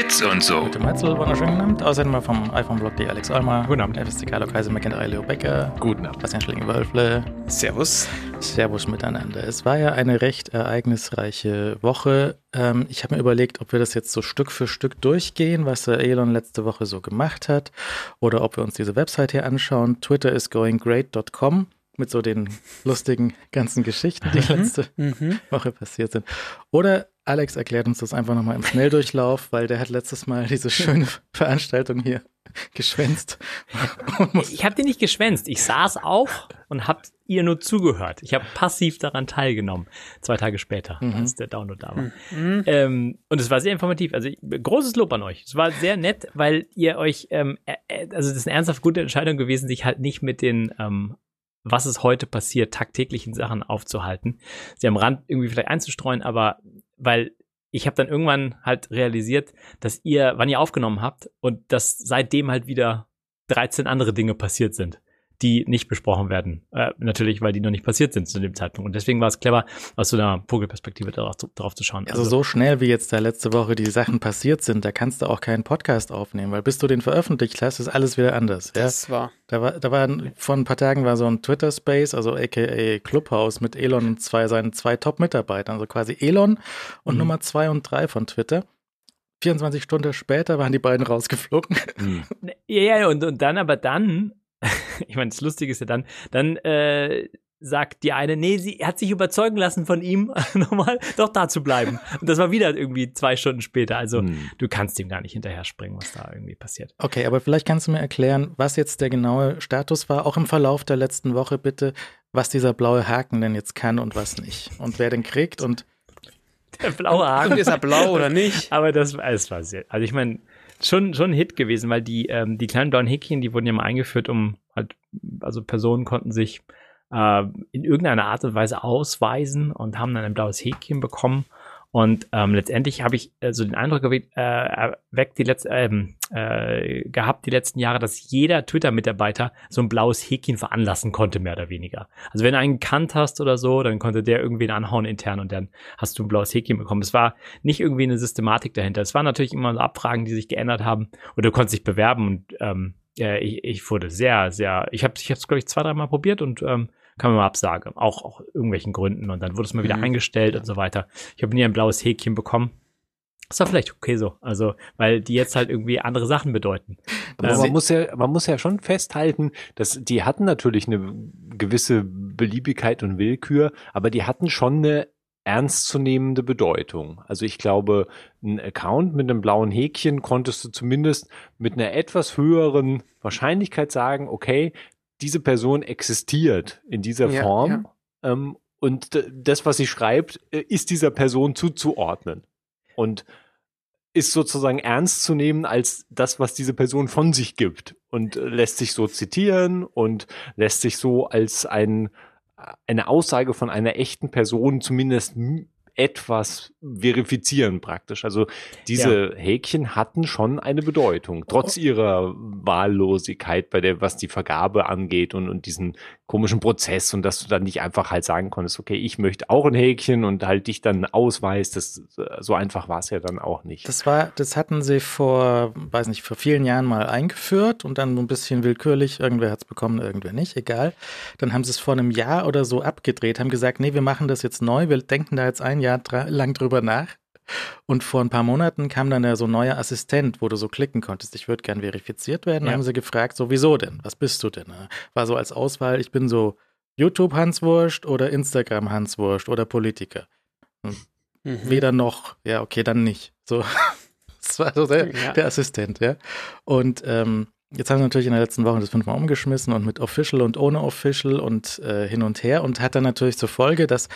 Bits und so. Guten Meitzel, wunderschönen Abend. Außerdem mal vom iPhone-Blog die Alex Olmer. Guten Abend. FSC Carlo Kaiser, McIntyre Leo Becker. Guten Abend. Bastian Schlinge-Wölfle. Servus. Servus miteinander. Es war ja eine recht ereignisreiche Woche. Ähm, ich habe mir überlegt, ob wir das jetzt so Stück für Stück durchgehen, was der Elon letzte Woche so gemacht hat, oder ob wir uns diese Website hier anschauen. Twitter is goinggreat.com mit so den lustigen ganzen Geschichten, die letzte Woche passiert sind. Oder Alex erklärt uns das einfach nochmal im Schnelldurchlauf, weil der hat letztes Mal diese schöne Veranstaltung hier geschwänzt. Ich habe die nicht geschwänzt. Ich saß auch und habe ihr nur zugehört. Ich habe passiv daran teilgenommen. Zwei Tage später, Mhm. als der Download da war. Ähm, und es war sehr informativ. Also großes Lob an euch. Es war sehr nett, weil ihr euch, ähm, äh, äh, also das ist eine ernsthaft gute Entscheidung gewesen, sich halt nicht mit den ähm, was ist heute passiert, tagtäglichen Sachen aufzuhalten. Sie am Rand irgendwie vielleicht einzustreuen, aber weil ich habe dann irgendwann halt realisiert, dass ihr, wann ihr aufgenommen habt und dass seitdem halt wieder 13 andere Dinge passiert sind, die nicht besprochen werden. Äh, natürlich, weil die noch nicht passiert sind zu dem Zeitpunkt. Und deswegen war es clever, aus so einer Vogelperspektive darauf, zu- drauf zu schauen. Also so schnell wie jetzt da letzte Woche die Sachen passiert sind, da kannst du auch keinen Podcast aufnehmen, weil bis du den veröffentlicht hast, ist alles wieder anders. Ja? Das war. Da war, da war vor ein paar Tagen war so ein Twitter Space, also aka Clubhouse mit Elon und zwei seinen zwei Top-Mitarbeitern, also quasi Elon und Mhm. Nummer zwei und drei von Twitter. 24 Stunden später waren die beiden rausgeflogen. Ja, ja, und, und dann aber dann, ich meine, das Lustige ist ja dann, dann äh, sagt die eine, nee, sie hat sich überzeugen lassen von ihm, nochmal doch da zu bleiben. Und das war wieder irgendwie zwei Stunden später. Also Hm. du kannst ihm gar nicht hinterher springen, was da irgendwie passiert. Okay, aber vielleicht kannst du mir erklären, was jetzt der genaue Status war, auch im Verlauf der letzten Woche bitte, was dieser blaue Haken denn jetzt kann und was nicht. Und wer den kriegt und Der blaue Haken. Ist er blau oder nicht? Aber das, es war sehr, also ich meine, schon, schon ein Hit gewesen, weil die, ähm, die kleinen blauen Häkchen, die wurden ja mal eingeführt, um halt, also Personen konnten sich äh, in irgendeiner Art und Weise ausweisen und haben dann ein blaues Häkchen bekommen. Und ähm, letztendlich habe ich äh, so den Eindruck äh, erweckt die letzte, ähm, äh, gehabt die letzten Jahre, dass jeder Twitter-Mitarbeiter so ein blaues Häkchen veranlassen konnte, mehr oder weniger. Also wenn du einen gekannt hast oder so, dann konnte der irgendwen anhauen intern und dann hast du ein blaues Häkchen bekommen. Es war nicht irgendwie eine Systematik dahinter. Es waren natürlich immer so Abfragen, die sich geändert haben oder du konntest dich bewerben und ähm, äh, ich, ich wurde sehr, sehr, ich habe es, ich glaube ich, zwei, dreimal probiert und ähm, kam immer Absage, auch auch irgendwelchen Gründen und dann wurde es mal wieder Mhm. eingestellt und so weiter. Ich habe nie ein blaues Häkchen bekommen. Ist doch vielleicht okay so, also weil die jetzt halt irgendwie andere Sachen bedeuten. Aber Ähm, man muss ja, man muss ja schon festhalten, dass die hatten natürlich eine gewisse Beliebigkeit und Willkür, aber die hatten schon eine ernstzunehmende Bedeutung. Also ich glaube, ein Account mit einem blauen Häkchen konntest du zumindest mit einer etwas höheren Wahrscheinlichkeit sagen, okay, diese Person existiert in dieser Ja, Form Ähm, und das, was sie schreibt, äh, ist dieser Person zuzuordnen und ist sozusagen ernst zu nehmen als das, was diese Person von sich gibt und äh, lässt sich so zitieren und lässt sich so als ein, eine Aussage von einer echten Person zumindest etwas verifizieren praktisch. Also diese Häkchen hatten schon eine Bedeutung, trotz ihrer Wahllosigkeit bei der, was die Vergabe angeht und, und diesen komischen Prozess und dass du dann nicht einfach halt sagen konntest, okay, ich möchte auch ein Häkchen und halt dich dann ausweist, das, so einfach war es ja dann auch nicht. Das war, das hatten sie vor, weiß nicht, vor vielen Jahren mal eingeführt und dann so ein bisschen willkürlich, irgendwer hat es bekommen, irgendwer nicht, egal. Dann haben sie es vor einem Jahr oder so abgedreht, haben gesagt, nee, wir machen das jetzt neu, wir denken da jetzt ein Jahr dra- lang drüber nach. Und vor ein paar Monaten kam dann ja so ein neuer Assistent, wo du so klicken konntest, ich würde gern verifiziert werden. Ja. haben sie gefragt, so wieso denn? Was bist du denn? War so als Auswahl, ich bin so YouTube-Hanswurst oder Instagram-Hanswurst oder Politiker. Mhm. Weder noch, ja, okay, dann nicht. So, das war so der, Ja. der Assistent, ja. Und ähm, jetzt haben sie natürlich in der letzten Woche das fünfmal umgeschmissen und mit Official und ohne Official und äh, hin und her und hat dann natürlich zur Folge, dass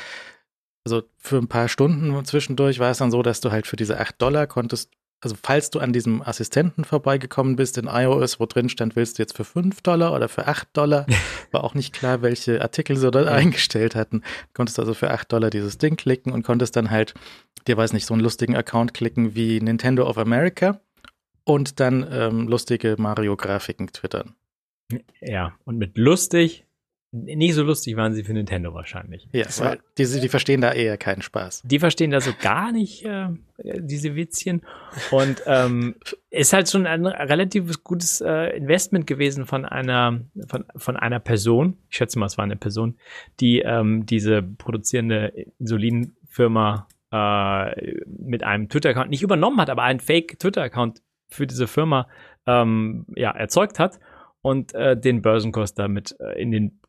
also für ein paar Stunden zwischendurch war es dann so, dass du halt für diese 8 Dollar konntest, also falls du an diesem Assistenten vorbeigekommen bist in iOS, wo drin stand, willst du jetzt für 5 Dollar oder für 8 Dollar, war auch nicht klar, welche Artikel sie dort eingestellt hatten. Konntest also für 8 Dollar dieses Ding klicken und konntest dann halt, dir weiß nicht, so einen lustigen Account klicken wie Nintendo of America und dann ähm, lustige Mario-Grafiken twittern. Ja, und mit lustig nicht so lustig waren sie für Nintendo wahrscheinlich. Ja, weil die, die verstehen da eher keinen Spaß. Die verstehen da so gar nicht äh, diese Witzchen. Und ähm, ist halt schon ein relativ gutes äh, Investment gewesen von einer, von, von einer Person, ich schätze mal, es war eine Person, die ähm, diese produzierende Insulinfirma äh, mit einem Twitter-Account nicht übernommen hat, aber einen Fake-Twitter-Account für diese Firma ähm, ja, erzeugt hat und äh, den Börsenkurs damit äh, in den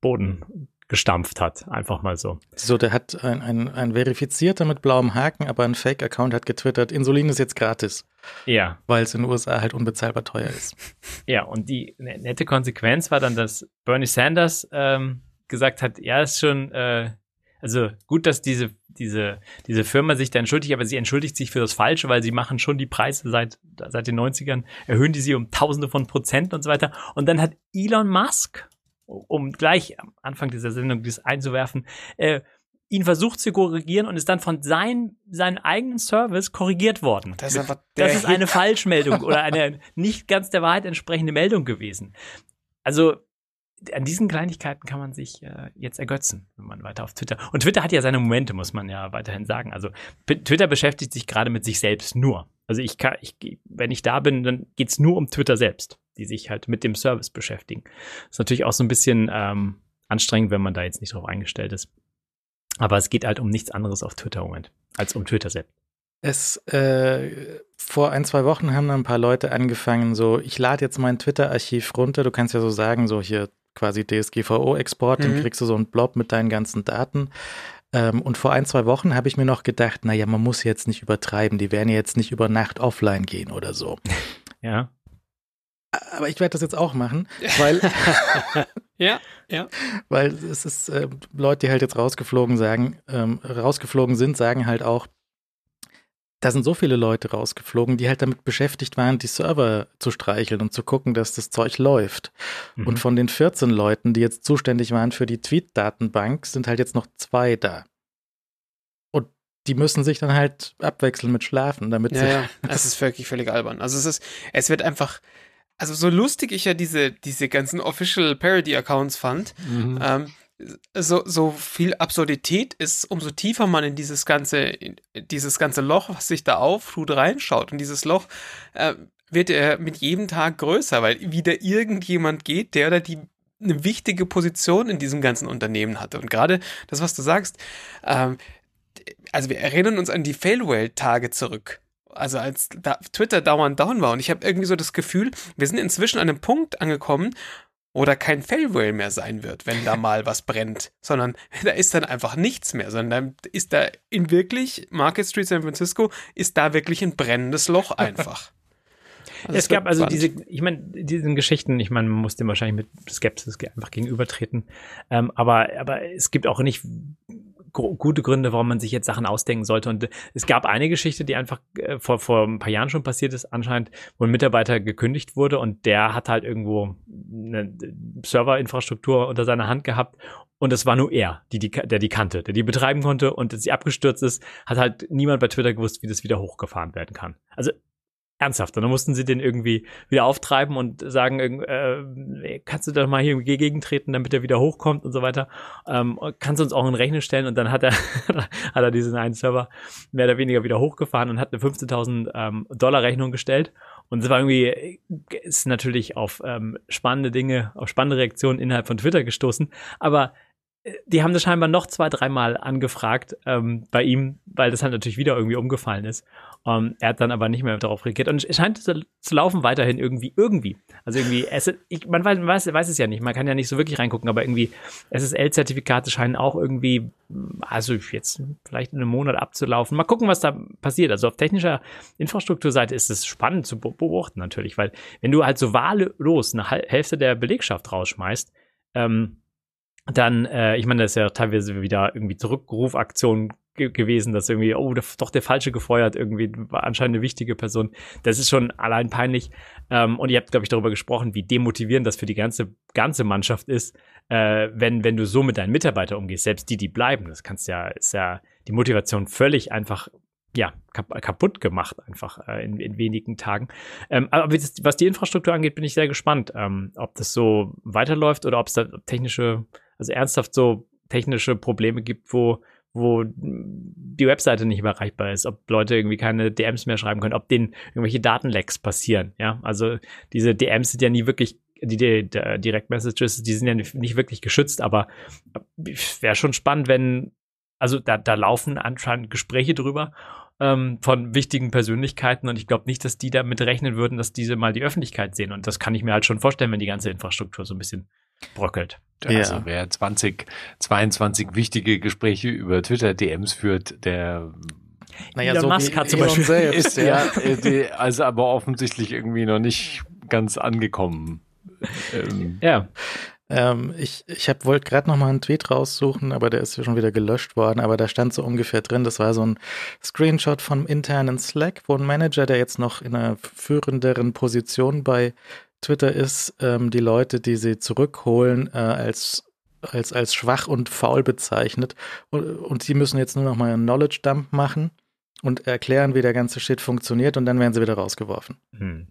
Boden gestampft hat. Einfach mal so. So, der hat ein, ein, ein verifizierter mit blauem Haken, aber ein Fake-Account hat getwittert, Insulin ist jetzt gratis. Ja. Weil es in den USA halt unbezahlbar teuer ist. Ja, und die ne, nette Konsequenz war dann, dass Bernie Sanders ähm, gesagt hat, ja, ist schon, äh, also gut, dass diese, diese, diese Firma sich da entschuldigt, aber sie entschuldigt sich für das Falsche, weil sie machen schon die Preise seit, seit den 90ern, erhöhen die sie um Tausende von Prozent und so weiter. Und dann hat Elon Musk um gleich am Anfang dieser Sendung das einzuwerfen, äh, ihn versucht zu korrigieren und ist dann von seinem seinen eigenen Service korrigiert worden. Das ist, das ist eine Falschmeldung oder eine nicht ganz der Wahrheit entsprechende Meldung gewesen. Also an diesen Kleinigkeiten kann man sich äh, jetzt ergötzen, wenn man weiter auf Twitter. Und Twitter hat ja seine Momente, muss man ja weiterhin sagen. Also Twitter beschäftigt sich gerade mit sich selbst nur. Also ich kann, ich, wenn ich da bin, dann geht's nur um Twitter selbst die sich halt mit dem Service beschäftigen. ist natürlich auch so ein bisschen ähm, anstrengend, wenn man da jetzt nicht drauf eingestellt ist. Aber es geht halt um nichts anderes auf Twitter im Moment, als um Twitter selbst. Es, äh, vor ein, zwei Wochen haben ein paar Leute angefangen, so, ich lade jetzt mein Twitter-Archiv runter. Du kannst ja so sagen, so hier quasi DSGVO-Export, mhm. dann kriegst du so einen Blob mit deinen ganzen Daten. Ähm, und vor ein, zwei Wochen habe ich mir noch gedacht, naja, man muss jetzt nicht übertreiben, die werden jetzt nicht über Nacht offline gehen oder so. Ja aber ich werde das jetzt auch machen, weil ja, ja, weil es ist äh, Leute, die halt jetzt rausgeflogen sagen, ähm, rausgeflogen sind, sagen halt auch, da sind so viele Leute rausgeflogen, die halt damit beschäftigt waren, die Server zu streicheln und zu gucken, dass das Zeug läuft. Mhm. Und von den 14 Leuten, die jetzt zuständig waren für die Tweet-Datenbank, sind halt jetzt noch zwei da. Und die müssen sich dann halt abwechseln mit Schlafen, damit ja, sie. Ja, es ist wirklich völlig albern. Also es ist, es wird einfach, also so lustig ich ja diese, diese ganzen Official Parody Accounts fand, mhm. ähm, so, so viel Absurdität ist, umso tiefer man in dieses ganze, in dieses ganze Loch, was sich da auftut, reinschaut. Und dieses Loch äh, wird er mit jedem Tag größer, weil wieder irgendjemand geht, der oder die eine wichtige Position in diesem ganzen Unternehmen hatte. Und gerade das, was du sagst, ähm, also wir erinnern uns an die Failwell-Tage zurück also als da Twitter dauernd down war. Und ich habe irgendwie so das Gefühl, wir sind inzwischen an einem Punkt angekommen, wo da kein Failwhale mehr sein wird, wenn da mal was brennt, sondern da ist dann einfach nichts mehr, sondern da ist da in wirklich Market Street San Francisco ist da wirklich ein brennendes Loch einfach. Also es gab also diese, ich meine, diesen Geschichten, ich meine, man muss dem wahrscheinlich mit Skepsis einfach gegenübertreten, ähm, aber, aber es gibt auch nicht gute Gründe, warum man sich jetzt Sachen ausdenken sollte. Und es gab eine Geschichte, die einfach äh, vor, vor ein paar Jahren schon passiert ist, anscheinend, wo ein Mitarbeiter gekündigt wurde und der hat halt irgendwo eine Serverinfrastruktur unter seiner Hand gehabt und es war nur er, die, die, der die kannte, der die betreiben konnte und als sie abgestürzt ist, hat halt niemand bei Twitter gewusst, wie das wieder hochgefahren werden kann. Also Ernsthaft. Und dann mussten sie den irgendwie wieder auftreiben und sagen, äh, kannst du da mal hier gegentreten, damit er wieder hochkommt und so weiter. Ähm, kannst du uns auch in Rechnung stellen? Und dann hat er, hat er diesen einen Server mehr oder weniger wieder hochgefahren und hat eine 15.000 ähm, Dollar Rechnung gestellt. Und es war irgendwie, ist natürlich auf ähm, spannende Dinge, auf spannende Reaktionen innerhalb von Twitter gestoßen. Aber äh, die haben das scheinbar noch zwei, dreimal angefragt ähm, bei ihm, weil das halt natürlich wieder irgendwie umgefallen ist. Um, ähm, er hat dann aber nicht mehr darauf reagiert. Und es scheint zu, zu laufen weiterhin irgendwie, irgendwie. Also irgendwie, es, ich, man, weiß, weiß, weiß, es ja nicht, man kann ja nicht so wirklich reingucken, aber irgendwie SSL-Zertifikate scheinen auch irgendwie, also jetzt vielleicht in einem Monat abzulaufen. Mal gucken, was da passiert. Also auf technischer Infrastrukturseite ist es spannend zu beobachten natürlich, weil wenn du halt so wahllos eine Hälfte der Belegschaft rausschmeißt, ähm, dann, äh, ich meine, das ist ja teilweise wieder irgendwie Zurückrufaktionen ge gewesen, dass irgendwie, oh, doch der Falsche gefeuert, irgendwie war anscheinend eine wichtige Person. Das ist schon allein peinlich. Ähm, und ihr habt, glaube ich, darüber gesprochen, wie demotivierend das für die ganze, ganze Mannschaft ist, äh, wenn, wenn du so mit deinen Mitarbeitern umgehst, selbst die, die bleiben. Das kannst ja, ist ja die Motivation völlig einfach ja, kaputt gemacht einfach äh, in, in wenigen Tagen. Ähm, aber was die Infrastruktur angeht, bin ich sehr gespannt, ähm, ob das so weiterläuft oder ob es da technische, also ernsthaft so technische Probleme gibt, wo wo die Webseite nicht mehr erreichbar ist, ob Leute irgendwie keine DMs mehr schreiben können, ob denen irgendwelche Datenlecks passieren, ja. Also diese DMs sind ja nie wirklich, die, die, die Direct Messages, die sind ja nicht wirklich geschützt, aber wäre schon spannend, wenn, also da, da laufen anscheinend Gespräche drüber ähm, von wichtigen Persönlichkeiten und ich glaube nicht, dass die damit rechnen würden, dass diese mal die Öffentlichkeit sehen und das kann ich mir halt schon vorstellen, wenn die ganze Infrastruktur so ein bisschen bröckelt. Also ja. wer 2022 wichtige Gespräche über Twitter-DMs führt, der naja, Elon so Musk hat zum Beispiel selbst, ist ja, die, also aber offensichtlich irgendwie noch nicht ganz angekommen. Ähm. Ja. Ähm, ich ich wollte gerade noch mal einen Tweet raussuchen, aber der ist ja schon wieder gelöscht worden. Aber da stand so ungefähr drin, das war so ein Screenshot vom internen Slack, wo ein Manager, der jetzt noch in einer führenderen Position bei Twitter ist, ähm, die Leute, die sie zurückholen, äh, als, als, als schwach und faul bezeichnet. Und, und sie müssen jetzt nur noch mal einen Knowledge Dump machen und erklären, wie der ganze Shit funktioniert und dann werden sie wieder rausgeworfen. Hm.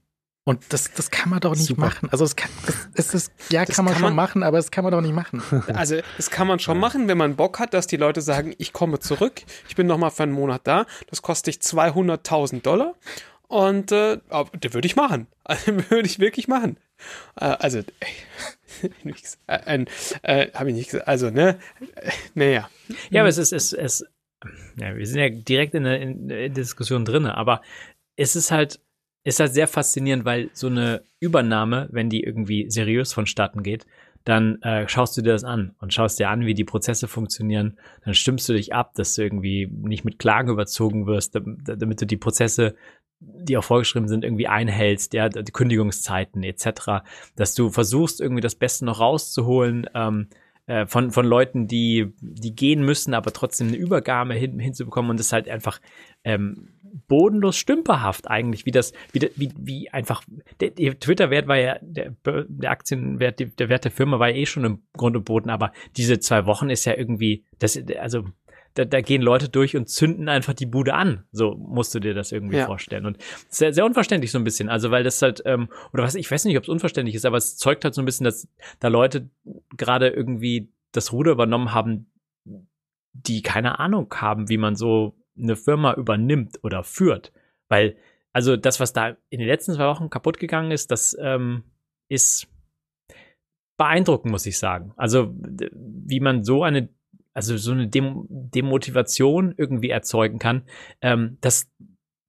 Und das, das kann man doch nicht Super. machen. Also es kann, das, das ja, das kann man kann schon man, machen, aber das kann man doch nicht machen. Also das kann man schon machen, wenn man Bock hat, dass die Leute sagen, ich komme zurück, ich bin noch mal für einen Monat da, das kostet dich 200.000 Dollar und äh, der würde ich machen. Also, würde ich wirklich machen. Äh, also, äh, äh, habe ich nicht gesagt. Also, ne? Naja. Ja, aber es ist, es, es, ja, wir sind ja direkt in der, in der Diskussion drin, aber es ist halt, ist halt sehr faszinierend, weil so eine Übernahme, wenn die irgendwie seriös vonstatten geht, dann äh, schaust du dir das an und schaust dir an, wie die Prozesse funktionieren. Dann stimmst du dich ab, dass du irgendwie nicht mit Klagen überzogen wirst, damit du die Prozesse die auch vorgeschrieben sind, irgendwie einhältst, ja, die Kündigungszeiten etc., dass du versuchst, irgendwie das Beste noch rauszuholen ähm, äh, von, von Leuten, die, die gehen müssen, aber trotzdem eine Übergabe hin, hinzubekommen und das halt einfach ähm, bodenlos stümperhaft eigentlich, wie das, wie, wie, wie einfach, der, der Twitter-Wert war ja, der, der Aktienwert, der Wert der Firma war ja eh schon im Grunde Boden, aber diese zwei Wochen ist ja irgendwie, das, also da, da gehen Leute durch und zünden einfach die Bude an. So musst du dir das irgendwie ja. vorstellen. Und sehr, sehr unverständlich so ein bisschen. Also, weil das halt, ähm, oder was, ich weiß nicht, ob es unverständlich ist, aber es zeugt halt so ein bisschen, dass da Leute gerade irgendwie das Ruder übernommen haben, die keine Ahnung haben, wie man so eine Firma übernimmt oder führt. Weil, also das, was da in den letzten zwei Wochen kaputt gegangen ist, das ähm, ist beeindruckend, muss ich sagen. Also, wie man so eine also so eine Dem Demotivation irgendwie erzeugen kann, ähm, das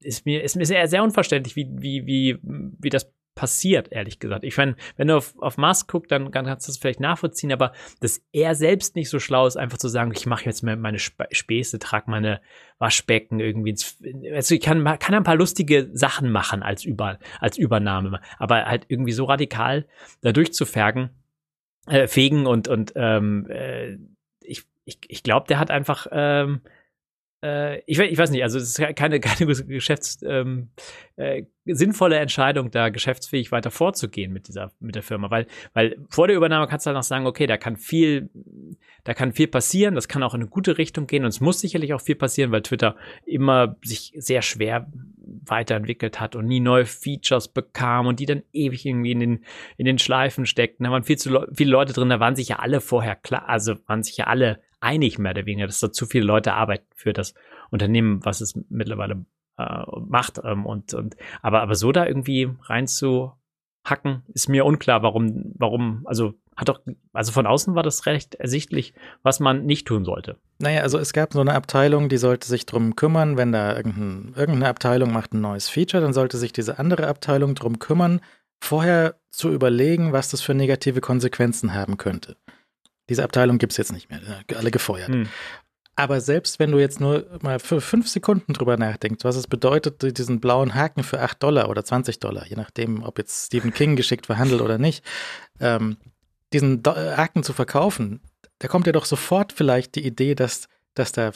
ist mir, ist mir sehr, sehr unverständlich, wie, wie, wie, wie das passiert, ehrlich gesagt. Ich meine, wenn du auf, auf Mars guckst, dann, kannst du das vielleicht nachvollziehen, aber dass er selbst nicht so schlau ist, einfach zu sagen, ich mache jetzt meine Späße, trage meine Waschbecken irgendwie ins, also ich kann, kann ein paar lustige Sachen machen als, Über, als Übernahme, aber halt irgendwie so radikal da durchzufegen, äh, fegen und, und ähm, äh, ich, ich glaube, der hat einfach, ähm, äh, ich, ich weiß nicht, also es ist keine, keine Geschäfts, ähm, äh, sinnvolle Entscheidung, da geschäftsfähig weiter vorzugehen mit dieser, mit der Firma, weil, weil vor der Übernahme kannst du halt noch sagen, okay, da kann viel, da kann viel passieren, das kann auch in eine gute Richtung gehen und es muss sicherlich auch viel passieren, weil Twitter immer sich sehr schwer weiterentwickelt hat und nie neue Features bekam und die dann ewig irgendwie in den, in den Schleifen steckten. Da waren viel zu viele Leute drin, da waren sich ja alle vorher klar, also waren sich ja alle einig mehr oder weniger, dass da zu viele Leute arbeiten für das Unternehmen, was es mittlerweile äh, macht. Ähm, und, und aber, aber so da irgendwie reinzuhacken, ist mir unklar, warum, warum, also hat doch, also von außen war das recht ersichtlich, was man nicht tun sollte. Naja, also es gab so eine Abteilung, die sollte sich drum kümmern, wenn da irgendein, irgendeine Abteilung macht ein neues Feature, dann sollte sich diese andere Abteilung drum kümmern, vorher zu überlegen, was das für negative Konsequenzen haben könnte. Diese Abteilung gibt es jetzt nicht mehr, alle gefeuert. Hm. Aber selbst wenn du jetzt nur mal für fünf Sekunden drüber nachdenkst, was es bedeutet, diesen blauen Haken für 8 Dollar oder 20 Dollar, je nachdem, ob jetzt Stephen King geschickt verhandelt oder nicht, ähm, diesen Do Haken zu verkaufen, da kommt ja doch sofort vielleicht die Idee, dass, dass da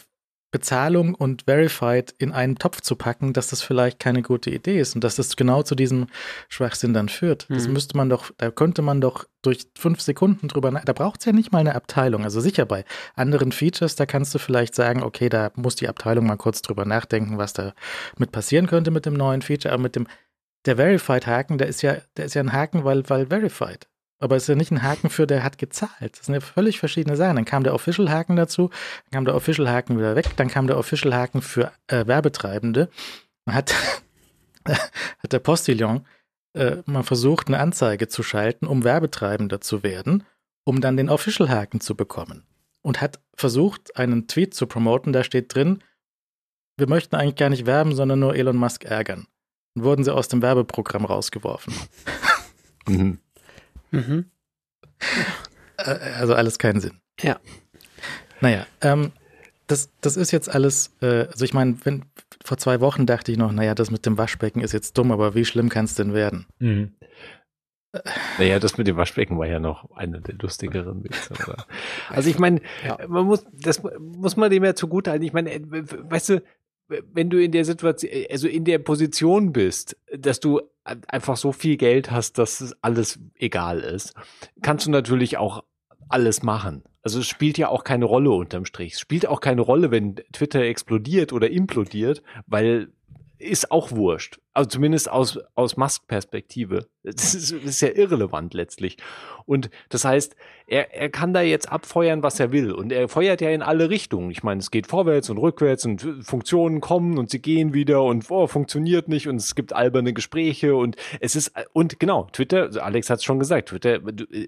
Bezahlung und Verified in einen Topf zu packen, dass das vielleicht keine gute Idee ist und dass das genau zu diesem Schwachsinn dann führt. Das Mhm. müsste man doch, da könnte man doch durch fünf Sekunden drüber da braucht es ja nicht mal eine Abteilung. Also sicher bei anderen Features, da kannst du vielleicht sagen, okay, da muss die Abteilung mal kurz drüber nachdenken, was da mit passieren könnte mit dem neuen Feature, aber mit dem der Verified-Haken, der ist ja, der ist ja ein Haken, weil, weil Verified. Aber es ist ja nicht ein Haken für, der hat gezahlt. Das sind ja völlig verschiedene Sachen. Dann kam der Official-Haken dazu, dann kam der Official-Haken wieder weg, dann kam der Official-Haken für äh, Werbetreibende. Man hat, hat der Postillon äh, mal versucht, eine Anzeige zu schalten, um Werbetreibender zu werden, um dann den Official-Haken zu bekommen. Und hat versucht, einen Tweet zu promoten, da steht drin, wir möchten eigentlich gar nicht werben, sondern nur Elon Musk ärgern. Dann wurden sie aus dem Werbeprogramm rausgeworfen. Mhm. Mhm. Äh, Also alles keinen Sinn. Ja. Naja, ähm, das, das ist jetzt alles, äh, also ich meine, wenn vor zwei Wochen dachte ich noch, naja, das mit dem Waschbecken ist jetzt dumm, aber wie schlimm kann es denn werden? Mhm. Naja, das mit dem Waschbecken war ja noch einer der lustigeren Witze. Oder? Also ich meine, Ja. man muss, das muss man dem ja zugutehalten. Ich meine, äh, weißt du, wenn du in der Situation, also in der Position bist, dass du einfach so viel Geld hast, dass es alles egal ist, kannst du natürlich auch alles machen. Also es spielt ja auch keine Rolle unterm Strich. Es spielt auch keine Rolle, wenn Twitter explodiert oder implodiert, weil ist auch wurscht. Also zumindest aus, aus Musk-Perspektive. Das ist, ist ja irrelevant letztlich. Und das heißt, er, er kann da jetzt abfeuern, was er will. Und er feuert ja in alle Richtungen. Ich meine, es geht vorwärts und rückwärts und Funktionen kommen und sie gehen wieder und oh, funktioniert nicht und es gibt alberne Gespräche und es ist, und genau, Twitter, Alex hat es schon gesagt, Twitter,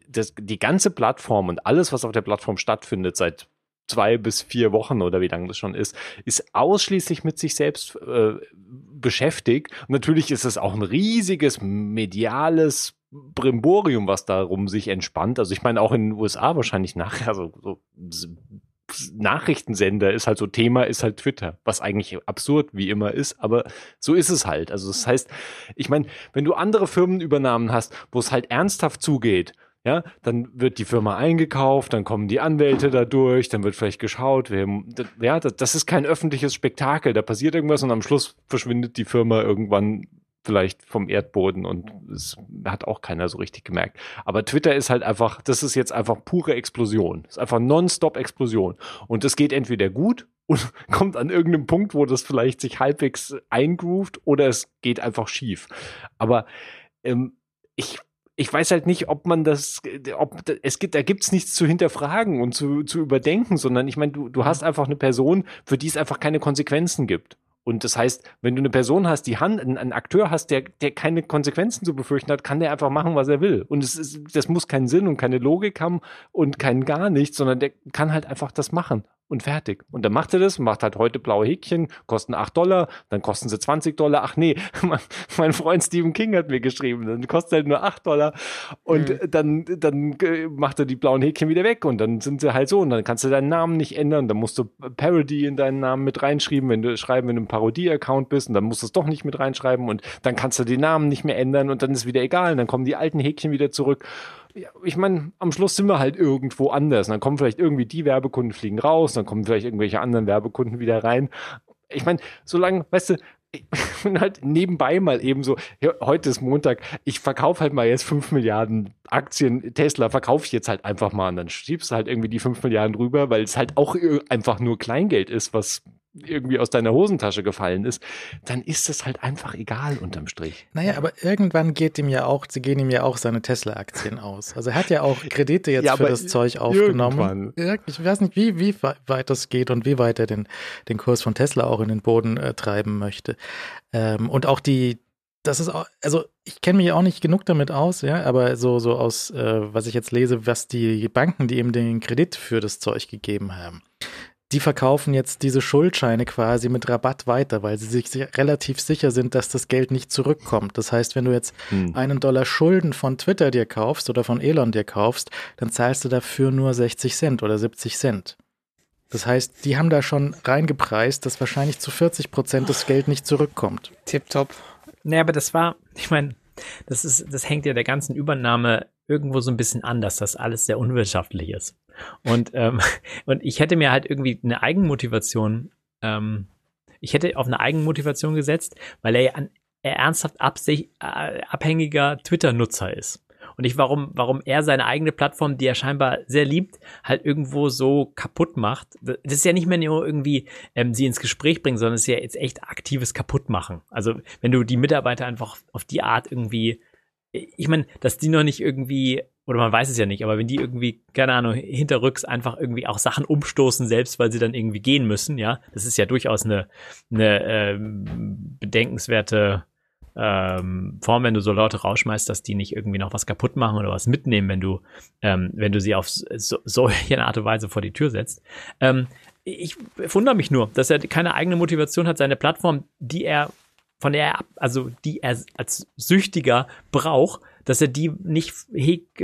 das, die ganze Plattform und alles, was auf der Plattform stattfindet, seit zwei bis vier Wochen oder wie lange das schon ist, ist ausschließlich mit sich selbst äh, beschäftigt. Natürlich ist es auch ein riesiges mediales Brimborium, was darum sich entspannt. Also ich meine auch in den USA wahrscheinlich nachher so, so Nachrichtensender ist halt so Thema, ist halt Twitter, was eigentlich absurd wie immer ist, aber so ist es halt. Also das heißt, ich meine, wenn du andere Firmenübernahmen hast, wo es halt ernsthaft zugeht, ja, dann wird die Firma eingekauft, dann kommen die Anwälte da durch, dann wird vielleicht geschaut, wer, ja, das, das ist kein öffentliches Spektakel, da passiert irgendwas und am Schluss verschwindet die Firma irgendwann vielleicht vom Erdboden und es hat auch keiner so richtig gemerkt. Aber Twitter ist halt einfach, das ist jetzt einfach pure Explosion. Das ist einfach nonstop Explosion. Und das geht entweder gut und kommt an irgendeinem Punkt, wo das vielleicht sich halbwegs eingroovt oder es geht einfach schief. Aber ähm, ich ich weiß halt nicht, ob man das, ob es gibt, da gibt's nichts zu hinterfragen und zu, zu überdenken, sondern ich meine, du, du hast einfach eine Person, für die es einfach keine Konsequenzen gibt. Und das heißt, wenn du eine Person hast, die Hand, einen Akteur hast, der, der keine Konsequenzen zu befürchten hat, kann der einfach machen, was er will. Und es ist, das muss keinen Sinn und keine Logik haben und kein gar nichts, sondern der kann halt einfach das machen und fertig. Und dann macht er das, macht halt heute blaue Häkchen, kosten 8 Dollar, dann kosten sie 20 Dollar. Ach nee, mein Freund Stephen King hat mir geschrieben, dann kostet halt nur 8 Dollar. Und mhm. dann, dann macht er die blauen Häkchen wieder weg und dann sind sie halt so und dann kannst du deinen Namen nicht ändern, dann musst du Parody in deinen Namen mit reinschreiben, wenn du schreiben, wenn du ein Parodie-Account bist und dann musst du es doch nicht mit reinschreiben und dann kannst du den Namen nicht mehr ändern und dann ist wieder egal und dann kommen die alten Häkchen wieder zurück. Ich meine, am Schluss sind wir halt irgendwo anders. Und dann kommen vielleicht irgendwie die Werbekunden fliegen raus, dann kommen vielleicht irgendwelche anderen Werbekunden wieder rein. Ich meine, solange, weißt du, ich bin halt nebenbei mal eben so, ja, heute ist Montag, ich verkaufe halt mal jetzt 5 Milliarden Aktien, Tesla verkaufe ich jetzt halt einfach mal und dann schiebst du halt irgendwie die 5 Milliarden rüber, weil es halt auch einfach nur Kleingeld ist, was irgendwie aus deiner Hosentasche gefallen ist, dann ist es halt einfach egal unterm Strich. Naja, aber irgendwann geht ihm ja auch, sie gehen ihm ja auch seine Tesla-Aktien aus. Also er hat ja auch Kredite jetzt Ja, für das Zeug aufgenommen. irgendwann. Ich weiß nicht, wie, wie weit das geht und wie weit er den, den Kurs von Tesla auch in den Boden äh, treiben möchte. Ähm, und auch die, das ist auch, also ich kenne mich auch nicht genug damit aus, ja, aber so, so aus, äh, was ich jetzt lese, was die Banken, die ihm den Kredit für das Zeug gegeben haben, die verkaufen jetzt diese Schuldscheine quasi mit Rabatt weiter, weil sie sich relativ sicher sind, dass das Geld nicht zurückkommt. Das heißt, wenn du jetzt Hm. einen Dollar Schulden von Twitter dir kaufst oder von Elon dir kaufst, dann zahlst du dafür nur 60 Cent oder 70 Cent. Das heißt, die haben da schon reingepreist, dass wahrscheinlich zu 40 Prozent das Geld nicht zurückkommt. Tipptopp. Naja, aber das war, ich meine, das ist, das hängt ja der ganzen Übernahme irgendwo so ein bisschen an, dass das alles sehr unwirtschaftlich ist. Und, ähm, und ich hätte mir halt irgendwie eine Eigenmotivation Ähm, ich hätte auf eine Eigenmotivation gesetzt, weil er ja ein er ernsthaft äh, abhängiger Twitter-Nutzer ist. Und nicht, warum, warum er seine eigene Plattform, die er scheinbar sehr liebt, halt irgendwo so kaputt macht. Das ist ja nicht mehr nur irgendwie ähm, sie ins Gespräch bringen, sondern es ist ja jetzt echt aktives Kaputtmachen. Also wenn du die Mitarbeiter einfach auf die Art irgendwie, ich meine, dass die noch nicht irgendwie oder man weiß es ja nicht, aber wenn die irgendwie, keine Ahnung, hinterrücks einfach irgendwie auch Sachen umstoßen, selbst weil sie dann irgendwie gehen müssen, ja, das ist ja durchaus eine, eine äh, bedenkenswerte ähm, Form, wenn du so Leute rausschmeißt, dass die nicht irgendwie noch was kaputt machen oder was mitnehmen, wenn du, ähm, wenn du sie auf so, so eine Art und Weise vor die Tür setzt. Ähm, ich wundere mich nur, dass er keine eigene Motivation hat, seine Plattform, die er, von der er, also die er als Süchtiger braucht, dass er die nicht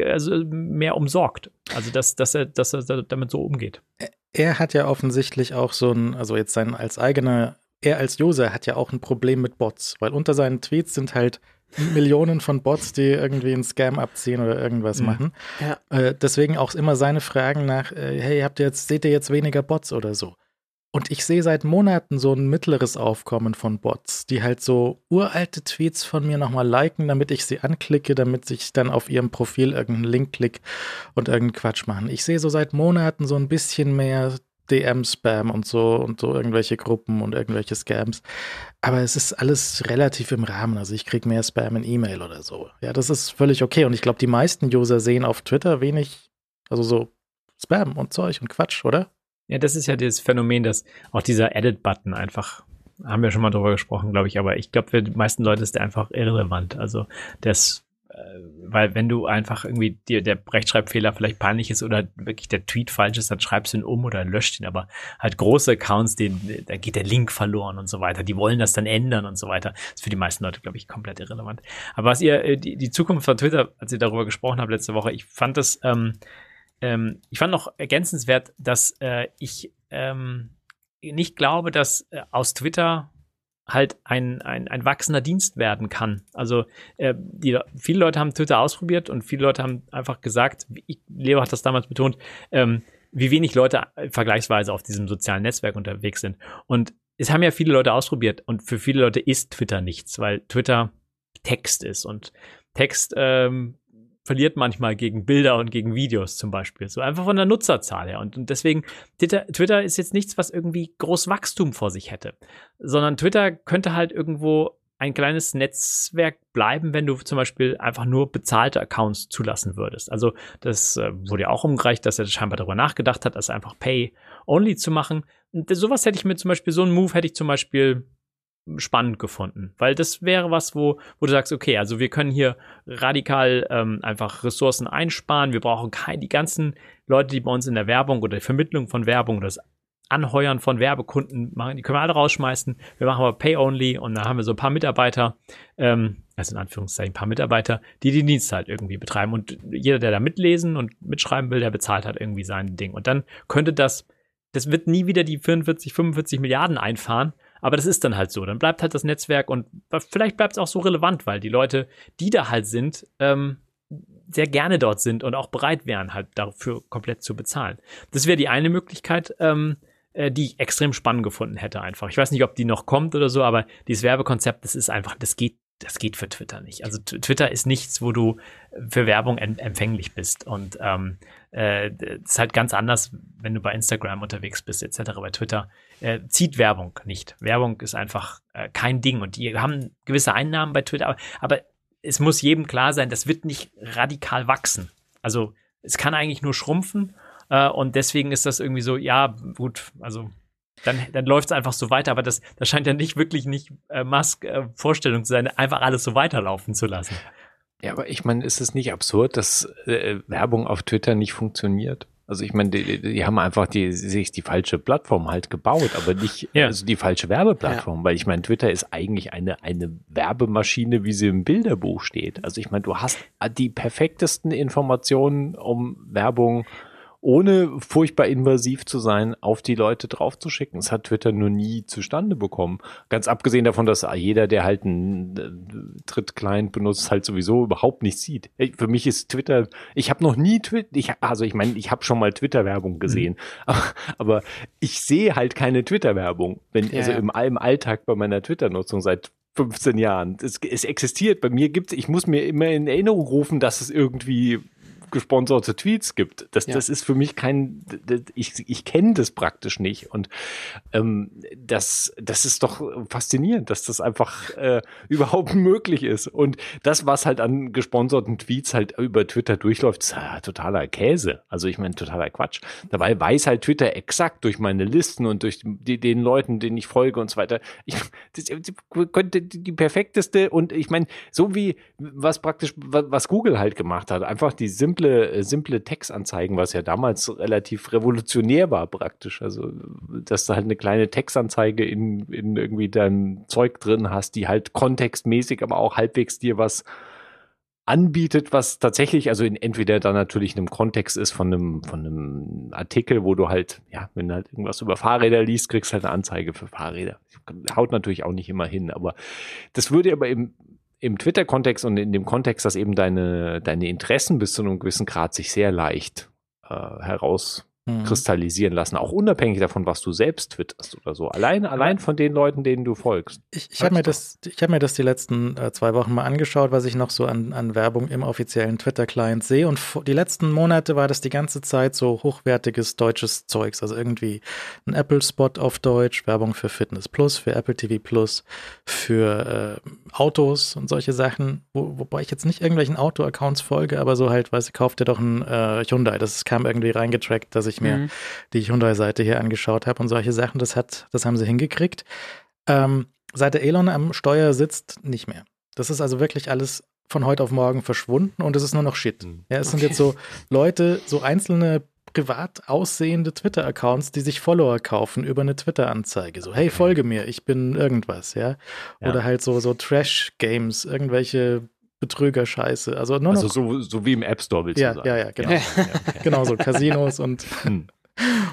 also mehr umsorgt. Also dass, dass er, dass er damit so umgeht. Er hat ja offensichtlich auch so ein, also jetzt sein als eigener er als User hat ja auch ein Problem mit Bots, weil unter seinen Tweets sind halt Millionen von Bots, die irgendwie einen Scam abziehen oder irgendwas mhm. machen. Ja. Äh, deswegen auch immer seine Fragen nach, äh, hey, habt ihr jetzt, seht ihr jetzt weniger Bots oder so? Und ich sehe seit Monaten so ein mittleres Aufkommen von Bots, die halt so uralte Tweets von mir nochmal liken, damit ich sie anklicke, damit ich dann auf ihrem Profil irgendeinen Link klick und irgendeinen Quatsch machen. Ich sehe so seit Monaten so ein bisschen mehr DM-Spam und so und so irgendwelche Gruppen und irgendwelche Scams. Aber es ist alles relativ im Rahmen. Also ich kriege mehr Spam in E-Mail oder so. Ja, das ist völlig okay. Und ich glaube, die meisten User sehen auf Twitter wenig, also so Spam und Zeug und Quatsch, oder? Ja, das ist ja das Phänomen, dass auch dieser Edit-Button einfach, haben wir schon mal drüber gesprochen, glaube ich, aber ich glaube, für die meisten Leute ist der einfach irrelevant. Also das äh, weil wenn du einfach irgendwie dir der Rechtschreibfehler vielleicht peinlich ist oder wirklich der Tweet falsch ist, dann schreibst du ihn um oder löscht ihn. Aber halt große Accounts, denen, da geht der Link verloren und so weiter. Die wollen das dann ändern und so weiter. Das ist für die meisten Leute, glaube ich, komplett irrelevant. Aber was ihr, äh, die, die Zukunft von Twitter, als ihr darüber gesprochen habt letzte Woche, ich fand das, ähm, ähm, ich fand noch ergänzenswert, dass äh, ich ähm, nicht glaube, dass äh, aus Twitter halt ein, ein, ein wachsender Dienst werden kann. Also äh, die, viele Leute haben Twitter ausprobiert und viele Leute haben einfach gesagt, ich, Leo hat das damals betont, ähm, wie wenig Leute vergleichsweise auf diesem sozialen Netzwerk unterwegs sind. Und es haben ja viele Leute ausprobiert und für viele Leute ist Twitter nichts, weil Twitter Text ist und Text ähm, verliert manchmal gegen Bilder und gegen Videos zum Beispiel. So einfach von der Nutzerzahl her. Und, und deswegen, Twitter, Twitter ist jetzt nichts, was irgendwie groß Wachstum vor sich hätte. Sondern Twitter könnte halt irgendwo ein kleines Netzwerk bleiben, wenn du zum Beispiel einfach nur bezahlte Accounts zulassen würdest. Also das äh, wurde ja auch umgereicht, dass er scheinbar darüber nachgedacht hat, das einfach Pay-Only zu machen. Und sowas hätte ich mir zum Beispiel, so einen Move hätte ich zum Beispiel spannend gefunden, weil das wäre was, wo, wo du sagst, okay, also wir können hier radikal ähm, einfach Ressourcen einsparen, wir brauchen kein, die ganzen Leute, die bei uns in der Werbung oder die Vermittlung von Werbung, das Anheuern von Werbekunden machen, die können wir alle rausschmeißen, wir machen aber Pay-Only und da haben wir so ein paar Mitarbeiter, ähm, also in Anführungszeichen ein paar Mitarbeiter, die den Dienst halt irgendwie betreiben. Und jeder, der da mitlesen und mitschreiben will, der bezahlt halt irgendwie sein Ding. Und dann könnte das das wird nie wieder die 44, 45 Milliarden einfahren, aber das ist dann halt so. Dann bleibt halt das Netzwerk und vielleicht bleibt es auch so relevant, weil die Leute, die da halt sind, ähm, sehr gerne dort sind und auch bereit wären, halt dafür komplett zu bezahlen. Das wäre die eine Möglichkeit, ähm, äh, die ich extrem spannend gefunden hätte einfach. Ich weiß nicht, ob die noch kommt oder so, aber dieses Werbekonzept, das ist einfach, das geht das geht für Twitter nicht. Also Twitter ist nichts, wo du für Werbung empfänglich bist. Und ähm, äh, ist halt ganz anders, wenn du bei Instagram unterwegs bist, etc. Bei Twitter äh, zieht Werbung nicht. Werbung ist einfach äh, kein Ding. Und die haben gewisse Einnahmen bei Twitter, aber, aber es muss jedem klar sein, das wird nicht radikal wachsen. Also es kann eigentlich nur schrumpfen. Äh, und deswegen ist das irgendwie so, ja, gut, also dann, dann läuft es einfach so weiter. Aber das, das scheint ja nicht wirklich nicht äh, Musk äh, Vorstellung zu sein, einfach alles so weiterlaufen zu lassen. Ja, aber ich meine, ist es nicht absurd, dass äh, Werbung auf Twitter nicht funktioniert? Also ich meine, die, die haben einfach die, sich die falsche Plattform halt gebaut, aber nicht ja. also die falsche Werbeplattform, ja. weil ich meine, Twitter ist eigentlich eine, eine Werbemaschine, wie sie im Bilderbuch steht. Also ich meine, du hast die perfektesten Informationen, um Werbung ohne furchtbar invasiv zu sein, auf die Leute draufzuschicken. Das hat Twitter nur nie zustande bekommen. Ganz abgesehen davon, dass jeder, der halt einen äh, Tritt-Client benutzt, halt sowieso überhaupt nicht sieht. Für mich ist Twitter, ich habe noch nie Twitter, ich, also ich meine, ich habe schon mal Twitter-Werbung gesehen, mhm. aber, ich sehe halt keine Twitter-Werbung, wenn ja, also ja. Im, im Alltag bei meiner Twitter-Nutzung seit 15 Jahren. Es, es existiert. Bei mir gibt es, ich muss mir immer in Erinnerung rufen, dass es irgendwie gesponserte Tweets gibt. Das, ja. das ist für mich kein, ich, ich kenne das praktisch nicht. Und ähm, das, das ist doch faszinierend, dass das einfach äh, überhaupt möglich ist. Und das, was halt an gesponserten Tweets halt über Twitter durchläuft, ist ja totaler Käse. Also ich meine, totaler Quatsch. Dabei weiß halt Twitter exakt durch meine Listen und durch die, den Leuten, denen ich folge und so weiter. Ich, das könnte die perfekteste und ich meine, so wie was praktisch, was Google halt gemacht hat, einfach die simple simple, simple Textanzeigen, was ja damals relativ revolutionär war praktisch. Also, dass du halt eine kleine Textanzeige in, in irgendwie dein Zeug drin hast, die halt kontextmäßig, aber auch halbwegs dir was anbietet, was tatsächlich, also in entweder dann natürlich in einem Kontext ist von einem, von einem Artikel, wo du halt, ja, wenn du halt irgendwas über Fahrräder liest, kriegst halt eine Anzeige für Fahrräder. Haut natürlich auch nicht immer hin, aber das würde aber eben im Twitter-Kontext und in dem Kontext, dass eben deine, deine Interessen bis zu einem gewissen Grad sich sehr leicht äh, heraus mhm. kristallisieren lassen, auch unabhängig davon, was du selbst twitterst oder so. Allein, allein von den Leuten, denen du folgst. Ich, ich habe mir das, ich habe mir das die letzten äh, zwei Wochen mal angeschaut, was ich noch so an, an Werbung im offiziellen Twitter-Client sehe. Und die letzten Monate war das die ganze Zeit so hochwertiges deutsches Zeugs. Also irgendwie ein Apple-Spot auf Deutsch, Werbung für Fitness Plus, für Apple TV Plus, für äh, Autos und solche Sachen, wo, wobei ich jetzt nicht irgendwelchen Auto-Accounts folge, aber so halt, weil sie kauft ja doch ein äh, Hyundai. Das kam irgendwie reingetrackt, dass ich mir mhm. die Hyundai-Seite hier angeschaut habe und solche Sachen. Das hat, das haben sie hingekriegt. Ähm, seit der Elon am Steuer sitzt, nicht mehr. Das ist also wirklich alles von heute auf morgen verschwunden und es ist nur noch Shit. Mhm. Ja, es okay. sind jetzt so Leute, so einzelne privat aussehende Twitter-Accounts, die sich Follower kaufen über eine Twitter-Anzeige. So, hey, folge mir, ich bin irgendwas, ja. ja. Oder halt so, so Trash-Games, irgendwelche Betrüger-Scheiße. Also, nur also so, so wie im App Store, willst ja, du sagen. Ja, ja, genau. Ja, okay. genau so, Casinos und, hm.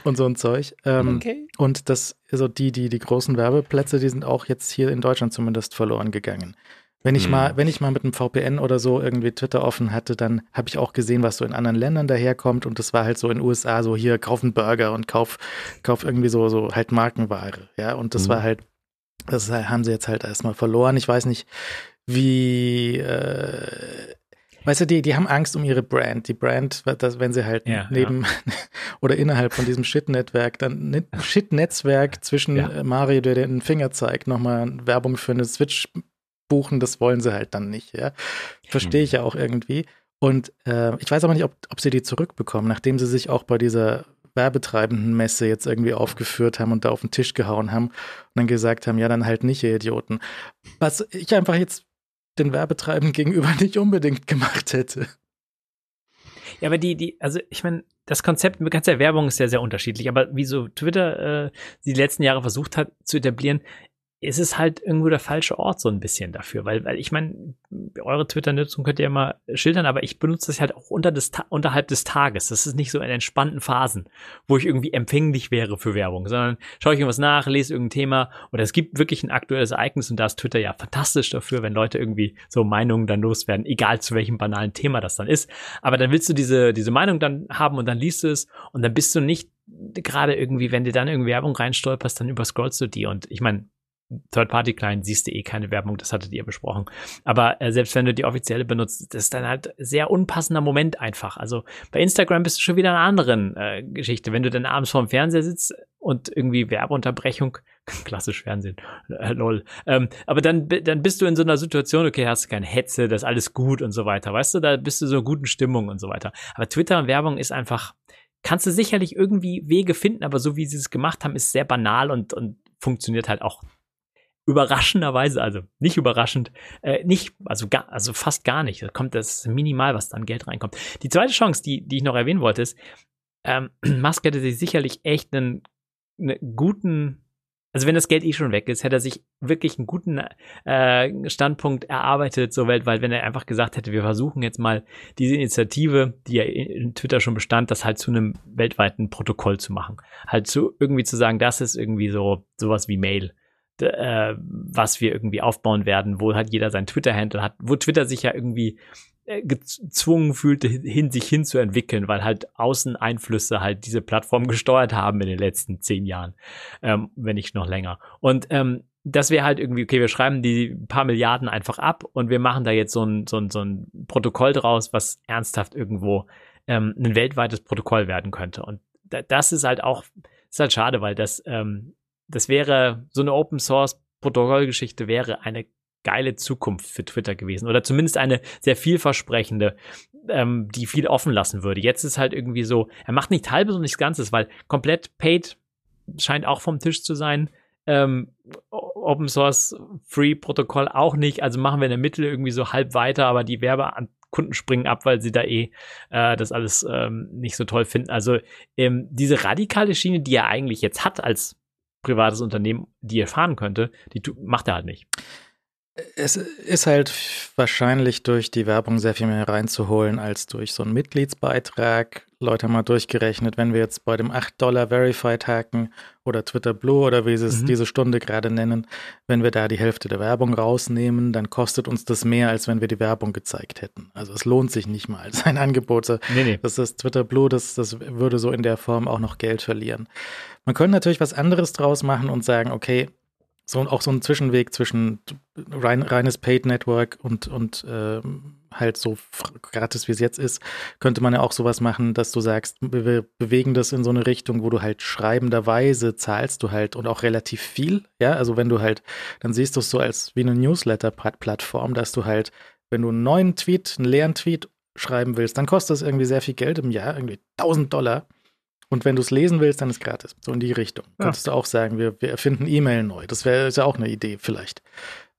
und so ein Zeug. Ähm, okay. Und das, also die, die, die großen Werbeplätze, die sind auch jetzt hier in Deutschland zumindest verloren gegangen. Wenn ich hm. mal, wenn ich mal mit einem VPN oder so irgendwie Twitter offen hatte, dann habe ich auch gesehen, was so in anderen Ländern daherkommt und das war halt so in den USA so hier kauf einen Burger und kauf, kauf irgendwie so so halt Markenware, ja und das hm. war halt, das haben sie jetzt halt erstmal verloren. Ich weiß nicht, wie äh, Weißt du, die, die haben Angst um ihre Brand. Die Brand, dass, wenn sie halt ja, neben ja. oder innerhalb von diesem Shit-Netzwerk, dann Shit-Netzwerk zwischen ja. Mario, der den Finger zeigt, nochmal Werbung für eine Switch buchen, das wollen sie halt dann nicht, ja. Verstehe ich ja auch irgendwie. Und äh, ich weiß aber nicht, ob, ob sie die zurückbekommen, nachdem sie sich auch bei dieser werbetreibenden Messe jetzt irgendwie aufgeführt haben und da auf den Tisch gehauen haben und dann gesagt haben, ja, dann halt nicht, ihr Idioten. Was ich einfach jetzt den Werbetreibenden gegenüber nicht unbedingt gemacht hätte. Ja, aber die, die, also ich meine, das Konzept mit ganzer Werbung ist ja sehr unterschiedlich, aber wie so Twitter äh, die letzten Jahre versucht hat zu etablieren, ist es halt irgendwo der falsche Ort so ein bisschen dafür, weil, weil ich meine, eure Twitter-Nutzung könnt ihr ja mal schildern, aber ich benutze das halt auch unter des, unterhalb des Tages. Das ist nicht so in entspannten Phasen, wo ich irgendwie empfänglich wäre für Werbung, sondern schaue ich irgendwas nach, lese irgendein Thema oder es gibt wirklich ein aktuelles Ereignis und da ist Twitter ja fantastisch dafür, wenn Leute irgendwie so Meinungen dann loswerden, egal zu welchem banalen Thema das dann ist. Aber dann willst du diese, diese Meinung dann haben und dann liest du es und dann bist du nicht gerade irgendwie, wenn dir dann irgendwie Werbung reinstolperst, dann überscrollst du die und ich meine, Third-Party-Client siehst du eh keine Werbung, das hattet ihr besprochen. Aber äh, selbst wenn du die offizielle benutzt, das ist dann halt sehr unpassender Moment einfach. Also bei Instagram bist du schon wieder in einer anderen äh, Geschichte. Wenn du dann abends vorm Fernseher sitzt und irgendwie Werbeunterbrechung, klassisch Fernsehen, äh, lol. Ähm, aber dann, dann bist du in so einer Situation, okay, hast du keine Hetze, das ist alles gut und so weiter. Weißt du, da bist du so in guten Stimmung und so weiter. Aber Twitter und Werbung ist einfach, kannst du sicherlich irgendwie Wege finden, aber so wie sie es gemacht haben, ist sehr banal und, und funktioniert halt auch überraschenderweise, also nicht überraschend, äh, nicht, also gar, also fast gar nicht. Da kommt das minimal, was dann Geld reinkommt. Die zweite Chance, die, die ich noch erwähnen wollte, ist, ähm, Musk hätte sich sicherlich echt einen, einen guten also wenn das Geld eh schon weg ist, hätte er sich wirklich einen guten äh, Standpunkt erarbeitet, so weltweit, wenn er einfach gesagt hätte, wir versuchen jetzt mal diese Initiative, die ja in Twitter schon bestand, das halt zu einem weltweiten Protokoll zu machen. Halt zu irgendwie zu sagen, das ist irgendwie so sowas wie Mail, äh, was wir irgendwie aufbauen werden, wo halt jeder sein Twitter-Handle hat, wo Twitter sich ja irgendwie äh, gezwungen fühlte, hin sich hinzuentwickeln, weil halt Außeneinflüsse halt diese Plattform gesteuert haben in den letzten zehn Jahren, ähm, wenn nicht noch länger. Und ähm, das wäre halt irgendwie, okay, wir schreiben die paar Milliarden einfach ab und wir machen da jetzt so ein, so ein, so ein Protokoll draus, was ernsthaft irgendwo ähm, ein weltweites Protokoll werden könnte. Und da, das ist halt auch, ist halt schade, weil das, ähm, das wäre so eine Open Source Protokollgeschichte wäre eine geile Zukunft für Twitter gewesen oder zumindest eine sehr vielversprechende, ähm, die viel offen lassen würde. Jetzt ist halt irgendwie so, er macht nicht halbes und nichts Ganzes, weil komplett paid scheint auch vom Tisch zu sein. Ähm, Open Source Free Protokoll auch nicht. Also machen wir in der Mitte irgendwie so halb weiter, aber die Werbekunden springen ab, weil sie da eh äh, das alles ähm, nicht so toll finden. Also ähm, diese radikale Schiene, die er eigentlich jetzt hat als privates Unternehmen, die er fahren könnte, die macht er halt nicht. Es ist halt wahrscheinlich durch die Werbung sehr viel mehr reinzuholen als durch so einen Mitgliedsbeitrag. Leute haben mal durchgerechnet, wenn wir jetzt bei dem 8 Dollar Verified haken oder Twitter Blue oder wie sie es mhm. diese Stunde gerade nennen, wenn wir da die Hälfte der Werbung rausnehmen, dann kostet uns das mehr, als wenn wir die Werbung gezeigt hätten. Also es lohnt sich nicht mal als ein Angebot. Nee, nee. Das ist Twitter Blue, das, das würde so in der Form auch noch Geld verlieren. Man könnte natürlich was anderes draus machen und sagen, okay, so auch so ein Zwischenweg zwischen rein, reines Paid Network und, und äh, halt so gratis wie es jetzt ist, könnte man ja auch sowas machen, dass du sagst, wir bewegen das in so eine Richtung, wo du halt schreibenderweise zahlst du halt und auch relativ viel. Ja, also wenn du halt, dann siehst du es so als wie eine Newsletter-Plattform, dass du halt, wenn du einen neuen Tweet, einen leeren Tweet schreiben willst, dann kostet das irgendwie sehr viel Geld im Jahr, irgendwie 1000 Dollar. Und wenn du es lesen willst, dann ist es gratis. So in die Richtung. Ja. Könntest du auch sagen, wir, wir erfinden E-Mail neu. Das wäre ja auch eine Idee vielleicht.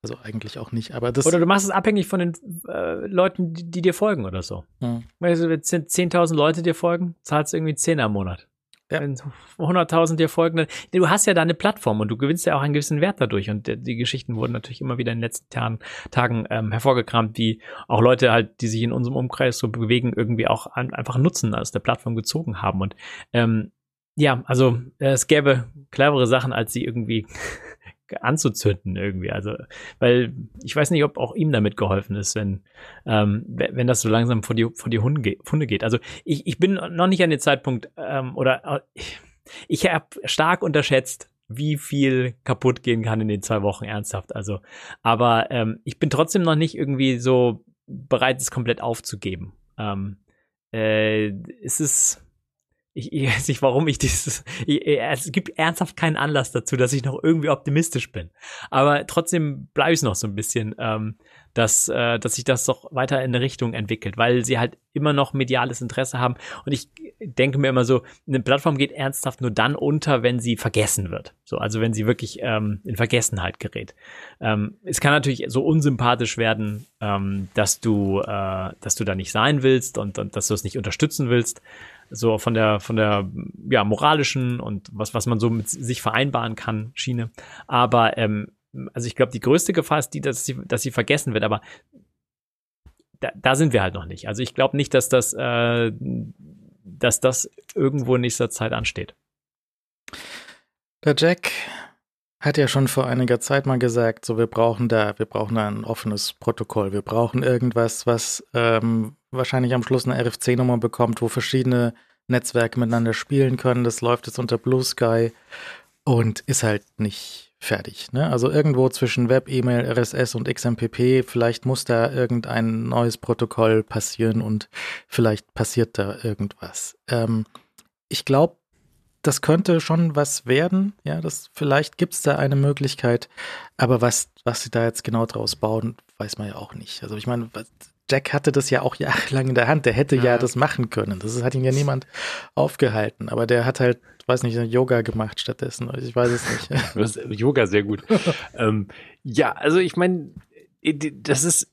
Also eigentlich auch nicht, aber das. Oder du machst es abhängig von den äh, Leuten, die, die, dir folgen oder so. Ja. Also, wenn 10.000 Leute dir folgen, zahlst du irgendwie 10 am Monat. Ja. Wenn 100.000 dir folgen, du hast ja da eine Plattform und du gewinnst ja auch einen gewissen Wert dadurch. Und die Geschichten wurden natürlich immer wieder in den letzten Tagen, Tagen ähm, hervorgekramt, wie auch Leute halt, die sich in unserem Umkreis so bewegen, irgendwie auch an, einfach Nutzen aus der Plattform gezogen haben. Und ähm, ja, also äh, es gäbe clevere Sachen, als sie irgendwie anzuzünden irgendwie. Also, weil ich weiß nicht, ob auch ihm damit geholfen ist, wenn, ähm, wenn das so langsam vor die, vor die Hunde, geht. Also ich, ich bin noch nicht an dem Zeitpunkt ähm, oder äh, ich habe stark unterschätzt, wie viel kaputt gehen kann in den zwei Wochen ernsthaft. Also, aber ähm, ich bin trotzdem noch nicht irgendwie so bereit, es komplett aufzugeben. Ähm, äh, es ist ich, ich weiß nicht, warum ich dieses. Ich, es gibt ernsthaft keinen Anlass dazu, dass ich noch irgendwie optimistisch bin. Aber trotzdem bleibe ich noch so ein bisschen, ähm, dass, äh, dass sich das doch weiter in eine Richtung entwickelt, weil sie halt immer noch mediales Interesse haben. Und ich denke mir immer so, eine Plattform geht ernsthaft nur dann unter, wenn sie vergessen wird. So, also wenn sie wirklich ähm, in Vergessenheit gerät. Ähm, es kann natürlich so unsympathisch werden, ähm, dass du, äh, dass du da nicht sein willst und, und dass du es nicht unterstützen willst so von der von der ja moralischen und was was man so mit sich vereinbaren kann Schiene. Aber ähm, also ich glaube, die größte Gefahr ist die, dass sie dass sie vergessen wird. Aber da, da sind wir halt noch nicht. Also ich glaube nicht, dass das äh, dass das irgendwo in nächster Zeit ansteht. Der Jack hat ja schon vor einiger Zeit mal gesagt, so wir brauchen da, wir brauchen ein offenes Protokoll, wir brauchen irgendwas, was ähm, wahrscheinlich am Schluss eine RFC-Nummer bekommt, wo verschiedene Netzwerke miteinander spielen können. Das läuft jetzt unter Blue Sky und ist halt nicht fertig. Ne? Also irgendwo zwischen Web, E-Mail, RSS und XMPP, vielleicht muss da irgendein neues Protokoll passieren und vielleicht passiert da irgendwas. Ähm, ich glaube, das könnte schon was werden. Ja, das vielleicht gibt es da eine Möglichkeit, aber was, was sie da jetzt genau draus bauen, weiß man ja auch nicht. Also ich meine, Jack hatte das ja auch jahrelang in der Hand. Der hätte ja, ja das machen können. Das hat ihn ja niemand aufgehalten. Aber der hat halt, weiß nicht, Yoga gemacht stattdessen. Ich weiß es nicht. Yoga sehr gut. ähm, ja, also ich meine, das ist,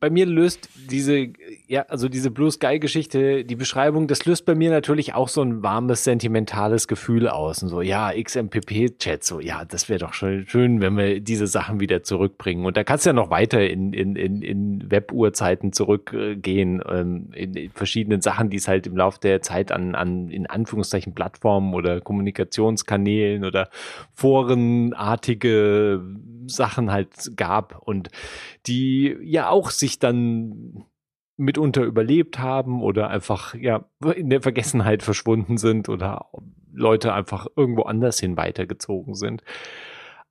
bei mir löst diese, ja, also diese Blue Sky Geschichte, die Beschreibung, das löst bei mir natürlich auch so ein warmes, sentimentales Gefühl aus. Und so, ja, XMPP-Chat, so, ja, das wäre doch schon schön, wenn wir diese Sachen wieder zurückbringen. Und da kannst du ja noch weiter in, in, in, in Web-Uhrzeiten zurückgehen, ähm, in verschiedenen Sachen, die es halt im Laufe der Zeit an, an, in Anführungszeichen Plattformen oder Kommunikationskanälen oder forenartige Sachen halt gab und die ja auch sich dann mitunter überlebt haben oder einfach ja in der Vergessenheit verschwunden sind oder Leute einfach irgendwo anders hin weitergezogen sind.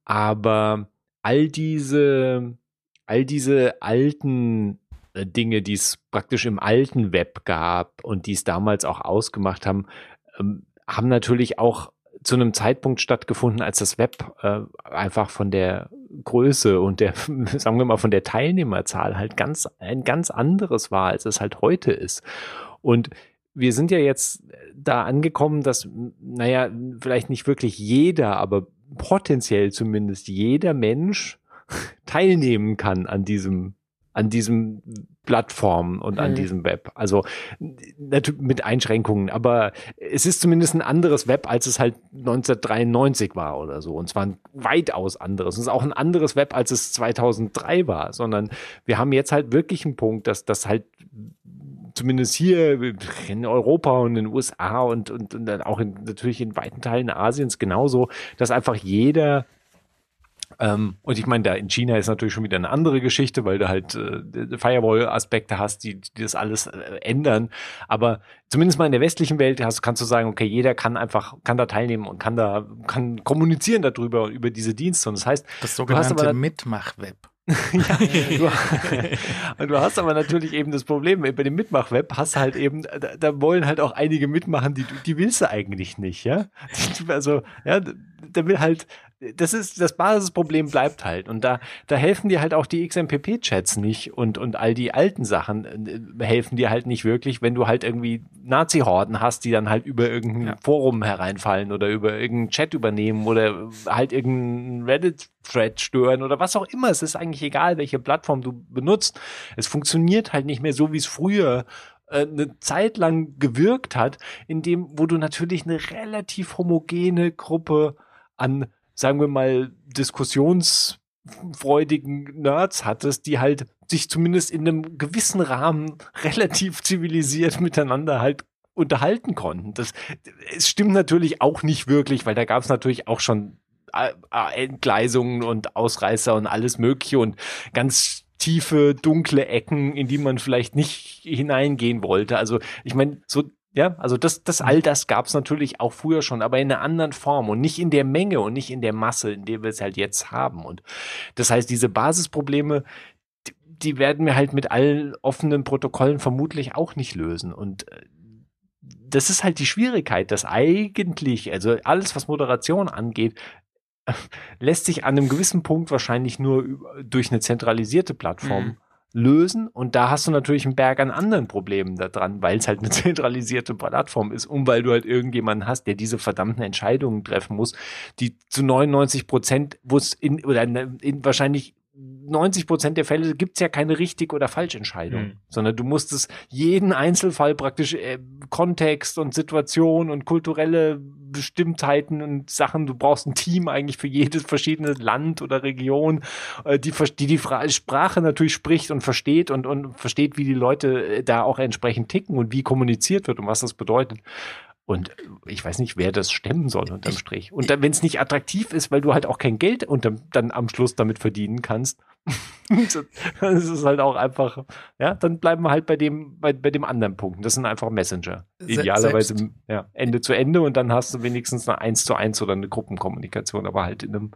Aber all diese, all diese alten äh, Dinge, die es praktisch im alten Web gab und die es damals auch ausgemacht haben, ähm, haben natürlich auch zu einem Zeitpunkt stattgefunden, als das Web äh, einfach von der Größe und der, sagen wir mal, von der Teilnehmerzahl halt ganz, ein ganz anderes war, als es halt heute ist. Und wir sind ja jetzt da angekommen, dass, naja, vielleicht nicht wirklich jeder, aber potenziell zumindest jeder Mensch teilnehmen kann an diesem an diesem Plattform und an mhm. diesem Web. Also natürlich mit Einschränkungen, aber es ist zumindest ein anderes Web, als es halt 1993 war oder so. Und zwar ein weitaus anderes. Es ist auch ein anderes Web, als es 2003 war, sondern wir haben jetzt halt wirklich einen Punkt, dass das halt zumindest hier in Europa und in den USA und, und, und dann auch in, natürlich in weiten Teilen Asiens genauso, dass einfach jeder ähm, und ich meine, da in China ist natürlich schon wieder eine andere Geschichte, weil du halt äh, Firewall-Aspekte hast, die, die das alles äh, ändern. Aber zumindest mal in der westlichen Welt hast, kannst du sagen, okay, jeder kann einfach, kann da teilnehmen und kann da, kann kommunizieren darüber, über diese Dienste. Und das heißt, das sogenannte Mitmach-Web. ja, du, du, hast aber natürlich eben das Problem, bei dem Mitmachweb hast du halt eben, da, da, wollen halt auch einige mitmachen, die, die willst du eigentlich nicht, ja. Also, ja, da will halt, das ist, das Basisproblem bleibt halt. Und da, da helfen dir halt auch die XMPP-Chats nicht und, und all die alten Sachen äh, helfen dir halt nicht wirklich, wenn du halt irgendwie Nazi-Horden hast, die dann halt über irgendein ja. Forum hereinfallen oder über irgendeinen Chat übernehmen oder halt irgendeinen Reddit-Thread stören oder was auch immer. Es ist eigentlich egal, welche Plattform du benutzt. Es funktioniert halt nicht mehr so, wie es früher äh, eine Zeit lang gewirkt hat, in dem, wo du natürlich eine relativ homogene Gruppe an sagen wir mal, diskussionsfreudigen Nerds hattest, die halt sich zumindest in einem gewissen Rahmen relativ zivilisiert miteinander halt unterhalten konnten. Das, es stimmt natürlich auch nicht wirklich, weil da gab es natürlich auch schon äh, äh, Entgleisungen und Ausreißer und alles Mögliche und ganz tiefe, dunkle Ecken, in die man vielleicht nicht hineingehen wollte. Also ich meine, so ja, also das, das all das gab es natürlich auch früher schon, aber in einer anderen Form und nicht in der Menge und nicht in der Masse, in der wir es halt jetzt haben. Und das heißt, diese Basisprobleme, die, die werden wir halt mit allen offenen Protokollen vermutlich auch nicht lösen. Und äh, das ist halt die Schwierigkeit, dass eigentlich, also alles, was Moderation angeht, lässt sich an einem gewissen Punkt wahrscheinlich nur durch eine zentralisierte Plattform mhm lösen. Und da hast du natürlich einen Berg an anderen Problemen da dran, weil es halt eine zentralisierte Plattform ist und weil du halt irgendjemanden hast, der diese verdammten Entscheidungen treffen muss, die zu 99 Prozent, wo es in, oder in, in wahrscheinlich 90 Prozent der Fälle gibt's ja keine richtig oder Falschentscheidung, mhm. sondern du musst es jeden Einzelfall praktisch äh, Kontext und Situation und kulturelle Bestimmtheiten und Sachen. Du brauchst ein Team eigentlich für jedes verschiedene Land oder Region, äh, die, die die Sprache natürlich spricht und versteht und, und versteht, wie die Leute äh, da auch entsprechend ticken und wie kommuniziert wird und was das bedeutet. Und ich weiß nicht, wer das stemmen soll unterm Strich. Und wenn es nicht attraktiv ist, weil du halt auch kein Geld unterm, dann am Schluss damit verdienen kannst, dann ist es halt auch einfach, ja, dann bleiben wir halt bei dem, bei, bei dem anderen Punkt. Das sind einfach Messenger. Idealerweise ja, Ende zu Ende und dann hast du wenigstens eine Eins zu eins oder eine Gruppenkommunikation, aber halt in einem,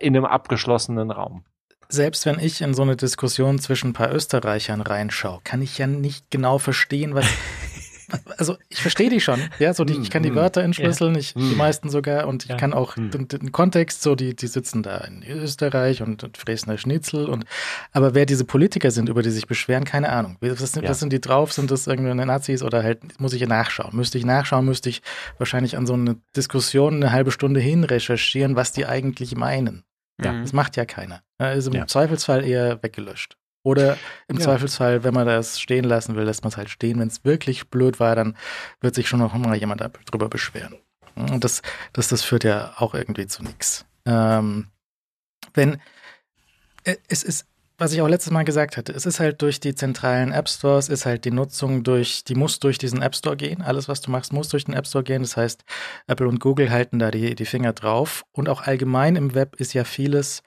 in einem abgeschlossenen Raum. Selbst wenn ich in so eine Diskussion zwischen ein paar Österreichern reinschaue, kann ich ja nicht genau verstehen, was also ich verstehe die schon, ja, so die, ich kann die hm, Wörter entschlüsseln, ich, die hm. meisten sogar und ich kann auch hm. den, den, Kontext, so die, die sitzen da in Österreich und, und da Schnitzel und aber wer diese Politiker sind, über die sich beschweren, keine Ahnung. Was, sind, ja. was sind die drauf? Sind das irgendeine Nazis oder halt, muss ich nachschauen? Müsste ich nachschauen, müsste ich wahrscheinlich an so eine Diskussion eine halbe Stunde hin recherchieren, was die eigentlich meinen. Ja. Mhm. Das macht ja keiner. Ist im Ja. Zweifelsfall eher weggelöscht. Oder im Ja. Zweifelsfall, wenn man das stehen lassen will, lässt man es halt stehen. Wenn es wirklich blöd war, dann wird sich schon noch mal jemand darüber beschweren. Und das, das, das führt ja auch irgendwie zu nichts. Ähm, wenn äh, es ist, was ich auch letztes Mal gesagt hatte, es ist halt durch die zentralen App Stores, ist halt die Nutzung durch, die muss durch diesen App Store gehen. Alles, was du machst, muss durch den App Store gehen. Das heißt, Apple und Google halten da die, die Finger drauf. Und auch allgemein im Web ist ja vieles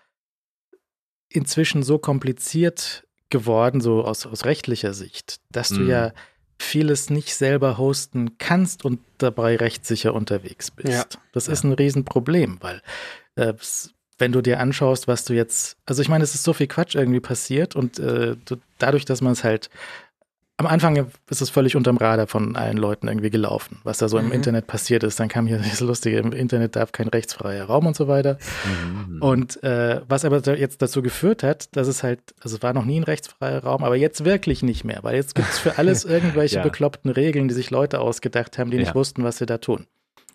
inzwischen so kompliziert geworden, so aus, aus rechtlicher Sicht, dass du Mhm. ja vieles nicht selber hosten kannst und dabei rechtssicher unterwegs bist. Ja. Das ist ein Riesenproblem, weil äh, wenn du dir anschaust, was du jetzt, also ich meine, es ist so viel Quatsch irgendwie passiert und äh, du, dadurch, dass man es halt am Anfang ist es völlig unterm Radar von allen Leuten irgendwie gelaufen, was da so im Mhm. Internet passiert ist. Dann kam hier das Lustige, im Internet darf kein rechtsfreier Raum und so weiter. Mhm. Und äh, was aber da jetzt dazu geführt hat, dass es halt, also es war noch nie ein rechtsfreier Raum, aber jetzt wirklich nicht mehr, weil jetzt gibt es für alles irgendwelche Ja. bekloppten Regeln, die sich Leute ausgedacht haben, die nicht Ja. wussten, was sie da tun.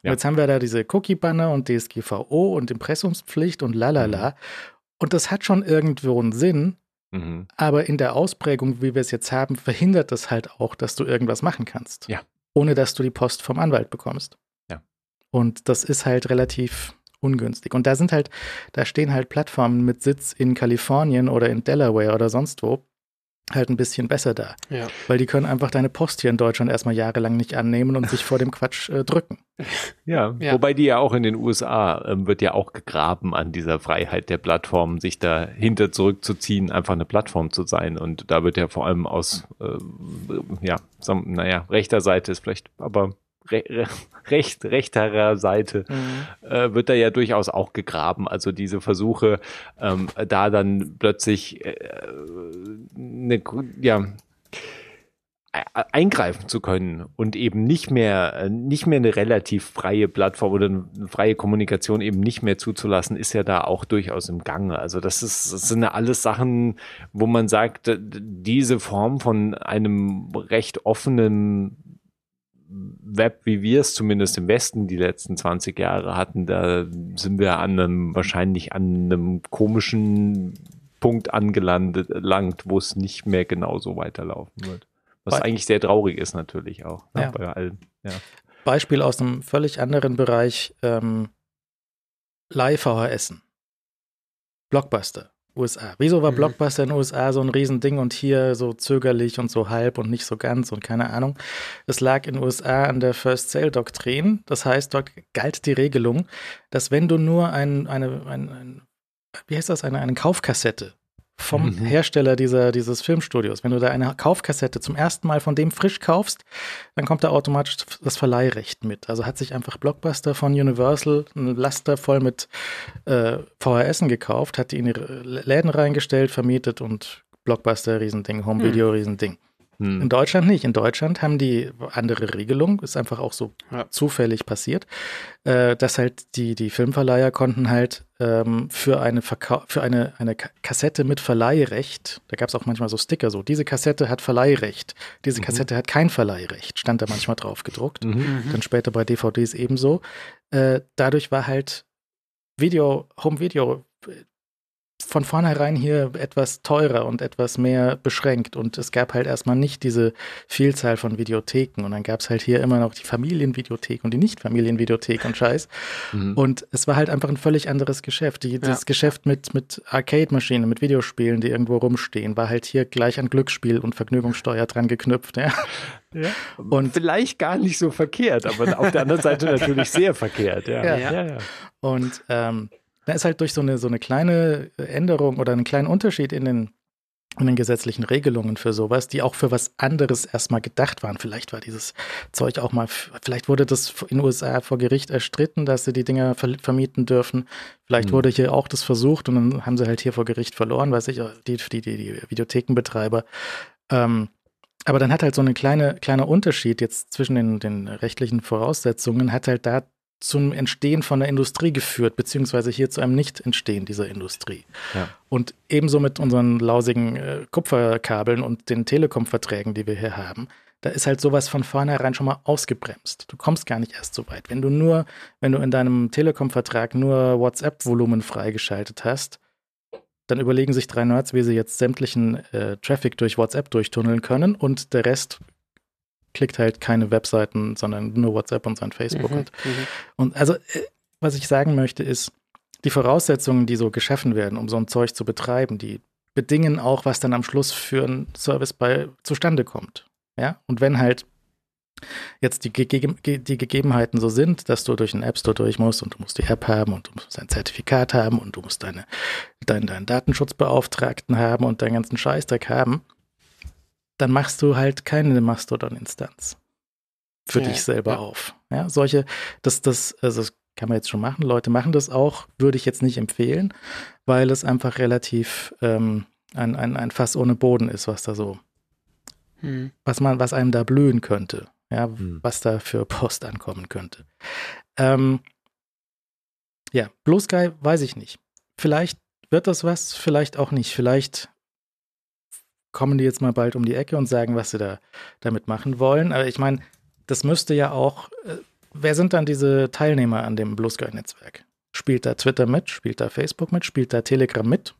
Ja. Jetzt haben wir da diese Cookie-Banner und DSGVO und Impressumspflicht und lalala. Mhm. Und das hat schon irgendwo einen Sinn, Mhm. aber in der Ausprägung, wie wir es jetzt haben, verhindert das halt auch, dass du irgendwas machen kannst. Ja. Ohne dass du die Post vom Anwalt bekommst. Ja. Und das ist halt relativ ungünstig. Und da sind halt, da stehen halt Plattformen mit Sitz in Kalifornien oder in Delaware oder sonst wo halt ein bisschen besser da. Ja. Weil die können einfach deine Post hier in Deutschland erstmal jahrelang nicht annehmen und sich vor dem Quatsch äh, drücken. Ja, Ja. wobei die ja auch in den USA ähm, wird ja auch gegraben an dieser Freiheit der Plattformen, sich dahinter zurückzuziehen, einfach eine Plattform zu sein. Und da wird ja vor allem aus, äh, ja, naja, rechter Seite ist vielleicht, aber re re recht, rechterer Seite äh, wird da ja durchaus auch gegraben. Also diese Versuche, ähm, da dann plötzlich äh, eine, ja, e- eingreifen zu können und eben nicht mehr äh, nicht mehr eine relativ freie Plattform oder eine freie Kommunikation eben nicht mehr zuzulassen, ist ja da auch durchaus im Gange. Also das ist das sind ja alles Sachen, wo man sagt, diese Form von einem recht offenen Web, wie wir es zumindest im Westen die letzten 20 Jahre hatten, da sind wir an einem, wahrscheinlich an einem komischen Punkt angelandet, langt, wo es nicht mehr genauso weiterlaufen wird. Was Bei- eigentlich sehr traurig ist natürlich auch ne, Ja. bei allen. Ja. Beispiel aus einem völlig anderen Bereich, ähm, Live-VHS. Blockbuster, USA. Wieso war Mhm. Blockbuster in den USA so ein Riesending und hier so zögerlich und so halb und nicht so ganz und keine Ahnung? Es lag in den USA an der First-Sale-Doktrin. Das heißt, dort galt die Regelung, dass wenn du nur ein, eine, ein, ein, wie heißt das, eine, eine Kaufkassette vom Mhm. Hersteller dieser, dieses Filmstudios, wenn du da eine Kaufkassette zum ersten Mal von dem frisch kaufst, dann kommt da automatisch das Verleihrecht mit. Also hat sich einfach Blockbuster von Universal ein Laster voll mit äh, VHSen gekauft, hat die in ihre Läden reingestellt, vermietet und Blockbuster, Riesending, Home Video, Riesending. In Hm. Deutschland nicht. In Deutschland haben die andere Regelung, ist einfach auch so Ja. zufällig passiert, äh, dass halt die, die Filmverleiher konnten halt ähm, für eine Verkau für eine, eine Ka- Kassette mit Verleihrecht, da gab es auch manchmal so Sticker so, diese Kassette hat Verleihrecht, diese Mhm. Kassette hat kein Verleihrecht, stand da manchmal drauf gedruckt Mhm. Mhm. dann später bei DVDs ebenso. Äh, dadurch war halt Video, Home Video äh, von vornherein hier etwas teurer und etwas mehr beschränkt und es gab halt erstmal nicht diese Vielzahl von Videotheken und dann gab es halt hier immer noch die Familienvideothek und die Nicht-Familienvideothek und Scheiß Mhm. und es war halt einfach ein völlig anderes Geschäft. Die, das Ja. Geschäft mit, mit Arcade-Maschinen, mit Videospielen, die irgendwo rumstehen, war halt hier gleich an Glücksspiel und Vergnügungssteuer dran geknüpft. Ja. Ja. Und- vielleicht gar nicht so verkehrt, aber auf der anderen Seite natürlich sehr verkehrt. Ja. Ja. Ja, ja. Und ähm, da ist halt durch so eine, so eine kleine Änderung oder einen kleinen Unterschied in den, in den gesetzlichen Regelungen für sowas, die auch für was anderes erstmal gedacht waren. Vielleicht war dieses Zeug auch mal, vielleicht wurde das in den USA vor Gericht erstritten, dass sie die Dinger ver vermieten dürfen. Vielleicht Hm. wurde hier auch das versucht und dann haben sie halt hier vor Gericht verloren, weiß ich, die, die, die, die Videothekenbetreiber. Ähm, aber dann hat halt so ein kleine, kleiner Unterschied jetzt zwischen den, den rechtlichen Voraussetzungen, hat halt da zum Entstehen von der Industrie geführt, beziehungsweise hier zu einem Nicht-Entstehen dieser Industrie. Ja. Und ebenso mit unseren lausigen äh, Kupferkabeln und den Telekom-Verträgen, die wir hier haben. Da ist halt sowas von vornherein schon mal ausgebremst. Du kommst gar nicht erst so weit. Wenn du nur, wenn du in deinem Telekom-Vertrag nur WhatsApp-Volumen freigeschaltet hast, dann überlegen sich drei Nerds, wie sie jetzt sämtlichen äh, Traffic durch WhatsApp durchtunneln können und der Rest klickt halt keine Webseiten, sondern nur WhatsApp und sein Facebook. Mhm, und, mhm. und also, äh, was ich sagen möchte, ist, die Voraussetzungen, die so geschaffen werden, um so ein Zeug zu betreiben, die bedingen auch, was dann am Schluss für einen Service bei zustande kommt. Ja, und wenn halt jetzt die, Gege die Gegebenheiten so sind, dass du durch den App Store durch musst und du musst die App haben und du musst ein Zertifikat haben und du musst deine, deinen, deinen Datenschutzbeauftragten haben und deinen ganzen Scheißdreck haben, dann machst du halt keine Mastodon-Instanz für ja, dich selber ja. auf. Ja, solche, das, das, also das kann man jetzt schon machen. Leute machen das auch, würde ich jetzt nicht empfehlen, weil es einfach relativ ähm, ein, ein, ein Fass ohne Boden ist, was da so, hm. was man, was einem da blühen könnte, ja, hm. was da für Post ankommen könnte. Ähm, ja, Blue Sky weiß ich nicht. Vielleicht wird das was, vielleicht auch nicht. Vielleicht kommen die jetzt mal bald um die Ecke und sagen, was sie da damit machen wollen. Aber ich meine, das müsste ja auch. Äh, wer sind dann diese Teilnehmer an dem Blue Sky Netzwerk? Spielt da Twitter mit? Spielt da Facebook mit? Spielt da Telegram mit?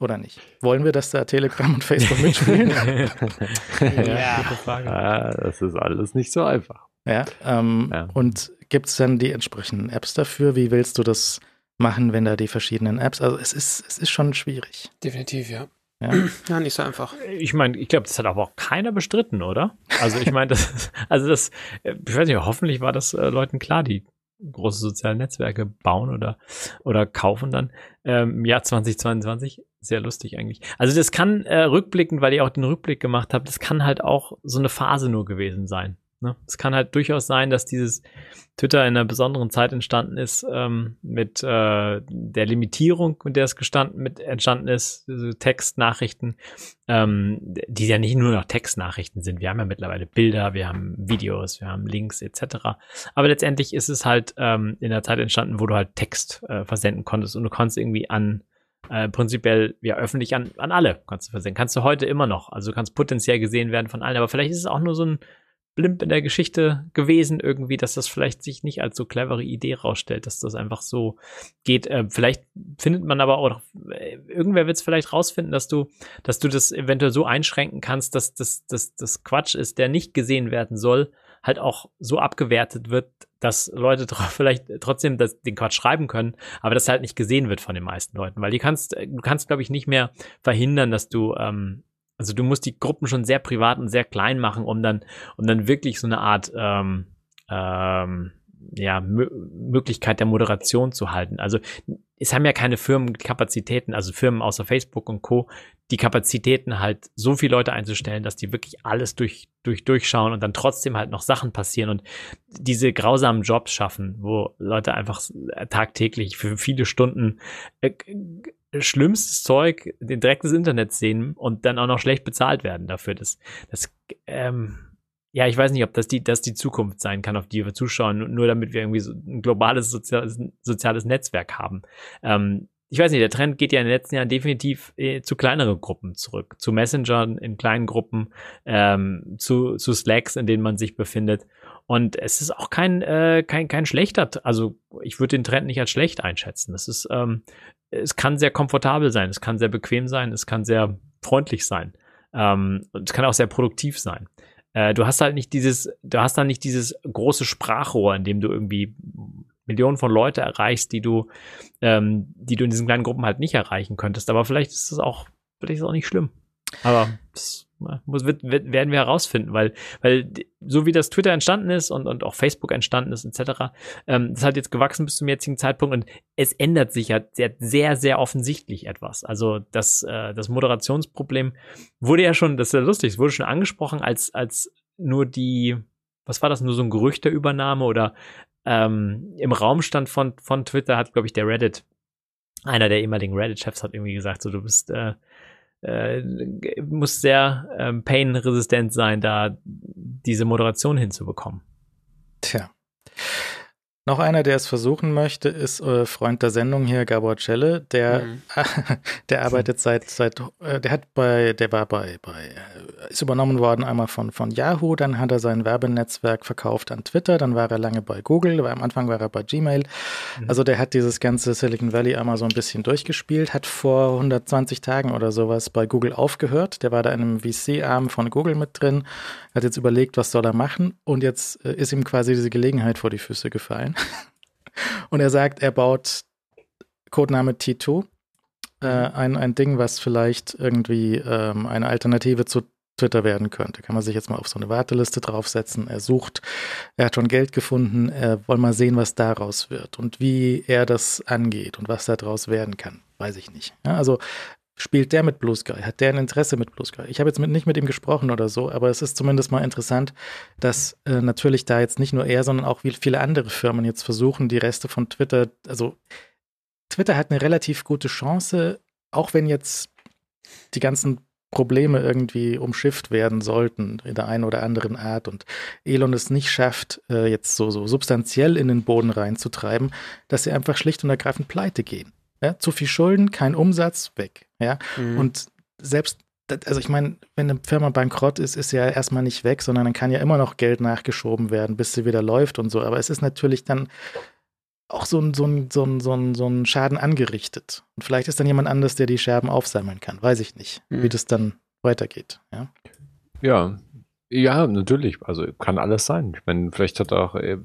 Oder nicht? Wollen wir, dass da Telegram und Facebook mitspielen? ja, ja, das ist alles nicht so einfach. Ja, ähm, ja. und gibt es dann die entsprechenden Apps dafür? Wie willst du das machen, wenn da die verschiedenen Apps? Also es ist, es ist schon schwierig. Definitiv, ja. Ja. ja, nicht so einfach. Ich meine, ich glaube, das hat aber auch keiner bestritten, oder? Also ich meine, das, also das, ich weiß nicht, hoffentlich war das äh, Leuten klar, die große soziale Netzwerke bauen oder, oder kaufen dann ähm, im Jahr 2022. Sehr lustig eigentlich. Also das kann äh, rückblickend, weil ihr auch den Rückblick gemacht habt, das kann halt auch so eine Phase nur gewesen sein. Ne? Es kann halt durchaus sein, dass dieses Twitter in einer besonderen Zeit entstanden ist, ähm, mit äh, der Limitierung, mit der es gestanden, mit entstanden ist, diese Textnachrichten, ähm, die ja nicht nur noch Textnachrichten sind. Wir haben ja mittlerweile Bilder, wir haben Videos, wir haben Links etc. Aber letztendlich ist es halt ähm, in der Zeit entstanden, wo du halt Text äh, versenden konntest und du konntest irgendwie an äh, prinzipiell ja öffentlich an, an alle kannst du versenden. Kannst du heute immer noch. Also du kannst potenziell gesehen werden von allen, aber vielleicht ist es auch nur so ein Blimp in der Geschichte gewesen, irgendwie, dass das vielleicht sich nicht als so clevere Idee rausstellt, dass das einfach so geht. Äh, vielleicht findet man aber auch, äh, irgendwer wird es vielleicht rausfinden, dass du, dass du das eventuell so einschränken kannst, dass das, das, das Quatsch ist, der nicht gesehen werden soll, halt auch so abgewertet wird, dass Leute vielleicht trotzdem das, den Quatsch schreiben können, aber das halt nicht gesehen wird von den meisten Leuten, weil die kannst, du kannst, glaube ich, nicht mehr verhindern, dass du ähm, also du musst die Gruppen schon sehr privat und sehr klein machen, um dann, um dann wirklich so eine Art ähm, ähm, ja, Möglichkeit der Moderation zu halten. Also es haben ja keine Firmen Kapazitäten, also Firmen außer Facebook und Co., die Kapazitäten halt so viele Leute einzustellen, dass die wirklich alles durch, durch, durchschauen und dann trotzdem halt noch Sachen passieren und diese grausamen Jobs schaffen, wo Leute einfach tagtäglich für viele Stunden äh, schlimmstes Zeug, den Dreck des Internets sehen und dann auch noch schlecht bezahlt werden dafür. Das, das, ähm, ja, ich weiß nicht, ob das die, das die Zukunft sein kann, auf die wir zuschauen, nur damit wir irgendwie so ein globales soziales, soziales Netzwerk haben. Ähm, ich weiß nicht, der Trend geht ja in den letzten Jahren definitiv äh, zu kleineren Gruppen zurück, zu Messengern in kleinen Gruppen, ähm, zu, zu Slacks, in denen man sich befindet. Und es ist auch kein, äh, kein, kein schlechter, also ich würde den Trend nicht als schlecht einschätzen. Es ist, ähm, es kann sehr komfortabel sein, es kann sehr bequem sein, es kann sehr freundlich sein. Ähm, und es kann auch sehr produktiv sein. Äh, du hast halt nicht dieses, du hast dann nicht dieses große Sprachrohr, in dem du irgendwie Millionen von Leute erreichst, die du, ähm, die du in diesen kleinen Gruppen halt nicht erreichen könntest. Aber vielleicht ist es auch, vielleicht ist es auch nicht schlimm. Aber es muss, wird, werden wir herausfinden, weil, weil so wie das Twitter entstanden ist und, und auch Facebook entstanden ist, etc., ähm, das hat jetzt gewachsen bis zum jetzigen Zeitpunkt und es ändert sich ja sehr, sehr, sehr offensichtlich etwas. Also das, äh, das Moderationsproblem wurde ja schon, das ist ja lustig, es wurde schon angesprochen als, als nur die, was war das, nur so ein Gerücht der Übernahme oder ähm, im Raum stand von, von Twitter hat, glaube ich, der Reddit, einer der ehemaligen Reddit-Chefs hat irgendwie gesagt, so du bist äh, äh, muss sehr ähm, pain-resistent sein, da diese Moderation hinzubekommen. Tja. Noch einer, der es versuchen möchte, ist äh, Freund der Sendung hier, Gabor Celle. Der, Mhm. der arbeitet seit, seit, äh, der hat bei, der war bei, bei, äh, ist übernommen worden einmal von, von Yahoo, dann hat er sein Werbenetzwerk verkauft an Twitter, dann war er lange bei Google, am Anfang war er bei Gmail. Also der hat dieses ganze Silicon Valley einmal so ein bisschen durchgespielt, hat vor 120 Tagen oder sowas bei Google aufgehört. Der war da in einem VC-Arm von Google mit drin, hat jetzt überlegt, was soll er machen und jetzt äh, ist ihm quasi diese Gelegenheit vor die Füße gefallen. Und er sagt, er baut Codename T2, äh, ein, ein Ding, was vielleicht irgendwie ähm, eine Alternative zu Twitter werden könnte. Kann man sich jetzt mal auf so eine Warteliste draufsetzen. Er sucht, er hat schon Geld gefunden, er will mal sehen, was daraus wird und wie er das angeht und was daraus werden kann. Weiß ich nicht. Ja, also spielt der mit Blue Sky? Hat der ein Interesse mit Blue Sky? Ich habe jetzt mit, nicht mit ihm gesprochen oder so, aber es ist zumindest mal interessant, dass äh, natürlich da jetzt nicht nur er, sondern auch viele andere Firmen jetzt versuchen, die Reste von Twitter, also Twitter hat eine relativ gute Chance, auch wenn jetzt die ganzen Probleme irgendwie umschifft werden sollten in der einen oder anderen Art und Elon es nicht schafft, äh, jetzt so, so substanziell in den Boden reinzutreiben, dass sie einfach schlicht und ergreifend pleite gehen. Ja, zu viel Schulden, kein Umsatz, weg. Ja, Mhm. und selbst, also ich meine, wenn eine Firma bankrott ist, ist sie ja erstmal nicht weg, sondern dann kann ja immer noch Geld nachgeschoben werden, bis sie wieder läuft und so. Aber es ist natürlich dann auch so ein, so ein, so ein, so ein, so ein Schaden angerichtet. Und vielleicht ist dann jemand anders, der die Scherben aufsammeln kann. Weiß ich nicht, Mhm. wie das dann weitergeht. Ja. Ja, ja, natürlich. Also kann alles sein. Ich meine, vielleicht hat auch äh,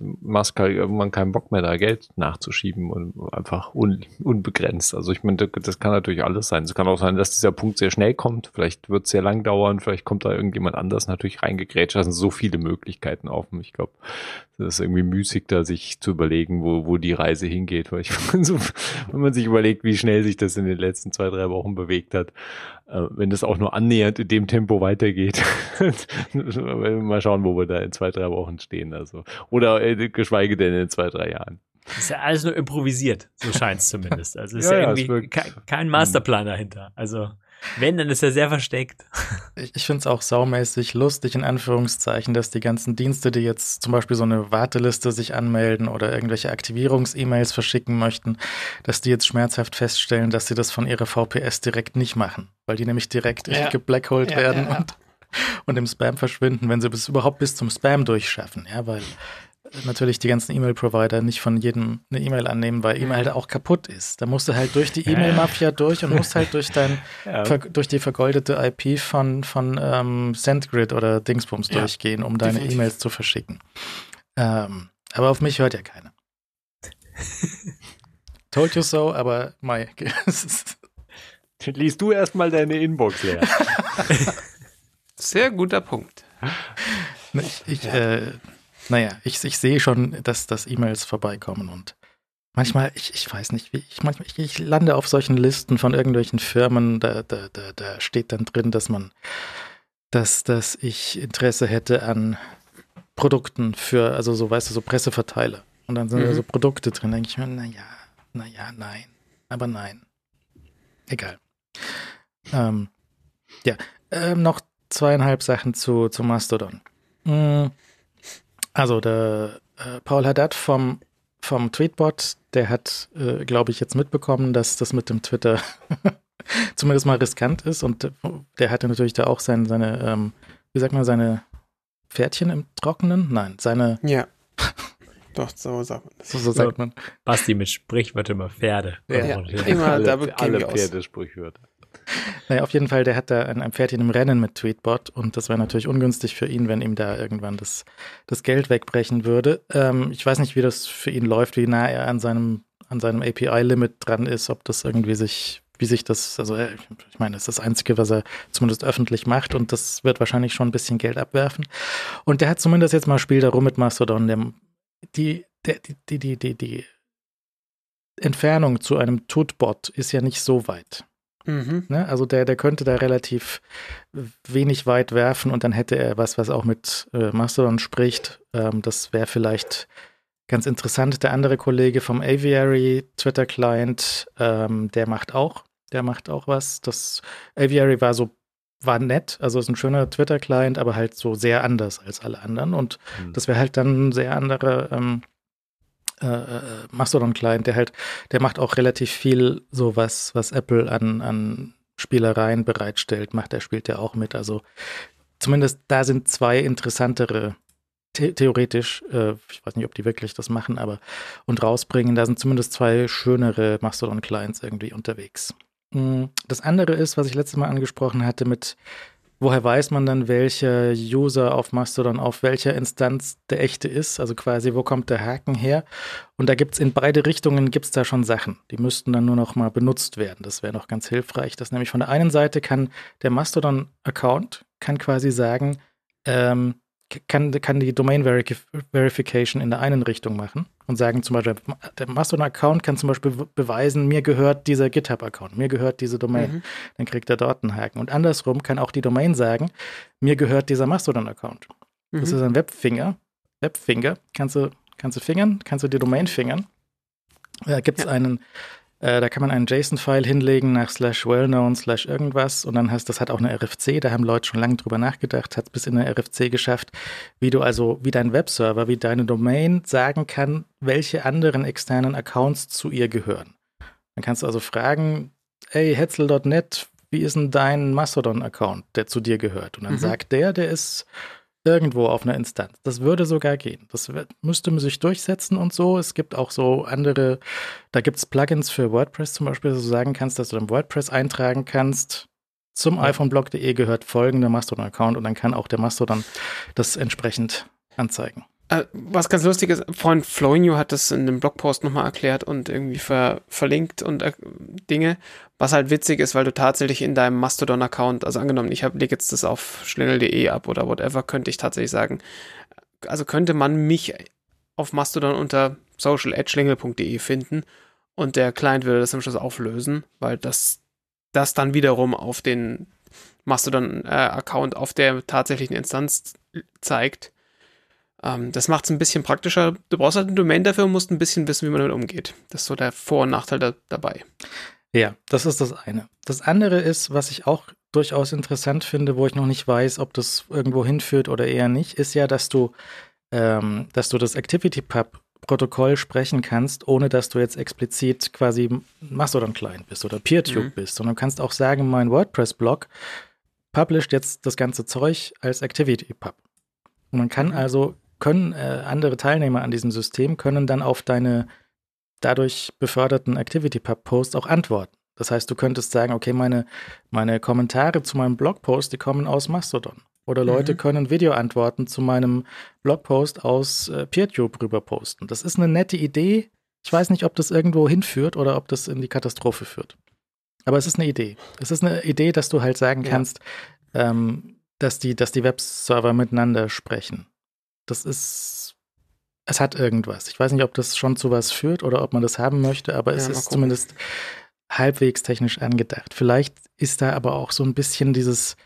Musk halt irgendwann keinen Bock mehr, da Geld nachzuschieben und einfach un, unbegrenzt. Also ich meine, das, das kann natürlich alles sein. Es kann auch sein, dass dieser Punkt sehr schnell kommt. Vielleicht wird es sehr lang dauern. Vielleicht kommt da irgendjemand anders natürlich reingegrätscht. Da sind so viele Möglichkeiten offen. Ich glaube, das ist irgendwie müßig, da sich zu überlegen, wo, wo die Reise hingeht. Weil ich wenn man sich überlegt, wie schnell sich das in den letzten zwei, drei Wochen bewegt hat, äh, wenn das auch nur annähernd in dem Tempo weitergeht, mal schauen, wo wir da in zwei, drei Wochen stehen. Also, oder äh, geschweige denn in zwei, drei Jahren. Das ist ja alles nur improvisiert, so scheint es zumindest. Also ist Ja, ja, ja, irgendwie kein, kein Masterplan dahinter. Also, wenn, dann ist er sehr versteckt. Ich, ich finde es auch saumäßig lustig, in Anführungszeichen, dass die ganzen Dienste, die jetzt zum Beispiel so eine Warteliste sich anmelden oder irgendwelche Aktivierungs-E-Mails verschicken möchten, dass die jetzt schmerzhaft feststellen, dass sie das von ihrer VPS direkt nicht machen, weil die nämlich direkt Ja. geblackholt Ja, werden ja, ja. Und, und im Spam verschwinden, wenn sie es überhaupt bis zum Spam durchschaffen, ja, weil natürlich die ganzen E-Mail-Provider nicht von jedem eine E-Mail annehmen, weil E-Mail halt auch kaputt ist. Da musst du halt durch die E-Mail-Mafia durch und musst halt durch dein Ja. durch die vergoldete IP von, von ähm, SendGrid oder Dingsbums Ja, durchgehen, um deine. E-Mails zu verschicken. Ähm, aber auf mich hört ja keiner. Told you so, aber Mai. es ist- Liest du erstmal deine Inbox leer. Sehr guter Punkt. ich, ich, äh, naja, ich, ich sehe schon, dass, dass E-Mails vorbeikommen und manchmal, ich, ich weiß nicht, wie ich manchmal, ich, ich lande auf solchen Listen von irgendwelchen Firmen, da, da, da, da steht dann drin, dass man, dass, dass ich Interesse hätte an Produkten für, also so, weißt du, so Presseverteiler. Und dann sind da Mhm. so Produkte drin, denke ich mir, naja, naja, nein, aber nein. Egal. Ähm, ja, ähm, noch zweieinhalb Sachen zu, zu Mastodon. Mm, Also der äh, Paul Haddad vom, vom Tweetbot, der hat, äh, glaube ich, jetzt mitbekommen, dass das mit dem Twitter zumindest mal riskant ist und äh, der hatte natürlich da auch sein, seine, ähm, wie sagt man, seine Pferdchen im Trockenen? Nein, seine, Ja. Doch, so sagt man das. so, so sagt man. Basti mit Sprichwörtern immer Pferde. Ja. Immer, alle da gehen alle wir aus. Pferdesprüchwörter. Naja, auf jeden Fall, der hat da ein, ein Pferdchen im Rennen mit Tweetbot und das wäre natürlich ungünstig für ihn, wenn ihm da irgendwann das, das Geld wegbrechen würde. Ähm, ich weiß nicht, wie das für ihn läuft, wie nah er an seinem, an seinem API-Limit dran ist, ob das irgendwie sich, wie sich das, also äh, ich meine, das ist das Einzige, was er zumindest öffentlich macht und das wird wahrscheinlich schon ein bisschen Geld abwerfen. Und der hat zumindest jetzt mal Spiel darum mit Mastodon, der, die, der, die, die, die, die, die Entfernung zu einem Tutbot ist ja nicht so weit. Mhm. Ne? Also der, der könnte da relativ wenig weit werfen und dann hätte er was, was auch mit äh, Mastodon spricht. Ähm, das wäre vielleicht ganz interessant. Der andere Kollege vom Aviary Twitter Client, ähm, der macht auch, der macht auch was. Das Aviary war so war nett, also ist ein schöner Twitter Client, aber halt so sehr anders als alle anderen und Hm. das wäre halt dann ein sehr anderer ähm, äh, äh, Mastodon-Client, der halt, der macht auch relativ viel so was, was Apple an, an Spielereien bereitstellt, macht er, spielt ja auch mit. Also zumindest da sind zwei interessantere the theoretisch, äh, ich weiß nicht, ob die wirklich das machen, aber und rausbringen, da sind zumindest zwei schönere Mastodon-Clients irgendwie unterwegs. Mm, das andere ist, was ich letztes Mal angesprochen hatte, mit woher weiß man dann, welcher User auf Mastodon auf welcher Instanz der echte ist? Also quasi, wo kommt der Haken her? Und da gibt es in beide Richtungen gibt's da schon Sachen. Die müssten dann nur noch mal benutzt werden. Das wäre noch ganz hilfreich. Das nämlich von der einen Seite kann der Mastodon-Account kann quasi sagen, ähm, kann, kann die Domain Verification in der einen Richtung machen und sagen zum Beispiel, der Mastodon-Account kann zum Beispiel beweisen, mir gehört dieser GitHub-Account, mir gehört diese Domain. Mhm. Dann kriegt er dort einen Haken. Und andersrum kann auch die Domain sagen, mir gehört dieser Mastodon-Account. Mhm. Das ist ein Webfinger. Webfinger. Kannst du, kannst du fingern, kannst du die Domain fingern. Da gibt es ja. einen äh, da kann man einen JSON-File hinlegen nach slash wellknown slash irgendwas und dann hast, das hat auch eine RFC, da haben Leute schon lange drüber nachgedacht, hat es bis in eine RFC geschafft, wie du also, wie dein Webserver, wie deine Domain sagen kann, welche anderen externen Accounts zu ihr gehören. Dann kannst du also fragen, hey, hetzel.net, wie ist denn dein Mastodon-Account, der zu dir gehört? Und dann mhm. sagt der, der ist Irgendwo auf einer Instanz. Das würde sogar gehen. Das müsste man sich durchsetzen und so. Es gibt auch so andere, da gibt es Plugins für WordPress zum Beispiel, dass du sagen kannst, dass du dann WordPress eintragen kannst. Zum ja. iPhoneblog.de gehört folgender Mastodon-Account und dann kann auch der Mastodon das entsprechend anzeigen. Äh, was ganz lustig ist, Freund Flowinio hat das in dem Blogpost nochmal erklärt und irgendwie ver verlinkt und äh, Dinge, was halt witzig ist, weil du tatsächlich in deinem Mastodon-Account, also angenommen, ich lege jetzt das auf schlingel.de ab oder whatever, könnte ich tatsächlich sagen, also könnte man mich auf Mastodon unter social.schlingel.de finden und der Client würde das am Schluss auflösen, weil das, das dann wiederum auf den Mastodon-Account äh, auf der tatsächlichen Instanz zeigt ähm, das macht es ein bisschen praktischer. Du brauchst halt eine Domain dafür und musst ein bisschen wissen, wie man damit umgeht. Das ist so der Vor- und Nachteil da, dabei. Ja, das ist das eine. Das andere ist, was ich auch durchaus interessant finde, wo ich noch nicht weiß, ob das irgendwo hinführt oder eher nicht, ist ja, dass du, ähm, dass du das ActivityPub Protokoll sprechen kannst, ohne dass du jetzt explizit quasi Mastodon-Client bist oder PeerTube mhm. bist, sondern du kannst auch sagen, mein WordPress-Blog published jetzt das ganze Zeug als ActivityPub. Und man kann mhm. also können äh, andere Teilnehmer an diesem System können dann auf deine dadurch beförderten ActivityPub-Posts auch antworten. Das heißt, du könntest sagen, okay, meine, meine Kommentare zu meinem Blogpost, die kommen aus Mastodon. Oder Leute mhm. können Videoantworten zu meinem Blogpost aus äh, PeerTube rüber posten. Das ist eine nette Idee. Ich weiß nicht, ob das irgendwo hinführt oder ob das in die Katastrophe führt. Aber es ist eine Idee. Es ist eine Idee, dass du halt sagen ja. kannst, ähm, dass die, dass die Webserver miteinander sprechen das ist, es hat irgendwas. Ich weiß nicht, ob das schon zu was führt oder ob man das haben möchte, aber es ja, ist zumindest halbwegs technisch angedacht. Vielleicht ist da aber auch so ein bisschen dieses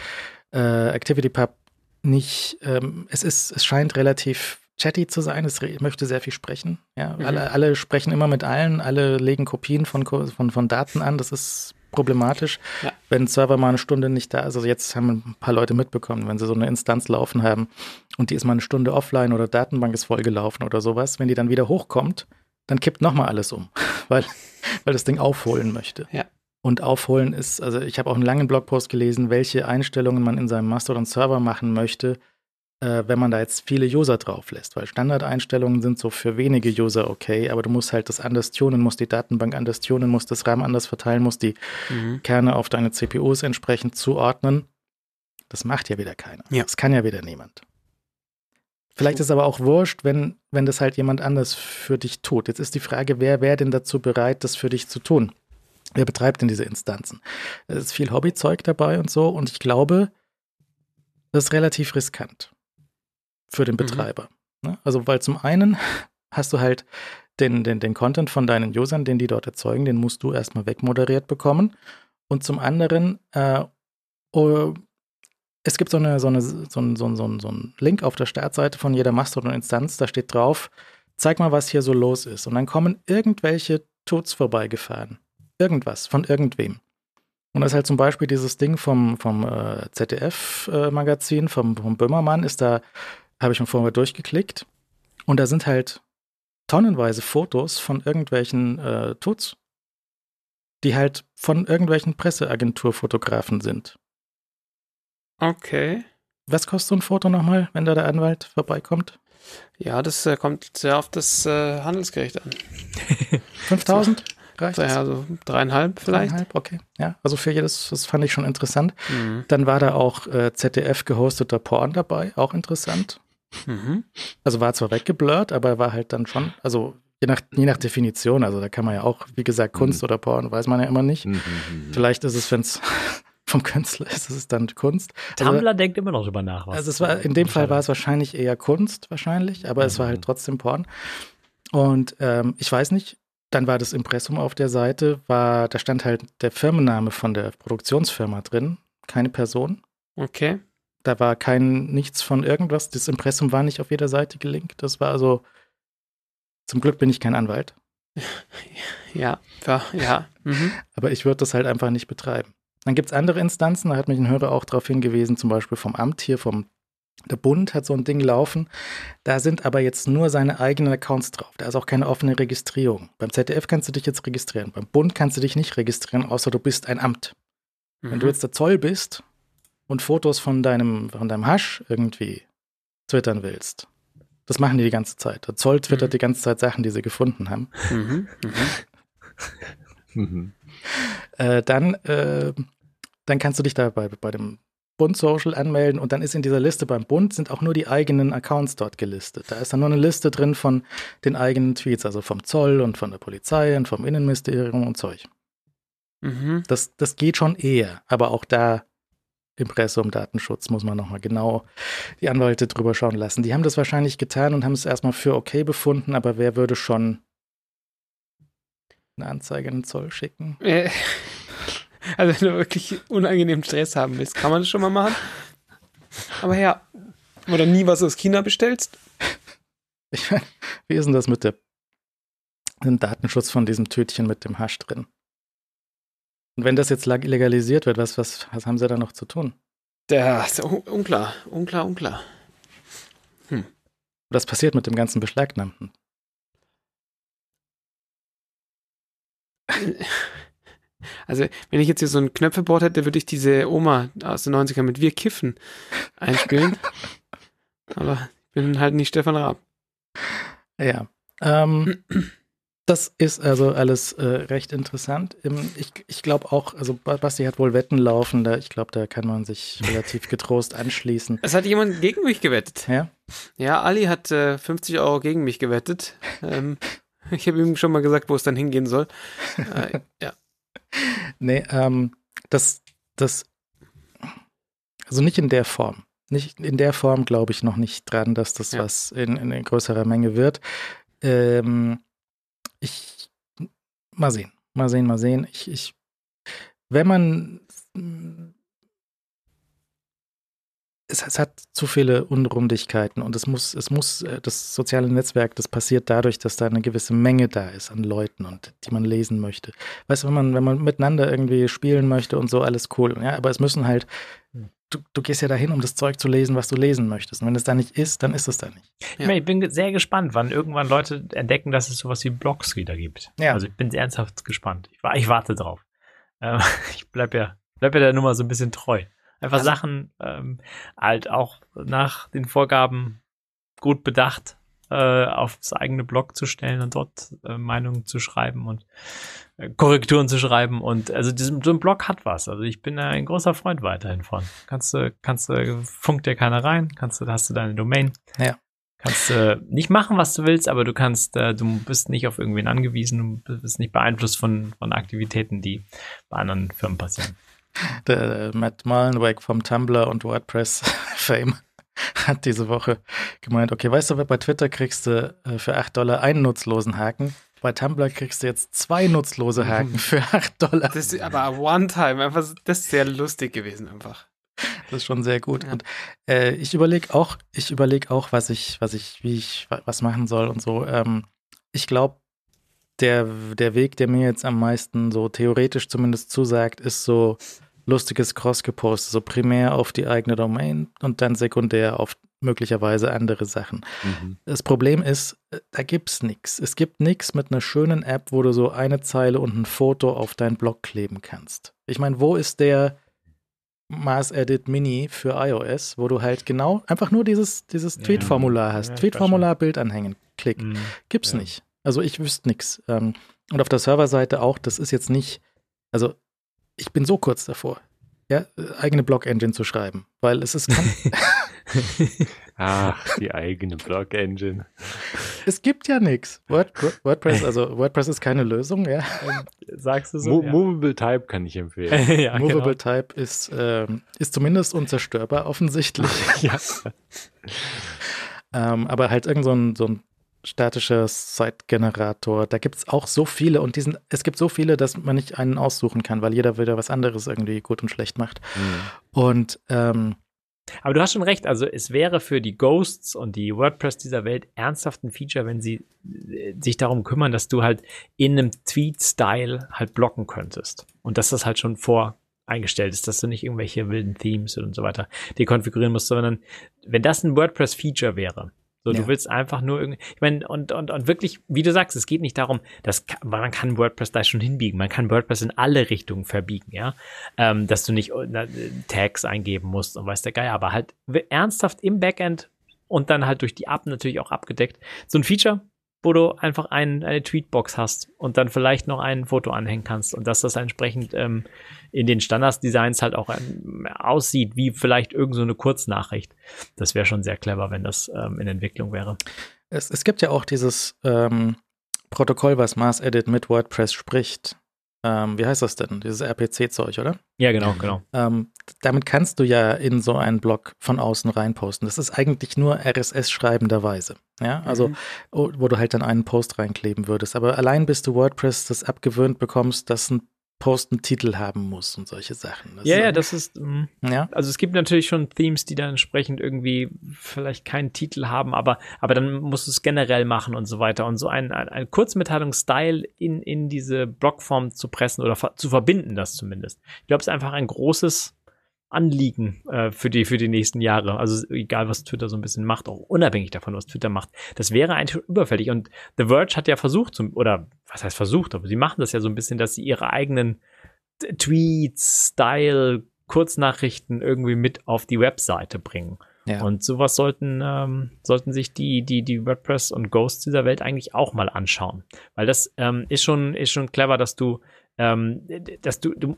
äh, ActivityPub nicht, ähm, es ist, es scheint relativ chatty zu sein, es möchte sehr viel sprechen. Ja, mhm. alle, alle sprechen immer mit allen, alle legen Kopien von, von, von Daten an. Das ist problematisch, ja. wenn ein Server mal eine Stunde nicht da ist. Also jetzt haben ein paar Leute mitbekommen, wenn sie so eine Instanz laufen haben und die ist mal eine Stunde offline oder Datenbank ist vollgelaufen oder sowas, wenn die dann wieder hochkommt, dann kippt nochmal alles um, weil, weil das Ding aufholen möchte. Ja. Und aufholen ist, also ich habe auch einen langen Blogpost gelesen, welche Einstellungen man in seinem Mastodon-Server machen möchte, äh, wenn man da jetzt viele User drauf lässt, weil Standardeinstellungen sind so für wenige User okay, aber du musst halt das anders tunen, musst die Datenbank anders tunen, musst das RAM anders verteilen, musst die mhm. Kerne auf deine CPUs entsprechend zuordnen. Das macht ja wieder keiner. Ja. Das kann ja wieder niemand. Vielleicht ist es aber auch wurscht, wenn, wenn das halt jemand anders für dich tut. Jetzt ist die Frage, wer wäre denn dazu bereit, das für dich zu tun? Wer betreibt denn diese Instanzen? Es ist viel Hobbyzeug dabei und so und ich glaube, das ist relativ riskant für den mhm. Betreiber. Mhm. Also, weil zum einen hast du halt den, den, den Content von deinen Usern, den die dort erzeugen, den musst du erstmal wegmoderiert bekommen. Und zum anderen, äh, oh, es gibt so, eine, so, eine, so, ein, so, ein, so, ein, so ein Link auf der Startseite von jeder Mastodon-Instanz, da steht drauf, zeig mal, was hier so los ist. Und dann kommen irgendwelche Tuts vorbeigefahren. Irgendwas von irgendwem. Und das ist halt zum Beispiel dieses Ding vom, vom äh, ZDF-Magazin, äh, vom, vom Böhmermann, ist da habe ich mir vorher durchgeklickt. Und da sind halt tonnenweise Fotos von irgendwelchen äh, Tuts, die halt von irgendwelchen Presseagenturfotografen sind. Okay. Was kostet so ein Foto nochmal, wenn da der Anwalt vorbeikommt? Ja, das äh, kommt sehr auf das äh, Handelsgericht an. 5000? Reicht Ja, so dreieinhalb vielleicht. Dreieinhalb, okay. Ja, also für jedes, das fand ich schon interessant. Mhm. Dann war da auch äh, ZDF gehosteter Porn dabei, auch interessant. Mhm. Also war zwar weggeblurrt, aber war halt dann schon, also je nach, je nach Definition, also da kann man ja auch, wie gesagt, Kunst Mhm. oder Porn, weiß man ja immer nicht. Mhm, mhm. Vielleicht ist es, wenn es vom Künstler ist, ist es dann Kunst. Also, Tumblr denkt immer noch drüber nach. Was also es war, in dem Fall war es wahrscheinlich eher Kunst, wahrscheinlich, aber es war halt Mhm. trotzdem Porn. Und ähm, ich weiß nicht, dann war das Impressum auf der Seite, war, da stand halt der Firmenname von der Produktionsfirma drin, keine Person. Okay. Da war kein nichts von irgendwas. Das Impressum war nicht auf jeder Seite gelinkt. Das war also, zum Glück bin ich kein Anwalt, Ja, ja, ja. Mhm. aber ich würde das halt einfach nicht betreiben. Dann gibt es andere Instanzen, da hat mich ein Hörer auch darauf hingewiesen, zum Beispiel vom Amt hier, vom der Bund hat so ein Ding laufen. Da sind aber jetzt nur seine eigenen Accounts drauf. Da ist auch keine offene Registrierung. Beim ZDF kannst du dich jetzt registrieren. Beim Bund kannst du dich nicht registrieren, außer du bist ein Amt. Wenn du Mhm. jetzt der Zoll bist und Fotos von deinem, von deinem Hasch irgendwie twittern willst, das machen die die ganze Zeit. Der Zoll twittert Mhm. die ganze Zeit Sachen, die sie gefunden haben. Mhm. Mhm. Mhm. Äh, dann, äh, dann kannst du dich da bei, bei dem Bund Social anmelden und dann ist in dieser Liste beim Bund sind auch nur die eigenen Accounts dort gelistet. Da ist dann nur eine Liste drin von den eigenen Tweets, also vom Zoll und von der Polizei und vom Innenministerium und Zeug. Mhm. Das, das geht schon eher, aber auch da Impressum, Datenschutz muss man nochmal genau die Anwälte drüber schauen lassen. Die haben das wahrscheinlich getan und haben es erstmal für okay befunden, aber wer würde schon eine Anzeige an den Zoll schicken? Äh, Also wenn du wirklich unangenehmen Stress haben willst, kann man das schon mal machen. Aber ja, oder nie was aus China bestellst. Ich mein, wie ist denn das mit dem Datenschutz von diesem Tütchen mit dem Hasch drin? Und wenn das jetzt legalisiert wird, was, was, was haben sie da noch zu tun? Der ist un unklar, unklar, unklar. Was passiert mit dem ganzen Beschlagnahmten? Also, wenn ich jetzt hier so ein Knöpfeboard hätte, würde ich diese Oma aus den 90ern mit Wir kiffen einspielen. Aber ich bin halt nicht Stefan Raab. Ja. Ähm, das ist also alles äh, recht interessant. Ich ich glaube auch, also Ba- Basti hat wohl Wetten laufen, da, ich glaube, da kann man sich relativ getrost anschließen. Es hat jemand gegen mich gewettet. Ja? Ja, Ali hat äh, 50 Euro gegen mich gewettet. Ähm, ich habe ihm schon mal gesagt, wo es dann hingehen soll. Äh, ja. Nee, ähm, das, das, also nicht in der Form. Nicht in der Form glaube ich noch nicht dran, dass das Ja. was in, in größerer Menge wird. Ähm, ich, mal sehen, mal sehen, mal sehen. Ich, ich, wenn man, es, es hat zu viele Unrundigkeiten und es muss, es muss, äh, das soziale Netzwerk, das passiert dadurch, dass da eine gewisse Menge da ist an Leuten und die man lesen möchte. Weißt du, wenn man, wenn man miteinander irgendwie spielen möchte und so, alles cool. Ja, aber es müssen halt, du, du gehst ja dahin, um das Zeug zu lesen, was du lesen möchtest. Und wenn es da nicht ist, dann ist es da nicht. Ja. Ich bin sehr gespannt, wann irgendwann Leute entdecken, dass es sowas wie Blogs wieder gibt. Ja. Also ich bin ernsthaft gespannt. Ich, ich warte drauf. Ähm, ich bleib ja, bleib ja der Nummer so ein bisschen treu. Einfach Also- Sachen ähm, halt auch nach den Vorgaben gut bedacht äh, aufs eigene Blog zu stellen und dort äh, Meinungen zu schreiben und äh, Korrekturen zu schreiben. Und also diesem, so ein Blog hat was. Also ich bin da ein großer Freund weiterhin von. Kannst du, kannst du, funkt dir keiner rein, kannst du, hast du deine Domain. Ja. Kannst äh, nicht machen, was du willst, aber du kannst, äh, du bist nicht auf irgendwen angewiesen, du bist nicht beeinflusst von, von Aktivitäten, die bei anderen Firmen passieren. Der äh, Matt Mullenweg vom Tumblr und WordPress Fame hat diese Woche gemeint, okay, weißt du, bei Twitter kriegst du äh, für 8 Dollar einen nutzlosen Haken. Bei Tumblr kriegst du jetzt zwei nutzlose Haken für 8 Dollar. Das ist aber one time. Einfach, das ist sehr lustig gewesen einfach. Das ist schon sehr gut. Ja. Und äh, ich überlege auch, ich überlege auch, was ich, was ich, wie ich wa- was machen soll und so. Ähm, ich glaube, der, der Weg, der mir jetzt am meisten so theoretisch zumindest zusagt, ist so lustiges Cross-Gepost, so primär auf die eigene Domain und dann sekundär auf möglicherweise andere Sachen. Mhm. Das Problem ist, äh, da gibt's nichts. Es gibt nichts mit einer schönen App, wo du so eine Zeile und ein Foto auf deinen Blog kleben kannst. Ich meine, wo ist der Mars Edit Mini für iOS, wo du halt genau einfach nur dieses, dieses Ja. Tweet-Formular hast. Ja, Tweet-Formular, Bild anhängen, Klick. Mhm. Gibt's Ja. nicht. Also ich wüsste nichts. Ähm, und auf der Serverseite auch, das ist jetzt nicht, also ich bin so kurz davor, ja, eigene Blog-Engine zu schreiben, weil es ist, kann, Ach, die eigene Blog-Engine. es gibt ja nichts. Word, WordPress, also WordPress ist keine Lösung, ja. Sagst du so? Mo ja. Movable Type kann ich empfehlen. ja, Movable genau. Type ist, ähm, ist zumindest unzerstörbar offensichtlich. ja. ähm, aber halt irgend so ein, so ein statischer Site-Generator, da gibt es auch so viele und diesen, es gibt so viele, dass man nicht einen aussuchen kann, weil jeder wieder was anderes irgendwie gut und schlecht macht. Mhm. Und ähm, Aber du hast schon recht, also es wäre für die Ghosts und die WordPress dieser Welt ernsthaft ein Feature, wenn sie äh, sich darum kümmern, dass du halt in einem Tweet-Style halt blocken könntest. Und dass das halt schon vor eingestellt ist, dass du nicht irgendwelche wilden Themes und so weiter dekonfigurieren musst, sondern wenn das ein WordPress-Feature wäre, so, Ja. du willst einfach nur irgendwie, ich meine, und, und, und wirklich, wie du sagst, es geht nicht darum, dass man kann WordPress da schon hinbiegen, man kann WordPress in alle Richtungen verbiegen, ja, ähm, dass du nicht äh, na, Tags eingeben musst und weiß der Geier, aber halt ernsthaft im Backend und dann halt durch die App natürlich auch abgedeckt. So ein Feature, wo du einfach ein, eine Tweetbox hast und dann vielleicht noch ein Foto anhängen kannst und dass das entsprechend ähm, in den Standards-Designs halt auch ähm, aussieht, wie vielleicht irgend so eine Kurznachricht. Das wäre schon sehr clever, wenn das ähm, in Entwicklung wäre. es, es gibt ja auch dieses ähm, Protokoll, was Mars Edit mit WordPress spricht. Ähm, wie heißt das denn? Dieses RPC-Zeug, oder? Ja, genau, genau. Ähm, damit kannst du ja in so einen Blog von außen reinposten. Das ist eigentlich nur RSS schreibenderweise. Ja, also Mhm. wo wo du halt dann einen Post reinkleben würdest. Aber allein bis du WordPress das abgewöhnt bekommst, dass ein Post einen Titel haben muss und solche Sachen. Das Ja, ist- ja, das ist, mm, ja. also es gibt natürlich schon Themes, die dann entsprechend irgendwie vielleicht keinen Titel haben, aber, aber dann musst du es generell machen und so weiter. Und so ein, ein, ein Kurzmitteilungsstyle in, in diese Blockform zu pressen oder ver zu verbinden, das zumindest. Ich glaube, es ist einfach ein großes Anliegen äh, für, die, für die nächsten Jahre. Also egal, was Twitter so ein bisschen macht, auch unabhängig davon, was Twitter macht. Das wäre eigentlich schon überfällig. Und The Verge hat ja versucht, zum, oder was heißt versucht, aber sie machen das ja so ein bisschen, dass sie ihre eigenen Tweets, Style, Kurznachrichten irgendwie mit auf die Webseite bringen. Ja. Und sowas sollten, ähm, sollten sich die, die, die WordPress und Ghosts dieser Welt eigentlich auch mal anschauen. Weil das ähm, ist schon, ist schon clever, dass du, ähm, dass du, du,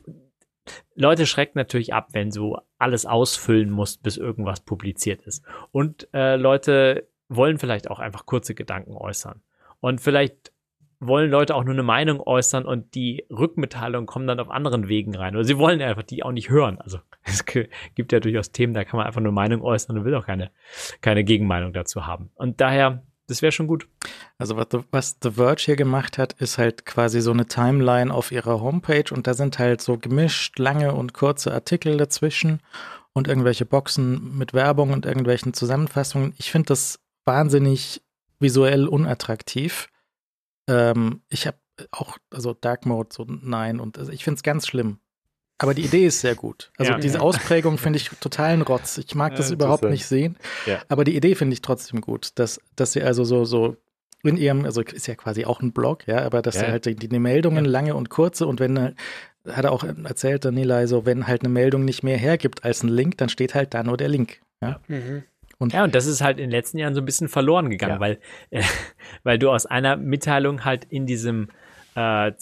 Leute schreckt natürlich ab, wenn du alles ausfüllen musst, bis irgendwas publiziert ist. Und äh, Leute wollen vielleicht auch einfach kurze Gedanken äußern. Und vielleicht wollen Leute auch nur eine Meinung äußern und die Rückmitteilungen kommen dann auf anderen Wegen rein. Oder sie wollen einfach die auch nicht hören. Also es gibt ja durchaus Themen, da kann man einfach nur Meinung äußern und will auch keine, keine Gegenmeinung dazu haben. Und daher, das wäre schon gut. Also was The, was The Verge hier gemacht hat, ist halt quasi so eine Timeline auf ihrer Homepage und da sind halt so gemischt lange und kurze Artikel dazwischen und irgendwelche Boxen mit Werbung und irgendwelchen Zusammenfassungen. Ich finde das wahnsinnig visuell unattraktiv. Ähm, ich habe auch, also Dark Mode, so nein und also ich finde es ganz schlimm. Aber die Idee ist sehr gut. Also Ja. diese Ausprägung finde ich totalen Rotz. Ich mag Ja, das überhaupt interessant. nicht sehen. Ja. Aber die Idee finde ich trotzdem gut, dass, dass sie also so, so in ihrem, also ist ja quasi auch ein Blog, ja, aber dass Ja. sie halt die, die Meldungen lange und kurze und wenn, hat er auch erzählt, der Nilay, so wenn halt eine Meldung nicht mehr hergibt als ein Link, dann steht halt da nur der Link. Ja. Mhm. Ja, und das ist halt in den letzten Jahren so ein bisschen verloren gegangen, Ja. weil, äh, weil du aus einer Mitteilung halt in diesem äh,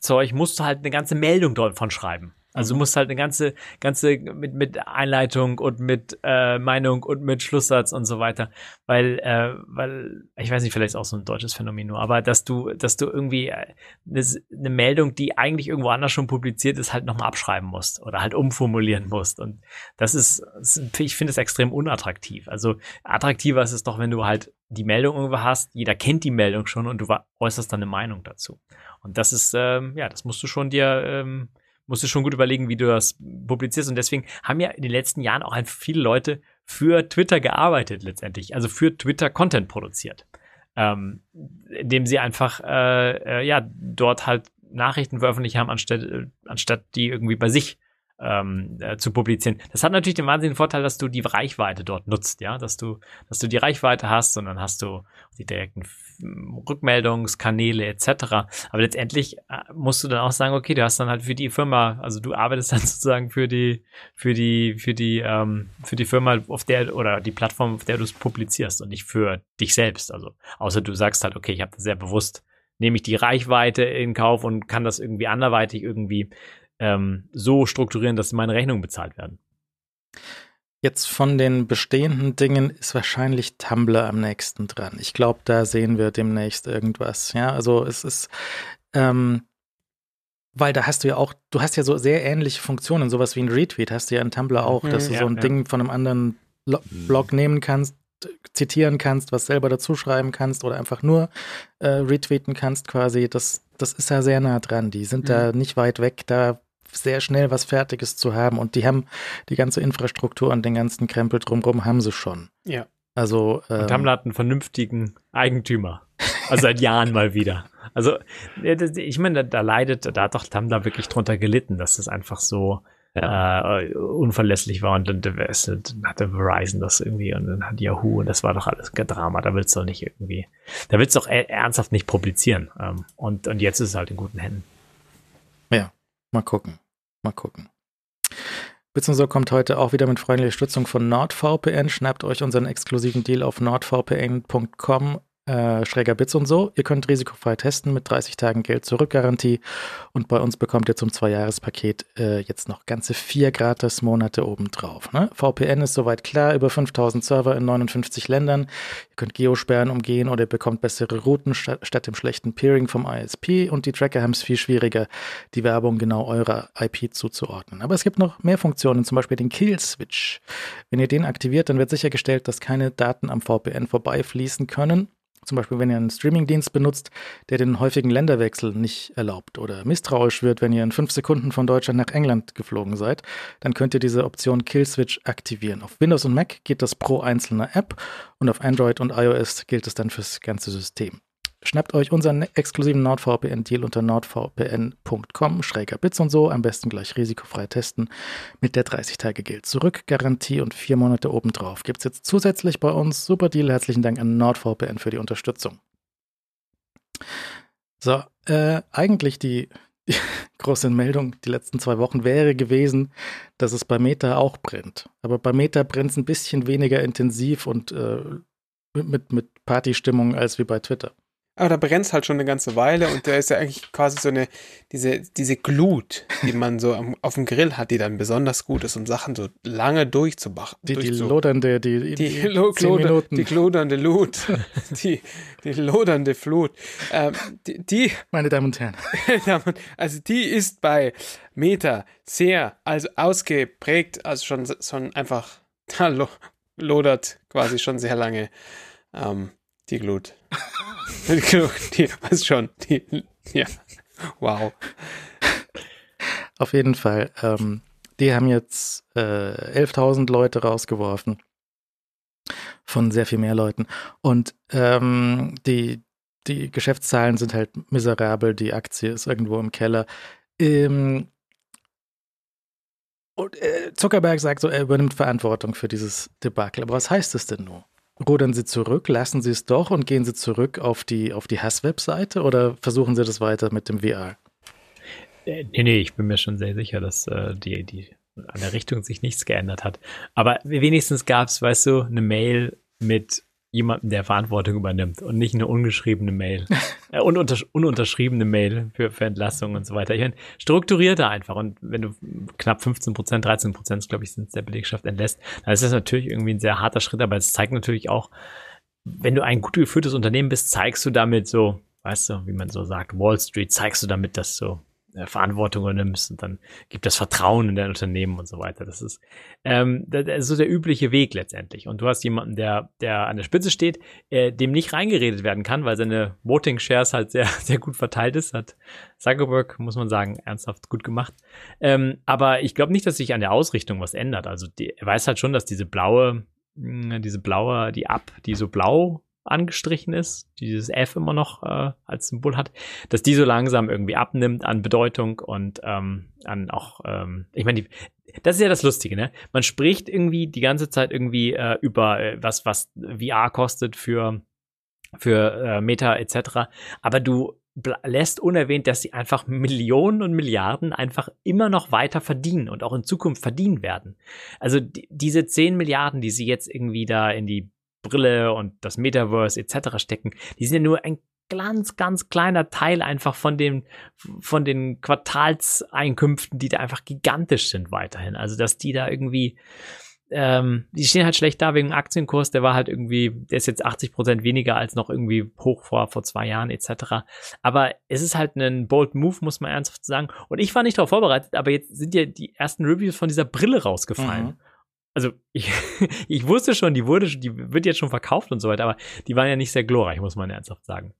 CMS-Zeug musst du halt eine ganze Meldung davon schreiben. Also du musst halt eine ganze, ganze mit, mit Einleitung und mit äh, Meinung und mit Schlusssatz und so weiter. Weil, äh, weil, ich weiß nicht, vielleicht ist auch so ein deutsches Phänomen nur, aber dass du, dass du irgendwie äh, eine, eine Meldung, die eigentlich irgendwo anders schon publiziert ist, halt nochmal abschreiben musst oder halt umformulieren musst. Und das ist, ich finde es extrem unattraktiv. Also attraktiver ist es doch, wenn du halt die Meldung irgendwo hast, jeder kennt die Meldung schon und du äußerst dann eine Meinung dazu. Und das ist, ähm, ja, das musst du schon dir, ähm, musst du schon gut überlegen, wie du das publizierst. Und deswegen haben ja in den letzten Jahren auch viele Leute für Twitter gearbeitet letztendlich, also für Twitter Content produziert. Ähm, indem sie einfach äh, äh, ja dort halt Nachrichten veröffentlicht haben, anstatt, äh, anstatt die irgendwie bei sich ähm, äh, zu publizieren. Das hat natürlich den wahnsinnigen Vorteil, dass du die Reichweite dort nutzt, ja, dass du, dass du die Reichweite hast und dann hast du die direkten Rückmeldungskanäle etc. Aber letztendlich äh, musst du dann auch sagen, okay, du hast dann halt für die Firma, also du arbeitest dann sozusagen für die, für die, für die, ähm, für die Firma, auf der oder die Plattform, auf der du es publizierst und nicht für dich selbst. Also außer du sagst halt, okay, ich habe sehr bewusst nehme ich die Reichweite in Kauf und kann das irgendwie anderweitig irgendwie ähm, so strukturieren, dass meine Rechnungen bezahlt werden. Jetzt von den bestehenden Dingen ist wahrscheinlich Tumblr am nächsten dran. Ich glaube, da sehen wir demnächst irgendwas. Ja, also es ist, ähm, weil da hast du ja auch, du hast ja so sehr ähnliche Funktionen, sowas wie ein Retweet hast du ja in Tumblr auch, dass du ja, so ein ja. Ding von einem anderen Blog nehmen kannst, zitieren kannst, was selber dazu schreiben kannst oder einfach nur äh, retweeten kannst quasi. Das, das ist ja sehr nah dran. Die sind mhm. da nicht weit weg, da sehr schnell was Fertiges zu haben. Und die haben die ganze Infrastruktur und den ganzen Krempel drumherum haben sie schon. Ja. Also, ähm, und Tumblr hat einen vernünftigen Eigentümer. Also seit Jahren mal wieder. Also, ich meine, da, da, leidet, da hat doch Tumblr wirklich drunter gelitten, dass es einfach so ja. äh, unverlässlich war und dann, dann hatte Verizon das irgendwie und dann hat Yahoo und das war doch alles Drama. Da willst du doch nicht irgendwie, da willst du doch e-, ernsthaft nicht publizieren. Ähm, und, und jetzt ist es halt in guten Händen. Mal gucken. Mal gucken. Beziehungsweise kommt heute auch wieder mit freundlicher Stützung von NordVPN. Schnappt euch unseren exklusiven Deal auf nordvpn.com äh, schräger Bits und so. Ihr könnt risikofrei testen mit 30 Tagen Geld zurück-Garantie und bei uns bekommt ihr zum Zwei-Jahres-Paket äh, jetzt noch ganze vier Gratis-Monate obendrauf. Ne? VPN ist soweit klar, über 5000 Server in 59 Ländern. Ihr könnt Geosperren umgehen oder ihr bekommt bessere Routen statt, statt dem schlechten Peering vom ISP und die Tracker haben es viel schwieriger, die Werbung genau eurer IP zuzuordnen. Aber es gibt noch mehr Funktionen, zum Beispiel den Kill-Switch. Wenn ihr den aktiviert, dann wird sichergestellt, dass keine Daten am VPN vorbeifließen können zum Beispiel, wenn ihr einen Streamingdienst benutzt, der den häufigen Länderwechsel nicht erlaubt oder misstrauisch wird, wenn ihr in fünf Sekunden von Deutschland nach England geflogen seid, dann könnt ihr diese Option Kill Switch aktivieren. Auf Windows und Mac geht das pro einzelner App und auf Android und iOS gilt es dann fürs ganze System. Schnappt euch unseren exklusiven NordVPN-Deal unter nordvpn.com, schräger Bits und so, am besten gleich risikofrei testen mit der 30-Tage-Geld-Zurück-Garantie und vier Monate obendrauf. Gibt's jetzt zusätzlich bei uns. Super Deal, herzlichen Dank an NordVPN für die Unterstützung. So, äh, eigentlich die, die große Meldung die letzten zwei Wochen wäre gewesen, dass es bei Meta auch brennt. Aber bei Meta brennt es ein bisschen weniger intensiv und äh, mit, mit Partystimmung als wie bei Twitter. Aber da brennt halt schon eine ganze Weile und da ist ja eigentlich quasi so eine, diese, diese Glut, die man so am, auf dem Grill hat, die dann besonders gut ist, um Sachen so lange durchzumachen. Die, die lodernde, die, die, die, lo, die klodernde Lut, die, die lodernde Flut. Ähm, die, die, Meine Damen und Herren. also die ist bei Meta sehr also ausgeprägt, also schon, schon einfach, da lo, lodert quasi schon sehr lange ähm, die Glut. die, was schon, die, ja, wow. Auf jeden Fall. Ähm, die haben jetzt äh, 11.000 Leute rausgeworfen. Von sehr viel mehr Leuten. Und ähm, die, die Geschäftszahlen sind halt miserabel. Die Aktie ist irgendwo im Keller. Ähm, und, äh, Zuckerberg sagt so, er übernimmt Verantwortung für dieses Debakel. Aber was heißt das denn nur? Rudern Sie zurück, lassen Sie es doch und gehen Sie zurück auf die, auf die Hass-Webseite oder versuchen Sie das weiter mit dem VR? Äh, nee, nee, ich bin mir schon sehr sicher, dass äh, die, die an der Richtung sich nichts geändert hat. Aber wenigstens gab es, weißt du, eine Mail mit jemanden, der Verantwortung übernimmt und nicht eine ungeschriebene Mail. äh, ununter, ununterschriebene Mail für, für Entlassung und so weiter. Ich meine, strukturierter einfach. Und wenn du knapp 15 Prozent, 13 Prozent, glaube ich, sind der Belegschaft entlässt, dann ist das natürlich irgendwie ein sehr harter Schritt, aber es zeigt natürlich auch, wenn du ein gut geführtes Unternehmen bist, zeigst du damit so, weißt du, wie man so sagt, Wall Street, zeigst du damit, dass äh, Verantwortung übernimmst und dann gibt das Vertrauen in dein Unternehmen und so weiter. Das ist, ähm, das ist so der übliche Weg letztendlich. Und du hast jemanden, der, der an der Spitze steht, äh, dem nicht reingeredet werden kann, weil seine Voting Shares halt sehr, sehr gut verteilt ist. Hat Zuckerberg, muss man sagen, ernsthaft gut gemacht. Ähm, aber ich glaube nicht, dass sich an der Ausrichtung was ändert. Also die, er weiß halt schon, dass diese blaue, diese blaue, die App, die so blau angestrichen ist, dieses F immer noch äh, als Symbol hat, dass die so langsam irgendwie abnimmt an Bedeutung und ähm, an auch, ähm, ich meine, das ist ja das Lustige, ne? Man spricht irgendwie die ganze Zeit irgendwie äh, über äh, was, was VR kostet für für äh, Meta etc. Aber du lässt unerwähnt, dass sie einfach Millionen und Milliarden einfach immer noch weiter verdienen und auch in Zukunft verdienen werden. Also die, diese 10 Milliarden, die sie jetzt irgendwie da in die Brille und das Metaverse etc. stecken, die sind ja nur ein ganz, ganz kleiner Teil einfach von den, von den Quartalseinkünften, die da einfach gigantisch sind weiterhin. Also, dass die da irgendwie, ähm, die stehen halt schlecht da wegen dem Aktienkurs, der war halt irgendwie, der ist jetzt 80 Prozent weniger als noch irgendwie hoch vor, vor zwei Jahren etc. Aber es ist halt ein bold Move, muss man ernsthaft sagen. Und ich war nicht darauf vorbereitet, aber jetzt sind ja die ersten Reviews von dieser Brille rausgefallen. Mhm. Also ich, ich wusste schon, die wurde, die wird jetzt schon verkauft und so weiter, aber die waren ja nicht sehr glorreich, muss man ernsthaft sagen.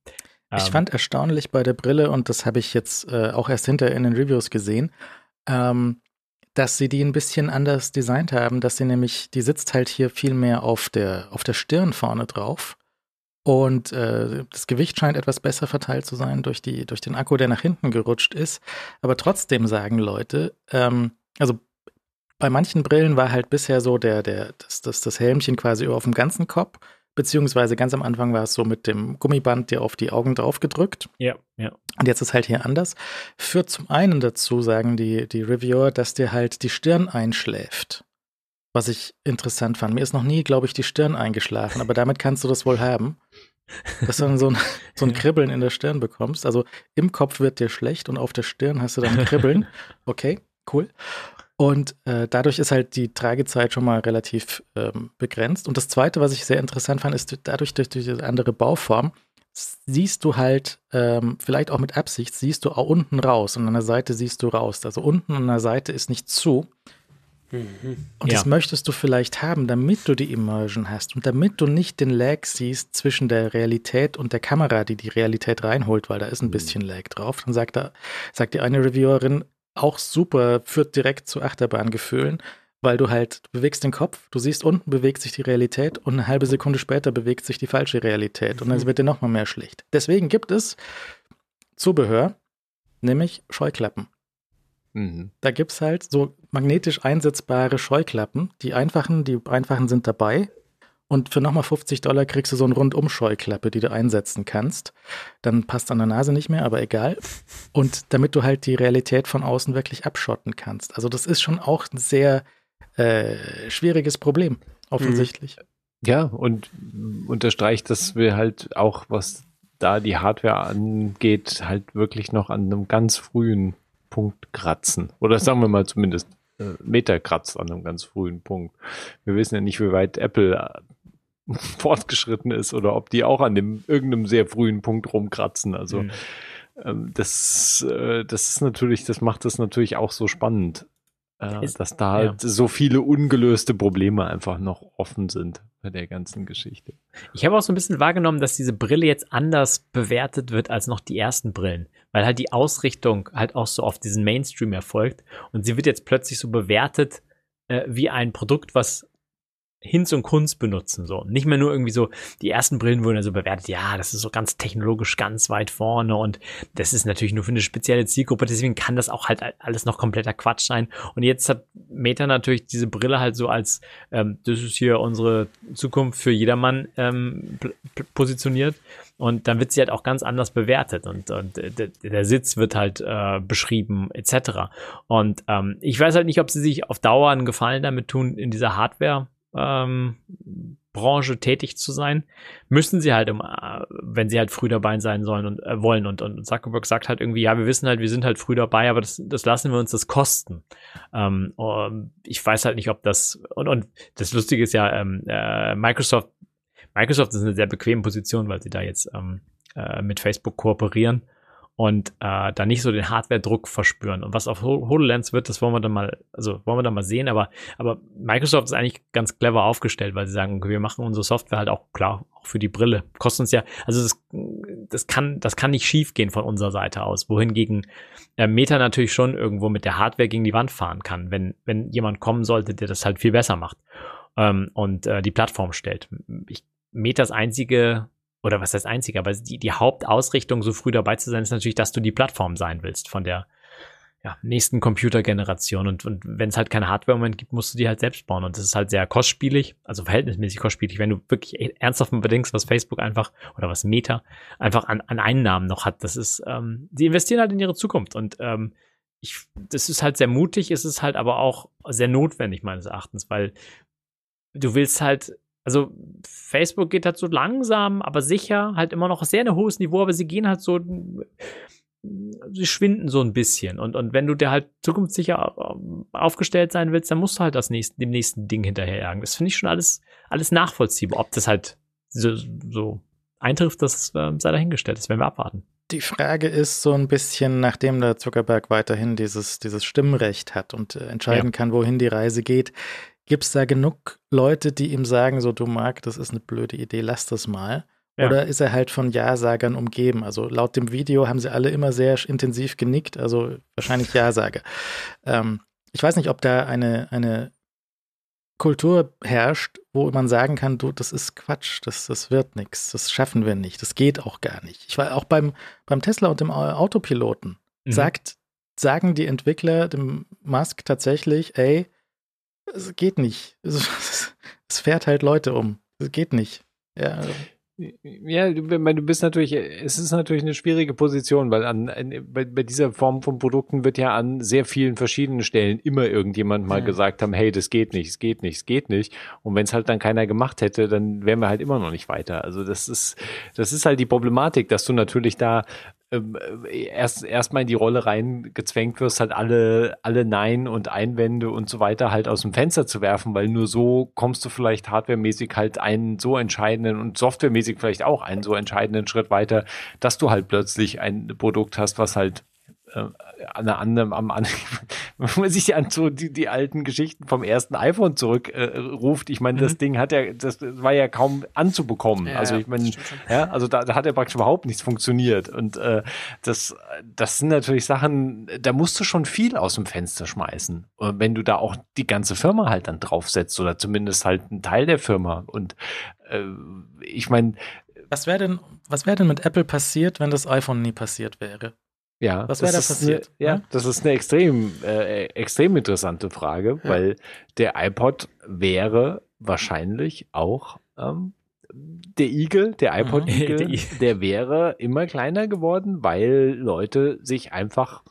Ich ähm, fand erstaunlich bei der Brille, und das habe ich jetzt äh, auch erst hinterher in den Reviews gesehen, ähm, dass sie die ein bisschen anders designt haben, dass sie nämlich, die sitzt halt hier viel mehr auf der, auf der Stirn vorne drauf. Und äh, das Gewicht scheint etwas besser verteilt zu sein durch, die, durch den Akku, der nach hinten gerutscht ist. Aber trotzdem sagen Leute, ähm, also bei manchen Brillen war halt bisher so der, der, das, das, das Helmchen quasi auf dem ganzen Kopf Beziehungsweise ganz am Anfang war es so mit dem Gummiband dir auf die Augen drauf gedrückt. Ja, ja. Und jetzt ist halt hier anders. Führt zum einen dazu, sagen die, die Reviewer, dass dir halt die Stirn einschläft. Was ich interessant fand. Mir ist noch nie, glaube ich, die Stirn eingeschlafen, aber damit kannst du das wohl haben. Dass du dann so ein, so ein Kribbeln in der Stirn bekommst. Also im Kopf wird dir schlecht und auf der Stirn hast du dann Kribbeln. Okay, cool. Und äh, dadurch ist halt die Tragezeit schon mal relativ ähm, begrenzt. Und das Zweite, was ich sehr interessant fand, ist dadurch durch diese andere Bauform, siehst du halt, ähm, vielleicht auch mit Absicht, siehst du auch unten raus und an der Seite siehst du raus. Also unten an der Seite ist nicht zu. Mhm. Und ja. das möchtest du vielleicht haben, damit du die Immersion hast und damit du nicht den Lag siehst zwischen der Realität und der Kamera, die die Realität reinholt, weil da ist ein mhm. bisschen Lag drauf. Dann sagt, er, sagt die eine Reviewerin, auch super, führt direkt zu Achterbahngefühlen, weil du halt, du bewegst den Kopf, du siehst unten bewegt sich die Realität und eine halbe Sekunde später bewegt sich die falsche Realität und dann mhm. wird dir nochmal mehr schlicht. Deswegen gibt es Zubehör, nämlich Scheuklappen. Mhm. Da gibt es halt so magnetisch einsetzbare Scheuklappen. Die einfachen, die einfachen sind dabei. Und für nochmal 50 Dollar kriegst du so eine Rundumscheuklappe, die du einsetzen kannst. Dann passt an der Nase nicht mehr, aber egal. Und damit du halt die Realität von außen wirklich abschotten kannst. Also das ist schon auch ein sehr äh, schwieriges Problem, offensichtlich. Ja, und unterstreicht, dass wir halt auch, was da die Hardware angeht, halt wirklich noch an einem ganz frühen Punkt kratzen. Oder sagen wir mal zumindest äh, Meter kratzt an einem ganz frühen Punkt. Wir wissen ja nicht, wie weit Apple fortgeschritten ist oder ob die auch an dem irgendeinem sehr frühen Punkt rumkratzen. Also mhm. ähm, das, äh, das ist natürlich, das macht das natürlich auch so spannend, äh, ist, dass da halt so viele ungelöste Probleme einfach noch offen sind bei der ganzen Geschichte. Ich habe auch so ein bisschen wahrgenommen, dass diese Brille jetzt anders bewertet wird als noch die ersten Brillen, weil halt die Ausrichtung halt auch so auf diesen Mainstream erfolgt und sie wird jetzt plötzlich so bewertet äh, wie ein Produkt, was Hinz und Kunst benutzen, so. Nicht mehr nur irgendwie so, die ersten Brillen wurden ja so bewertet, ja, das ist so ganz technologisch ganz weit vorne und das ist natürlich nur für eine spezielle Zielgruppe, deswegen kann das auch halt alles noch kompletter Quatsch sein. Und jetzt hat Meta natürlich diese Brille halt so als, ähm, das ist hier unsere Zukunft für jedermann ähm, positioniert. Und dann wird sie halt auch ganz anders bewertet und, und der Sitz wird halt äh, beschrieben, etc. Und ähm, ich weiß halt nicht, ob sie sich auf Dauer einen Gefallen damit tun, in dieser Hardware ähm, Branche tätig zu sein, müssen sie halt, um, wenn sie halt früh dabei sein sollen und äh, wollen. Und, und Zuckerberg sagt halt irgendwie, ja, wir wissen halt, wir sind halt früh dabei, aber das, das lassen wir uns das kosten. Ähm, ich weiß halt nicht, ob das und, und das Lustige ist ja, ähm, äh, Microsoft, Microsoft ist eine sehr bequeme Position, weil sie da jetzt ähm, äh, mit Facebook kooperieren und äh, da nicht so den Hardware-Druck verspüren. Und was auf HoloLens wird, das wollen wir dann mal, also wollen wir dann mal sehen, aber, aber Microsoft ist eigentlich ganz clever aufgestellt, weil sie sagen, wir machen unsere Software halt auch klar, auch für die Brille. Kostet uns ja, also das, das kann, das kann nicht schief gehen von unserer Seite aus, wohingegen äh, Meta natürlich schon irgendwo mit der Hardware gegen die Wand fahren kann, wenn, wenn jemand kommen sollte, der das halt viel besser macht ähm, und äh, die Plattform stellt. Ich, Metas einzige oder was heißt einzige, aber die, die Hauptausrichtung, so früh dabei zu sein, ist natürlich, dass du die Plattform sein willst von der ja, nächsten Computergeneration. Und, und wenn es halt keine Hardware im Moment gibt, musst du die halt selbst bauen. Und das ist halt sehr kostspielig, also verhältnismäßig kostspielig, wenn du wirklich ernsthaft mal bedenkst, was Facebook einfach oder was Meta einfach an, an Einnahmen noch hat. Das ist, ähm, die investieren halt in ihre Zukunft. Und ähm, ich, das ist halt sehr mutig, ist es halt aber auch sehr notwendig meines Erachtens, weil du willst halt also Facebook geht halt so langsam, aber sicher, halt immer noch sehr ein hohes Niveau, aber sie gehen halt so, sie schwinden so ein bisschen. Und, und wenn du dir halt zukunftssicher aufgestellt sein willst, dann musst du halt das nächste, dem nächsten Ding hinterherjagen. Das finde ich schon alles, alles nachvollziehbar. Ob das halt so, so eintrifft, das äh, sei dahingestellt. Das werden wir abwarten. Die Frage ist so ein bisschen, nachdem der Zuckerberg weiterhin dieses, dieses Stimmrecht hat und äh, entscheiden ja. kann, wohin die Reise geht, Gibt es da genug Leute, die ihm sagen, so du Marc, das ist eine blöde Idee, lass das mal? Ja. Oder ist er halt von Ja-Sagern umgeben? Also laut dem Video haben sie alle immer sehr intensiv genickt, also wahrscheinlich Ja-Sager. Ähm, ich weiß nicht, ob da eine, eine Kultur herrscht, wo man sagen kann, du, das ist Quatsch, das, das wird nichts, das schaffen wir nicht, das geht auch gar nicht. Ich war auch beim, beim Tesla und dem Autopiloten. Mhm. Sagt, sagen die Entwickler dem Musk tatsächlich, ey, es geht nicht. Es, es fährt halt Leute um. Es geht nicht. Ja. Ja, du, du bist natürlich, es ist natürlich eine schwierige Position, weil an, bei, bei, dieser Form von Produkten wird ja an sehr vielen verschiedenen Stellen immer irgendjemand mal ja. gesagt haben, hey, das geht nicht, es geht nicht, es geht nicht. Und wenn es halt dann keiner gemacht hätte, dann wären wir halt immer noch nicht weiter. Also das ist, das ist halt die Problematik, dass du natürlich da ähm, äh, erst erstmal in die Rolle reingezwängt wirst, halt alle, alle Nein und Einwände und so weiter halt aus dem Fenster zu werfen, weil nur so kommst du vielleicht hardwaremäßig halt einen so entscheidenden und softwaremäßig vielleicht auch einen so entscheidenden Schritt weiter, dass du halt plötzlich ein Produkt hast, was halt äh, an einer anderen, am, an, wenn man sich an so die, die alten Geschichten vom ersten iPhone zurückruft, äh, ich meine, mhm. das Ding hat ja, das war ja kaum anzubekommen. Ja, also ich meine, ja, also da, da hat ja praktisch überhaupt nichts funktioniert. Und äh, das, das sind natürlich Sachen, da musst du schon viel aus dem Fenster schmeißen. Und wenn du da auch die ganze Firma halt dann draufsetzt oder zumindest halt einen Teil der Firma. Und äh, ich meine, was wäre denn, was wäre denn mit Apple passiert, wenn das iPhone nie passiert wäre? Ja, was wäre da passiert? Eine, ja, ja, das ist eine extrem, äh, extrem interessante Frage, ja. weil der iPod wäre wahrscheinlich auch ähm, der Igel, der iPod-Igel, mhm. der wäre immer kleiner geworden, weil Leute sich einfach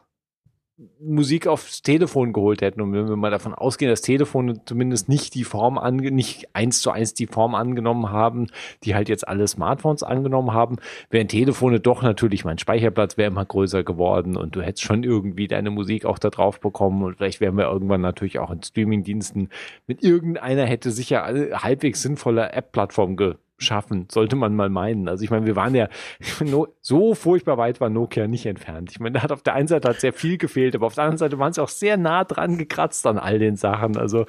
Musik aufs Telefon geholt hätten. Und wenn wir mal davon ausgehen, dass Telefone zumindest nicht die Form ange nicht eins zu eins die Form angenommen haben, die halt jetzt alle Smartphones angenommen haben, wären Telefone doch natürlich, mein Speicherplatz wäre immer größer geworden und du hättest schon irgendwie deine Musik auch da drauf bekommen und vielleicht wären wir irgendwann natürlich auch in Streamingdiensten mit irgendeiner hätte sicher halbwegs sinnvoller App-Plattform ge schaffen, sollte man mal meinen. Also ich meine, wir waren ja so furchtbar weit war Nokia nicht entfernt. Ich meine, da hat auf der einen Seite hat sehr viel gefehlt, aber auf der anderen Seite waren sie auch sehr nah dran gekratzt an all den Sachen. Also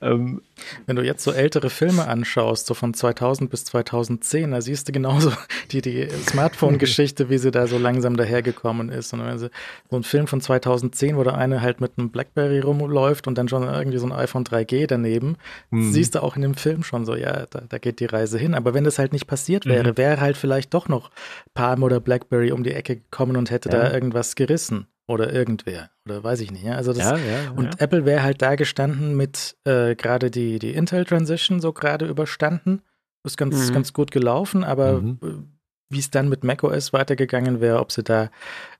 ähm, wenn du jetzt so ältere Filme anschaust, so von 2000 bis 2010, da siehst du genauso die, die Smartphone-Geschichte, wie sie da so langsam dahergekommen ist. Und wenn sie, so ein Film von 2010, wo der eine halt mit einem Blackberry rumläuft und dann schon irgendwie so ein iPhone 3G daneben, mhm. siehst du auch in dem Film schon so, ja, da, da geht die Reise hin. Aber wenn das halt nicht passiert wäre, mhm. wäre halt vielleicht doch noch Palm oder Blackberry um die Ecke gekommen und hätte ja. da irgendwas gerissen oder irgendwer oder weiß ich nicht. Ja? Also das, ja, ja, und. Apple wäre halt da gestanden mit äh, gerade die, die Intel Transition so gerade überstanden. Ist ganz, mhm. ganz gut gelaufen, aber mhm. Äh, wie es dann mit macOS weitergegangen wäre, ob sie da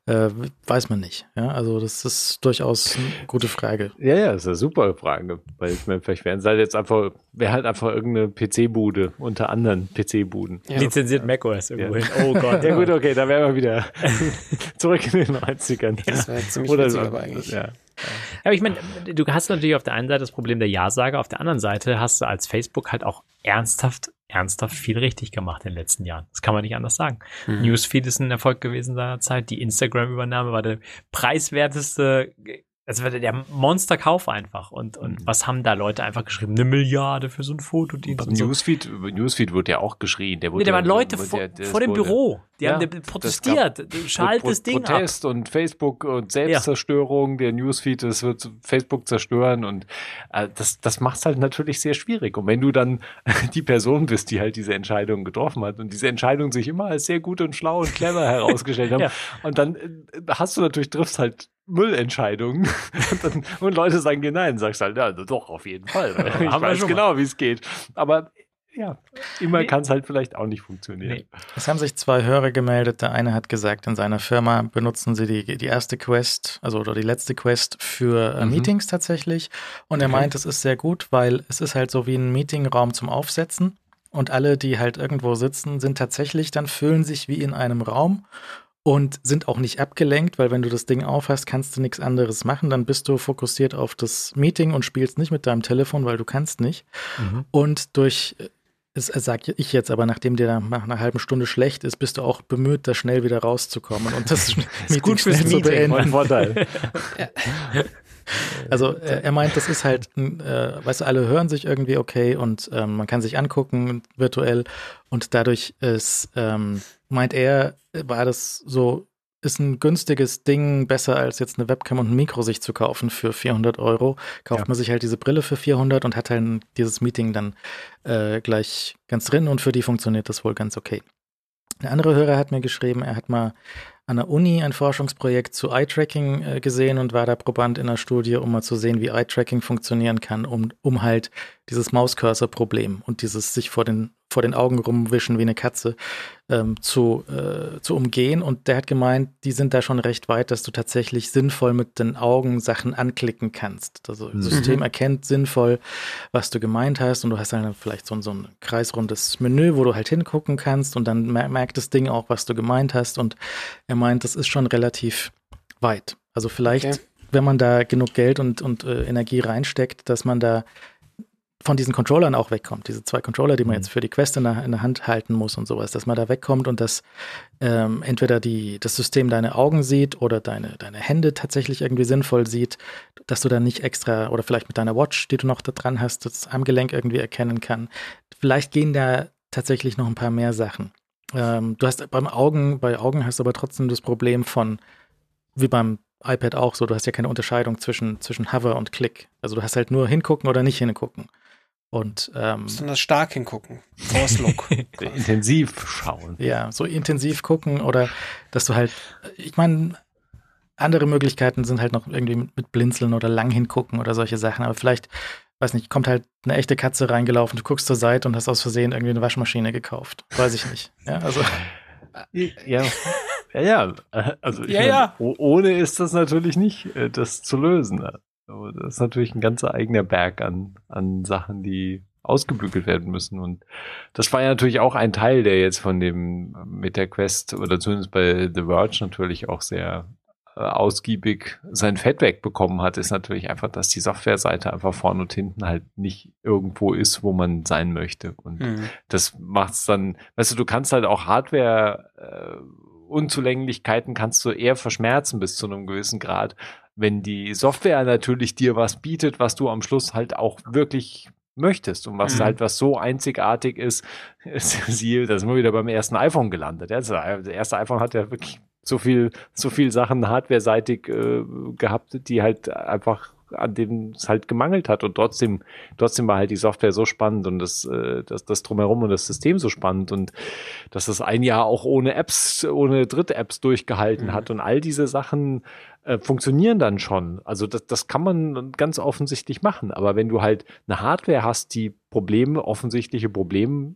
äh, weiß man nicht. Ja, also das ist durchaus eine gute Frage. Ja, ja, das ist eine super Frage, weil ich meine, vielleicht wären es halt jetzt einfach, wäre halt einfach irgendeine PC-Bude unter anderen PC-Buden. Ja. Lizenziert macOS irgendwo ja. hin. Oh Gott. ja gut, okay, da wären wir wieder zurück in den 90ern. Das wäre ziemlich Oder so. aber eigentlich. Ja. Aber ich meine, du hast natürlich auf der einen Seite das Problem der Ja-Sager, auf der anderen Seite hast du als Facebook halt auch ernsthaft ernsthaft viel richtig gemacht in den letzten Jahren. Das kann man nicht anders sagen. Mhm. Newsfeed ist ein Erfolg gewesen seinerzeit. Die Instagram-Übernahme war der preiswerteste das wird der Monsterkauf einfach. Und, und Mhm. was haben da Leute einfach geschrieben? Eine Milliarde für so einen Fotodienst. Beim und so. Newsfeed, Newsfeed wird ja auch geschrien. Der Nee, wurde da ja- waren Leute wurde vor, ja- das vor dem wurde- Büro. Die Ja, haben protestiert. Schalt das Ding ab. Protest und Facebook und Selbstzerstörung, der Newsfeed, das wird Facebook zerstören und äh, das, das macht es halt natürlich sehr schwierig. Und wenn du dann die Person bist, die halt diese Entscheidung getroffen hat und diese Entscheidung sich immer als sehr gut und schlau und clever herausgestellt haben, Ja. und dann äh, hast du natürlich, triffst halt Müllentscheidungen und, dann, und Leute sagen dir nein, sagst halt, ja, doch, auf jeden Fall. ich Haben weiß genau, wie es geht. Aber ja, immer Nee. kann es halt vielleicht auch nicht funktionieren. Nee. Es haben sich zwei Hörer gemeldet. Der eine hat gesagt, in seiner Firma benutzen sie die, die erste Quest, also oder die letzte Quest für äh, Mhm. Meetings tatsächlich. Und er Okay. meint, es ist sehr gut, weil es ist halt so wie ein Meetingraum zum Aufsetzen. Und alle, die halt irgendwo sitzen, sind tatsächlich dann fühlen sich wie in einem Raum und sind auch nicht abgelenkt, weil wenn du das Ding aufhast, kannst du nichts anderes machen. Dann bist du fokussiert auf das Meeting und spielst nicht mit deinem Telefon, weil du kannst nicht. Mhm. Und durch, das sage ich jetzt, aber nachdem dir dann nach einer halben Stunde schlecht ist, bist du auch bemüht, da schnell wieder rauszukommen und das Meeting gut fürs schnell zu Meeting, beenden. Ein Vorteil. Also äh, er meint, das ist halt, äh, weißt du, alle hören sich irgendwie okay und ähm, man kann sich angucken virtuell und dadurch ist, ähm, meint er, war das so, ist ein günstiges Ding, besser als jetzt eine Webcam und ein Mikro sich zu kaufen für 400 Euro. Kauft Ja. man sich halt diese Brille für 400 und hat halt dieses Meeting dann äh, gleich ganz drin und für die funktioniert das wohl ganz okay. Ein anderer Hörer hat mir geschrieben, er hat mal an der Uni ein Forschungsprojekt zu Eye-Tracking äh, gesehen und war da Proband in einer Studie, um mal zu sehen, wie Eye-Tracking funktionieren kann, um, um halt dieses Mauscursor-Problem und dieses sich vor den, vor den Augen rumwischen wie eine Katze ähm, zu, äh, zu umgehen. Und der hat gemeint, die sind da schon recht weit, dass du tatsächlich sinnvoll mit den Augen Sachen anklicken kannst. Also das Mhm. System erkennt sinnvoll, was du gemeint hast und du hast dann vielleicht so, ein- so ein kreisrundes Menü, wo du halt hingucken kannst und dann mer merkt das Ding auch, was du gemeint hast und er meint, das ist schon relativ weit. Also vielleicht, Okay. wenn man da genug Geld und, und äh, Energie reinsteckt, dass man da von diesen Controllern auch wegkommt. Diese zwei Controller, die man Mhm. jetzt für die Quest in der, in der Hand halten muss und sowas, dass man da wegkommt und dass ähm, entweder die, das System deine Augen sieht oder deine, deine Hände tatsächlich irgendwie sinnvoll sieht, dass du dann nicht extra oder vielleicht mit deiner Watch, die du noch da dran hast, das Armgelenk irgendwie erkennen kann. Vielleicht gehen da tatsächlich noch ein paar mehr Sachen. Ähm, du hast beim Augen, bei Augen hast du aber trotzdem das Problem von, wie beim iPad auch so, du hast ja keine Unterscheidung zwischen, zwischen Hover und Klick. Also du hast halt nur hingucken oder nicht hingucken. Und ähm, Besonders stark hingucken. Force Look. Intensiv schauen. ja, so intensiv gucken oder dass du halt, ich meine, andere Möglichkeiten sind halt noch irgendwie mit, mit Blinzeln oder lang hingucken oder solche Sachen, aber vielleicht, weiß nicht, kommt halt eine echte Katze reingelaufen, du guckst zur Seite und hast aus Versehen irgendwie eine Waschmaschine gekauft. Weiß ich nicht. Ja, also Ja, ja, ja. Also ich Ja, mein, ja. ohne ist das natürlich nicht, äh, das zu lösen. Aber das ist natürlich ein ganzer eigener Berg an, an Sachen, die ausgebügelt werden müssen. Und das war ja natürlich auch ein Teil, der jetzt von dem mit der Quest oder zumindest bei The Verge natürlich auch sehr äh, ausgiebig sein Fett wegbekommen hat, ist natürlich einfach, dass die Softwareseite einfach vorne und hinten halt nicht irgendwo ist, wo man sein möchte. Und Hm. das macht's dann, weißt du, du kannst halt auch Hardware äh, Unzulänglichkeiten kannst du eher verschmerzen bis zu einem gewissen Grad, wenn die Software natürlich dir was bietet, was du am Schluss halt auch wirklich möchtest und was Mhm. halt was so einzigartig ist, siehe, da sind wir wieder beim ersten iPhone gelandet. Ja, das erste iPhone hat ja wirklich so viel, so viel Sachen hardware-seitig äh, gehabt, die halt einfach an denen es halt gemangelt hat und trotzdem, trotzdem war halt die Software so spannend und das, äh, das, das drumherum und das System so spannend und dass es ein Jahr auch ohne Apps, ohne Dritt-Apps durchgehalten Mhm. hat und all diese Sachen äh, funktionieren dann schon. Also das, das kann man ganz offensichtlich machen. Aber wenn du halt eine Hardware hast, die Probleme, offensichtliche Probleme,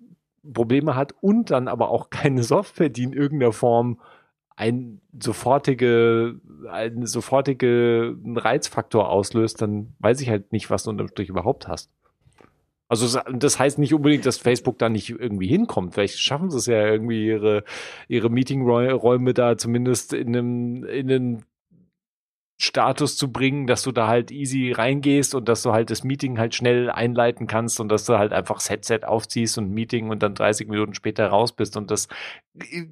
Probleme hat und dann aber auch keine Software, die in irgendeiner Form ein sofortige, einen sofortigen Reizfaktor auslöst, dann weiß ich halt nicht, was du unterm Strich überhaupt hast. Also das heißt nicht unbedingt, dass Facebook da nicht irgendwie hinkommt. Vielleicht schaffen sie es ja irgendwie ihre, ihre Meetingräume da zumindest in einem, in einem Status zu bringen, dass du da halt easy reingehst und dass du halt das Meeting halt schnell einleiten kannst und dass du halt einfach das Headset aufziehst und Meeting und dann 30 Minuten später raus bist und das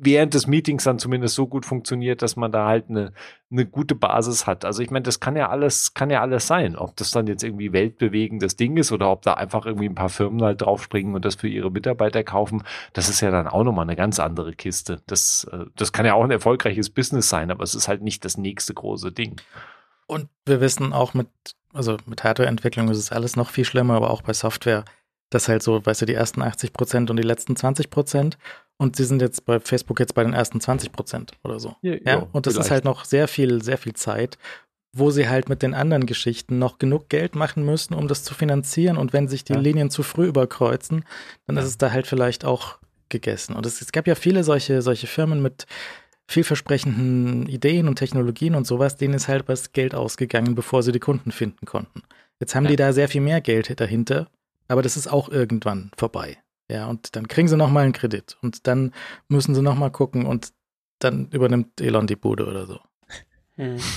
während des Meetings dann zumindest so gut funktioniert, dass man da halt eine, eine gute Basis hat. Also ich meine, das kann ja alles, kann ja alles sein. Ob das dann jetzt irgendwie weltbewegendes Ding ist oder ob da einfach irgendwie ein paar Firmen halt draufspringen und das für ihre Mitarbeiter kaufen, das ist ja dann auch nochmal eine ganz andere Kiste. Das, äh, das kann ja auch ein erfolgreiches Business sein, aber es ist halt nicht das nächste große Ding. Und wir wissen auch mit, also mit Hardwareentwicklung ist es alles noch viel schlimmer, aber auch bei Software, dass halt so, weißt du, die ersten 80 Prozent und die letzten 20 Prozent und sie sind jetzt bei Facebook jetzt bei den ersten 20 Prozent oder so. Ja, ja, und das vielleicht. ist halt noch sehr viel, sehr viel Zeit, wo sie halt mit den anderen Geschichten noch genug Geld machen müssen, um das zu finanzieren. Und wenn sich die ja. Linien zu früh überkreuzen, dann ja. ist es da halt vielleicht auch gegessen. Und es, es gab ja viele solche, solche Firmen mit vielversprechenden Ideen und Technologien und sowas, denen ist halt was Geld ausgegangen, bevor sie die Kunden finden konnten. Jetzt haben ja. die da sehr viel mehr Geld dahinter, aber das ist auch irgendwann vorbei. Ja, und dann kriegen sie nochmal einen Kredit und dann müssen sie nochmal gucken und dann übernimmt Elon die Bude oder so. Hm.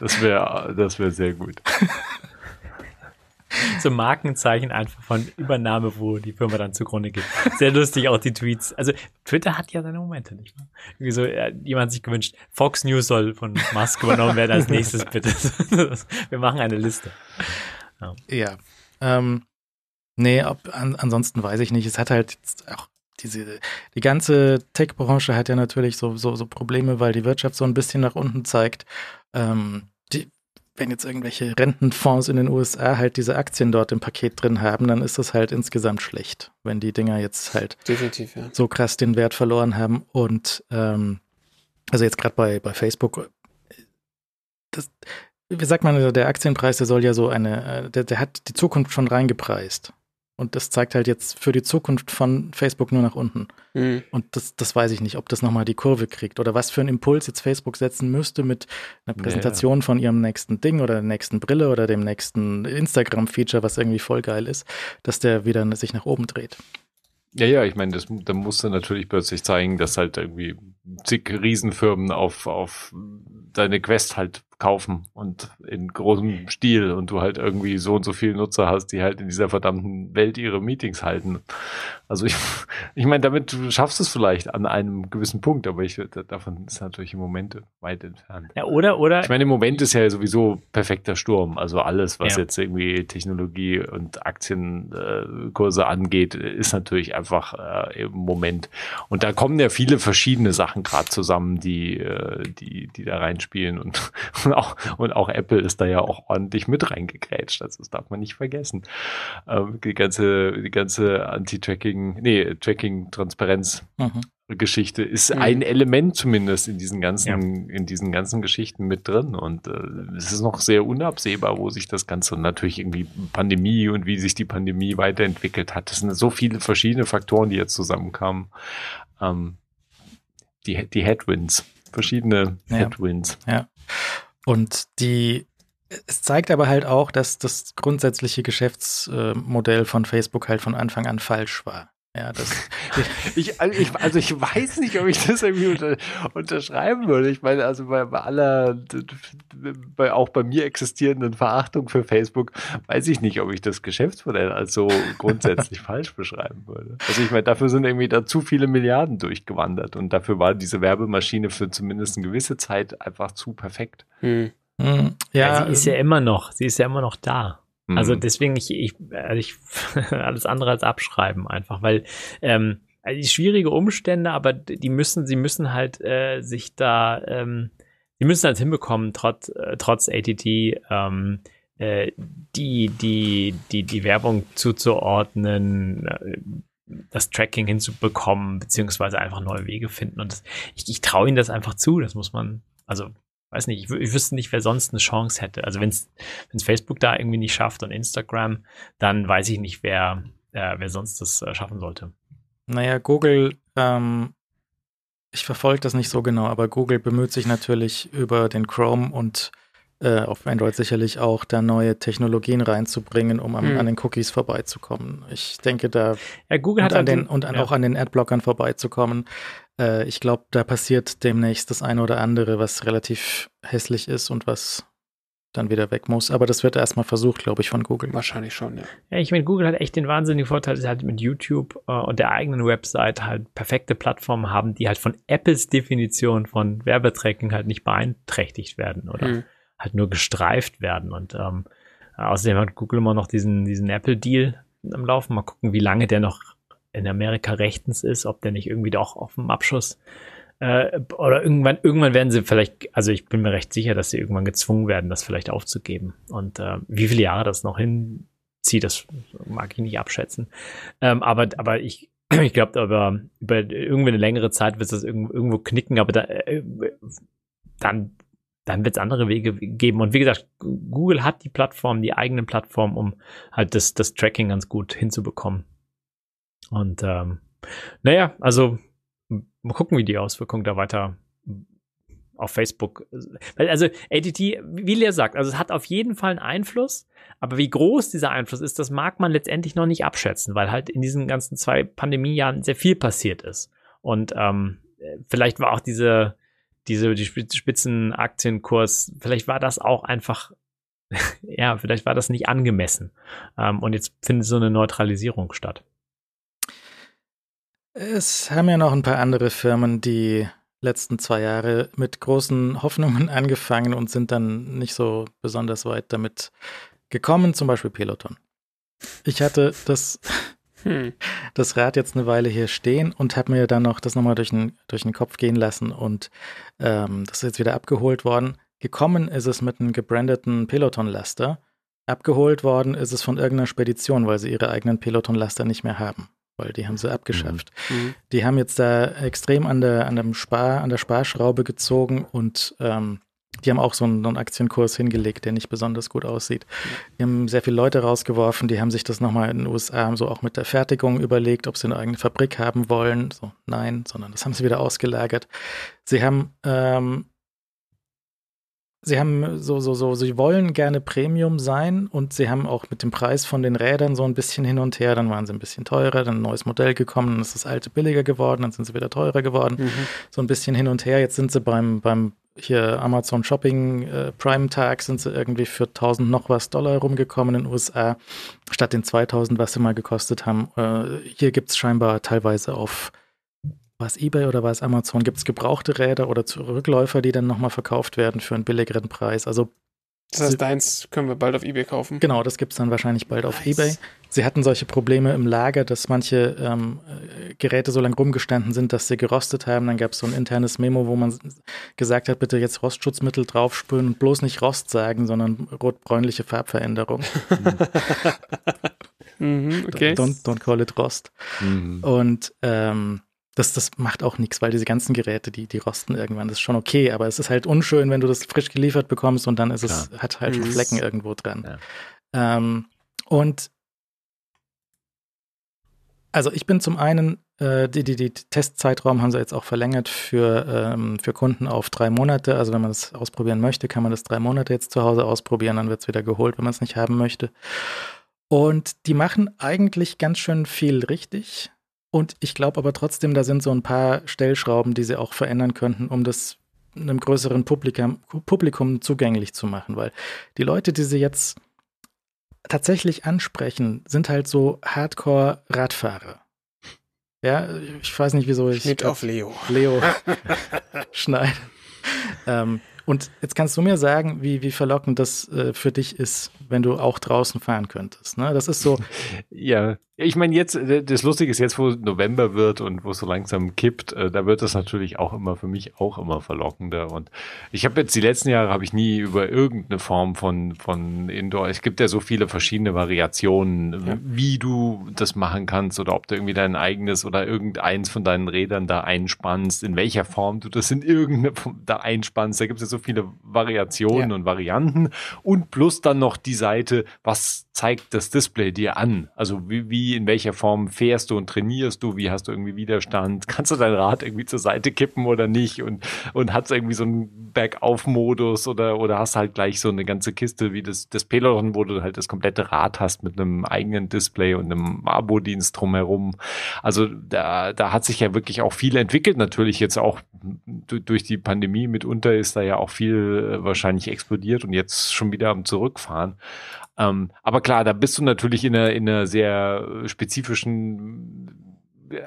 Das wäre das wär sehr gut. so Markenzeichen einfach von Übernahme, wo die Firma dann zugrunde geht. Sehr lustig auch die Tweets. Also Twitter hat ja seine Momente, nicht wahr? Irgendwie so, jemand sich gewünscht, Fox News soll von Musk übernommen werden als nächstes, bitte. Wir machen eine Liste. Ja. ja ähm, nee, ob, an, ansonsten weiß ich nicht. Es hat halt auch diese, die ganze Tech-Branche hat ja natürlich so, so, so Probleme, weil die Wirtschaft so ein bisschen nach unten zeigt. Ähm, wenn jetzt irgendwelche Rentenfonds in den USA halt diese Aktien dort im Paket drin haben, dann ist das halt insgesamt schlecht, wenn die Dinger jetzt halt Definitiv, ja. so krass den Wert verloren haben. Und ähm, also jetzt gerade bei, bei Facebook, das, wie sagt man, der Aktienpreis, der soll ja so eine, äh, der, der hat die Zukunft schon reingepreist. Und das zeigt halt jetzt für die Zukunft von Facebook nur nach unten. Mhm. Und das, das weiß ich nicht, ob das nochmal die Kurve kriegt oder was für einen Impuls jetzt Facebook setzen müsste mit einer Präsentation ja. von ihrem nächsten Ding oder der nächsten Brille oder dem nächsten Instagram-Feature, was irgendwie voll geil ist, dass der wieder sich nach oben dreht. Ja, ja, ich meine, das, da musst du natürlich plötzlich zeigen, dass halt irgendwie zig Riesenfirmen auf, auf deine Quest halt kaufen und in großem Stil und du halt irgendwie so und so viele Nutzer hast, die halt in dieser verdammten Welt ihre Meetings halten. Also ich, ich meine, damit du schaffst es vielleicht an einem gewissen Punkt, aber ich davon ist natürlich im Moment weit entfernt. Ja, oder, oder. Ich meine, im Moment ist ja sowieso perfekter Sturm. Also alles, was ja. jetzt irgendwie Technologie und Aktienkurse äh, angeht, ist natürlich einfach äh, im Moment. Und da kommen ja viele verschiedene Sachen gerade zusammen, die, äh, die, die da reinspielen und und auch, und auch Apple ist da ja auch ordentlich mit reingegrätscht. Also das darf man nicht vergessen. Ähm, die ganze, die ganze Anti-Tracking, nee, Tracking-Transparenz. Mhm. Geschichte ist mhm. ein Element zumindest in diesen ganzen, ja. in diesen ganzen Geschichten mit drin. Und äh, es ist noch sehr unabsehbar, wo sich das Ganze natürlich irgendwie Pandemie und wie sich die Pandemie weiterentwickelt hat. Das sind so viele verschiedene Faktoren, die jetzt zusammenkamen. Ähm, die, die Headwinds, verschiedene ja. Headwinds. Ja. Und die, es zeigt aber halt auch, dass das grundsätzliche Geschäftsmodell von Facebook halt von Anfang an falsch war. Ja, das. ich, also, ich, also ich weiß nicht, ob ich das irgendwie unter, unterschreiben würde. Ich meine, also bei, bei aller, bei, auch bei mir existierenden Verachtung für Facebook, weiß ich nicht, ob ich das Geschäftsmodell als so grundsätzlich falsch beschreiben würde. Also ich meine, dafür sind irgendwie da zu viele Milliarden durchgewandert und dafür war diese Werbemaschine für zumindest eine gewisse Zeit einfach zu perfekt. Hm. Hm, ja, ja, sie ist ja immer noch, sie ist ja immer noch da. Also mhm. deswegen, ich, ich, also ich alles andere als abschreiben einfach, weil ähm, also schwierige Umstände, aber die müssen, sie müssen halt äh, sich da, ähm, sie müssen halt hinbekommen, trotz, äh, trotz ATT, ähm, äh, die, die, die, die Werbung zuzuordnen, äh, das Tracking hinzubekommen, beziehungsweise einfach neue Wege finden. Und das, ich, ich traue ihnen das einfach zu, das muss man, also weiß nicht, ich, ich wüsste nicht, wer sonst eine Chance hätte. Also wenn es Facebook da irgendwie nicht schafft und Instagram, dann weiß ich nicht, wer, äh, wer sonst das äh, schaffen sollte. Naja, Google, ähm, ich verfolge das nicht so genau, aber Google bemüht sich natürlich über den Chrome und äh, auf Android sicherlich auch, da neue Technologien reinzubringen, um an, Hm. an den Cookies vorbeizukommen. Ich denke, da Ja, Google und hat an halt den und an, ja. auch an den Adblockern vorbeizukommen. Äh, ich glaube, da passiert demnächst das eine oder andere, was relativ hässlich ist und was dann wieder weg muss. Aber das wird erstmal versucht, glaube ich, von Google. Wahrscheinlich schon, ja. Ja, ich meine, Google hat echt den wahnsinnigen Vorteil, dass sie halt mit YouTube äh, und der eigenen Website halt perfekte Plattformen haben, die halt von Apples Definition von Werbetracking halt nicht beeinträchtigt werden oder Hm. Halt nur gestreift werden. Und ähm, außerdem hat Google immer noch diesen, diesen Apple-Deal am Laufen. Mal gucken, wie lange der noch in Amerika rechtens ist, ob der nicht irgendwie doch auf dem Abschuss äh, oder irgendwann, irgendwann werden sie vielleicht, also ich bin mir recht sicher, dass sie irgendwann gezwungen werden, das vielleicht aufzugeben. Und äh, wie viele Jahre das noch hinzieht, das mag ich nicht abschätzen. Ähm, aber, aber ich, ich glaube, aber über irgendwie eine längere Zeit wird es irgendwo, irgendwo knicken, aber da, äh, dann, dann wird es andere Wege geben. Und wie gesagt, Google hat die Plattform, die eigene Plattform, um halt das, das Tracking ganz gut hinzubekommen. Und ähm, naja, also mal gucken, wie die Auswirkungen da weiter auf Facebook. Also ATT, wie Lea sagt, also es hat auf jeden Fall einen Einfluss, aber wie groß dieser Einfluss ist, das mag man letztendlich noch nicht abschätzen, weil halt in diesen ganzen zwei Pandemiejahren sehr viel passiert ist. Und ähm, vielleicht war auch diese, diese die Spitz- Spitzenaktienkurs, vielleicht war das auch einfach, ja, vielleicht war das nicht angemessen. Ähm, und jetzt findet so eine Neutralisierung statt. Es haben ja noch ein paar andere Firmen die letzten zwei Jahre mit großen Hoffnungen angefangen und sind dann nicht so besonders weit damit gekommen, zum Beispiel Peloton. Ich hatte das, Hm. das Rad jetzt eine Weile hier stehen und habe mir dann noch das nochmal durch den, durch den Kopf gehen lassen und ähm, das ist jetzt wieder abgeholt worden. Gekommen ist es mit einem gebrandeten Peloton-Laster. Abgeholt worden ist es von irgendeiner Spedition, weil sie ihre eigenen Peloton-Laster nicht mehr haben, weil die haben sie abgeschafft. Mhm. Die haben jetzt da extrem an der, an dem Spar, an der Sparschraube gezogen und ähm, die haben auch so einen, einen Aktienkurs hingelegt, der nicht besonders gut aussieht. Die haben sehr viele Leute rausgeworfen, die haben sich das nochmal in den USA so auch mit der Fertigung überlegt, ob sie eine eigene Fabrik haben wollen. So, nein, sondern das haben sie wieder ausgelagert. Sie haben, ähm, sie haben so, so, so, sie wollen gerne Premium sein und sie haben auch mit dem Preis von den Rädern so ein bisschen hin und her. Dann waren sie ein bisschen teurer, dann ein neues Modell gekommen, dann ist das alte billiger geworden, dann sind sie wieder teurer geworden Mhm. so ein bisschen hin und her. Jetzt sind sie beim, beim hier Amazon Shopping äh, Prime Tag sind sie irgendwie für 1000 noch was Dollar rumgekommen in den USA, statt den 2000, was sie mal gekostet haben. Äh, hier gibt es scheinbar teilweise auf, war es eBay oder war es Amazon, gibt es gebrauchte Räder oder Rückläufer, die dann nochmal verkauft werden für einen billigeren Preis. Also Das heißt, deins können wir bald auf Ebay kaufen. Genau, das gibt es dann wahrscheinlich bald auf Nice. Ebay. Sie hatten solche Probleme im Lager, dass manche ähm, äh, Geräte so lange rumgestanden sind, dass sie gerostet haben. Dann gab es so ein internes Memo, wo man gesagt hat, bitte jetzt Rostschutzmittel draufsprühen und bloß nicht Rost sagen, sondern rot-bräunliche Farbveränderung. Mhm, okay. Don't, don't call it Rost. Mhm. Und ähm, das, das macht auch nichts, weil diese ganzen Geräte, die, die rosten irgendwann. Das ist schon okay, aber es ist halt unschön, wenn du das frisch geliefert bekommst und dann ist es, hat halt schon Mhm. Flecken irgendwo dran. Ja. Ähm, und also ich bin zum einen, äh, die, die, die Testzeitraum haben sie jetzt auch verlängert für, ähm, für Kunden auf drei Monate. Also wenn man das ausprobieren möchte, kann man das drei Monate jetzt zu Hause ausprobieren, dann wird es wieder geholt, wenn man es nicht haben möchte. Und die machen eigentlich ganz schön viel richtig. Und ich glaube aber trotzdem, da sind so ein paar Stellschrauben, die sie auch verändern könnten, um das einem größeren Publikum, Publikum zugänglich zu machen. Weil die Leute, die sie jetzt tatsächlich ansprechen, sind halt so Hardcore-Radfahrer. Ja, ich weiß nicht, wieso ich Schnitt auf Leo. Leo schneide. Ähm, und jetzt kannst du mir sagen, wie, wie verlockend das äh, für dich ist, wenn du auch draußen fahren könntest. Ne? Das ist so, Ja, ich meine jetzt, äh, das Lustige ist jetzt, wo November wird und wo es so langsam kippt, äh, da wird das natürlich auch immer für mich auch immer verlockender. Und ich habe jetzt die letzten Jahre habe ich nie über irgendeine Form von von Indoor. Es gibt ja so viele verschiedene Variationen, Ja. wie du das machen kannst oder ob du irgendwie dein eigenes oder irgendeins von deinen Rädern da einspannst, in welcher Form du das in irgendeine Form da einspannst. Da gibt es ja so viele Variationen Ja. und Varianten und plus dann noch die Seite, was zeigt das Display dir an? Also wie, wie wie, in welcher Form fährst du und trainierst du, wie hast du irgendwie Widerstand, kannst du dein Rad irgendwie zur Seite kippen oder nicht und, und hat es irgendwie so einen Bergauf-Modus oder, oder hast halt gleich so eine ganze Kiste wie das, das Peloton, wo du halt das komplette Rad hast mit einem eigenen Display und einem Abo-Dienst drumherum. Also da, da hat sich ja wirklich auch viel entwickelt. Natürlich jetzt auch durch die Pandemie mitunter ist da ja auch viel äh, wahrscheinlich explodiert und jetzt schon wieder am Zurückfahren. Ähm, aber klar, da bist du natürlich in einer, in einer sehr spezifischen äh,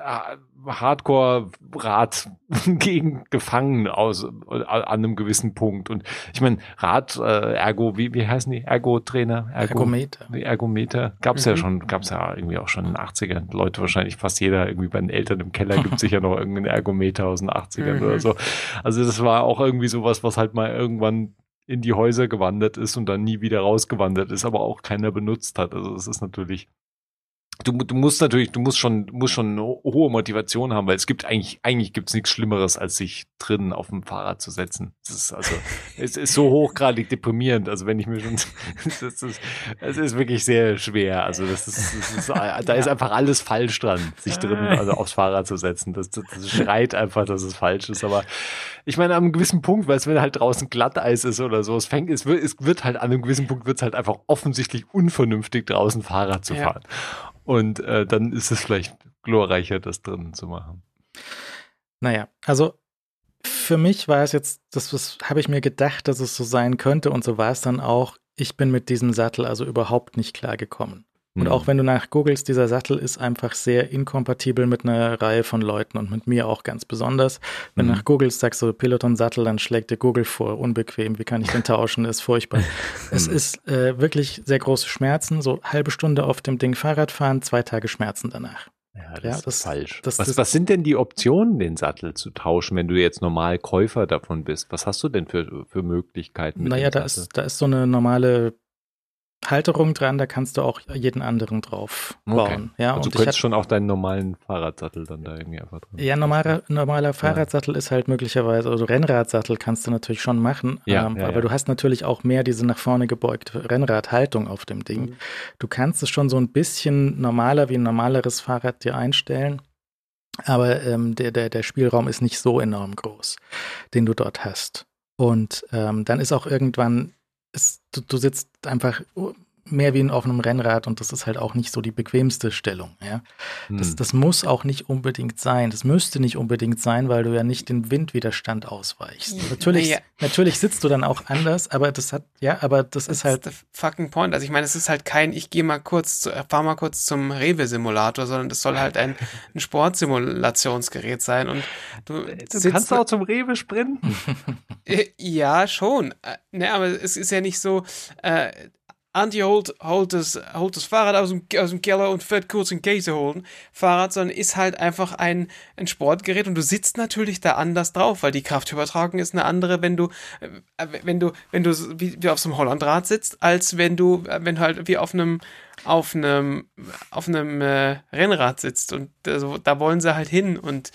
Hardcore-Rad gegen gefangen aus äh, an einem gewissen Punkt. Und ich meine, Rad, äh, Ergo, wie, wie heißen die? Ergo-Trainer? Ergo, Ergometer. Ergometer gab's mhm. ja schon, gab's ja irgendwie auch schon in den 80ern. Leute, wahrscheinlich fast jeder irgendwie bei den Eltern im Keller gibt sicher noch irgendeinen Ergometer aus den 80ern mhm. oder so. Also das war auch irgendwie sowas, was halt mal irgendwann in die Häuser gewandert ist und dann nie wieder rausgewandert ist, aber auch keiner benutzt hat. Also das ist natürlich du, du musst natürlich, du musst schon, musst schon eine hohe Motivation haben, weil es gibt eigentlich, eigentlich gibt's nichts Schlimmeres, als sich drinnen auf dem Fahrrad zu setzen. Das ist also, es ist so hochgradig deprimierend. Also wenn ich mir schon, das ist, es ist wirklich sehr schwer. Also das ist, das ist da ist einfach alles falsch dran, sich drinnen, also aufs Fahrrad zu setzen. Das, das, das schreit einfach, dass es falsch ist. Aber ich meine, an einem gewissen Punkt, weil es wenn halt draußen Glatteis ist oder so, es fängt, es wird, es wird halt an einem gewissen Punkt wird es halt einfach offensichtlich unvernünftig draußen Fahrrad zu fahren. Ja. Und äh, dann ist es vielleicht glorreicher, das drinnen zu machen. Naja, also für mich war es jetzt, das, habe ich mir gedacht, dass es so sein könnte und so war es dann auch. Ich bin mit diesem Sattel also überhaupt nicht klargekommen. Und mhm. auch wenn du nach googelst, dieser Sattel ist einfach sehr inkompatibel mit einer Reihe von Leuten und mit mir auch ganz besonders. Wenn mhm. du nach googelst, sagst du Peloton-Sattel, dann schlägt dir Google vor, unbequem, wie kann ich den tauschen, ist furchtbar. es ist äh, wirklich sehr große Schmerzen, so halbe Stunde auf dem Ding Fahrrad fahren, zwei Tage Schmerzen danach. Ja, das, ja, das ist falsch. Das, was, das, was sind denn die Optionen, den Sattel zu tauschen, wenn du jetzt normal Käufer davon bist? Was hast du denn für, für Möglichkeiten? naja, da ist, da ist so eine normale Halterung dran, da kannst du auch jeden anderen drauf bauen. Okay. Ja, also und du könntest schon auch deinen normalen Fahrradsattel dann da irgendwie einfach drin. Ja, normaler, normaler Fahrradsattel ja. ist halt möglicherweise, also Rennradsattel kannst du natürlich schon machen, ja, ähm, ja, aber du hast natürlich auch mehr diese nach vorne gebeugte Rennradhaltung auf dem Ding. Mhm. Du kannst es schon so ein bisschen normaler wie ein normaleres Fahrrad dir einstellen. Aber ähm, der, der, der Spielraum ist nicht so enorm groß, den du dort hast. Und ähm, dann ist auch irgendwann es, du, du sitzt einfach mehr wie auf einem Rennrad und das ist halt auch nicht so die bequemste Stellung. Ja? Das, hm. das muss auch nicht unbedingt sein. Das müsste nicht unbedingt sein, weil du ja nicht den Windwiderstand ausweichst. Ja, natürlich, ja. natürlich sitzt du dann auch anders, aber das hat, ja, aber das, das ist halt. Ist fucking point. Also ich meine, es ist halt kein, ich gehe mal kurz, zu, fahr mal kurz zum Rewe-Simulator, sondern das soll halt ein, ein Sportsimulationsgerät sein und du, du kannst auch zum Rewe sprinten. Äh, ja, schon. Äh, ne, aber es ist ja nicht so, äh, Anti holt, holt, das, holt das Fahrrad aus dem, aus dem Keller und fährt kurz einen Käse holen. Fahrrad, sondern ist halt einfach ein, ein Sportgerät und du sitzt natürlich da anders drauf, weil die Kraftübertragung ist eine andere, wenn du, äh, wenn du, wenn du wie, wie auf so einem Hollandrad sitzt, als wenn du, wenn du halt wie auf einem, auf einem, auf einem äh, Rennrad sitzt und also, da wollen sie halt hin und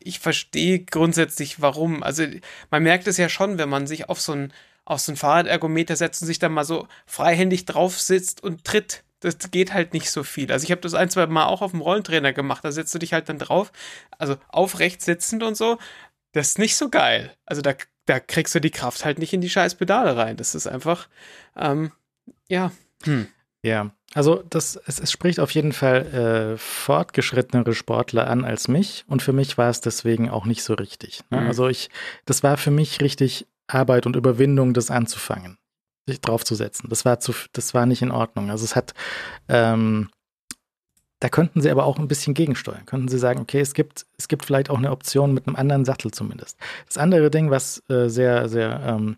ich verstehe grundsätzlich warum. Also man merkt es ja schon, wenn man sich auf so ein auf so ein Fahrradergometer setzt und sich dann mal so freihändig drauf sitzt und tritt. Das geht halt nicht so viel. Also ich habe das ein, zwei Mal auch auf dem Rollentrainer gemacht. Da setzt du dich halt dann drauf, also aufrecht sitzend und so. Das ist nicht so geil. Also da, da kriegst du die Kraft halt nicht in die scheiß Pedale rein. Das ist einfach, ähm, ja. Hm. Ja, also das, es, es spricht auf jeden Fall äh, fortgeschrittenere Sportler an als mich und für mich war es deswegen auch nicht so richtig. Ne? Mhm. Also ich, das war für mich richtig Arbeit und Überwindung, das anzufangen, sich draufzusetzen. Das war zu, das war nicht in Ordnung. Also es hat, ähm, da könnten sie aber auch ein bisschen gegensteuern. Könnten sie sagen, okay, es gibt, es gibt vielleicht auch eine Option mit einem anderen Sattel zumindest. Das andere Ding, was äh, sehr, sehr ähm,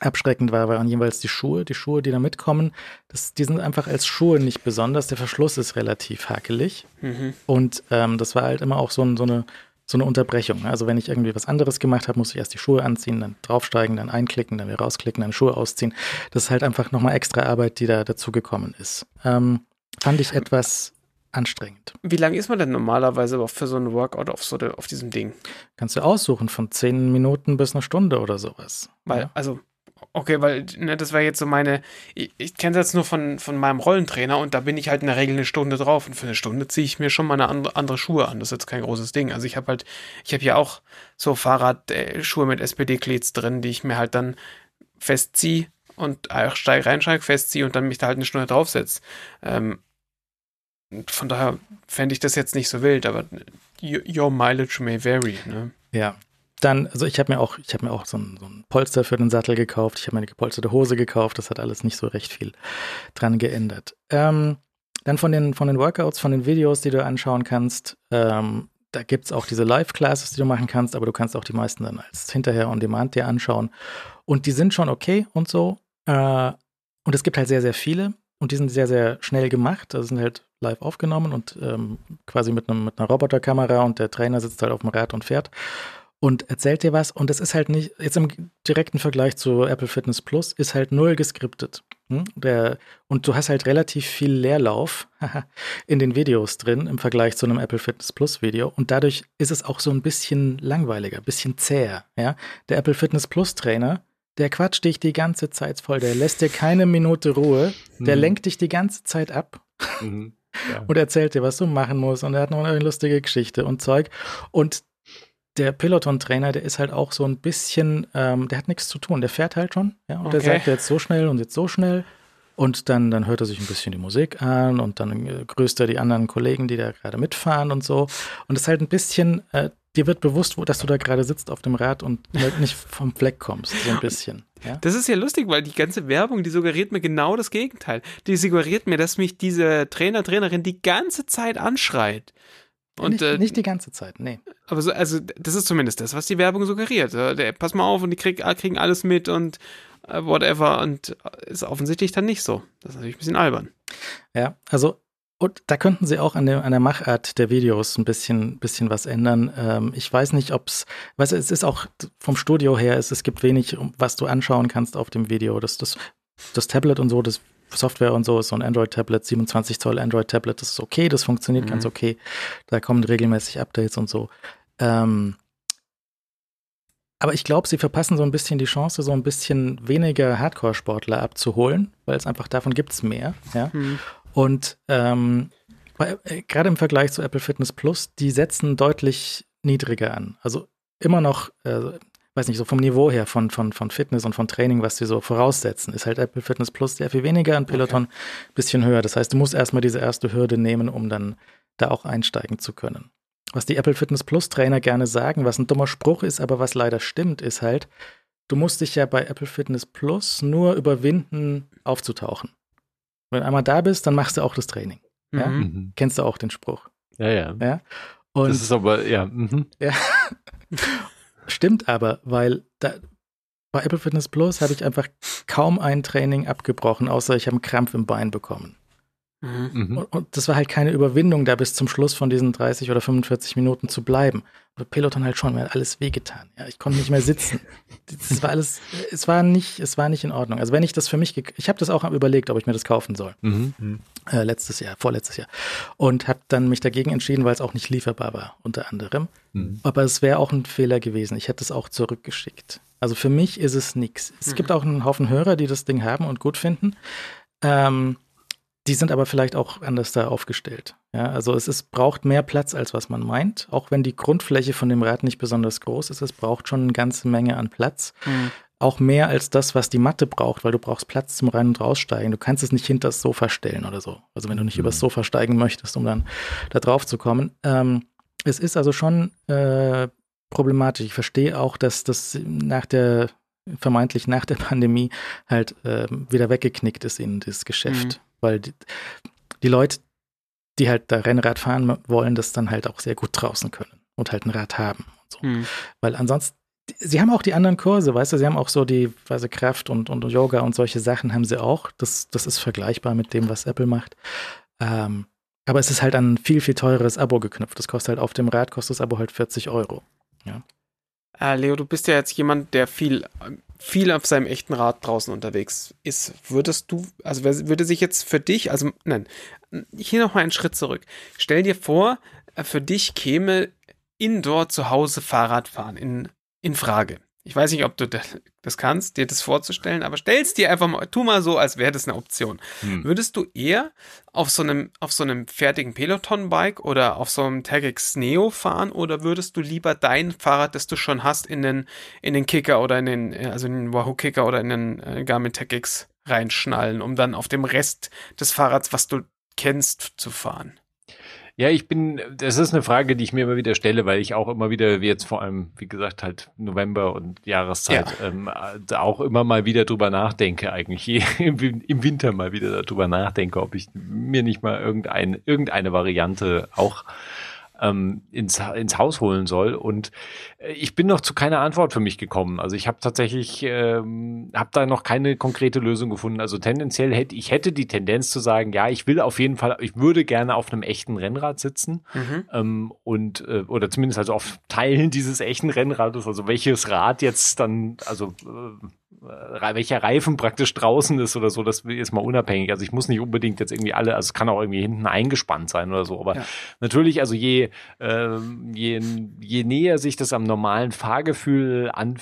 abschreckend war, waren jeweils die Schuhe. Die Schuhe, die da mitkommen, das, die sind einfach als Schuhe nicht besonders. Der Verschluss ist relativ hakelig. Mhm. Und ähm, das war halt immer auch so, so eine so eine Unterbrechung. Also wenn ich irgendwie was anderes gemacht habe, muss ich erst die Schuhe anziehen, dann draufsteigen, dann einklicken, dann wieder rausklicken, dann Schuhe ausziehen. Das ist halt einfach nochmal extra Arbeit, die da dazugekommen ist. Ähm, fand ich etwas anstrengend. Wie lange ist man denn normalerweise für so ein Workout auf, so auf diesem Ding? Kannst du aussuchen, von zehn Minuten bis eine Stunde oder sowas. Weil, ja. also Okay, weil ne, das war jetzt so meine. Ich, ich kenne das nur von, von meinem Rollentrainer und da bin ich halt in der Regel eine Stunde drauf und für eine Stunde ziehe ich mir schon mal eine andere, Schuhe an. Das ist jetzt kein großes Ding. Also ich habe halt, ich habe ja auch so Fahrradschuhe mit SPD-Klets drin, die ich mir halt dann festziehe und steig reinsteige, festziehe und dann mich da halt eine Stunde draufsetze. Ähm, von daher fände ich das jetzt nicht so wild, aber your mileage may vary. Ne? Ja, dann, also ich habe mir auch, ich habe mir auch so ein, so ein, Polster für den Sattel gekauft. Ich habe mir eine gepolsterte Hose gekauft. Das hat alles nicht so recht viel dran geändert. Ähm, dann von den, von den Workouts, von den Videos, die du anschauen kannst, ähm, da gibt es auch diese Live-Classes, die du machen kannst, aber du kannst auch die meisten dann als hinterher on demand dir anschauen. Und die sind schon okay und so. Äh, und es gibt halt sehr, sehr viele und die sind sehr, sehr schnell gemacht. Also sind halt live aufgenommen und ähm, quasi mit, einem, mit einer Roboterkamera und der Trainer sitzt halt auf dem Rad und fährt und erzählt dir was. Und es ist halt nicht, jetzt im direkten Vergleich zu Apple Fitness Plus, ist halt null geskriptet. Hm? Der, und du hast halt relativ viel Leerlauf in den Videos drin im Vergleich zu einem Apple Fitness Plus Video. Und dadurch ist es auch so ein bisschen langweiliger, ein bisschen zäher. Ja? Der Apple Fitness Plus Trainer, der quatscht dich die ganze Zeit voll. Der lässt dir keine Minute Ruhe. Der mhm. lenkt dich die ganze Zeit ab. Mhm. Ja. und erzählt dir, was du machen musst. Und er hat noch eine lustige Geschichte und Zeug. Und der Peloton-Trainer, der ist halt auch so ein bisschen, ähm, der hat nichts zu tun, der fährt halt schon, ja, und okay. der sagt jetzt so schnell und jetzt so schnell. Und dann, dann hört er sich ein bisschen die Musik an und dann äh, grüßt er die anderen Kollegen, die da gerade mitfahren und so. Und es ist halt ein bisschen, äh, dir wird bewusst, wo, dass du da gerade sitzt auf dem Rad und halt nicht vom Fleck kommst, so ein bisschen. Ja? Das ist ja lustig, weil die ganze Werbung, die suggeriert mir genau das Gegenteil. Die suggeriert mir, dass mich diese Trainer, Trainerin die ganze Zeit anschreit. Und, nicht, äh, nicht, die ganze Zeit, nee. Aber so, also das ist zumindest das, was die Werbung suggeriert. Der, pass mal auf und die krieg, kriegen alles mit und äh, whatever und ist offensichtlich dann nicht so. Das ist natürlich ein bisschen albern. Ja, also und da könnten sie auch an der, an der Machart der Videos ein bisschen, bisschen was ändern. Ähm, ich weiß nicht, ob es, weißt du, es ist auch vom Studio her, es, es gibt wenig, was du anschauen kannst auf dem Video. Das, das, das Tablet und so, das Software und so ist so ein Android-Tablet, 27 Zoll Android-Tablet, das ist okay, das funktioniert mhm. ganz okay. Da kommen regelmäßig Updates und so. Ähm, aber ich glaube, sie verpassen so ein bisschen die Chance, so ein bisschen weniger Hardcore-Sportler abzuholen, weil es einfach davon gibt es mehr. Ja? Mhm. Und ähm, äh, gerade im Vergleich zu Apple Fitness Plus, die setzen deutlich niedriger an. Also immer noch, äh, weiß nicht, so vom Niveau her von, von, von Fitness und von Training, was sie so voraussetzen, ist halt Apple Fitness Plus sehr viel weniger, ein Peloton okay. bisschen höher. Das heißt, du musst erstmal diese erste Hürde nehmen, um dann da auch einsteigen zu können. Was die Apple Fitness Plus Trainer gerne sagen, was ein dummer Spruch ist, aber was leider stimmt, ist halt, du musst dich ja bei Apple Fitness Plus nur überwinden, aufzutauchen. Wenn du einmal da bist, dann machst du auch das Training. Ja? Mhm. mhm. Kennst du auch den Spruch? Ja, ja. ja? Und das ist aber, ja. Mhm. ja. Stimmt aber, weil da, bei Apple Fitness Plus habe ich einfach kaum ein Training abgebrochen, außer ich habe einen Krampf im Bein bekommen. Mhm. Und, und, das war halt keine Überwindung, da bis zum Schluss von diesen 30 oder 45 Minuten zu bleiben. Aber Peloton halt schon, mir hat alles wehgetan. Ja, ich konnte nicht mehr sitzen. Das war alles, es war nicht, es war nicht in Ordnung. Also wenn ich das für mich, ich habe das auch überlegt, ob ich mir das kaufen soll. Mhm. Äh, letztes Jahr, vorletztes Jahr. Und habe dann mich dagegen entschieden, weil es auch nicht lieferbar war, unter anderem. Mhm. Aber es wäre auch ein Fehler gewesen. Ich hätte es auch zurückgeschickt. Also für mich ist es nichts. Es mhm. gibt auch einen Haufen Hörer, die das Ding haben und gut finden. Ähm, die sind aber vielleicht auch anders da aufgestellt. Ja, also es ist, braucht mehr Platz, als was man meint. Auch wenn die Grundfläche von dem Rad nicht besonders groß ist, es braucht schon eine ganze Menge an Platz. Mhm. Auch mehr als das, was die Matte braucht, weil du brauchst Platz zum Rein- und Raussteigen. Du kannst es nicht hinter das Sofa stellen oder so. Also wenn du nicht mhm. übers Sofa steigen möchtest, um dann da drauf zu kommen. Ähm, es ist also schon äh, problematisch. Ich verstehe auch, dass das nach der vermeintlich nach der Pandemie halt äh, wieder weggeknickt ist in das Geschäft. Mhm weil die, die Leute, die halt da Rennrad fahren wollen, das dann halt auch sehr gut draußen können und halt ein Rad haben. So. Hm. Weil ansonsten, sie haben auch die anderen Kurse, weißt du, sie haben auch so die also Kraft und, und Yoga und solche Sachen haben sie auch. Das, das ist vergleichbar mit dem, was Apple macht. Ähm, aber es ist halt an ein viel, viel teures Abo geknüpft. Das kostet halt auf dem Rad, kostet das Abo halt 40 Euro. Ja. Äh, Leo, du bist ja jetzt jemand, der viel viel auf seinem echten Rad draußen unterwegs ist, würdest du, also würde sich jetzt für dich, also nein, hier nochmal einen Schritt zurück. Stell dir vor, äh, für dich käme Indoor zu Hause Fahrradfahren in, in Frage. Ich weiß nicht, ob du das kannst, dir das vorzustellen, aber stell's dir einfach mal, tu mal so, als wäre das eine Option. Hm. Würdest du eher auf so einem, auf so einem fertigen Peloton-Bike oder auf so einem TagX Neo fahren oder würdest du lieber dein Fahrrad, das du schon hast, in den, in den Kicker oder in den, also in den Wahoo Kicker oder in den äh, Garmin TagX reinschnallen, um dann auf dem Rest des Fahrrads, was du kennst, zu fahren? Ja, ich bin, das ist eine Frage, die ich mir immer wieder stelle, weil ich auch immer wieder, wie jetzt vor allem, wie gesagt, halt November und Jahreszeit, ja. ähm, auch immer mal wieder drüber nachdenke, eigentlich im Winter mal wieder darüber nachdenke, ob ich mir nicht mal irgendein, irgendeine Variante auch ähm, ins, ins Haus holen soll. Und äh, ich bin noch zu keiner Antwort für mich gekommen. Also ich habe tatsächlich, ähm, habe da noch keine konkrete Lösung gefunden. Also tendenziell hätte ich hätte die Tendenz zu sagen, ja, ich will auf jeden Fall, ich würde gerne auf einem echten Rennrad sitzen mhm. ähm, und äh, oder zumindest also auf Teilen dieses echten Rennrades. Also welches Rad jetzt dann, also äh, welcher Reifen praktisch draußen ist oder so, das ist mal unabhängig. Also ich muss nicht unbedingt jetzt irgendwie alle, also es kann auch irgendwie hinten eingespannt sein oder so. Aber ja. natürlich, also je, äh, je, je näher sich das am normalen Fahrgefühl an,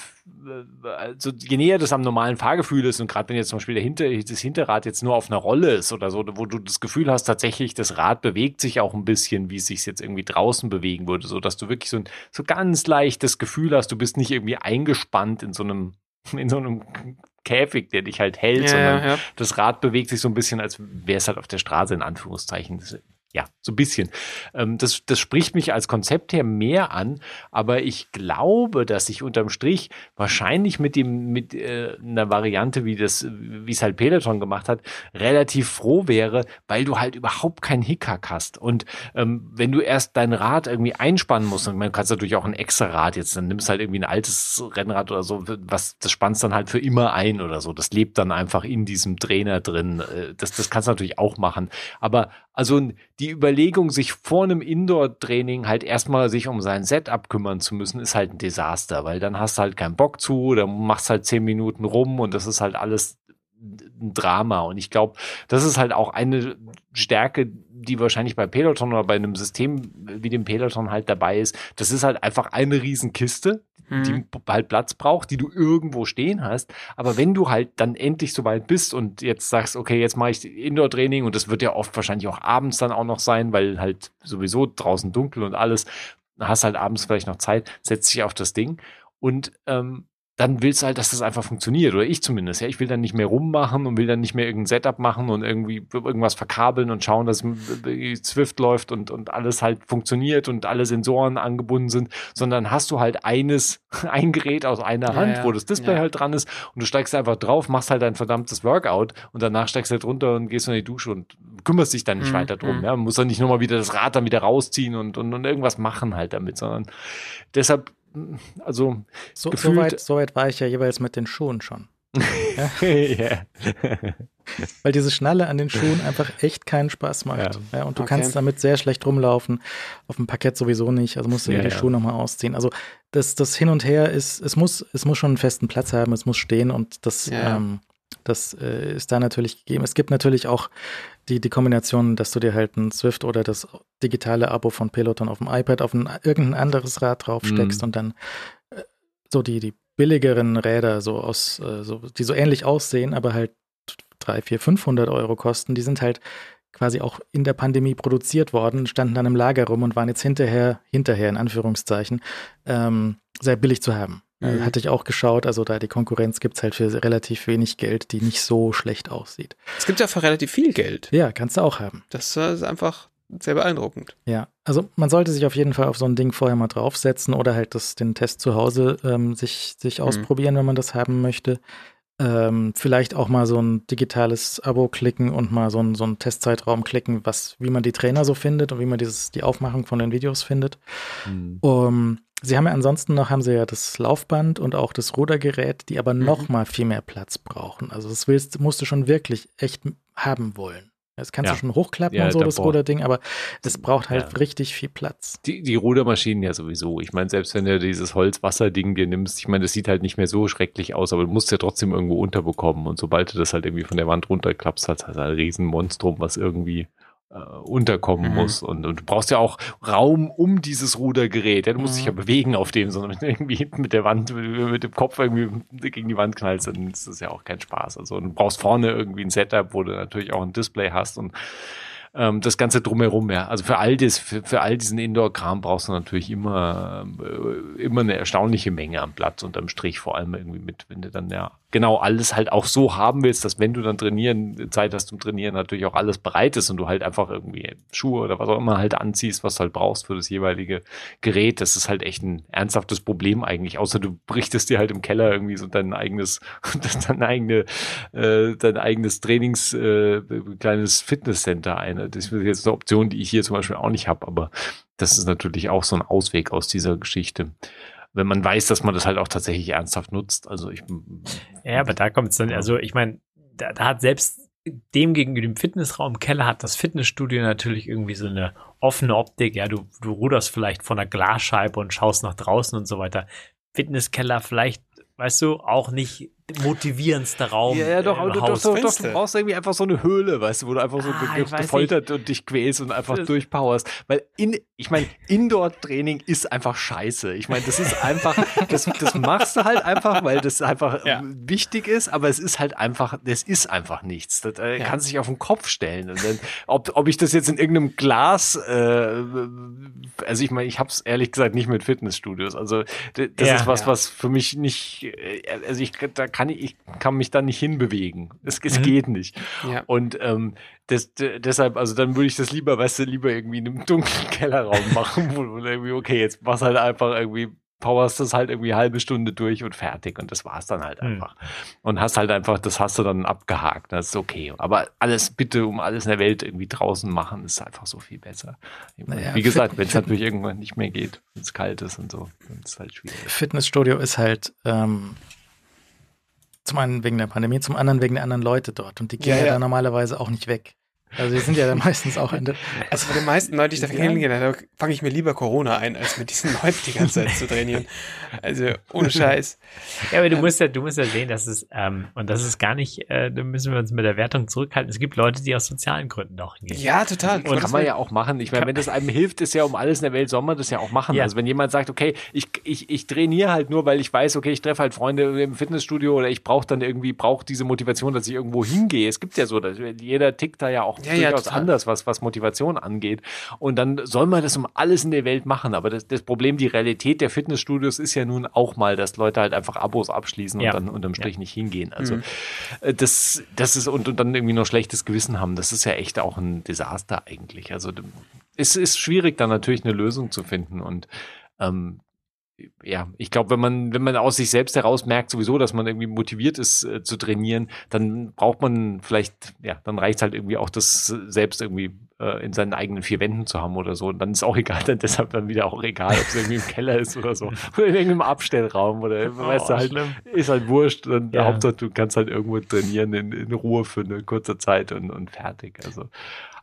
äh, also je näher das am normalen Fahrgefühl ist und gerade wenn jetzt zum Beispiel der Hinter, das Hinterrad jetzt nur auf einer Rolle ist oder so, wo du das Gefühl hast, tatsächlich das Rad bewegt sich auch ein bisschen, wie es sich jetzt irgendwie draußen bewegen würde, so dass du wirklich so ein so ganz leichtes Gefühl hast, du bist nicht irgendwie eingespannt in so einem in so einem Käfig, der dich halt hält, ja, sondern ja. das Rad bewegt sich so ein bisschen, als wäre es halt auf der Straße in Anführungszeichen. Das ja, so ein bisschen. Ähm, das, das spricht mich als Konzept her mehr an, aber ich glaube, dass ich unterm Strich wahrscheinlich mit dem, mit äh, einer Variante, wie das, wie es halt Peloton gemacht hat, relativ froh wäre, weil du halt überhaupt keinen Hickhack hast. Und ähm, wenn du erst dein Rad irgendwie einspannen musst, und man kannst natürlich auch ein extra Rad jetzt, dann nimmst halt irgendwie ein altes Rennrad oder so, was, das spannst dann halt für immer ein oder so. Das lebt dann einfach in diesem Trainer drin. Äh, das, das kannst du natürlich auch machen. Aber also die Überlegung, sich vor einem Indoor-Training halt erstmal sich um sein Setup kümmern zu müssen, ist halt ein Desaster, weil dann hast du halt keinen Bock zu, oder machst halt zehn Minuten rum und das ist halt alles ein Drama. Und ich glaube, das ist halt auch eine Stärke, die wahrscheinlich bei Peloton oder bei einem System wie dem Peloton halt dabei ist. Das ist halt einfach eine Riesenkiste, mhm. die halt Platz braucht, die du irgendwo stehen hast. Aber wenn du halt dann endlich so weit bist und jetzt sagst, okay, jetzt mache ich Indoor-Training und das wird ja oft wahrscheinlich auch abends dann auch noch sein, weil halt sowieso draußen dunkel und alles, hast halt abends vielleicht noch Zeit, setzt dich auf das Ding und ähm, dann willst du halt, dass das einfach funktioniert. Oder ich zumindest. Ja, ich will dann nicht mehr rummachen und will dann nicht mehr irgendein Setup machen und irgendwie irgendwas verkabeln und schauen, dass Swift läuft und, und alles halt funktioniert und alle Sensoren angebunden sind, sondern hast du halt eines, ein Gerät aus einer Hand, ja, wo das Display ja. halt dran ist und du steigst einfach drauf, machst halt ein verdammtes Workout und danach steigst du halt runter und gehst in die Dusche und kümmerst dich dann nicht mhm. weiter drum. Mhm. Ja, man muss dann nicht nochmal wieder das Rad dann wieder rausziehen und, und, und irgendwas machen halt damit, sondern deshalb also so, gefühlt, so, weit, so weit war ich ja jeweils mit den Schuhen schon. ja. Weil diese Schnalle an den Schuhen einfach echt keinen Spaß macht. Ja. ja und du okay. kannst damit sehr schlecht rumlaufen. Auf dem Parkett sowieso nicht. Also musst du ja, die ja. Schuhe nochmal ausziehen. Also das, das Hin und Her ist, es muss, es muss schon einen festen Platz haben, es muss stehen und das, ähm, das äh, ist da natürlich gegeben. Es gibt natürlich auch die, die Kombination, dass du dir halt ein Swift oder das digitale Abo von Peloton auf dem iPad auf ein irgendein anderes Rad draufsteckst mhm. und dann äh, so die, die billigeren Räder so aus, äh, so, die so ähnlich aussehen, aber halt 3, 4, 500 Euro kosten, die sind halt quasi auch in der Pandemie produziert worden, standen dann im Lager rum und waren jetzt hinterher, hinterher in Anführungszeichen, ähm, sehr billig zu haben. Äh, mhm. Hatte ich auch geschaut, also da die Konkurrenz gibt es halt für relativ wenig Geld, die nicht so schlecht aussieht. Es gibt ja für relativ viel Geld. Ja, kannst du auch haben. Das äh, ist einfach sehr beeindruckend. Ja, also man sollte sich auf jeden Fall auf so ein Ding vorher mal draufsetzen oder halt das, den Test zu Hause ähm, sich, sich mhm. ausprobieren, wenn man das haben möchte. Ähm, vielleicht auch mal so ein digitales Abo klicken und mal so ein, so einen Testzeitraum klicken, was, wie man die Trainer so findet und wie man dieses, die Aufmachung von den Videos findet. Mhm. Um, Sie haben ja ansonsten noch, haben sie ja das Laufband und auch das Rudergerät, die aber mhm. noch mal viel mehr Platz brauchen. Also das willst, musst du schon wirklich echt haben wollen. Das kannst ja. du schon hochklappen ja, und so, das Ruderding, aber es braucht halt ja. richtig viel Platz. Die, die Rudermaschinen ja sowieso. Ich meine, selbst wenn du dieses Holzwasserding dir nimmst, ich meine, das sieht halt nicht mehr so schrecklich aus, aber du musst ja trotzdem irgendwo unterbekommen. Und sobald du das halt irgendwie von der Wand runterklappst, hast du halt ein Riesenmonstrum, was irgendwie äh, unterkommen Mhm. muss. Und, und du brauchst ja auch Raum um dieses Rudergerät. Ja, du musst Mhm. dich ja bewegen auf dem, sondern wenn du irgendwie hinten mit der Wand, mit dem Kopf irgendwie gegen die Wand knallst, dann ist das ja auch kein Spaß. Also du brauchst vorne irgendwie ein Setup, wo du natürlich auch ein Display hast und ähm, das Ganze drumherum, ja. Also für all das, für, für all diesen Indoor-Kram brauchst du natürlich immer, äh, immer eine erstaunliche Menge am Platz unterm Strich, vor allem irgendwie mit, wenn du dann ja genau alles halt auch so haben willst, dass wenn du dann trainieren, Zeit hast zum Trainieren, natürlich auch alles bereit ist und du halt einfach irgendwie Schuhe oder was auch immer halt anziehst, was du halt brauchst für das jeweilige Gerät. Das ist halt echt ein ernsthaftes Problem eigentlich, außer du brichtest dir halt im Keller irgendwie so dein eigenes, dein eigene, äh, dein eigenes Trainings, äh, kleines Fitnesscenter ein. Das ist jetzt eine Option, die ich hier zum Beispiel auch nicht habe, aber das ist natürlich auch so ein Ausweg aus dieser Geschichte. Wenn man weiß, dass man das halt auch tatsächlich ernsthaft nutzt. Also ich Ja, aber da kommt es dann, also ich meine, da, da hat selbst dem gegenüber dem Fitnessraum Keller hat das Fitnessstudio natürlich irgendwie so eine offene Optik. Ja, du, du ruderst vielleicht von einer Glasscheibe und schaust nach draußen und so weiter. Fitnesskeller vielleicht, weißt du, auch nicht motivierendster Raum. Ja, ja, doch, aber du, doch, doch, doch, du braust irgendwie einfach so eine Höhle, weißt du, wo du einfach so Ah, ge- gefoltert und dich quälst und einfach Das- durchpowerst. Weil in, ich meine, Indoor-Training ist einfach scheiße. Ich meine, das ist einfach, das, das machst du halt einfach, weil das einfach Ja. ähm, wichtig ist, aber es ist halt einfach, das ist einfach nichts. Das äh, Ja. kannst du dich auf den Kopf stellen. Und dann, ob, ob ich das jetzt in irgendeinem Glas, äh, also ich meine, ich habe es ehrlich gesagt nicht mit Fitnessstudios. Also das Ja, ist was, ja. was für mich nicht, äh, also ich, da kann ich, ich kann mich da nicht hinbewegen. Es, es Mhm. geht nicht. Ja. Und ähm, das, deshalb, also dann würde ich das lieber, weißt du, lieber irgendwie in einem dunklen Kellerraum machen, wo du irgendwie, okay, jetzt machst halt einfach irgendwie, powerst das halt irgendwie eine halbe Stunde durch und fertig. Und das war's dann halt Hm. einfach. Und hast halt einfach, das hast du dann abgehakt. Das ist okay. Aber alles bitte um alles in der Welt irgendwie draußen machen, ist einfach so viel besser. Meine, Naja, Wie gesagt, wenn es natürlich irgendwann nicht mehr geht, wenn es kalt ist und so, dann ist es halt schwierig. Fitnessstudio ist halt ähm, zum einen wegen der Pandemie, zum anderen wegen der anderen Leute dort. Und die gehen Ja, ja, da normalerweise auch nicht weg. Also die sind ja dann meistens auch in der. Also bei den meisten Leuten, die ich da Ja. kennengelernt habe, fange ich mir lieber Corona ein, als mit diesen Leuten die ganze Zeit zu trainieren. Also ohne Scheiß. Ja, aber du musst ja, du musst ja sehen, dass es, ähm, und das ist gar nicht, äh, da müssen wir uns mit der Wertung zurückhalten. Es gibt Leute, die aus sozialen Gründen auch hingehen. Ja, total. Und kann man ja auch machen. Ich meine, wenn das einem hilft, ist ja um alles in der Welt, soll man das ja auch machen. Ja. Also wenn jemand sagt, okay, ich, ich, ich trainiere halt nur, weil ich weiß, okay, ich treffe halt Freunde im Fitnessstudio oder ich brauche dann irgendwie, brauche diese Motivation, dass ich irgendwo hingehe. Es gibt ja so, dass jeder tickt da ja auch Ja, ja, durchaus total. anders, was, was Motivation angeht. Und dann soll man das um alles in der Welt machen. Aber das, das Problem, die Realität der Fitnessstudios ist ja nun auch mal, dass Leute halt einfach Abos abschließen Ja. und dann unterm Strich nicht hingehen. Also Mhm. äh, das, das ist und, und dann irgendwie noch schlechtes Gewissen haben. Das ist ja echt auch ein Desaster eigentlich. Also es ist schwierig, da natürlich eine Lösung zu finden und ähm, ja, ich glaube, wenn man, wenn man aus sich selbst heraus merkt sowieso, dass man irgendwie motiviert ist äh, zu trainieren, dann braucht man vielleicht, ja, dann reicht halt irgendwie auch das selbst irgendwie äh, in seinen eigenen vier Wänden zu haben oder so. Und dann ist auch egal, dann deshalb dann wieder auch egal, ob es irgendwie im Keller ist oder so. Oder in irgendeinem Abstellraum oder weißt du halt, schlimm. ist halt wurscht. Und Ja. Hauptsache, du kannst halt irgendwo trainieren in, in Ruhe für eine kurze Zeit und, und fertig. Also,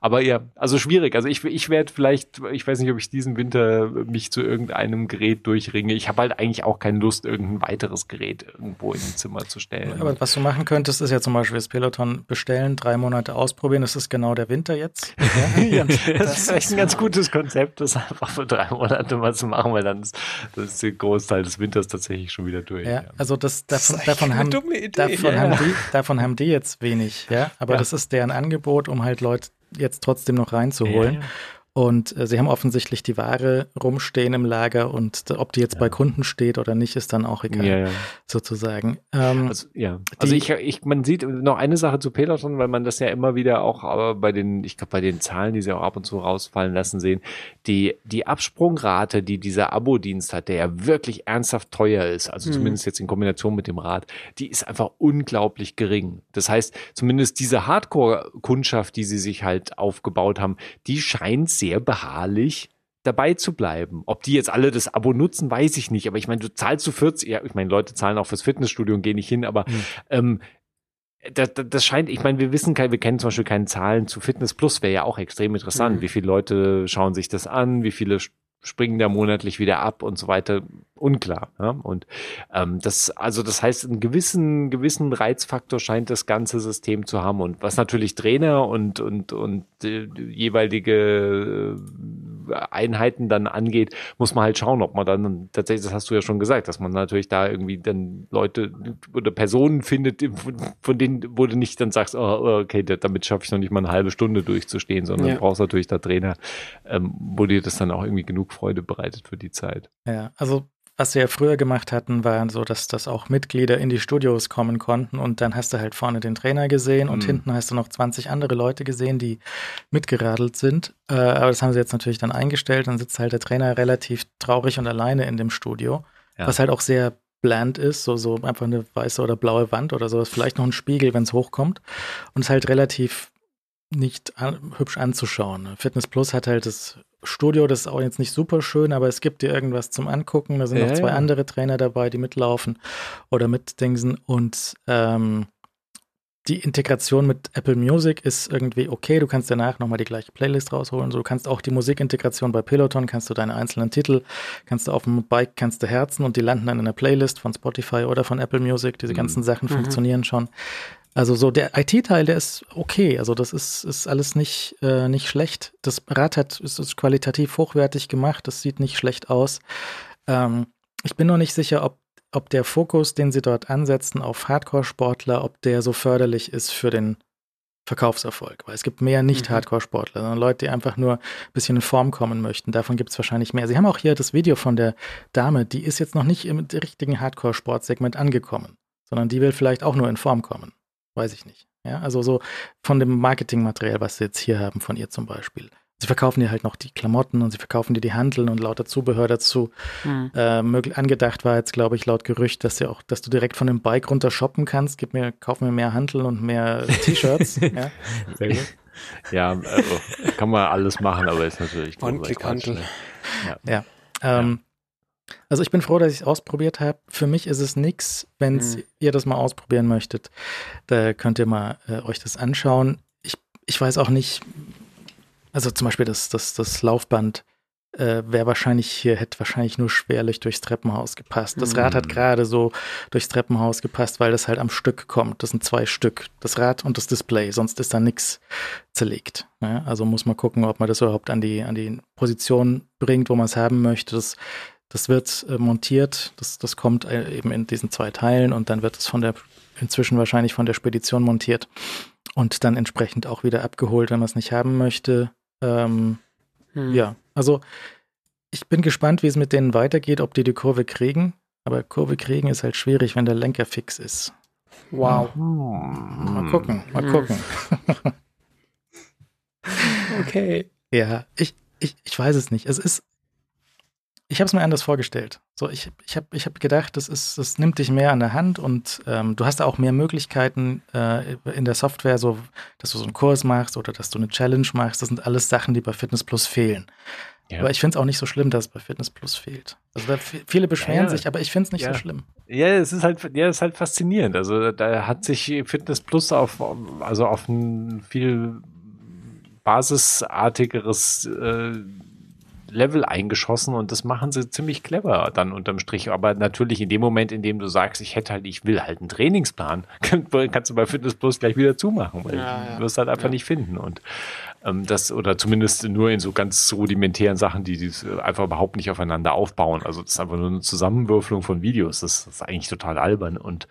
aber ja, also schwierig. Also ich, ich werde vielleicht, ich weiß nicht, ob ich diesen Winter mich zu irgendeinem Gerät durchringe. Ich habe halt eigentlich auch keine Lust, irgendein weiteres Gerät irgendwo in ein Zimmer zu stellen. Aber was du machen könntest, ist ja zum Beispiel das Peloton bestellen, drei Monate ausprobieren. Das ist genau der Winter jetzt. ja, das, ist echt ein ganz gutes Konzept, das einfach für drei Monate mal zu machen, weil dann ist, das ist der Großteil des Winters tatsächlich schon wieder durch. Ja, also das, Das davon, ist echt davon, eine haben, dumme Idee. davon, Ja. haben die, davon haben die jetzt wenig, ja. Aber Ja. das ist deren Angebot, um halt Leute jetzt trotzdem noch reinzuholen. Ja, ja. Und äh, sie haben offensichtlich die Ware rumstehen im Lager und d- ob die jetzt bei Kunden steht oder nicht, ist dann auch egal, Ja, ja. sozusagen. Ähm, Also, ja. Also ich, ich, man sieht noch eine Sache zu Peloton, weil man das ja immer wieder auch äh, bei den, ich glaube, bei den Zahlen, die sie auch ab und zu rausfallen lassen, sehen, die, die Absprungrate, die dieser Abo-Dienst hat, der ja wirklich ernsthaft teuer ist, also Mhm. zumindest jetzt in Kombination mit dem Rad, die ist einfach unglaublich gering. Das heißt, zumindest diese Hardcore-Kundschaft, die sie sich halt aufgebaut haben, die scheint sehr beharrlich dabei zu bleiben. Ob die jetzt alle das Abo nutzen, weiß ich nicht. Aber ich meine, du zahlst zu 40, ja, ich meine, Leute zahlen auch fürs Fitnessstudio und gehen nicht hin, aber Mhm. ähm, das, das das scheint, ich meine, wir wissen, kein- wir kennen zum Beispiel keine Zahlen zu Fitness Plus, wäre ja auch extrem interessant. Mhm. Wie viele Leute schauen sich das an? Wie viele springen da monatlich wieder ab und so weiter, unklar. Ja? Und ähm, das, also das heißt, einen gewissen, gewissen Reizfaktor scheint das ganze System zu haben. Und was natürlich Trainer und, und, und äh, jeweilige äh, Einheiten dann angeht, muss man halt schauen, ob man dann tatsächlich, das hast du ja schon gesagt, dass man natürlich da irgendwie dann Leute oder Personen findet, von denen, wo du nicht dann sagst, oh, okay, damit schaffe ich noch nicht mal eine halbe Stunde durchzustehen, sondern ja. brauchst natürlich da Trainer, ähm, wo dir das dann auch irgendwie genug Freude bereitet für die Zeit. Ja, also was wir ja früher gemacht hatten, war so, dass, dass auch Mitglieder in die Studios kommen konnten und dann hast du halt vorne den Trainer gesehen und mhm. hinten hast du noch 20 andere Leute gesehen, die mitgeradelt sind. Äh, aber das haben sie jetzt natürlich dann eingestellt. Dann sitzt halt der Trainer relativ traurig und alleine in dem Studio, ja. was halt auch sehr bland ist, so, so einfach eine weiße oder blaue Wand oder sowas, vielleicht noch ein Spiegel, wenn es hochkommt. Und es ist halt relativ nicht an, hübsch anzuschauen. Fitness Plus hat halt das Studio, das ist auch jetzt nicht super schön, aber es gibt dir irgendwas zum Angucken. Da sind ja, noch zwei ja. andere Trainer dabei, die mitlaufen oder mitdingsen. Und ähm, die Integration mit Apple Music ist irgendwie okay. Du kannst danach nochmal die gleiche Playlist rausholen. So, du kannst auch die Musikintegration bei Peloton, kannst du deine einzelnen Titel, kannst du auf dem Bike, kannst du herzen und die landen dann in der Playlist von Spotify oder von Apple Music. Diese mhm. ganzen Sachen mhm. funktionieren schon. Also so der IT-Teil, der ist okay. Also das ist, ist alles nicht, äh, nicht schlecht. Das Rad hat, ist, ist qualitativ hochwertig gemacht. Das sieht nicht schlecht aus. Ähm, ich bin noch nicht sicher, ob, ob der Fokus, den sie dort ansetzen auf Hardcore-Sportler, ob der so förderlich ist für den Verkaufserfolg. Weil es gibt mehr Nicht-Hardcore-Sportler, sondern Leute, die einfach nur ein bisschen in Form kommen möchten. Davon gibt es wahrscheinlich mehr. Sie haben auch hier das Video von der Dame, die ist jetzt noch nicht im richtigen Hardcore-Sportsegment angekommen, sondern die will vielleicht auch nur in Form kommen. Weiß ich nicht. Ja, also so von dem Marketingmaterial, was sie jetzt hier haben, von ihr zum Beispiel. Sie verkaufen dir halt noch die Klamotten und sie verkaufen dir die Handeln und lauter Zubehör dazu. Mhm. Äh, möglich, angedacht war jetzt, glaube ich, laut Gerücht, dass, ja auch, dass du direkt von dem Bike runter shoppen kannst. Gib mir, kauf mir mehr Handeln und mehr T-Shirts. ja. Sehr gut. Ja, also, kann man alles machen, aber ist natürlich One-Click-Handel. Ja. ja. Ähm, also ich bin froh, dass ich es ausprobiert habe. Für mich ist es nichts, wenn mhm. ihr das mal ausprobieren möchtet. Da könnt ihr mal äh, euch das anschauen. Ich, ich weiß auch nicht, also zum Beispiel das, das, das Laufband äh, wäre wahrscheinlich hier, hätte wahrscheinlich nur schwerlich durchs Treppenhaus gepasst. Das Rad hat mhm. gerade so durchs Treppenhaus gepasst, weil das halt am Stück kommt. Das sind zwei Stück, das Rad und das Display, sonst ist da nichts zerlegt. Ne? Also muss man gucken, ob man das überhaupt an die, an die Position bringt, wo man es haben möchte. Das das wird äh, montiert, das, das kommt äh, eben in diesen zwei Teilen und dann wird es von der, inzwischen wahrscheinlich von der Spedition montiert und dann entsprechend auch wieder abgeholt, wenn man es nicht haben möchte. Ähm, hm. Ja, also ich bin gespannt, wie es mit denen weitergeht, ob die die Kurve kriegen. Aber Kurve kriegen ist halt schwierig, wenn der Lenker fix ist. Wow. Hm. Mal gucken, mal hm. gucken. okay. Ja, ich, ich, ich weiß es nicht. Es ist, ich habe es mir anders vorgestellt. So, ich, ich habe ich hab gedacht, das, ist, das nimmt dich mehr an der Hand und ähm, du hast auch mehr Möglichkeiten äh, in der Software, so dass du so einen Kurs machst oder dass du eine Challenge machst. Das sind alles Sachen, die bei Fitness Plus fehlen. Ja. Aber ich finde es auch nicht so schlimm, dass es bei Fitness Plus fehlt. Also viele beschweren ja, ja. sich, aber ich finde es nicht so schlimm. Ja, es ist halt, ja, es ist halt faszinierend. Also da hat sich Fitness Plus auf, also auf ein viel basisartigeres äh, Level eingeschossen und das machen sie ziemlich clever dann unterm Strich. Aber natürlich in dem Moment, in dem du sagst, ich hätte halt, ich will halt einen Trainingsplan, kannst du bei Fitness Plus gleich wieder zumachen, weil ja, ja. du wirst halt einfach ja. nicht finden. Und ähm, das, oder zumindest nur in so ganz rudimentären Sachen, die, die einfach überhaupt nicht aufeinander aufbauen. Also das ist einfach nur eine Zusammenwürfelung von Videos. Das, das ist eigentlich total albern. Und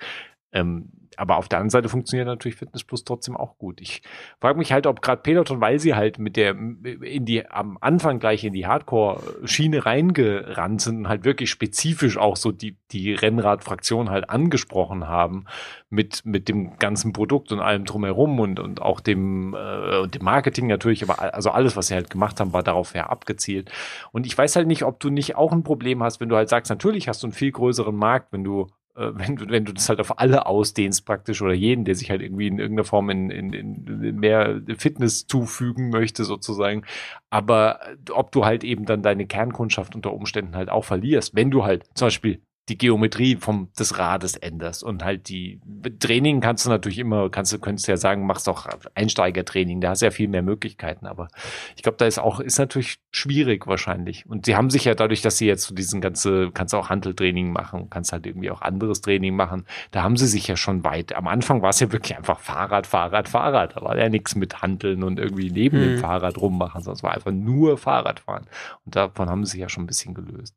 ähm, aber auf der anderen Seite funktioniert natürlich Fitness Plus trotzdem auch gut. Ich frage mich halt, ob gerade Peloton, weil sie halt mit der in die am Anfang gleich in die Hardcore-Schiene reingerannt sind und halt wirklich spezifisch auch so die die Rennradfraktion halt angesprochen haben mit mit dem ganzen Produkt und allem drumherum und und auch dem äh, dem Marketing natürlich, aber also alles, was sie halt gemacht haben, war darauf ja abgezielt. Und ich weiß halt nicht, ob du nicht auch ein Problem hast, wenn du halt sagst, natürlich hast du einen viel größeren Markt, wenn du wenn du, wenn du das halt auf alle ausdehnst praktisch oder jeden, der sich halt irgendwie in irgendeiner Form in, in, in mehr Fitness zufügen möchte sozusagen. Aber ob du halt eben dann deine Kernkundschaft unter Umständen halt auch verlierst, wenn du halt zum Beispiel die Geometrie vom, des Rades änderst und halt die Training kannst du natürlich immer, kannst du, könntest ja sagen, machst auch Einsteigertraining, da hast du ja viel mehr Möglichkeiten, aber ich glaube, da ist auch, ist natürlich schwierig wahrscheinlich. Und sie haben sich ja dadurch, dass sie jetzt so diesen ganze, kannst auch Handeltraining machen, kannst halt irgendwie auch anderes Training machen, da haben sie sich ja schon weit. Am Anfang war es ja wirklich einfach Fahrrad, Fahrrad, Fahrrad. Da war ja nichts mit Handeln und irgendwie neben mhm. dem Fahrrad rummachen, sondern es war einfach nur Fahrradfahren. Und davon haben sie sich ja schon ein bisschen gelöst.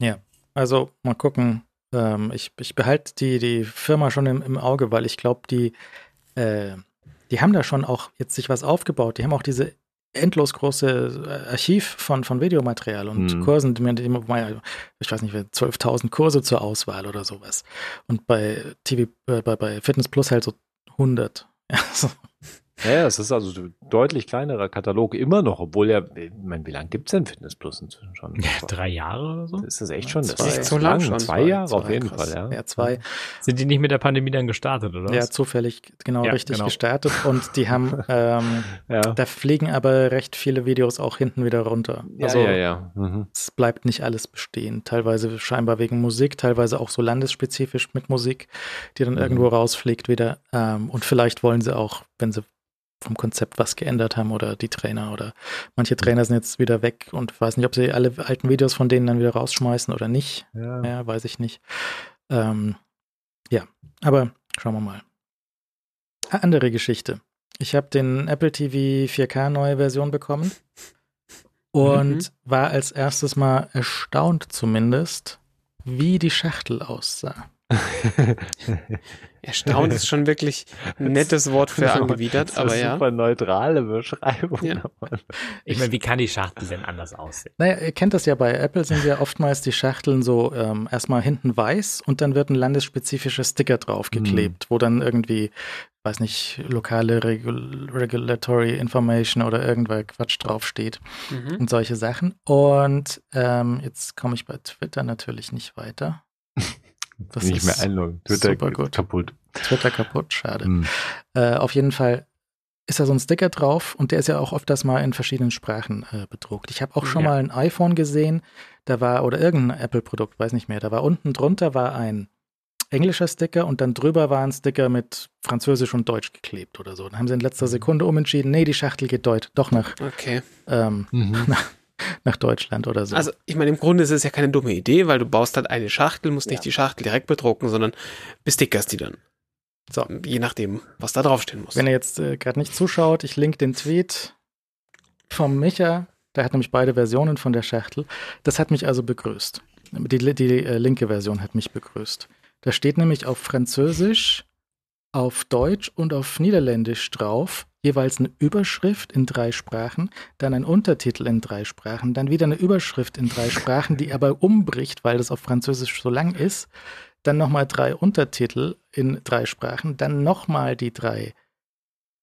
Ja, also mal gucken. Ähm, ich, ich behalte die, die Firma schon im, im Auge, weil ich glaube, die, äh, die haben da schon auch jetzt sich was aufgebaut. Die haben auch diese endlos große äh, Archiv von, von Videomaterial und mhm. Kursen, ich weiß nicht, 12.000 Kurse zur Auswahl oder sowas. Und bei TV, äh, bei, bei Fitness Plus halt so 100. Ja, so. Ja, es ist also ein deutlich kleinerer Katalog immer noch, obwohl ja, ich meine, wie lange gibt es denn Fitness Plus inzwischen schon? Ja, drei Jahre oder so? Ist das echt schon? Das zwei, ist so lang schon. Zwei Jahre zwei, auf jeden krass. Fall, ja. Ja, zwei. Sind die nicht mit der Pandemie dann gestartet, oder? Ja, zufällig genau ja, richtig genau. gestartet und die haben, ähm, ja. da fliegen aber recht viele Videos auch hinten wieder runter. Ja, also, ja, ja. Mhm. Es bleibt nicht alles bestehen. Teilweise scheinbar wegen Musik, teilweise auch so landesspezifisch mit Musik, die dann mhm. irgendwo rausfliegt wieder. Ähm, und vielleicht wollen sie auch, wenn sie vom Konzept was geändert haben oder die Trainer oder manche Trainer sind jetzt wieder weg und weiß nicht, ob sie alle alten Videos von denen dann wieder rausschmeißen oder nicht. Ja, ja weiß ich nicht. Ähm, ja, aber schauen wir mal. Andere Geschichte. Ich habe den Apple TV 4K neue Version bekommen und mhm. war als erstes mal erstaunt zumindest, wie die Schachtel aussah. Erstaunt ist schon wirklich ein nettes Wort für angewidert, aber ja. Super neutrale Beschreibung. Ja. Ich meine, wie kann die Schachtel denn anders aussehen? Naja, ihr kennt das ja bei Apple, sind ja oftmals die Schachteln so ähm, erstmal hinten weiß und dann wird ein landesspezifischer Sticker draufgeklebt, mhm. wo dann irgendwie, weiß nicht, lokale Regul Regulatory Information oder irgendwer Quatsch draufsteht mhm. und solche Sachen. Und ähm, jetzt komme ich bei Twitter natürlich nicht weiter. Das nicht mehr einloggen. Twitter super gut. kaputt. Twitter kaputt, schade. Hm. Äh, auf jeden Fall ist da so ein Sticker drauf und der ist ja auch oft das mal in verschiedenen Sprachen äh, bedruckt. Ich habe auch schon ja. mal ein iPhone gesehen, da war, oder irgendein Apple-Produkt, weiß nicht mehr, da war unten drunter war ein englischer Sticker und dann drüber war ein Sticker mit Französisch und Deutsch geklebt oder so. Dann haben sie in letzter mhm. Sekunde umentschieden, nee, die Schachtel geht Deutsch, doch nach, okay. ähm, mhm. nach, nach Deutschland oder so. Also, ich meine, im Grunde ist es ja keine dumme Idee, weil du baust halt eine Schachtel, musst nicht die Schachtel direkt bedrucken, sondern bestickerst die dann. So, je nachdem, was da draufstehen muss. Wenn er jetzt äh, gerade nicht zuschaut, ich link den Tweet vom Micha, der hat nämlich beide Versionen von der Schachtel. Das hat mich also begrüßt. Die, die äh, linke Version hat mich begrüßt. Da steht nämlich auf Französisch, auf Deutsch und auf Niederländisch drauf, jeweils eine Überschrift in drei Sprachen, dann ein Untertitel in drei Sprachen, dann wieder eine Überschrift in drei Sprachen, die aber umbricht, weil das auf Französisch so lang ist, dann nochmal drei Untertitel in drei Sprachen, dann nochmal die drei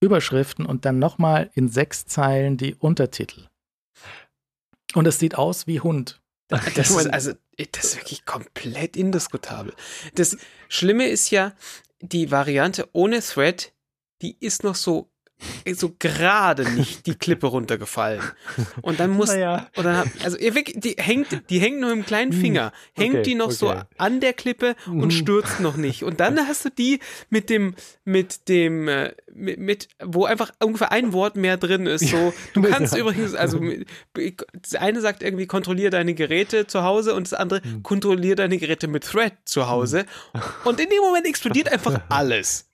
Überschriften und dann nochmal in sechs Zeilen die Untertitel. Und es sieht aus wie Hund. Das ist, also, das ist wirklich komplett indiskutabel. Das Schlimme ist ja, die Variante ohne Thread, die ist noch so so gerade nicht die Klippe runtergefallen. Und dann muss, naja. oder, also die hängt, die hängt nur im kleinen hm, Finger, hängt okay, die noch okay. so an der Klippe und mhm. stürzt noch nicht. Und dann hast du die mit dem, mit dem, äh, mit, mit, wo einfach ungefähr ein Wort mehr drin ist. So, du kannst übrigens, also das eine sagt irgendwie kontrollier deine Geräte zu Hause und das andere mhm. kontrollier deine Geräte mit Thread zu Hause. Und in dem Moment explodiert einfach alles.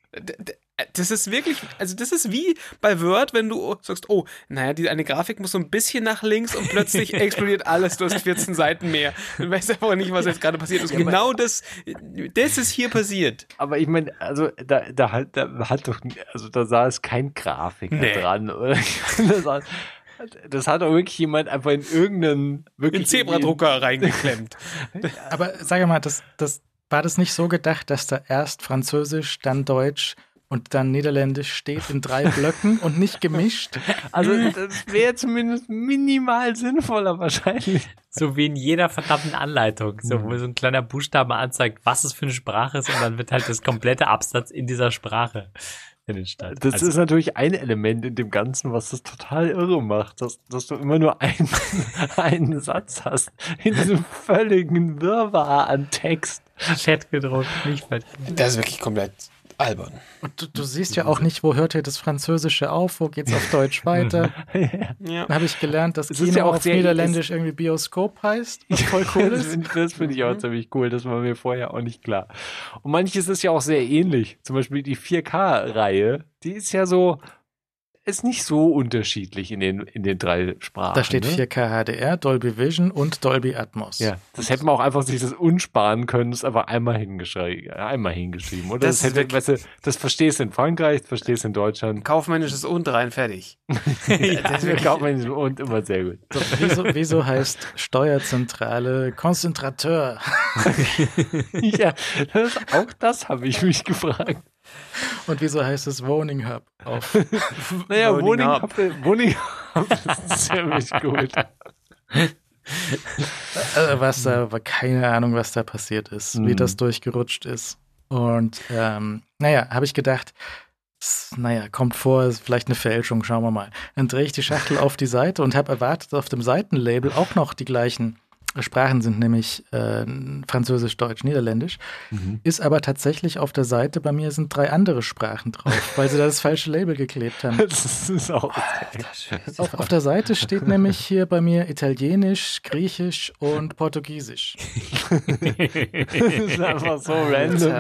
Das ist wirklich, also das ist wie bei Word, wenn du sagst, oh, naja, die, eine Grafik muss so ein bisschen nach links und plötzlich explodiert alles, du hast 14 Seiten mehr. Du weißt einfach nicht, was jetzt gerade passiert ist. Ja, genau das, das ist hier passiert. Aber ich meine, also da, da, hat, da hat doch, also da saß kein Grafiker nee. dran, oder? Das, das hat doch wirklich jemand einfach in irgendeinen wirklich in Zebradrucker reingeklemmt. Aber sag mal, das, das, war das nicht so gedacht, dass da erst Französisch, dann Deutsch, und dann Niederländisch steht in drei Blöcken und nicht gemischt. Also das wäre zumindest minimal sinnvoller wahrscheinlich. So wie in jeder verdammten Anleitung, so, wo so ein kleiner Buchstabe anzeigt, was es für eine Sprache ist und dann wird halt das komplette Absatz in dieser Sprache. in den Start. Das Also, ist natürlich ein Element in dem Ganzen, was das total irre macht, dass, dass du immer nur einen, einen Satz hast in diesem völligen Wirrwarr an Text. Chat gedruckt, nicht verstehen. Das ist wirklich komplett albern. Und du, du siehst ja auch nicht, wo hört hier das Französische auf, wo geht's auf Deutsch weiter. Ja. Dann habe ich gelernt, dass Es Kino ja auch auf Niederländisch irgendwie Bioskop heißt, was voll cool das ist. finde das find ich auch ziemlich cool, das war mir vorher auch nicht klar. Und manches ist ja auch sehr ähnlich. Zum Beispiel die 4K-Reihe, die ist ja so, ist nicht so unterschiedlich in den, in den drei Sprachen. Da steht ne? 4K HDR, Dolby Vision und Dolby Atmos. Ja, das hätte man auch einfach sich das unsparen können, das einfach einmal hingeschrieben, einmal hingeschrieben. Oder Das das, hätte, weißt du, das verstehst du in Frankreich, das verstehst du in Deutschland. Kaufmännisches und rein fertig. ja, das kauft man und immer sehr gut. So, wieso, wieso heißt Steuerzentrale Konzentrateur? ja, das, auch das habe ich mich gefragt. Und wieso heißt es Woning Hub? Auf Naja, Woning Woning Hub. Hub, Woning Hub ist ziemlich gut. äh, was da, keine Ahnung, was da passiert ist, wie Mhm. das durchgerutscht ist. Und ähm, naja, habe ich gedacht, naja, kommt vor, ist vielleicht eine Fälschung, schauen wir mal. Dann drehe ich die Schachtel auf die Seite und habe erwartet, auf dem Seitenlabel auch noch die gleichen Sprachen sind, nämlich äh, Französisch, Deutsch, Niederländisch. Ist aber tatsächlich auf der Seite, bei mir sind drei andere Sprachen drauf, weil sie da das falsche Label geklebt haben. Das ist auch. Auf, auf der Seite steht nämlich hier bei mir Italienisch, Griechisch und Portugiesisch. Das ist einfach so random.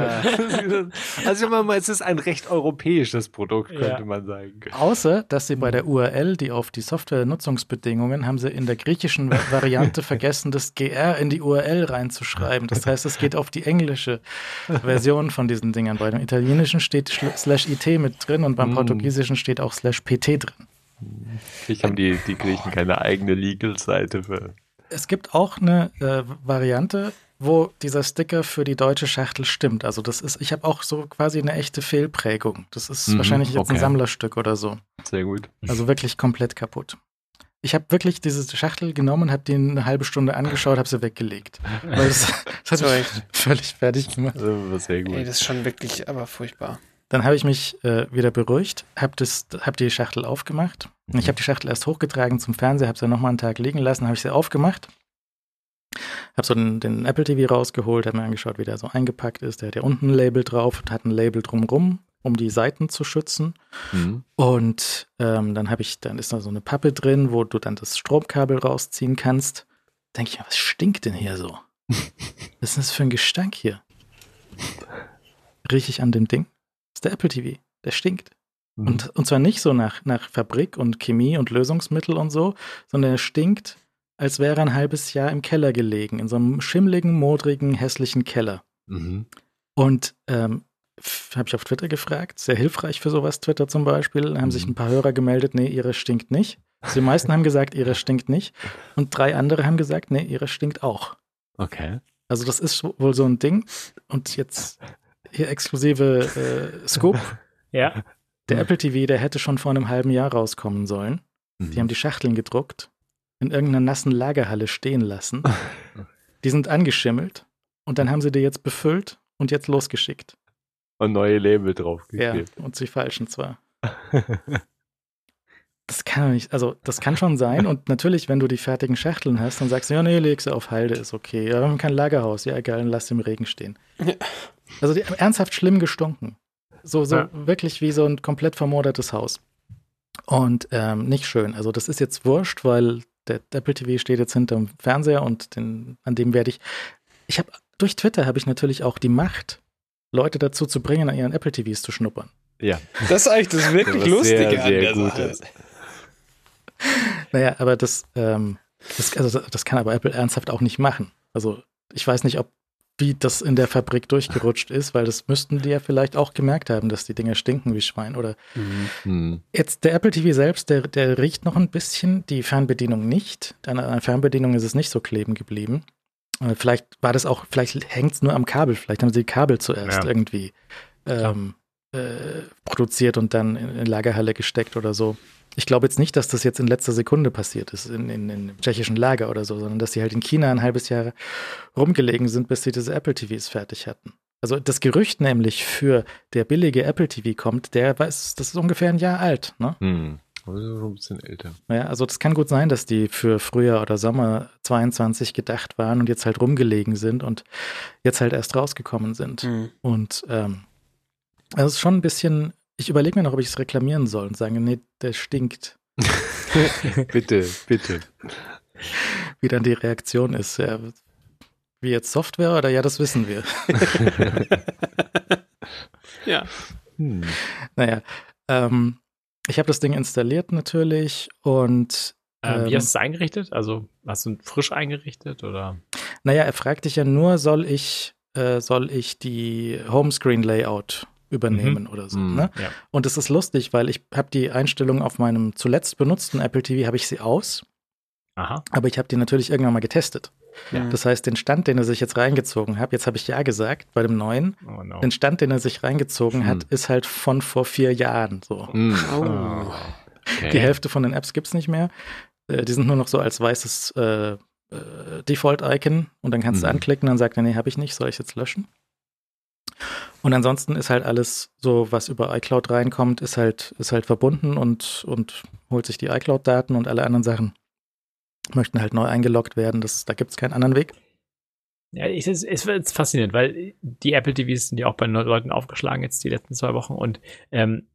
Also ich meine mal, es ist ein recht europäisches Produkt, könnte Ja. man sagen. Außer, dass sie bei der URL, die auf die Software-Nutzungsbedingungen, haben sie in der griechischen Va- Variante vergessen, das GR in die URL reinzuschreiben. Das heißt, es geht auf die englische Version von diesen Dingern. Bei dem italienischen steht slash IT mit drin und beim Mm. portugiesischen steht auch slash PT drin. Ich haben die, die Griechen keine eigene Legal-Seite für. Es gibt auch eine äh, Variante, wo dieser Sticker für die deutsche Schachtel stimmt. Also das ist, ich habe auch so quasi eine echte Fehlprägung. Das ist Mhm, wahrscheinlich jetzt ein okay. Sammlerstück oder so. Sehr gut. Also wirklich komplett kaputt. Ich habe wirklich diese Schachtel genommen, habe die eine halbe Stunde angeschaut, habe sie weggelegt. Weil das, das hat mich völlig fertig gemacht. Also, sehr gut. Ey, das ist schon wirklich aber furchtbar. Dann habe ich mich äh, wieder beruhigt, habe hab die Schachtel aufgemacht. Und Ich habe die Schachtel erst hochgetragen zum Fernseher, habe sie nochmal einen Tag liegen lassen, habe ich sie aufgemacht. Habe so den, den Apple TV rausgeholt, habe mir angeschaut, wie der so eingepackt ist. Der hat ja unten ein Label drauf und hat ein Label drumrum, um die Seiten zu schützen. Mhm. Und ähm, dann habe ich, dann ist da so eine Pappe drin, wo du dann das Stromkabel rausziehen kannst. Denke ich mir, was stinkt denn hier so? Was ist das für ein Gestank hier? Rieche ich an dem Ding? Das ist der Apple TV. Der stinkt. Mhm. Und, und zwar nicht so nach, nach Fabrik und Chemie und Lösungsmittel und so, sondern er stinkt, als wäre er ein halbes Jahr im Keller gelegen, in so einem schimmligen, modrigen, hässlichen Keller. Mhm. Und ähm, habe ich auf Twitter gefragt, sehr hilfreich für sowas, Twitter zum Beispiel, Da haben sich Mhm. ein paar Hörer gemeldet, nee, ihre stinkt nicht. Also die meisten haben gesagt, ihre stinkt nicht. Und drei andere haben gesagt, nee, ihre stinkt auch. Okay. Also das ist wohl so ein Ding. Und jetzt hier exklusive äh, Scoop. Ja. Der Apple TV, der hätte schon vor einem halben Jahr rauskommen sollen. Mhm. Die haben die Schachteln gedruckt, in irgendeiner nassen Lagerhalle stehen lassen. Die sind angeschimmelt und dann haben sie die jetzt befüllt und jetzt losgeschickt. Und neue Label Ja, draufgeklebt. und sie falschen zwar. Das kann doch nicht, also das kann schon sein. Und natürlich, wenn du die fertigen Schachteln hast, dann sagst du, ja, nee, leg sie auf Halde, ist okay. Ja, wir haben kein Lagerhaus, ja, egal, dann lass sie im Regen stehen. Ja. Also die haben ernsthaft schlimm gestunken. So, so Ja. wirklich wie so ein komplett vermodertes Haus. Und ähm, nicht schön. Also das ist jetzt wurscht, weil der Apple TV steht jetzt hinterm Fernseher und den, an dem werde ich. Ich habe durch Twitter habe ich natürlich auch die Macht, Leute dazu zu bringen, an ihren Apple TVs zu schnuppern. ja. Das ist eigentlich das wirklich Was Lustige sehr, an der Sache. Naja, aber das, ähm, das, also das kann aber Apple ernsthaft auch nicht machen. Also ich weiß nicht, ob wie das in der Fabrik durchgerutscht ist, weil das müssten die ja vielleicht auch gemerkt haben, dass die Dinger stinken wie Schwein. Oder Mhm. jetzt der Apple TV selbst, der, der riecht noch ein bisschen, die Fernbedienung nicht. An einer Fernbedienung ist es nicht so kleben geblieben. Äh, Vielleicht war das auch, vielleicht hängt es nur am Kabel, vielleicht haben sie die Kabel zuerst Ja. irgendwie ähm, äh, produziert und dann in, in Lagerhalle gesteckt oder so. Ich glaube jetzt nicht, dass das jetzt in letzter Sekunde passiert ist, in, in, in tschechischen Lager oder so, sondern dass sie halt in China ein halbes Jahr rumgelegen sind, bis sie diese Apple TVs fertig hatten. Also das Gerücht nämlich für der billige Apple TV kommt, der weiß, das ist ungefähr ein Jahr alt, ne? Hm. Also schon ein bisschen älter. Ja, also das kann gut sein, dass die für Frühjahr oder Sommer 22 gedacht waren und jetzt halt rumgelegen sind und jetzt halt erst rausgekommen sind. Mhm. Und ähm, also es ist schon ein bisschen, ich überlege mir noch, ob ich es reklamieren soll und sagen, nee, der stinkt. bitte, bitte. Wie dann die Reaktion ist. Ja, wie jetzt Software oder ja, das wissen wir. Ja. Hm. naja, ähm, ich habe das Ding installiert natürlich und Ähm, wie hast du es eingerichtet? Also hast du frisch eingerichtet oder? Naja, er fragt dich ja nur, soll ich, äh, soll ich die Homescreen-Layout übernehmen oder so. Mhm. Ne? Ja. Und es ist lustig, weil ich habe die Einstellung auf meinem zuletzt benutzten Apple TV, habe ich sie aus, Aha. aber ich habe die natürlich irgendwann mal getestet. Ja. Das heißt, den Stand, den er sich jetzt reingezogen hat, jetzt habe ich ja gesagt bei dem neuen, Oh no. den Stand, den er sich reingezogen hat, Hm. ist halt von vor vier Jahren so. Hm. Oh. Okay. Die Hälfte von den Apps gibt es nicht mehr. Äh, die sind nur noch so als weißes äh, äh, Default-Icon und dann kannst du Mhm. anklicken, dann sagt er, nee, habe ich nicht, soll ich jetzt löschen? Und ansonsten ist halt alles so, was über iCloud reinkommt, ist halt, ist halt verbunden und, und holt sich die iCloud-Daten und alle anderen Sachen möchten halt neu eingeloggt werden. Das, da gibt es keinen anderen Weg. Ja, es ist, es wird faszinierend, weil die Apple TVs sind ja auch bei Leuten aufgeschlagen jetzt die letzten zwei Wochen und ähm,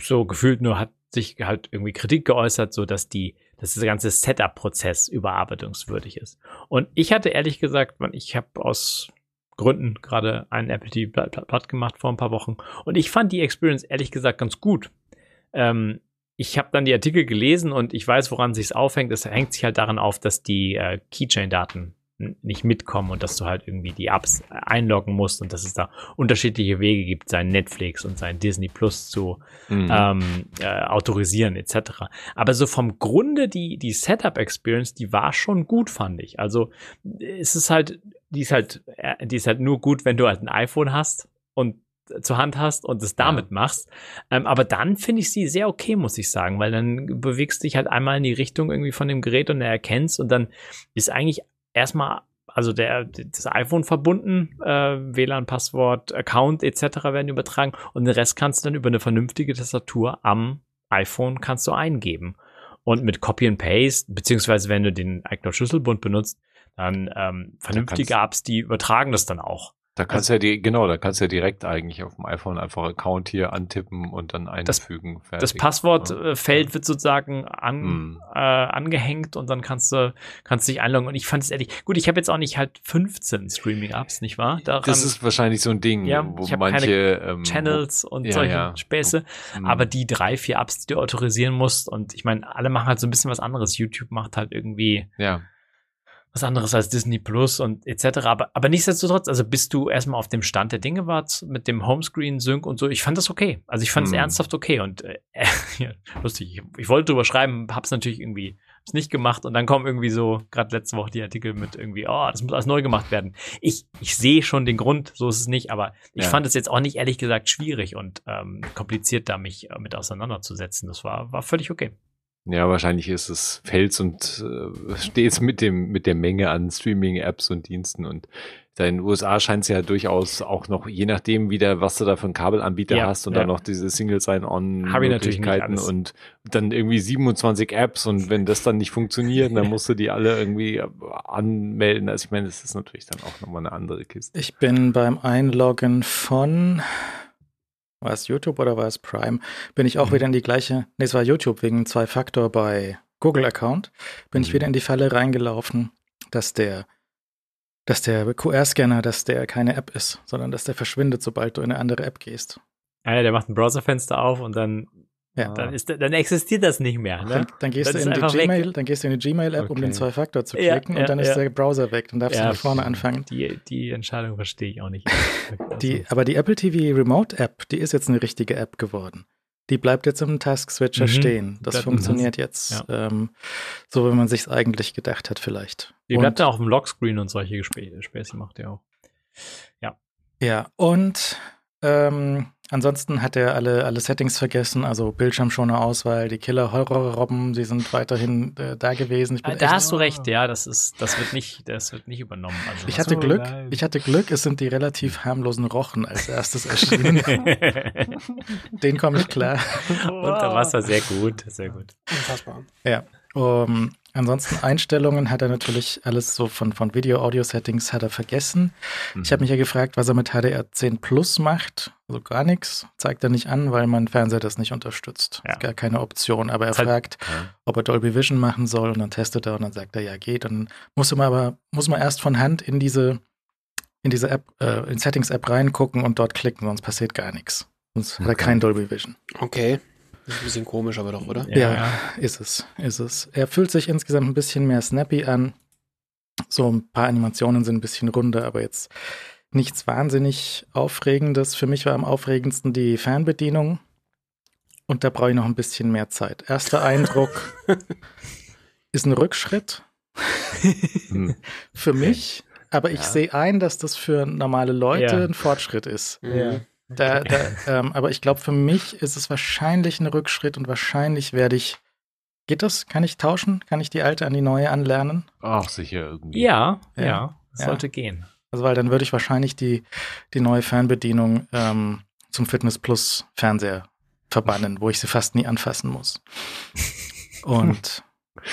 so gefühlt nur hat sich halt irgendwie Kritik geäußert, so dass die, dass dieser ganze Setup-Prozess überarbeitungswürdig ist. Und ich hatte ehrlich gesagt, ich habe aus Gründen gerade einen Apple TV platt, platt, platt gemacht vor ein paar Wochen und ich fand die Experience ehrlich gesagt ganz gut. Ähm, ich habe dann die Artikel gelesen und ich weiß, woran sich aufhängt. Es hängt sich halt daran auf, dass die äh, Keychain-Daten nicht mitkommen und dass du halt irgendwie die Apps einloggen musst und dass es da unterschiedliche Wege gibt, sein Netflix und sein Disney Plus zu Hm. ähm, äh, autorisieren etc. Aber so vom Grunde die die Setup Experience, die war schon gut, fand ich. Also es ist halt, die ist halt, äh, die ist halt nur gut, wenn du halt ein iPhone hast und zur Hand hast und es damit machst. Ähm, aber dann finde ich sie sehr okay, muss ich sagen, weil dann bewegst du dich halt einmal in die Richtung irgendwie von dem Gerät und er erkennst und dann ist eigentlich erstmal also der, das iPhone verbunden, äh, WLAN-Passwort, Account etc. werden übertragen und den Rest kannst du dann über eine vernünftige Tastatur am iPhone kannst du eingeben. Und mit Copy and Paste, beziehungsweise wenn du den iCloud Schlüsselbund benutzt, dann ähm, vernünftige Apps, die übertragen das dann auch. Da kannst du ja die, genau, da kannst du ja direkt eigentlich auf dem iPhone einfach Account hier antippen und dann einfügen. Das fertig. Passwortfeld wird sozusagen an, Hm. äh, angehängt und dann kannst du kannst dich einloggen. Und ich fand es ehrlich, gut, ich habe jetzt auch nicht halt 15 Streaming-Apps, nicht wahr? Daran Das ist wahrscheinlich so ein Ding, Ja, wo manche ähm, Channels und Ja, solche ja. Späße. hm. Aber die drei, vier Apps, die du autorisieren musst, und ich meine, alle machen halt so ein bisschen was anderes. YouTube macht halt irgendwie ja, was anderes als Disney Plus und etc. Aber, aber nichtsdestotrotz, also bist du erstmal auf dem Stand der Dinge warst mit dem Homescreen-Sync und so, ich fand das okay. Also ich fand es Hm. ernsthaft okay und äh, ja, lustig. Ich, ich wollte drüber schreiben, hab's natürlich irgendwie hab's nicht gemacht und dann kommen irgendwie so, gerade letzte Woche die Artikel mit irgendwie, oh, das muss alles neu gemacht werden. Ich, ich sehe schon den Grund, so ist es nicht, aber ich Ja. fand es jetzt auch nicht ehrlich gesagt schwierig und ähm, kompliziert, da mich äh, mit auseinanderzusetzen. Das war, war völlig okay. Ja, wahrscheinlich ist es Fels und äh, stets mit dem mit der Menge an Streaming-Apps und Diensten und da in den USA scheint es ja durchaus auch noch, je nachdem wieder, was du da für einen Kabelanbieter Ja, hast und ja. dann noch diese Single Sign-On Hab ich natürlich nicht Möglichkeiten alles. und dann irgendwie 27 Apps und wenn das dann nicht funktioniert, dann musst du die alle irgendwie anmelden. Also ich meine, das ist natürlich dann auch nochmal eine andere Kiste. Ich bin beim Einloggen von, war es YouTube oder war es Prime, bin ich auch Mhm. wieder in die gleiche, nee, es war YouTube wegen Zwei-Faktor bei Google-Account, bin ich Mhm. wieder in die Falle reingelaufen, dass der, dass der QR-Scanner, dass der keine App ist, sondern dass der verschwindet, sobald du in eine andere App gehst. Einer, der macht ein Browserfenster auf und dann, Ja. dann, ist, dann existiert das nicht mehr. Ne? Dann, dann gehst Dann. Gmail, dann gehst du in die Gmail-App, um Okay. den Zwei-Faktor zu Ja, klicken ja, und dann ist ja. der Browser weg. Dann darfst Ja. du von vorne anfangen. Die, die Entscheidung verstehe ich auch nicht. Die, aber die Apple TV Remote App, die ist jetzt eine richtige App geworden. Die bleibt jetzt im Task Switcher Mhm. stehen. Das Das- funktioniert jetzt ähm, so, wie man sich eigentlich gedacht hat, vielleicht. Die Und- bleibt dann auf dem Lockscreen und solche Gespräche, Späße macht ja auch. Ja, und ähm, ansonsten hat er alle, alle Settings vergessen, also Bildschirmschoner-Auswahl, die Killer-Horror-Robben, sie sind weiterhin äh, da gewesen. Ich bin da echt- hast du recht, ja, das ist, das wird nicht, das wird nicht übernommen. Also, ich hatte So Glück, leid. ich hatte Glück, es sind die relativ harmlosen Rochen als erstes erschienen. Den komme ich klar. Unter Wasser, sehr gut, sehr gut. Unfassbar. Ja. Um, ansonsten Einstellungen hat er natürlich alles so von, von Video-Audio-Settings hat er vergessen. Ich habe mich ja gefragt, was er mit HDR10 Plus macht. Also gar nichts. Zeigt er nicht an, weil mein Fernseher das nicht unterstützt. Ja. Ist gar keine Option. Aber er Ist halt- fragt, ob er Dolby Vision machen soll und dann testet er und dann sagt er, ja, geht. Dann muss man aber, muss man erst von Hand in diese, in diese App, äh, in Settings-App reingucken und dort klicken, sonst passiert gar nichts. Sonst hat er Okay. kein Dolby Vision. Okay. Das ist ein bisschen komisch, aber doch, oder? Ja, Ja. ist es, ist es. Er fühlt sich insgesamt ein bisschen mehr snappy an. So ein paar Animationen sind ein bisschen runder, aber jetzt nichts wahnsinnig Aufregendes. Für mich war am aufregendsten die Fernbedienung. Und da brauche ich noch ein bisschen mehr Zeit. Erster Eindruck ist ein Rückschritt Hm. für mich, aber ich Ja. sehe ein, dass das für normale Leute Ja. ein Fortschritt ist. Mhm. Da, da, ähm, aber ich glaube, für mich ist es wahrscheinlich ein Rückschritt und wahrscheinlich werde ich. Geht das? Kann ich tauschen? Kann ich die alte an die neue anlernen? Ach, sicher irgendwie. Ja, ja, Ja. Ja. sollte gehen. Also, weil dann würde ich wahrscheinlich die, die neue Fernbedienung ähm, zum Fitness Plus Fernseher verbannen, wo ich sie fast nie anfassen muss. Und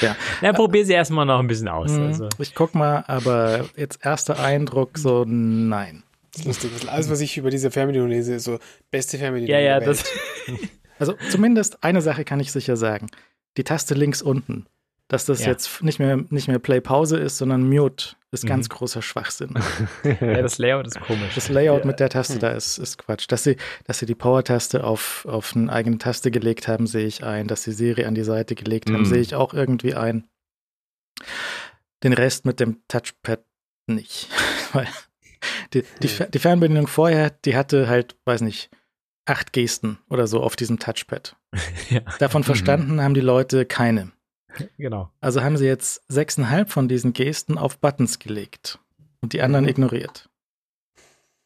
Na, probier sie erstmal noch ein bisschen aus. mh, Also. ich guck mal, aber jetzt erster Eindruck so, nein. Das ist lustig. Alles, was ich über diese Fernbedienung lese, ist so beste Fernbedienung. Ja, ja, der das. Welt. Also zumindest eine Sache kann ich sicher sagen. Die Taste links unten, dass das Ja. jetzt nicht mehr, nicht mehr Play-Pause ist, sondern Mute, ist Mhm. ganz großer Schwachsinn. Ja, das Layout ist komisch. Das Layout Ja. mit der Taste da ist, ist Quatsch. Dass sie, dass sie die Power-Taste auf, auf eine eigene Taste gelegt haben, sehe ich ein. Dass sie Siri an die Seite gelegt haben, Mhm. sehe ich auch irgendwie ein. Den Rest mit dem Touchpad nicht. Weil die, die, die Fernbedienung vorher, die hatte halt, weiß nicht, acht Gesten oder so auf diesem Touchpad. Ja, Davon Mhm. verstanden haben die Leute keine. genau. Also haben sie jetzt sechseinhalb von diesen Gesten auf Buttons gelegt und die anderen Mhm. ignoriert.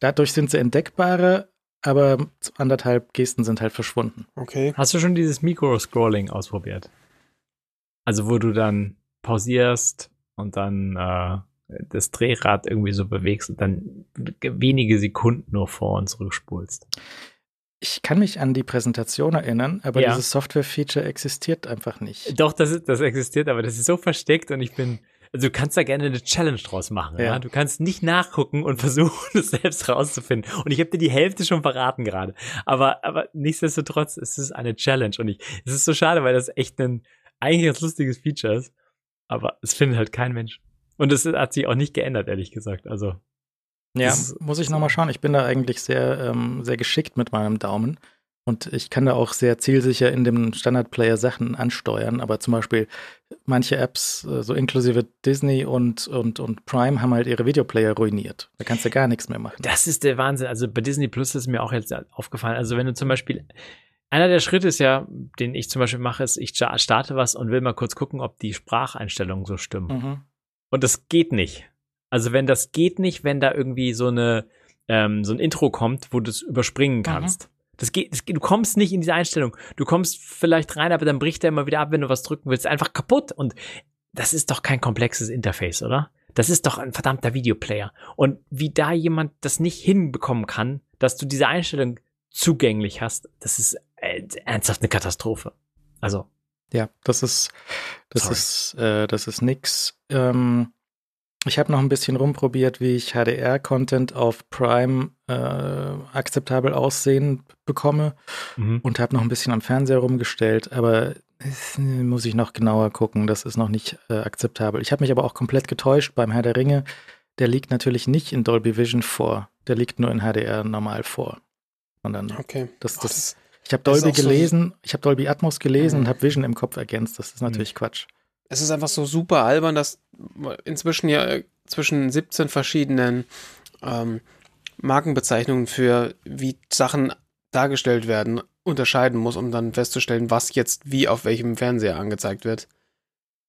Dadurch sind sie entdeckbarer, aber anderthalb Gesten sind halt verschwunden. Okay. Hast du schon dieses Mikro-Scrolling ausprobiert? Also, wo du dann pausierst und dann äh, das Drehrad irgendwie so bewegst und dann wenige Sekunden nur vor und zurückspulst. Ich kann mich an die Präsentation erinnern, aber Ja. dieses Software-Feature existiert einfach nicht. Doch, das, ist, das existiert, aber das ist so versteckt und ich bin. Also du kannst da gerne eine Challenge draus machen. Ja. Ja. Du kannst nicht nachgucken und versuchen, es selbst rauszufinden. Und ich habe dir die Hälfte schon verraten gerade. Aber, aber nichtsdestotrotz ist es eine Challenge. Und ich, es ist so schade, weil das echt ein eigentlich ganz lustiges Feature ist. Aber es findet halt kein Mensch. Und es hat sich auch nicht geändert, ehrlich gesagt. Also Ja, muss ich nochmal schauen. Ich bin da eigentlich sehr, ähm, sehr geschickt mit meinem Daumen. Und ich kann da auch sehr zielsicher in dem Standard-Player Sachen ansteuern. Aber zum Beispiel manche Apps, äh, so inklusive Disney und, und, und Prime, haben halt ihre Videoplayer ruiniert. Da kannst du gar nichts mehr machen. Das ist der Wahnsinn. Also bei Disney Plus ist mir auch jetzt aufgefallen. Also wenn du zum Beispiel, einer der Schritte ist ja, den ich zum Beispiel mache, ist, ich sta- starte was und will mal kurz gucken, ob die Spracheinstellungen so stimmen. Mhm. Und das geht nicht. Also wenn das geht nicht, wenn da irgendwie so eine, ähm, so ein Intro kommt, wo du es überspringen kannst. Das geht, das du kommst nicht in diese Einstellung. Du kommst vielleicht rein, aber dann bricht er immer wieder ab, wenn du was drücken willst. Einfach kaputt. Und das ist doch kein komplexes Interface, oder? Das ist doch ein verdammter Videoplayer. Und wie da jemand das nicht hinbekommen kann, dass du diese Einstellung zugänglich hast, das ist äh, ernsthaft eine Katastrophe. Also, Ja, das ist, das Sorry. ist, äh, das ist nix. Ähm, ich habe noch ein bisschen rumprobiert, wie ich HDR-Content auf Prime äh, akzeptabel aussehen bekomme mhm. und habe noch ein bisschen am Fernseher rumgestellt, aber es, äh, muss ich noch genauer gucken. Das ist noch nicht äh, akzeptabel. Ich habe mich aber auch komplett getäuscht beim Herr der Ringe. Der liegt natürlich nicht in Dolby Vision vor. Der liegt nur in HDR normal vor. Und dann, Okay. das, das, ich habe Dolby auch so- gelesen, ich habe Dolby Atmos gelesen Mhm. und habe Vision im Kopf ergänzt. Das ist natürlich Quatsch. es ist einfach so super albern, dass inzwischen ja äh, zwischen 17 verschiedenen ähm, Markenbezeichnungen für wie Sachen dargestellt werden, unterscheiden muss, um dann festzustellen, was jetzt wie auf welchem Fernseher angezeigt wird.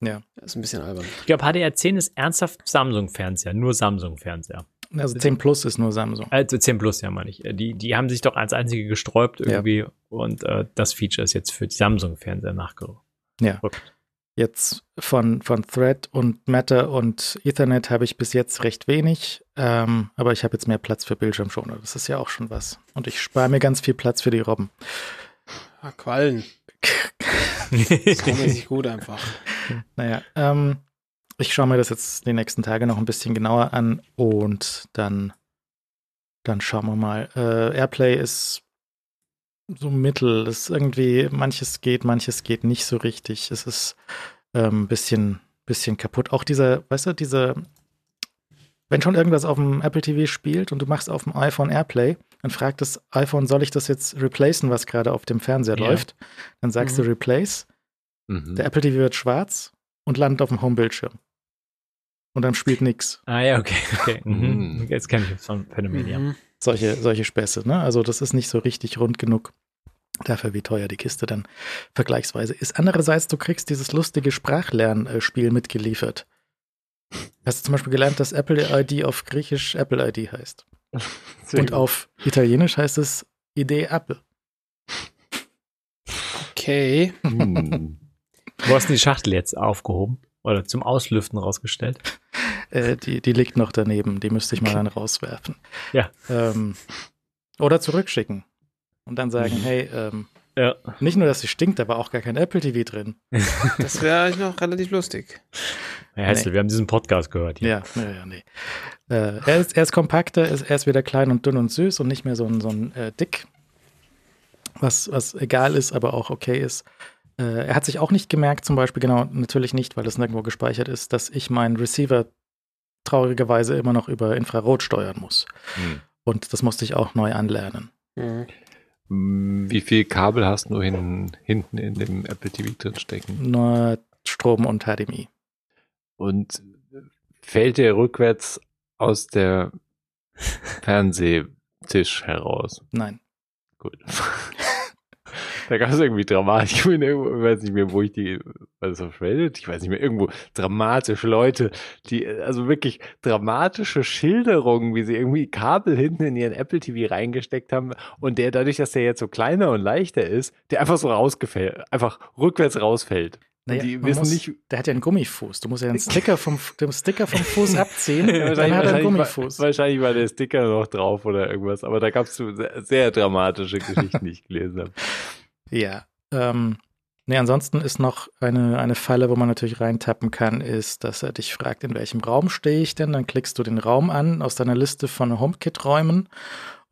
Ja. Das ist ein bisschen albern. Ich glaube, HDR10 ist ernsthaft Samsung-Fernseher, nur Samsung-Fernseher. Also 10 Plus ist nur Samsung. Also 10 Plus, ja, meine ich. Äh, Die, die haben sich doch als einzige gesträubt irgendwie und äh, das Feature ist jetzt für die Samsung-Fernseher nachgerückt. Ja. Jetzt von, von Thread und Matter und Ethernet habe ich bis jetzt recht wenig, ähm, aber ich habe jetzt mehr Platz für Bildschirmschoner. Das ist ja auch schon was. Und ich spare mir ganz viel Platz für die Robben. Ah, Quallen. Das kommt mir nicht gut einfach. Naja, ähm, ich schaue mir das jetzt die nächsten Tage noch ein bisschen genauer an und dann, dann schauen wir mal. Äh, Airplay ist so mittel. Es ist irgendwie, manches geht, manches geht nicht so richtig. Es ist ein ähm, bisschen, bisschen kaputt. Auch dieser, weißt du, diese, wenn schon irgendwas auf dem Apple TV spielt und du machst auf dem iPhone Airplay, dann fragt das iPhone, soll ich das jetzt replacen, was gerade auf dem Fernseher Ja. läuft? Dann sagst Mhm. du Replace. Mhm. Der Apple TV wird schwarz und landet auf dem Homebildschirm. Und dann spielt nix. Ah ja, okay, okay. Mhm. Mhm. Jetzt kenne ich das von Phänomen, ja. Mhm. Solche, solche Späße, ne? Also das ist nicht so richtig rund genug. Dafür, wie teuer die Kiste dann vergleichsweise ist. Andererseits, du kriegst dieses lustige Sprachlernspiel mitgeliefert. Hast du zum Beispiel gelernt, dass Apple ID auf Griechisch Apple ID heißt. Sehr Und gut. auf Italienisch heißt es Idee Apple. Okay. Hm. Wo hast du die Schachtel jetzt aufgehoben? Oder zum Auslüften rausgestellt? Äh, die, die liegt noch daneben, die müsste ich mal dann rauswerfen. Ja. Ähm, oder zurückschicken. Und dann sagen, hey, ähm, Ja. nicht nur, dass sie stinkt, aber auch gar kein Apple TV drin. Das wäre eigentlich noch relativ lustig. Herr Hessel, wir haben diesen Podcast gehört hier. Ja, ja, ja, nee. Äh, er, ist, er ist kompakter, ist, er ist wieder klein und dünn und süß und nicht mehr so ein, so ein äh, dick, was, was egal ist, aber auch okay ist. Äh, er hat sich auch nicht gemerkt, zum Beispiel, genau, natürlich nicht, weil es nirgendwo gespeichert ist, dass ich meinen Receiver traurigerweise immer noch über Infrarot steuern muss. Hm. Und das musste ich auch neu anlernen. Mhm. Hm, Wie viel Kabel hast du hin, hinten in dem Apple TV drin stecken? Nur Strom und HDMI. Und fällt der rückwärts aus der Fernsehtisch heraus? Nein. Gut. da gab es irgendwie dramatisch, ich irgendwo, ich weiß nicht mehr, wo ich die, auf Reddit? Ich weiß nicht mehr, irgendwo dramatische Leute, die, also wirklich dramatische Schilderungen, wie sie irgendwie Kabel hinten in ihren Apple TV reingesteckt haben und der dadurch, dass der jetzt so kleiner und leichter ist, der einfach so rausgefällt, einfach rückwärts rausfällt. Naja, die wissen muss, nicht, Der hat ja einen Gummifuß. Du musst ja den Sticker vom, den Sticker vom Fuß abziehen, Ja, dann hat er einen wahrscheinlich, Gummifuß. war, wahrscheinlich war der Sticker noch drauf oder irgendwas, aber da gab es sehr, sehr dramatische Geschichten, die ich gelesen habe. Ja. Ähm, nee, ansonsten ist noch eine, eine Falle, wo man natürlich reintappen kann, ist, dass er dich fragt, in welchem Raum stehe ich denn? Dann klickst du den Raum an aus deiner Liste von HomeKit-Räumen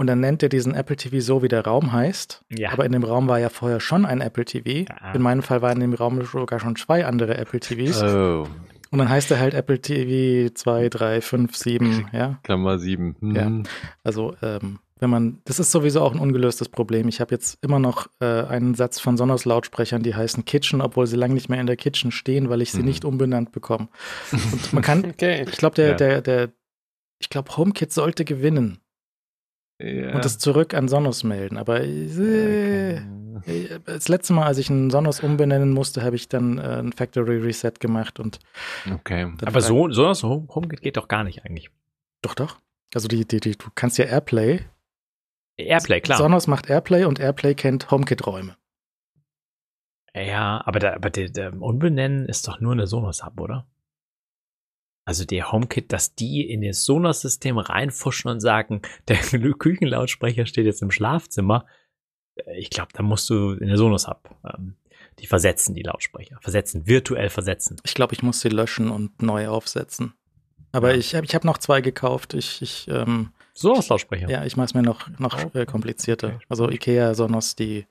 und dann nennt er diesen Apple TV so, wie der Raum heißt. Ja. Aber in dem Raum war ja vorher schon ein Apple TV. Ja. In meinem Fall waren in dem Raum sogar schon zwei andere Apple TVs. Oh, Und dann heißt er halt Apple TV 2, 3, 5, 7, ja. Klammer 7. Hm. Ja. Also, ähm, wenn man, das ist sowieso auch ein ungelöstes Problem. Ich habe jetzt immer noch äh, einen Satz von Sonos Lautsprechern, die heißen Kitchen, obwohl sie lange nicht mehr in der Kitchen stehen, weil ich sie Mhm. nicht umbenannt bekomme. Und man kann, Okay. ich glaube, der, Ja. der, der, ich glaube, HomeKit sollte gewinnen Ja. und das zurück an Sonos melden. Aber äh, Okay. äh, das letzte Mal, als ich einen Sonos umbenennen musste, habe ich dann äh, ein Factory Reset gemacht und okay. Aber so, so das Home- HomeKit geht doch gar nicht eigentlich. Doch, doch. Also die, die, die, du kannst ja Airplay. Airplay, klar. Sonos macht Airplay und Airplay kennt HomeKit-Räume. Ja, aber, da, aber der, der Unbenennen ist doch nur eine Sonos-Hub, oder? Also der HomeKit, dass die in das Sonos-System reinfuschen und sagen, der Küchenlautsprecher steht jetzt im Schlafzimmer. Äh, Ich glaube, da musst du in der Sonos-Hub ähm, die versetzen, die Lautsprecher. Versetzen, virtuell versetzen. Ich glaube, ich muss sie löschen und neu aufsetzen. Aber Ja. ich habe ich hab noch zwei gekauft. Ich, ich, ähm, Sonos-Lautsprecher. ja, ich mache es mir noch, noch Okay. äh, komplizierter. Also Ikea Sonos, die,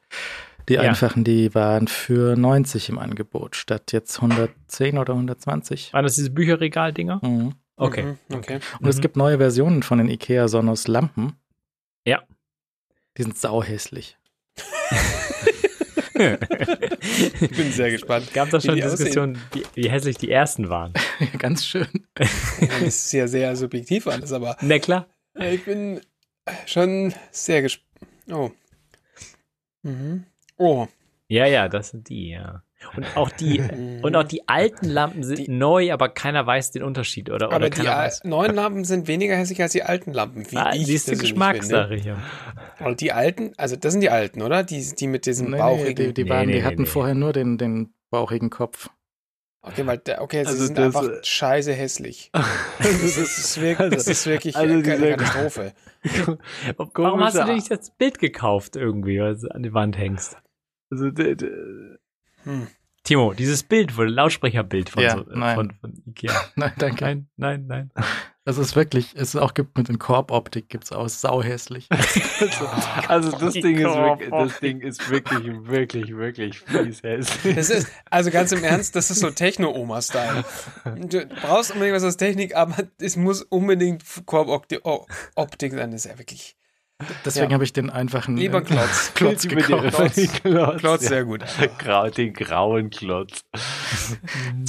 die Ja. einfachen, die waren für 90 im Angebot, statt jetzt 110 oder 120. Waren das diese Bücherregal-Dinger? Mhm. Okay. Mhm, okay. Und es Mhm. gibt neue Versionen von den Ikea Sonos Lampen. Ja. Die sind sauhässlich. Ich bin sehr gespannt. Gab da schon Diskussionen, wie, wie hässlich die ersten waren? Ganz schön. Das ist ja sehr subjektiv alles, aber Na klar. ich bin schon sehr gespannt. Oh. Mhm. Oh. Ja, ja, das sind die, ja. Und auch die, und auch die alten Lampen sind Die- neu, aber keiner weiß den Unterschied, oder? oder Aber die keiner al- weiß. neuen Lampen sind weniger hässlich als die alten Lampen, wie Ah, ich siehst du Geschmackssache hier. Und die alten, also das sind die alten, oder? Die, die mit diesem Nee, nee, bauchigen. die, die, Nee, waren, nee, die nee, hatten nee. vorher nur den, den bauchigen Kopf. Okay, weil der, okay, sie Also sind das, einfach äh, scheiße hässlich. Das ist wirklich, das ist wirklich also eine diese- Katastrophe. Warum hast du dir nicht das Bild gekauft irgendwie, was du an die Wand hängst? Also, d- d- Hm. Timo, dieses Bild, wo Lautsprecherbild von, Ja, so, äh, nein. von, von Ikea. Nein, danke. Nein, nein, nein. Das ist wirklich, es auch gibt mit den Korboptik, gibt es auch sauhässlich. also das Die Ding ist wirklich, das Ding ist wirklich, wirklich, wirklich fies hässlich. Das ist, also ganz im Ernst, das ist so Techno-Oma-Style. Du brauchst unbedingt was aus Technik, aber es muss unbedingt Korboptik sein. Das ist ja wirklich. Deswegen Ja. habe ich den einfachen Lieber äh, Klotz. Klotz gekauft. Klotz, Klotz, Klotz, sehr gut. Grau, den grauen Klotz.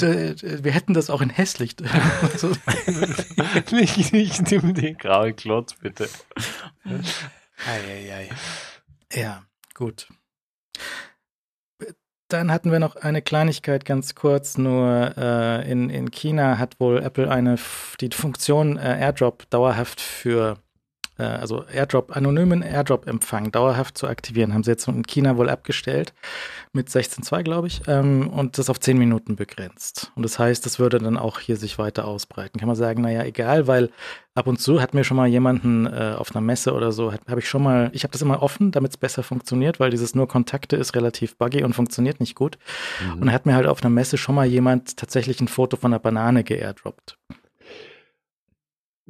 Äh, Wir hätten das auch in hässlich. Nicht, nicht nimm den grauen Klotz, bitte. Eieiei. ja, gut. Dann hatten wir noch eine Kleinigkeit ganz kurz, nur äh, in, in China hat wohl Apple eine die Funktion äh, AirDrop dauerhaft für äh, also AirDrop, anonymen AirDrop-Empfang dauerhaft zu aktivieren, haben sie jetzt in China wohl abgestellt mit 16.2, glaube ich, ähm, und das auf 10 Minuten begrenzt. Und das heißt, das würde dann auch hier sich weiter ausbreiten. Kann man sagen, naja, egal, weil ab und zu hat mir schon mal jemanden äh, auf einer Messe oder so, habe ich schon mal, ich habe das immer offen, damit es besser funktioniert, weil dieses nur Kontakte ist relativ buggy und funktioniert nicht gut. Und da hat mir halt auf einer Messe schon mal jemand tatsächlich ein Foto von einer Banane geairdroppt.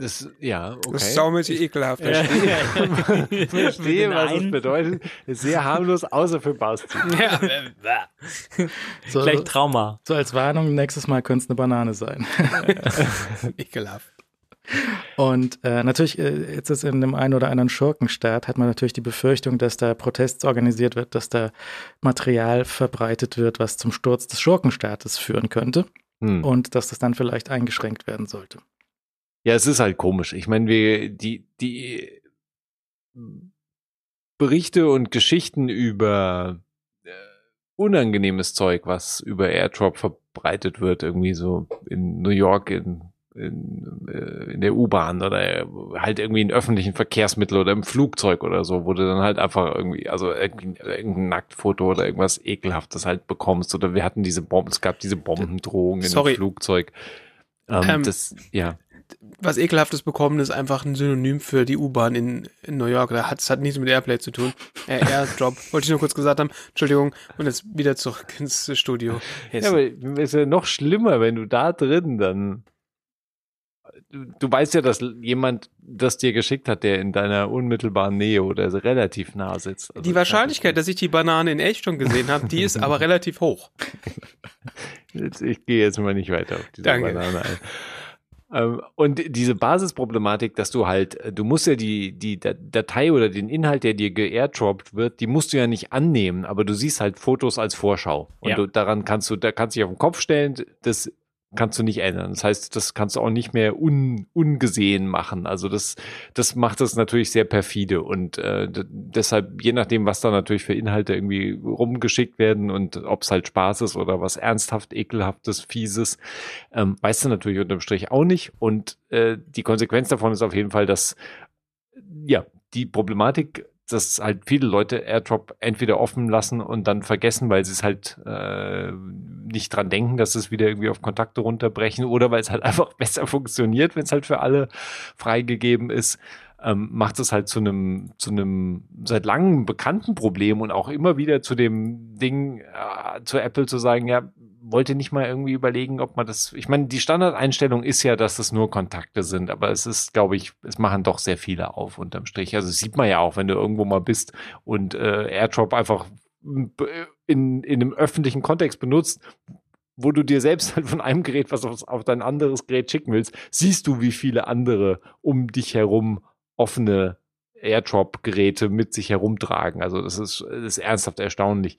Das, ja, okay. Das ist saumäßig ekelhaft. Ich verstehe, den was es einen. bedeutet. Ist sehr harmlos, außer für Basti. Ja. So, Gleich Trauma. so als Warnung, nächstes Mal könnte es eine Banane sein. Ekelhaft. Und äh, natürlich, äh, jetzt ist in dem einen oder anderen Schurkenstaat, hat man natürlich die Befürchtung, dass da Protests organisiert wird, dass da Material verbreitet wird, was zum Sturz des Schurkenstaates führen könnte Hm. und dass das dann vielleicht eingeschränkt werden sollte. Ja, es ist halt komisch. Ich meine, wir, die, die Berichte und Geschichten über äh, unangenehmes Zeug, was über Airdrop verbreitet wird, irgendwie so in New York in, in, äh, in der U-Bahn oder halt irgendwie in öffentlichen Verkehrsmitteln oder im Flugzeug oder so, wo du dann halt einfach irgendwie, also irgendein Nacktfoto oder irgendwas ekelhaftes halt bekommst. Oder wir hatten diese Bomben, es gab diese Bombendrohungen im Flugzeug. Ähm, Ähm, das, ja. Was ekelhaftes bekommen ist einfach ein Synonym für die U-Bahn in, in New York. Da hat, das hat nichts mit Airplay zu tun. Äh, Airdrop. Wollte ich nur kurz gesagt haben. Entschuldigung. Und jetzt wieder zurück ins Studio. Ja, aber es ist ja noch schlimmer, wenn du da drin dann. Du, du weißt ja, dass jemand das dir geschickt hat, der in deiner unmittelbaren Nähe oder relativ nah sitzt. Also die Wahrscheinlichkeit, dass ich die Banane in echt schon gesehen habe, die ist aber relativ hoch. Jetzt, ich gehe jetzt mal nicht weiter auf diese Danke. Banane ein. Ähm, Und diese Basisproblematik, dass du halt, äh, du musst ja die, die Da- Datei oder den Inhalt, der dir geairdroppt wird, die musst du ja nicht annehmen, aber du siehst halt Fotos als Vorschau. Und Ja. du, daran kannst du, da kannst du dich auf den Kopf stellen, das kannst du nicht ändern. Das heißt, das kannst du auch nicht mehr un, ungesehen machen. Also das, das macht das natürlich sehr perfide und äh, deshalb, je nachdem, was da natürlich für Inhalte irgendwie rumgeschickt werden und ob es halt Spaß ist oder was ernsthaft, ekelhaftes, fieses, ähm, weißt du natürlich unterm Strich auch nicht. Und äh, die Konsequenz davon ist auf jeden Fall, dass ja die Problematik dass halt viele Leute AirDrop entweder offen lassen und dann vergessen, weil sie es halt äh, nicht dran denken, dass es wieder irgendwie auf Kontakte runterbrechen oder weil es halt einfach besser funktioniert, wenn es halt für alle freigegeben ist, ähm, macht es halt zu einem zu einem seit langem bekannten Problem und auch immer wieder zu dem Ding äh, zu Apple zu sagen, ja, wollte nicht mal irgendwie überlegen, ob man das. Ich meine, die Standardeinstellung ist ja, dass es nur Kontakte sind, aber es ist, glaube ich, es machen doch sehr viele auf unterm Strich. Also sieht man ja auch, wenn du irgendwo mal bist und äh, AirDrop einfach in, in einem öffentlichen Kontext benutzt, wo du dir selbst halt von einem Gerät was auf, auf dein anderes Gerät schicken willst, siehst du, wie viele andere um dich herum offene AirDrop-Geräte mit sich herumtragen. Also das ist, das ist ernsthaft erstaunlich.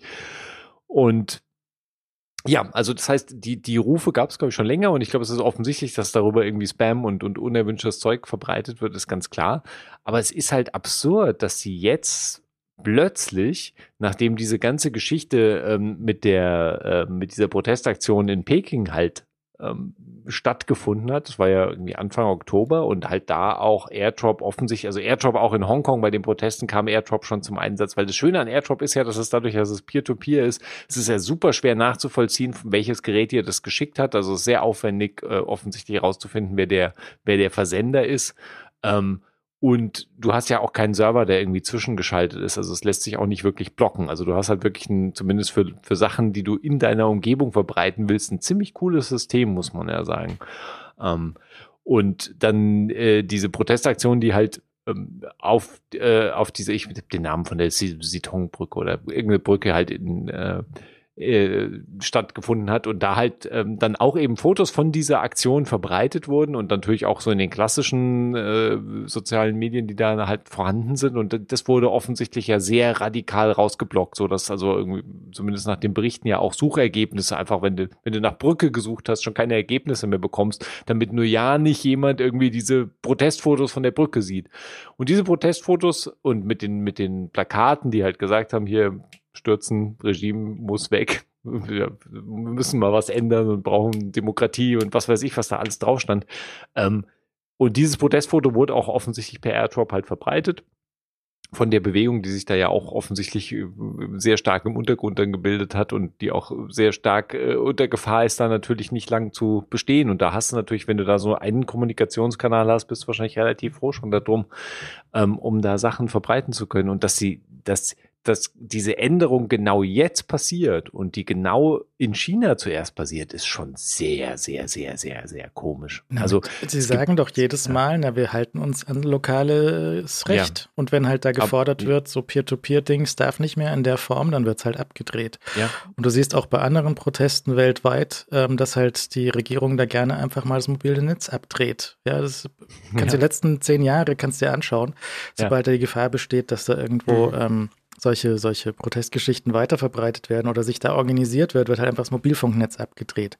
Und ja, also das heißt, die, die Rufe gab es, glaube ich, schon länger und ich glaube, es ist offensichtlich, dass darüber irgendwie Spam und, und unerwünschtes Zeug verbreitet wird, ist ganz klar. Aber es ist halt absurd, dass sie jetzt plötzlich, nachdem diese ganze Geschichte ähm, mit der, äh, mit dieser Protestaktion in Peking halt ähm, stattgefunden hat. Das war ja irgendwie Anfang Oktober und halt da auch Airdrop offensichtlich, also Airdrop auch in Hongkong bei den Protesten kam Airdrop schon zum Einsatz, weil das Schöne an Airdrop ist ja, dass es dadurch, dass es Peer-to-Peer -Peer ist, es ist ja super schwer nachzuvollziehen, welches Gerät ihr das geschickt hat. Also sehr aufwendig, äh, offensichtlich herauszufinden, wer der, wer der Versender ist. Ähm, und du hast ja auch keinen Server, der irgendwie zwischengeschaltet ist. Also es lässt sich auch nicht wirklich blocken. Also du hast halt wirklich ein, zumindest für, für Sachen, die du in deiner Umgebung verbreiten willst, ein ziemlich cooles System, muss man ja sagen. Ähm, und dann äh, diese Protestaktion, die halt ähm, auf, äh, auf diese, ich habe den Namen von der Sitonbrücke oder irgendeine Brücke halt in äh, äh, stattgefunden hat und da halt ähm, dann auch eben Fotos von dieser Aktion verbreitet wurden und natürlich auch so in den klassischen äh, sozialen Medien, die da halt vorhanden sind und das wurde offensichtlich ja sehr radikal rausgeblockt, so dass also irgendwie zumindest nach den Berichten ja auch Suchergebnisse einfach, wenn du wenn du nach Brücke gesucht hast, schon keine Ergebnisse mehr bekommst, damit nur ja nicht jemand irgendwie diese Protestfotos von der Brücke sieht. Und diese Protestfotos und mit den mit den Plakaten, die halt gesagt haben, hier stürzen, Regime muss weg. Wir müssen mal was ändern und brauchen Demokratie und was weiß ich, was da alles drauf stand. Ähm, und dieses Protestfoto wurde auch offensichtlich per Airdrop halt verbreitet von der Bewegung, die sich da ja auch offensichtlich äh, sehr stark im Untergrund dann gebildet hat und die auch sehr stark äh, unter Gefahr ist, da natürlich nicht lang zu bestehen. Und da hast du natürlich, wenn du da so einen Kommunikationskanal hast, bist du wahrscheinlich relativ froh schon darum, ähm, um da Sachen verbreiten zu können. Und dass sie, dass dass diese Änderung genau jetzt passiert und die genau in China zuerst passiert, ist schon sehr, sehr, sehr, sehr, sehr komisch. Na, also Sie sagen doch jedes ja. Mal, na, wir halten uns an lokales Recht. Ja. Und wenn halt da gefordert Ab, wird, so Peer-to-Peer-Dings darf nicht mehr in der Form, dann wird's halt abgedreht. Ja. Und du siehst auch bei anderen Protesten weltweit, ähm, dass halt die Regierung da gerne einfach mal das mobile Netz abdreht. Ja, das kannst ja. die letzten zehn Jahre kannst du dir anschauen, sobald da die Gefahr besteht, dass da irgendwo mhm. ähm, solche, solche Protestgeschichten weiterverbreitet werden oder sich da organisiert wird, wird halt einfach das Mobilfunknetz abgedreht.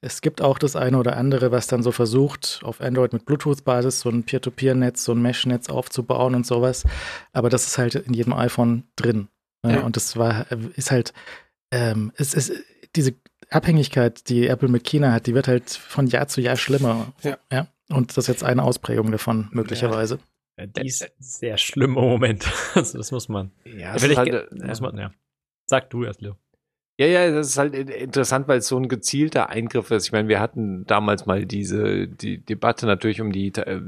Es gibt auch das eine oder andere, was dann so versucht, auf Android mit Bluetooth-Basis so ein Peer-to-Peer-Netz, so ein Mesh-Netz aufzubauen und sowas. Aber das ist halt in jedem iPhone drin. Ja. Und das war, ist halt, ähm, es ist diese Abhängigkeit, die Apple mit China hat, die wird halt von Jahr zu Jahr schlimmer. Ja. ja? Und das ist jetzt eine Ausprägung davon, möglicherweise. Ja. Die ist sehr schlimm im Moment. Also das muss man. Ja, das halt, äh, muss man, ja. Sag du erst, Leo. Ja, ja, das ist halt interessant, weil es so ein gezielter Eingriff ist. Ich meine, wir hatten damals mal diese die Debatte natürlich um die äh,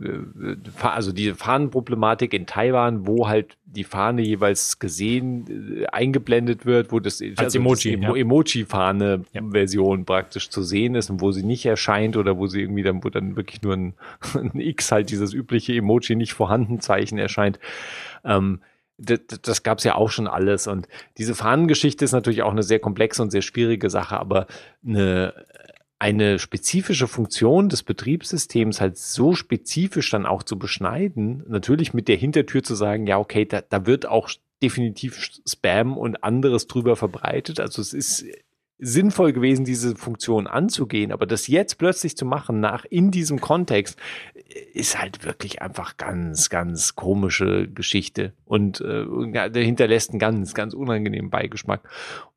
also die Fahnenproblematik in Taiwan, wo halt die Fahne jeweils gesehen äh, eingeblendet wird, wo das als also Emoji das Emoji-Fahne Version ja. praktisch zu sehen ist und wo sie nicht erscheint oder wo sie irgendwie dann wo dann wirklich nur ein, ein X halt dieses übliche Emoji nicht vorhanden Zeichen erscheint. Ähm, das, das gab es ja auch schon alles. Und diese Fahnengeschichte ist natürlich auch eine sehr komplexe und sehr schwierige Sache, aber eine, eine spezifische Funktion des Betriebssystems halt so spezifisch dann auch zu beschneiden, natürlich mit der Hintertür zu sagen, ja, okay, da, da wird auch definitiv Spam und anderes drüber verbreitet. Also es ist sinnvoll gewesen, diese Funktion anzugehen, aber das jetzt plötzlich zu machen, nach in diesem Kontext, ist halt wirklich einfach ganz, ganz komische Geschichte und äh, der hinterlässt einen ganz, ganz unangenehmen Beigeschmack.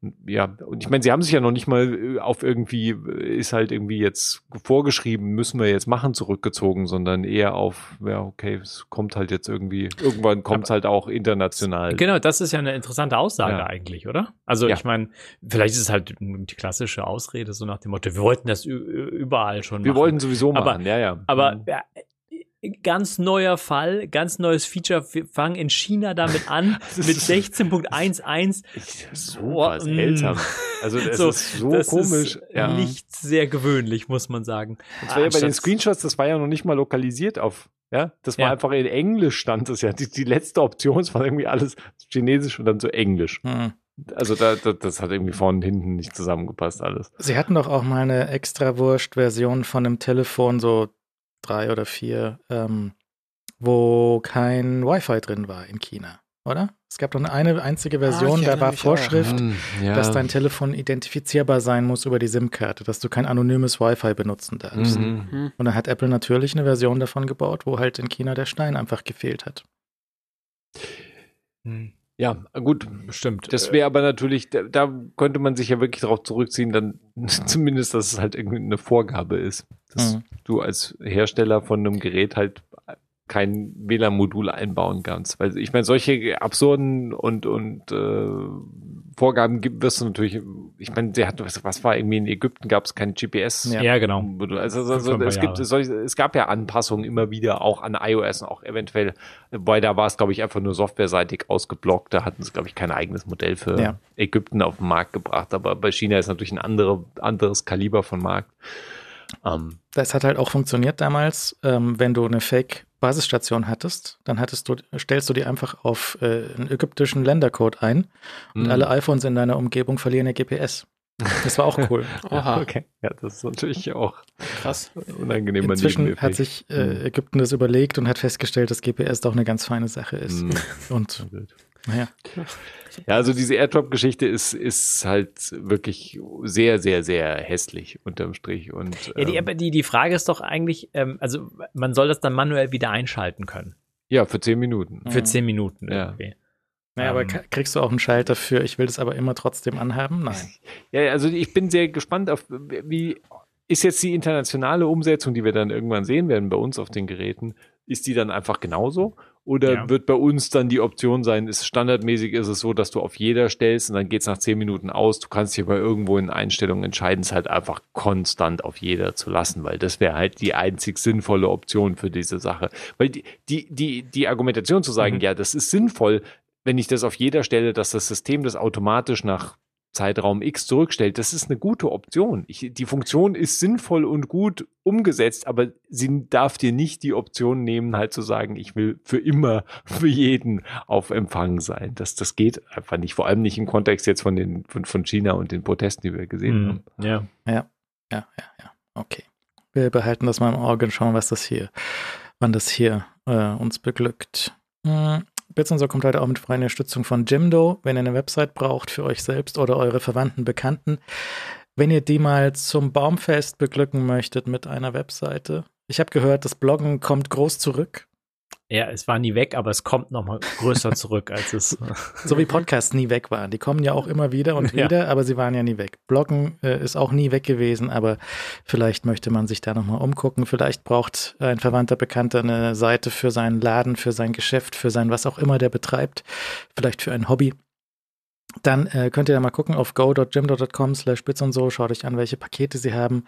Und, ja, und ich meine, sie haben sich ja noch nicht mal äh, auf irgendwie, äh, ist halt irgendwie jetzt vorgeschrieben, müssen wir jetzt machen, zurückgezogen, sondern eher auf, ja, okay, es kommt halt jetzt irgendwie, irgendwann kommt es halt auch international. Genau, das ist ja eine interessante Aussage ja. eigentlich, oder? Also ja. ich meine, vielleicht ist es halt die klassische Ausrede, so nach dem Motto, wir wollten das überall schon machen. Wir wollten sowieso machen, aber, ja, ja. Aber mhm. ja, ganz neuer Fall, ganz neues Feature. Wir fangen in China damit an mit 16.11. So was seltsam. Also das so, ist so das komisch. Ist ja. Nicht sehr gewöhnlich, muss man sagen. Das war ja bei den Screenshots, das war ja noch nicht mal lokalisiert auf ja, das war ja. einfach in Englisch stand das ja. Die, die letzte Option, es war irgendwie alles Chinesisch und dann so Englisch. Hm. Also da, da, das hat irgendwie vorne und hinten nicht zusammengepasst alles. Sie hatten doch auch mal eine extra Wurst-Version von einem Telefon, so drei oder vier, ähm, wo kein Wi-Fi drin war in China, oder? Es gab doch eine einzige Version, ah, da war Vorschrift, hm, ja. dass dein Telefon identifizierbar sein muss über die SIM-Karte, dass du kein anonymes Wi-Fi benutzen darfst. Mhm. mhm. Und dann hat Apple natürlich eine Version davon gebaut, wo halt in China der Stein einfach gefehlt hat. Hm. Ja, gut, Stimmt. Das wäre aber natürlich, da, da könnte man sich ja wirklich darauf zurückziehen, dann zumindest, dass es halt irgendwie eine Vorgabe ist, dass Mhm. du als Hersteller von einem Gerät halt kein WLAN-Modul einbauen kannst. Weil ich meine, solche absurden und, und äh, Vorgaben gibt, wirst du natürlich, ich meine, der hat, was, war irgendwie in Ägypten, gab es kein GPS. Ja. ja, genau. Also, also, also es, gibt, solche, es gab ja Anpassungen immer wieder, auch an iOS und auch eventuell, wobei da war es, glaube ich, einfach nur softwareseitig ausgeblockt. Da hatten sie, glaube ich, kein eigenes Modell für Ja. Ägypten auf den Markt gebracht. Aber bei China ist natürlich ein andere, anderes Kaliber von Markt. Ähm, Das hat halt auch funktioniert damals, ähm, wenn du eine Fake-Basisstation hattest, dann hattest du, stellst du die einfach auf äh, einen ägyptischen Ländercode ein und Mhm. alle iPhones in deiner Umgebung verlieren ihr GPS. Das war auch cool. Oha, okay. Ja, das ist natürlich auch krass. unangenehmer Inzwischen hat sich äh, Mhm. Ägypten das überlegt und hat festgestellt, dass GPS doch eine ganz feine Sache ist. Mhm. Und naja, Ja, also diese Airdrop-Geschichte ist, ist halt wirklich sehr, sehr, sehr hässlich unterm Strich. Und, Ja, die, ähm, aber die, die Frage ist doch eigentlich, ähm, also man soll das dann manuell wieder einschalten können. ja, für zehn Minuten. Für zehn Minuten Ja. irgendwie. naja aber Ähm. kriegst du auch einen Schalter für, ich will das aber immer trotzdem anhaben? Nein. Ja, also ich bin sehr gespannt auf, wie ist jetzt die internationale Umsetzung, die wir dann irgendwann sehen werden bei uns auf den Geräten, ist die dann einfach genauso? Oder Ja. wird bei uns dann die Option sein, ist standardmäßig ist es so, dass du auf jeder stellst und dann geht es nach zehn Minuten aus. Du kannst dich aber irgendwo in Einstellungen entscheiden, es halt einfach konstant auf jeder zu lassen, weil das wäre halt die einzig sinnvolle Option für diese Sache. Weil die, die, die, die Argumentation zu sagen, Mhm. ja, das ist sinnvoll, wenn ich das auf jeder stelle, dass das System das automatisch nach Zeitraum X zurückstellt, das ist eine gute Option. Ich, die Funktion ist sinnvoll und gut umgesetzt, aber sie darf dir nicht die Option nehmen, halt zu sagen, ich will für immer, für jeden auf Empfang sein. Das, das geht einfach nicht. Vor allem nicht im Kontext jetzt von, den, von, von China und den Protesten, die wir gesehen Mhm. haben. Ja. Ja, ja, ja. Okay. Wir behalten das mal im Auge und schauen, was das hier, wann das hier äh, uns beglückt. Hm. Bits und so kommt heute auch mit freier Unterstützung von Jimdo, wenn ihr eine Website braucht für euch selbst oder eure Verwandten, Bekannten. Wenn ihr die mal zum Baumfest beglücken möchtet mit einer Webseite. Ich habe gehört, das Bloggen kommt groß zurück, ja, es war nie weg, aber es kommt noch mal größer zurück, als es. so wie Podcasts nie weg waren. Die kommen ja auch immer wieder und Ja. wieder, aber sie waren ja nie weg. Bloggen äh, ist auch nie weg gewesen, aber vielleicht möchte man sich da nochmal umgucken. Vielleicht braucht ein Verwandter, Bekannter eine Seite für seinen Laden, für sein Geschäft, für sein was auch immer der betreibt, vielleicht für ein Hobby. Dann äh, könnt ihr da mal gucken auf go.jimdo.com slash bits und so, schaut euch an, welche Pakete sie haben.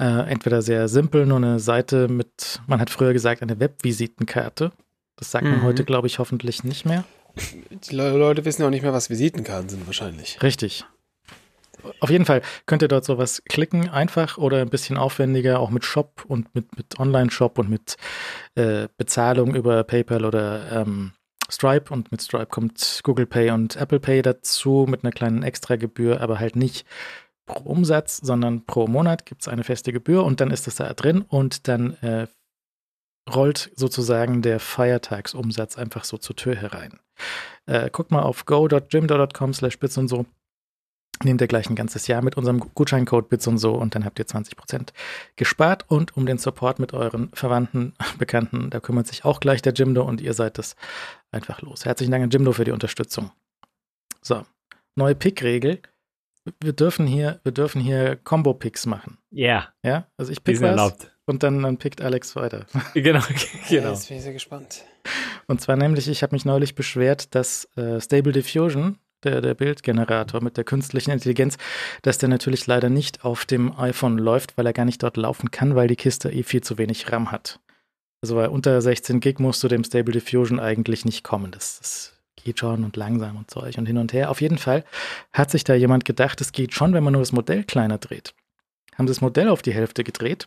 Äh, entweder sehr simpel, nur eine Seite mit, man hat früher gesagt, eine Webvisitenkarte. Das sagt man Mhm. heute, glaube ich, hoffentlich nicht mehr. Die Le Leute wissen ja auch nicht mehr, was Visitenkarten sind wahrscheinlich. Richtig. Auf jeden Fall könnt ihr dort sowas klicken, einfach oder ein bisschen aufwendiger, auch mit Shop und mit, mit Online-Shop und mit äh, Bezahlung über PayPal oder ähm, Stripe. Und mit Stripe kommt Google Pay und Apple Pay dazu mit einer kleinen Extragebühr, aber halt nicht pro Umsatz, sondern pro Monat gibt es eine feste Gebühr und dann ist das da drin und dann äh, rollt sozusagen der Feiertagsumsatz einfach so zur Tür herein. Äh, guckt mal auf go.jimdo.com slash bits und so. Nehmt ihr gleich ein ganzes Jahr mit unserem Gutscheincode bits und so und dann habt ihr 20% gespart und um den Support mit euren Verwandten, Bekannten, da kümmert sich auch gleich der Jimdo und ihr seid es einfach los. Herzlichen Dank an Jimdo für die Unterstützung. So, neue Pick-Regel. Wir dürfen hier, wir dürfen hier Combo-Picks machen. Ja, Ja, also ich pick was erlaubt. und dann, dann pickt Alex weiter. Genau, genau. Jetzt bin ich sehr gespannt. Und zwar nämlich, ich habe mich neulich beschwert, dass äh, Stable Diffusion, der, der Bildgenerator mit der künstlichen Intelligenz, dass der natürlich leider nicht auf dem iPhone läuft, weil er gar nicht dort laufen kann, weil die Kiste eh viel zu wenig RAM hat. Also weil unter 16 Gig musst du dem Stable Diffusion eigentlich nicht kommen. Das, das geht schon und langsam und Zeug und hin und her. Auf jeden Fall hat sich da jemand gedacht, es geht schon, wenn man nur das Modell kleiner dreht. Haben das Modell auf die Hälfte gedreht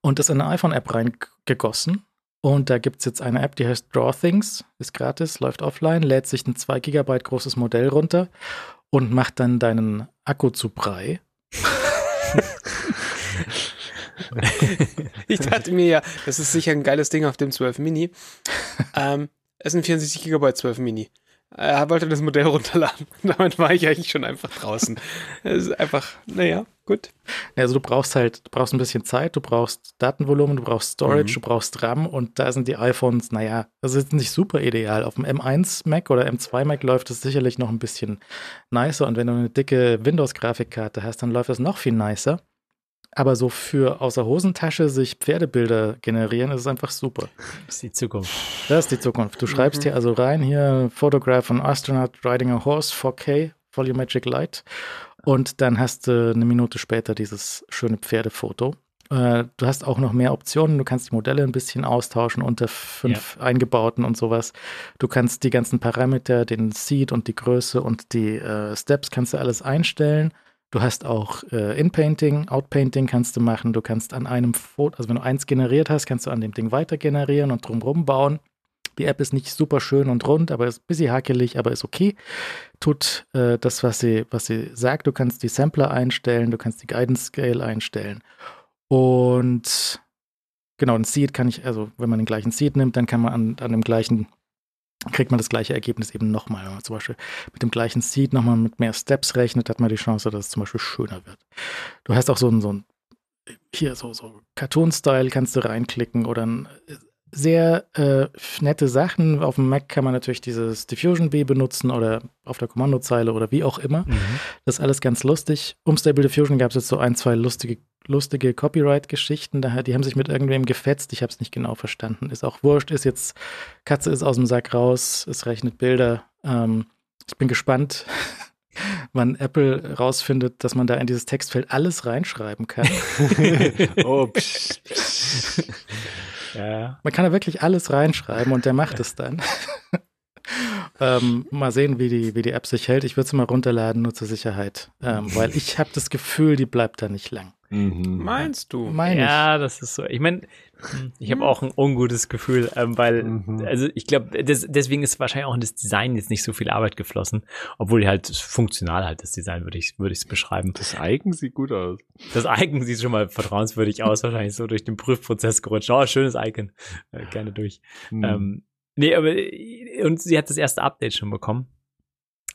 und das in eine iPhone-App reingegossen und da gibt es jetzt eine App, die heißt Draw Things, ist gratis, läuft offline, lädt sich ein 2 GB großes Modell runter und macht dann deinen Akku zu Brei. Ich dachte mir ja, das ist sicher ein geiles Ding auf dem 12 Mini. ähm, es sind 64 GB 12 Mini. Er wollte das Modell runterladen. Damit war ich eigentlich schon einfach draußen. Es ist einfach, naja, gut. Also du brauchst halt, du brauchst ein bisschen Zeit, du brauchst Datenvolumen, du brauchst Storage, mhm. du brauchst RAM und da sind die iPhones, naja, das ist nicht super ideal. Auf dem M1 Mac oder M2 Mac läuft es sicherlich noch ein bisschen nicer und wenn du eine dicke Windows-Grafikkarte hast, dann läuft das noch viel nicer. Aber so für außer Hosentasche sich Pferdebilder generieren, ist es einfach super. Das ist die Zukunft. Das ist die Zukunft. Du schreibst mhm. hier also rein, hier Photograph an Astronaut riding a horse, 4K, Volumetric Light. Und dann hast du eine Minute später dieses schöne Pferdefoto. Äh, du hast auch noch mehr Optionen. Du kannst die Modelle ein bisschen austauschen unter fünf ja. eingebauten und sowas. Du kannst die ganzen Parameter, den Seed und die Größe und die äh, Steps kannst du alles einstellen. Du hast auch äh, In-Painting, Out-Painting kannst du machen. Du kannst an einem Foto, also wenn du eins generiert hast, kannst du an dem Ding weiter generieren und drumherum bauen. Die App ist nicht super schön und rund, aber ist ein bisschen hakelig, aber ist okay. Tut äh, das, was sie, was sie sagt. Du kannst die Sampler einstellen, du kannst die Guidance Scale einstellen. Und genau, ein Seed kann ich, also wenn man den gleichen Seed nimmt, dann kann man an, an dem gleichen kriegt man das gleiche Ergebnis eben nochmal. Wenn man zum Beispiel mit dem gleichen Seed nochmal mit mehr Steps rechnet, hat man die Chance, dass es zum Beispiel schöner wird. Du hast auch so ein, so ein hier so, so Cartoon-Style kannst du reinklicken oder ein sehr äh, nette Sachen. Auf dem Mac kann man natürlich dieses Diffusion B benutzen oder auf der Kommandozeile oder wie auch immer. Mhm. Das ist alles ganz lustig. Um Stable Diffusion gab es jetzt so ein, zwei lustige, lustige Copyright-Geschichten. Die haben sich mit irgendwem gefetzt. Ich habe es nicht genau verstanden. Ist auch wurscht. Ist jetzt, Katze ist aus dem Sack raus. Es rechnet Bilder. Ähm, ich bin gespannt, wann Apple rausfindet, dass man da in dieses Textfeld alles reinschreiben kann. oh, psch, psch. Ja. Man kann da wirklich alles reinschreiben und der macht es dann. Ähm, mal sehen, wie die, wie die App sich hält. Ich würde sie mal runterladen, nur zur Sicherheit. Ähm, weil ich habe das Gefühl, die bleibt da nicht lang. Mhm. Meinst du? Mein ja, ich. das ist so. Ich meine, ich habe auch ein ungutes Gefühl, ähm, weil, mhm. also ich glaube, deswegen ist wahrscheinlich auch in das Design jetzt nicht so viel Arbeit geflossen, obwohl halt funktional halt das Design würde ich würde ich es beschreiben. Das Icon sieht gut aus. Das Icon sieht schon mal vertrauenswürdig aus, wahrscheinlich so durch den Prüfprozess gerutscht. Oh, schönes Icon, äh, gerne durch. Mhm. Ähm, nee, aber und sie hat das erste Update schon bekommen,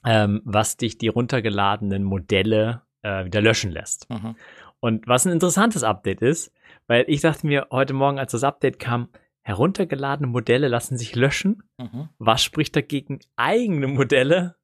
ähm, was dich die runtergeladenen Modelle äh, wieder löschen lässt. Mhm. Und was ein interessantes Update ist, weil ich dachte mir heute Morgen, als das Update kam, heruntergeladene Modelle lassen sich löschen. Mhm. Was spricht dagegen, eigene Modelle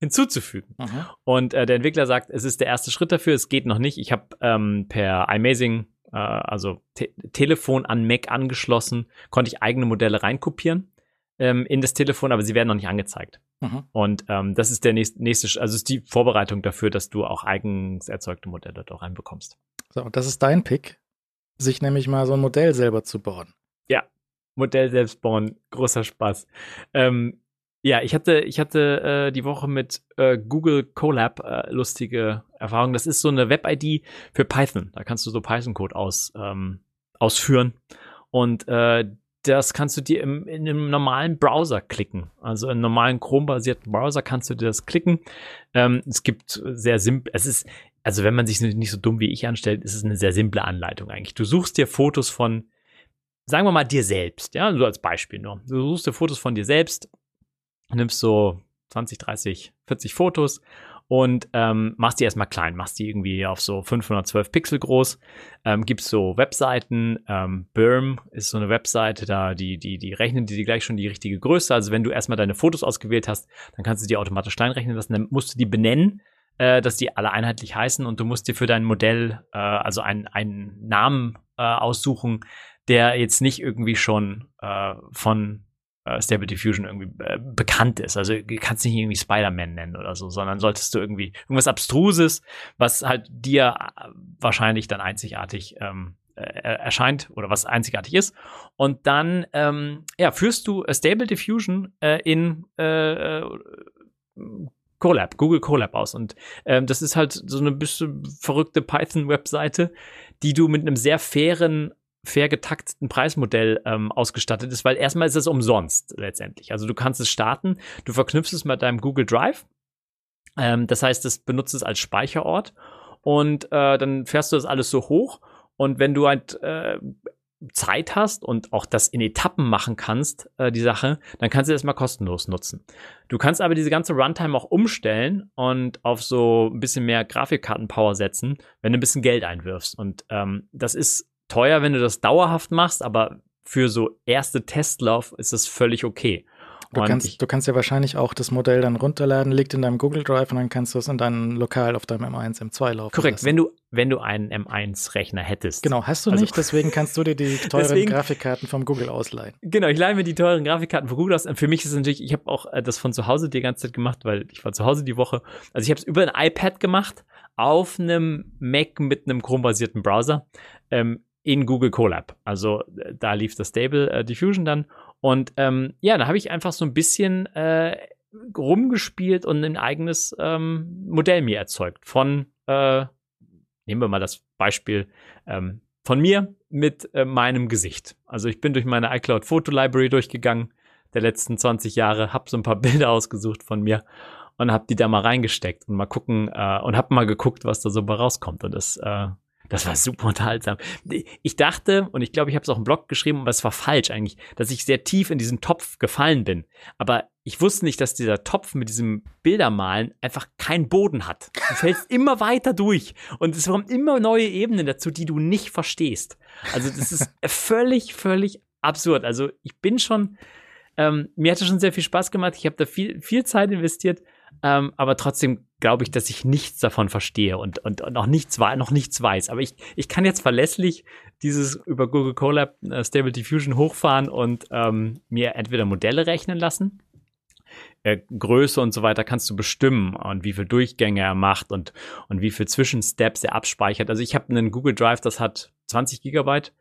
hinzuzufügen? Mhm. Und äh, der Entwickler sagt, es ist der erste Schritt dafür, es geht noch nicht. Ich habe ähm, per iMazing, äh, also Te Telefon an Mac angeschlossen, konnte ich eigene Modelle reinkopieren ähm, in das Telefon, aber sie werden noch nicht angezeigt. Mhm. Und ähm, das ist der nächste, nächste, also ist die Vorbereitung dafür, dass du auch eigens erzeugte Modelle da reinbekommst. So, und das ist dein Pick, sich nämlich mal so ein Modell selber zu bauen. Ja, Modell selbst bauen, großer Spaß. Ähm, ja, ich hatte, ich hatte äh, die Woche mit äh, Google Colab äh, lustige Erfahrungen. Das ist so eine Web-ID für Python. Da kannst du so Python-Code aus, ähm, ausführen. Und äh, das kannst du dir im, in einem normalen Browser klicken. Also in einem normalen Chrome-basierten Browser kannst du dir das klicken. Ähm, es gibt sehr simpel, es ist, also wenn man sich nicht so dumm wie ich anstellt, ist es eine sehr simple Anleitung eigentlich. Du suchst dir Fotos von, sagen wir mal, dir selbst, ja, so als Beispiel nur. Du suchst dir Fotos von dir selbst, nimmst so 20, 30, 40 Fotos und ähm, machst die erstmal klein, machst die irgendwie auf so 512 Pixel groß, ähm, gibst so Webseiten, ähm, Berm ist so eine Webseite, da die, die, die rechnen die gleich schon die richtige Größe. Also wenn du erstmal deine Fotos ausgewählt hast, dann kannst du die automatisch klein rechnen lassen, dann musst du die benennen, äh, dass die alle einheitlich heißen. Und du musst dir für dein Modell äh, also einen, einen Namen äh, aussuchen, der jetzt nicht irgendwie schon äh, von äh, Stable Diffusion irgendwie äh, bekannt ist. Also du kannst nicht irgendwie Spider-Man nennen oder so, sondern solltest du irgendwie irgendwas Abstruses, was halt dir äh, wahrscheinlich dann einzigartig ähm, äh, erscheint oder was einzigartig ist. Und dann ähm, ja, führst du Stable Diffusion äh, in äh, Colab, Google Colab aus. Und ähm, das ist halt so eine bisschen verrückte Python-Webseite, die du mit einem sehr fairen fair getakteten Preismodell ähm, ausgestattet ist, weil erstmal ist es umsonst letztendlich. Also du kannst es starten, du verknüpfst es mit deinem Google Drive. Ähm, das heißt, es benutzt es als Speicherort und äh, dann fährst du das alles so hoch und wenn du halt äh, Zeit hast und auch das in Etappen machen kannst, äh, die Sache, dann kannst du das mal kostenlos nutzen. Du kannst aber diese ganze Runtime auch umstellen und auf so ein bisschen mehr Grafikkartenpower setzen, wenn du ein bisschen Geld einwirfst. Und ähm, das ist teuer, wenn du das dauerhaft machst, aber für so erste Testlauf ist es völlig okay. Du kannst, ich, du kannst ja wahrscheinlich auch das Modell dann runterladen, liegt in deinem Google Drive und dann kannst du es in deinem Lokal auf deinem M1, M2 laufen. Korrekt, lassen. wenn du, wenn du einen M1-Rechner hättest. Genau, hast du also, nicht, deswegen kannst du dir die teuren deswegen, Grafikkarten vom Google ausleihen. Genau, ich leihe mir die teuren Grafikkarten von Google aus. Für mich ist es natürlich, ich habe auch äh, das von zu Hause die ganze Zeit gemacht, weil ich war zu Hause die Woche. Also ich habe es über ein iPad gemacht, auf einem Mac mit einem Chrome-basierten Browser. Ähm, in Google Colab. Also äh, da lief das Stable äh, Diffusion dann und ähm, ja, da habe ich einfach so ein bisschen äh, rumgespielt und ein eigenes ähm, Modell mir erzeugt. Von, äh, nehmen wir mal das Beispiel ähm, von mir mit äh, meinem Gesicht. Also ich bin durch meine iCloud Photo Library durchgegangen der letzten 20 Jahre, habe so ein paar Bilder ausgesucht von mir und habe die da mal reingesteckt und mal gucken äh, und habe mal geguckt, was da so rauskommt. Und das das war super unterhaltsam. Ich dachte, und ich glaube, ich habe es auch im Blog geschrieben, aber es war falsch eigentlich, dass ich sehr tief in diesen Topf gefallen bin. Aber ich wusste nicht, dass dieser Topf mit diesem Bildermalen einfach keinen Boden hat. Du fällst immer weiter durch. Und es kommen immer neue Ebenen dazu, die du nicht verstehst. Also das ist völlig, völlig absurd. Also ich bin schon, ähm, mir hat es schon sehr viel Spaß gemacht. Ich habe da viel, viel Zeit investiert. Ähm, aber trotzdem glaube ich, dass ich nichts davon verstehe und, und, und noch, nichts, noch nichts weiß. Aber ich, ich kann jetzt verlässlich dieses über Google Colab äh, Stable Diffusion hochfahren und ähm, mir entweder Modelle rechnen lassen. Äh, Größe und so weiter kannst du bestimmen und wie viel Durchgänge er macht und, und wie viel Zwischensteps er abspeichert. Also ich habe einen Google Drive, das hat 20 Gigabyte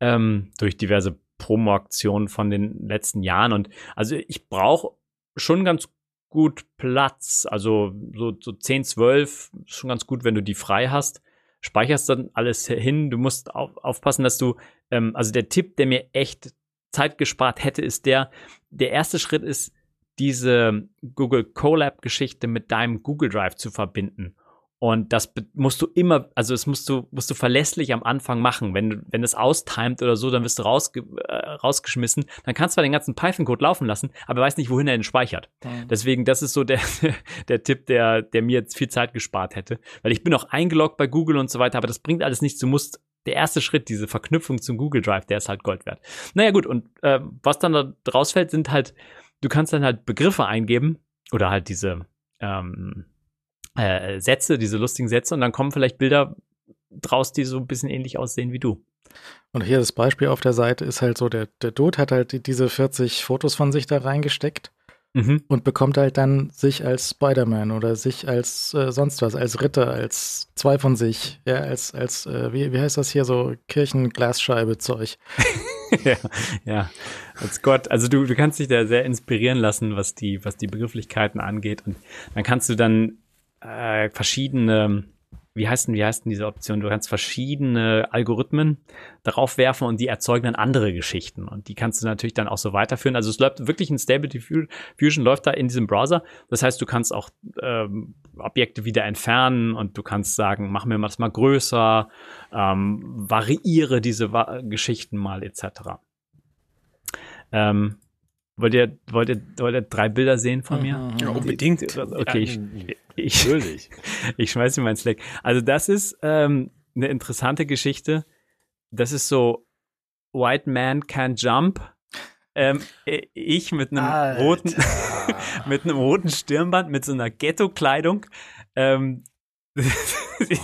ähm, durch diverse Promo-Aktionen von den letzten Jahren. Und also ich brauche schon ganz gut Platz. Also so, so 10, 12 ist schon ganz gut, wenn du die frei hast. Speicherst dann alles hin. Du musst auf, aufpassen, dass du, ähm, also der Tipp, der mir echt Zeit gespart hätte, ist der, der erste Schritt ist, diese Google Colab-Geschichte mit deinem Google Drive zu verbinden. Und das musst du immer, also das musst du, musst du verlässlich am Anfang machen. Wenn, wenn es austimet oder so, dann wirst du rausge äh, rausgeschmissen. Dann kannst du zwar den ganzen Python-Code laufen lassen, aber weißt nicht, wohin er den speichert. Mhm. Deswegen, das ist so der, der Tipp, der, der mir jetzt viel Zeit gespart hätte. Weil ich bin auch eingeloggt bei Google und so weiter, aber das bringt alles nichts. Du musst der erste Schritt, diese Verknüpfung zum Google Drive, der ist halt Gold wert. Naja, gut, und äh, was dann da rausfällt, sind halt, du kannst dann halt Begriffe eingeben oder halt diese ähm, äh, Sätze, diese lustigen Sätze und dann kommen vielleicht Bilder draus, die so ein bisschen ähnlich aussehen wie du. Und hier das Beispiel auf der Seite ist halt so, der, der Dude hat halt diese 40 Fotos von sich da reingesteckt mhm. und bekommt halt dann sich als Spider-Man oder sich als äh, sonst was, als Ritter, als zwei von sich, ja, als, als äh, wie, wie heißt das hier, so Kirchenglasscheibe-Zeug. ja, ja, als Gott. Also du, du kannst dich da sehr inspirieren lassen, was die, was die Begrifflichkeiten angeht. Und dann kannst du dann äh, verschiedene, wie heißt denn, wie heißt denn diese Option? Du kannst verschiedene Algorithmen darauf werfen und die erzeugen dann andere Geschichten. Und die kannst du natürlich dann auch so weiterführen. Also es läuft wirklich ein Stable Diffusion läuft da in diesem Browser. Das heißt, du kannst auch ähm, Objekte wieder entfernen und du kannst sagen, mach mir das mal größer, ähm, variiere diese Va Geschichten mal etc. Ähm, Wollt ihr, wollt ihr, wollt ihr drei Bilder sehen von mir? Mhm. Ja, unbedingt. Okay, ich, ich, Natürlich. ich schmeiße mal ins Slack. Also das ist ähm, eine interessante Geschichte. Das ist so White Man Can't Jump. Ähm, ich mit einem Alter. roten, mit einem roten Stirnband, mit so einer Ghetto-Kleidung, ähm,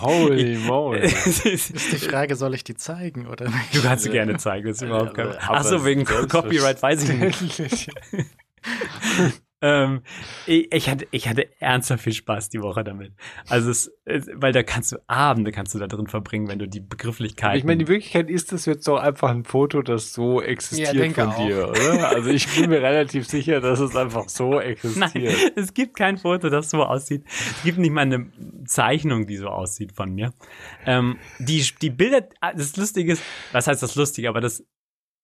Holy moly. ist die Frage, soll ich die zeigen oder nicht? Du kannst sie gerne zeigen, das ist überhaupt kein Achso, wegen Copyright weiß ich nicht. ähm, ich, ich, hatte, ich hatte ernsthaft viel Spaß die Woche damit. Also, es, weil da kannst du Abende kannst du da drin verbringen, wenn du die Begrifflichkeiten. Ich meine, die Wirklichkeit ist das jetzt doch einfach ein Foto, das so existiert ja, von auch. dir, oder? Also, ich bin mir relativ sicher, dass es einfach so existiert. Nein, es gibt kein Foto, das so aussieht. Es gibt nicht mal eine Zeichnung, die so aussieht von mir. Ähm, die, die Bilder, das Lustige ist, was heißt das Lustige, aber das,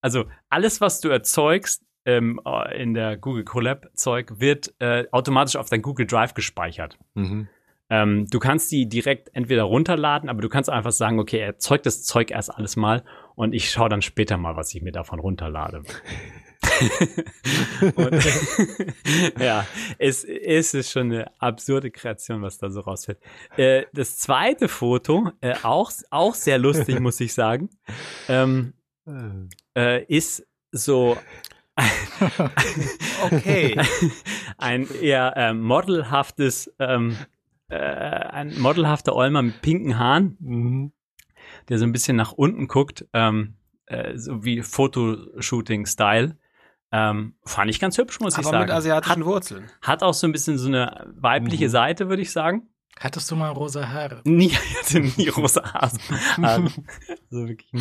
also alles, was du erzeugst, ähm, in der Google Colab Zeug wird äh, automatisch auf dein Google Drive gespeichert. Mhm. Ähm, du kannst die direkt entweder runterladen, aber du kannst einfach sagen, okay, erzeugt das Zeug erst alles mal Und ich schaue dann später mal, was ich mir davon runterlade. und, ja, es, es ist schon eine absurde Kreation, was da so rausfällt. Äh, das zweite Foto, äh, auch, auch sehr lustig, muss ich sagen, ähm, äh, ist so Okay. ein eher äh, modelhaftes, ähm, äh, ein modelhafter Olmer mit pinken Haaren, Mhm. der so ein bisschen nach unten guckt, ähm, äh, so wie Fotoshooting-Style. Ähm, fand ich ganz hübsch, muss ich Aber sagen. mit asiatischen Wurzeln. Hat auch so ein bisschen so eine weibliche Mhm. Seite, würde ich sagen. Hattest du mal rosa Haare? Nie, ich hatte nie rosa Haare. also wirklich.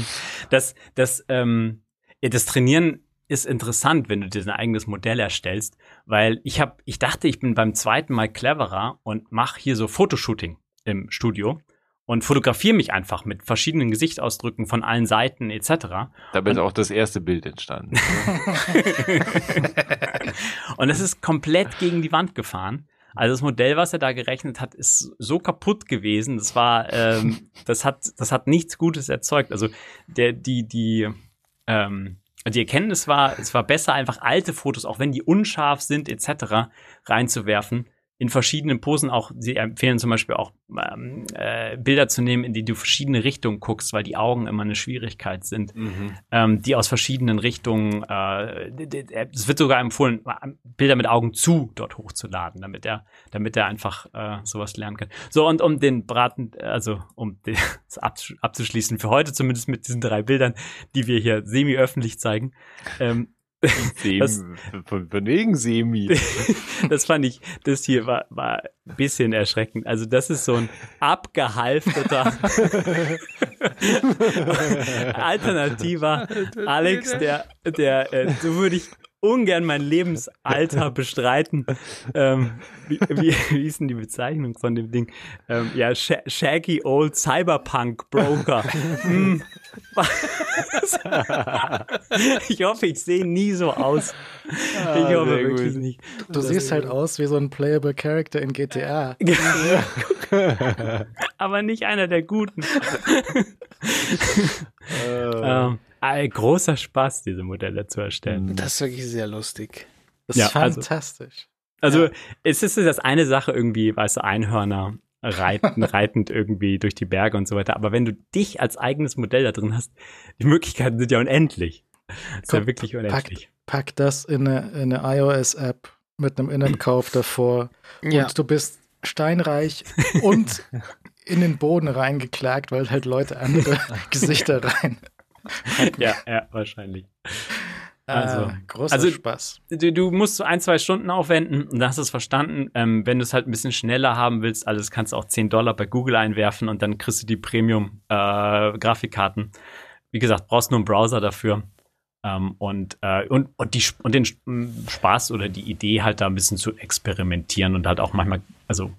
Das, das, ähm, das Trainieren ist interessant, wenn du dir ein eigenes Modell erstellst, weil ich habe, ich dachte, ich bin beim zweiten Mal cleverer und mache hier so Fotoshooting im Studio und fotografiere mich einfach mit verschiedenen Gesichtsausdrücken von allen Seiten etc. Dabei ist auch das erste Bild entstanden. und es ist komplett gegen die Wand gefahren. Also das Modell, was er da gerechnet hat, ist so kaputt gewesen. Das war, ähm, das hat, das hat nichts Gutes erzeugt. Also der, die, die, ähm, die Erkenntnis war, es war besser, einfach alte Fotos, auch wenn die unscharf sind etc., reinzuwerfen. In verschiedenen Posen auch, sie empfehlen zum Beispiel auch ähm, äh, Bilder zu nehmen, in die du verschiedene Richtungen guckst, weil die Augen immer eine Schwierigkeit sind mhm. ähm, die aus verschiedenen Richtungen, äh, d- es wird sogar empfohlen, Bilder mit Augen zu dort hochzuladen, damit er, damit er einfach äh, sowas lernen kann. So, und um den Braten, also um das abzusch- abzuschließen, für heute zumindest mit diesen drei Bildern, die wir hier semi-öffentlich zeigen, ähm, Das- von, von wegen Semi. das fand ich, das hier war, war ein bisschen erschreckend. Also das ist so ein abgehalfterter alternativer Alex, der, der, äh, so würde ich ungern mein Lebensalter bestreiten. Ähm, wie, wie, wie ist denn die Bezeichnung von dem Ding? Ähm, ja, Sh Shaggy Old Cyberpunk Broker. Hm. ich hoffe, ich sehe nie so aus. ich hoffe wirklich gut. nicht. Du siehst halt aus wie so ein playable Character in GTA. Aber nicht einer der guten. Äh, ähm, großer Spaß, diese Modelle zu erstellen. Das ist wirklich sehr lustig. Das Ja, ist also- fantastisch. Also es ist das eine Sache irgendwie, weißt du, Einhörner reiten, reitend irgendwie durch die Berge und so weiter. Aber wenn du dich als eigenes Modell da drin hast, die Möglichkeiten sind ja unendlich. Ist ja wirklich unendlich. Pack das in eine, in eine iOS-App mit einem Innenkauf davor Ja. und du bist steinreich und in den Boden reingeklagt, weil halt Leute andere Gesichter rein. Ja, ja, wahrscheinlich. Also, ah, großer also- Spaß. Du, du musst so ein, zwei Stunden aufwenden und dann hast du es verstanden. Ähm, wenn du es halt ein bisschen schneller haben willst, alles kannst du auch 10 Dollar bei Google einwerfen und dann kriegst du die Premium-Grafikkarten. Wie gesagt, brauchst nur einen Browser dafür. Ähm, und, äh, und, und, die, und den Sp- Spaß oder die Idee halt da ein bisschen zu experimentieren und halt auch manchmal, also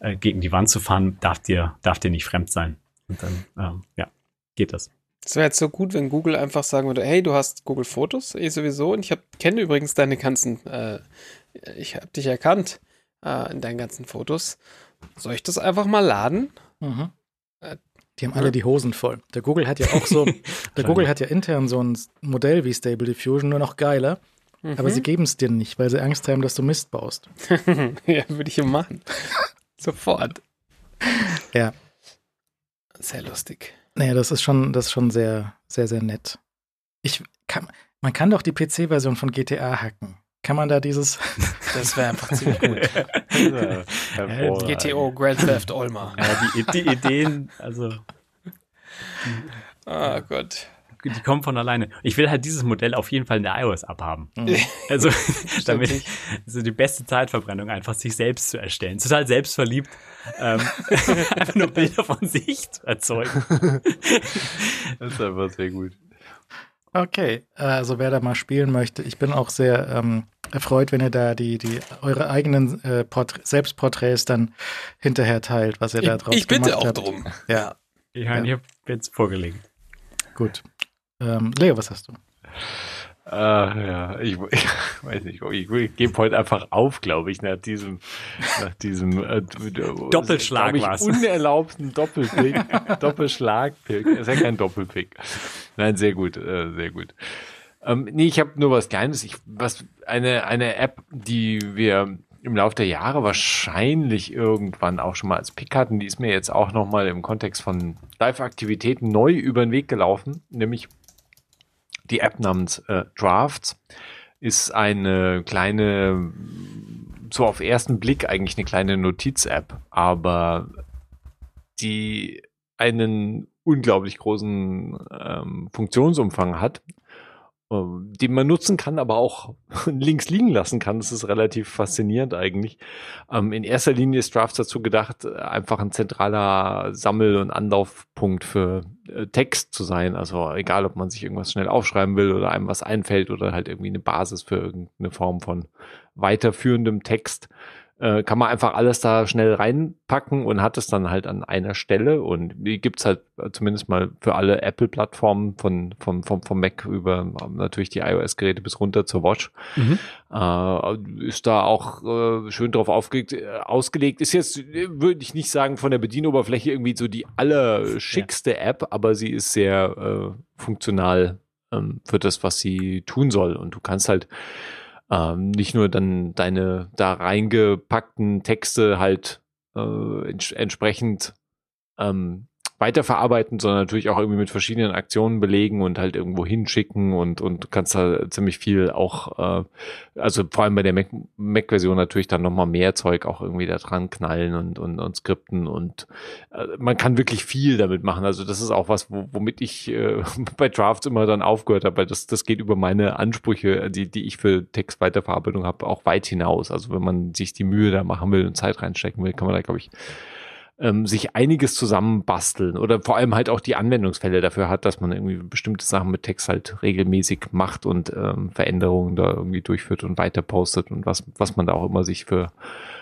äh, gegen die Wand zu fahren, darf dir, darf dir nicht fremd sein. Und dann, ähm, ja, geht das. Es wäre jetzt so gut, wenn Google einfach sagen würde, hey, du hast Google Fotos, ich sowieso, und ich kenne übrigens deine ganzen, äh, ich habe dich erkannt äh, in deinen ganzen Fotos. Soll ich das einfach mal laden? Mhm. Äh, Die haben alle die Hosen voll. Der Google hat ja auch so, der Google hat ja intern so ein Modell wie Stable Diffusion, nur noch geiler. Aber sie geben es dir nicht, weil sie Angst haben, dass du Mist baust. ja, würde ich ja machen. Sofort. Ja. Sehr lustig. Naja, das ist schon, das ist schon sehr, sehr, sehr nett. Ich kann, man kann doch die PC-Version von GTA hacken. Kann man da dieses, Das wäre einfach ziemlich gut. ja. GTO Grand Theft Olma. Ja, die, die Ideen, also Oh Gott. die kommen von alleine. Ich will halt dieses Modell auf jeden Fall in der iOS abhaben. Mhm. Also, damit so die beste Zeitverbrennung einfach sich selbst zu erstellen. Total selbstverliebt. Ähm, einfach nur Bilder von sich zu erzeugen. Das ist einfach sehr gut. Okay, also wer da mal spielen möchte, ich bin auch sehr ähm, erfreut, wenn ihr da die, die eure eigenen äh, Porträt- Selbstporträts dann hinterher teilt, was ihr da Ich, drauf ich bitte gemacht auch habt. drum. Ja, Ich meine, ich habe jetzt vorgelegt. gut. Ähm, Leo, was hast du? Ah, ja, ich, ich weiß nicht, ich, ich gebe heute einfach auf, glaube ich, nach diesem, nach diesem äh, Doppelschlag ich, war's. unerlaubten Doppelpick, Doppelschlagpick. Ist ja kein Doppelpick. Nein, sehr gut, äh, sehr gut. Ähm, nee, ich habe nur was Kleines. Ich, was eine eine App, die wir im Laufe der Jahre wahrscheinlich irgendwann auch schon mal als Pick hatten, die ist mir jetzt auch noch mal im Kontext von Live-Aktivitäten neu über den Weg gelaufen, nämlich die App namens äh, Drafts ist eine kleine, so auf ersten Blick eigentlich eine kleine Notiz-App, aber die einen unglaublich großen ähm, Funktionsumfang hat den man nutzen kann, aber auch links liegen lassen kann. Das ist relativ faszinierend eigentlich. Ähm, in erster Linie ist Drafts dazu gedacht, äh, einfach ein zentraler Sammel- und Anlaufpunkt für äh, Text zu sein. Also egal, ob man sich irgendwas schnell aufschreiben will oder einem was einfällt oder halt irgendwie eine Basis für irgendeine Form von weiterführendem Text äh, kann man einfach alles da schnell reinpacken und hat es dann halt an einer Stelle. Und die gibt's halt zumindest mal für alle Apple-Plattformen von, von, vom, vom Mac über ähm, natürlich die iOS-Geräte bis runter zur Watch. Mhm. Äh, ist da auch äh, schön drauf aufgelegt, äh, ausgelegt. Ist jetzt, würde ich nicht sagen, von der Bedienoberfläche irgendwie so die allerschickste ja. App, aber sie ist sehr äh, funktional ähm, für das, was sie tun soll. Und du kannst halt ähm, nicht nur dann deine da reingepackten Texte halt äh, ents entsprechend ähm, weiterverarbeiten, sondern natürlich auch irgendwie mit verschiedenen Aktionen belegen und halt irgendwo hinschicken und und kannst da ziemlich viel auch, äh, also vor allem bei der Mac-Version natürlich dann nochmal mehr Zeug auch irgendwie da dran knallen und, und, und Skripten und äh, man kann wirklich viel damit machen. Also das ist auch was, wo, womit ich äh, bei Drafts immer dann aufgehört habe, weil das, das geht über meine Ansprüche, die, die ich für Textweiterverarbeitung habe, auch weit hinaus. Also wenn man sich die Mühe da machen will und Zeit reinstecken will, kann man da, glaube ich, ähm, sich einiges zusammenbasteln oder vor allem halt auch die Anwendungsfälle dafür hat, dass man irgendwie bestimmte Sachen mit Text halt regelmäßig macht und ähm, Veränderungen da irgendwie durchführt und weiter postet und was, was man da auch immer sich für,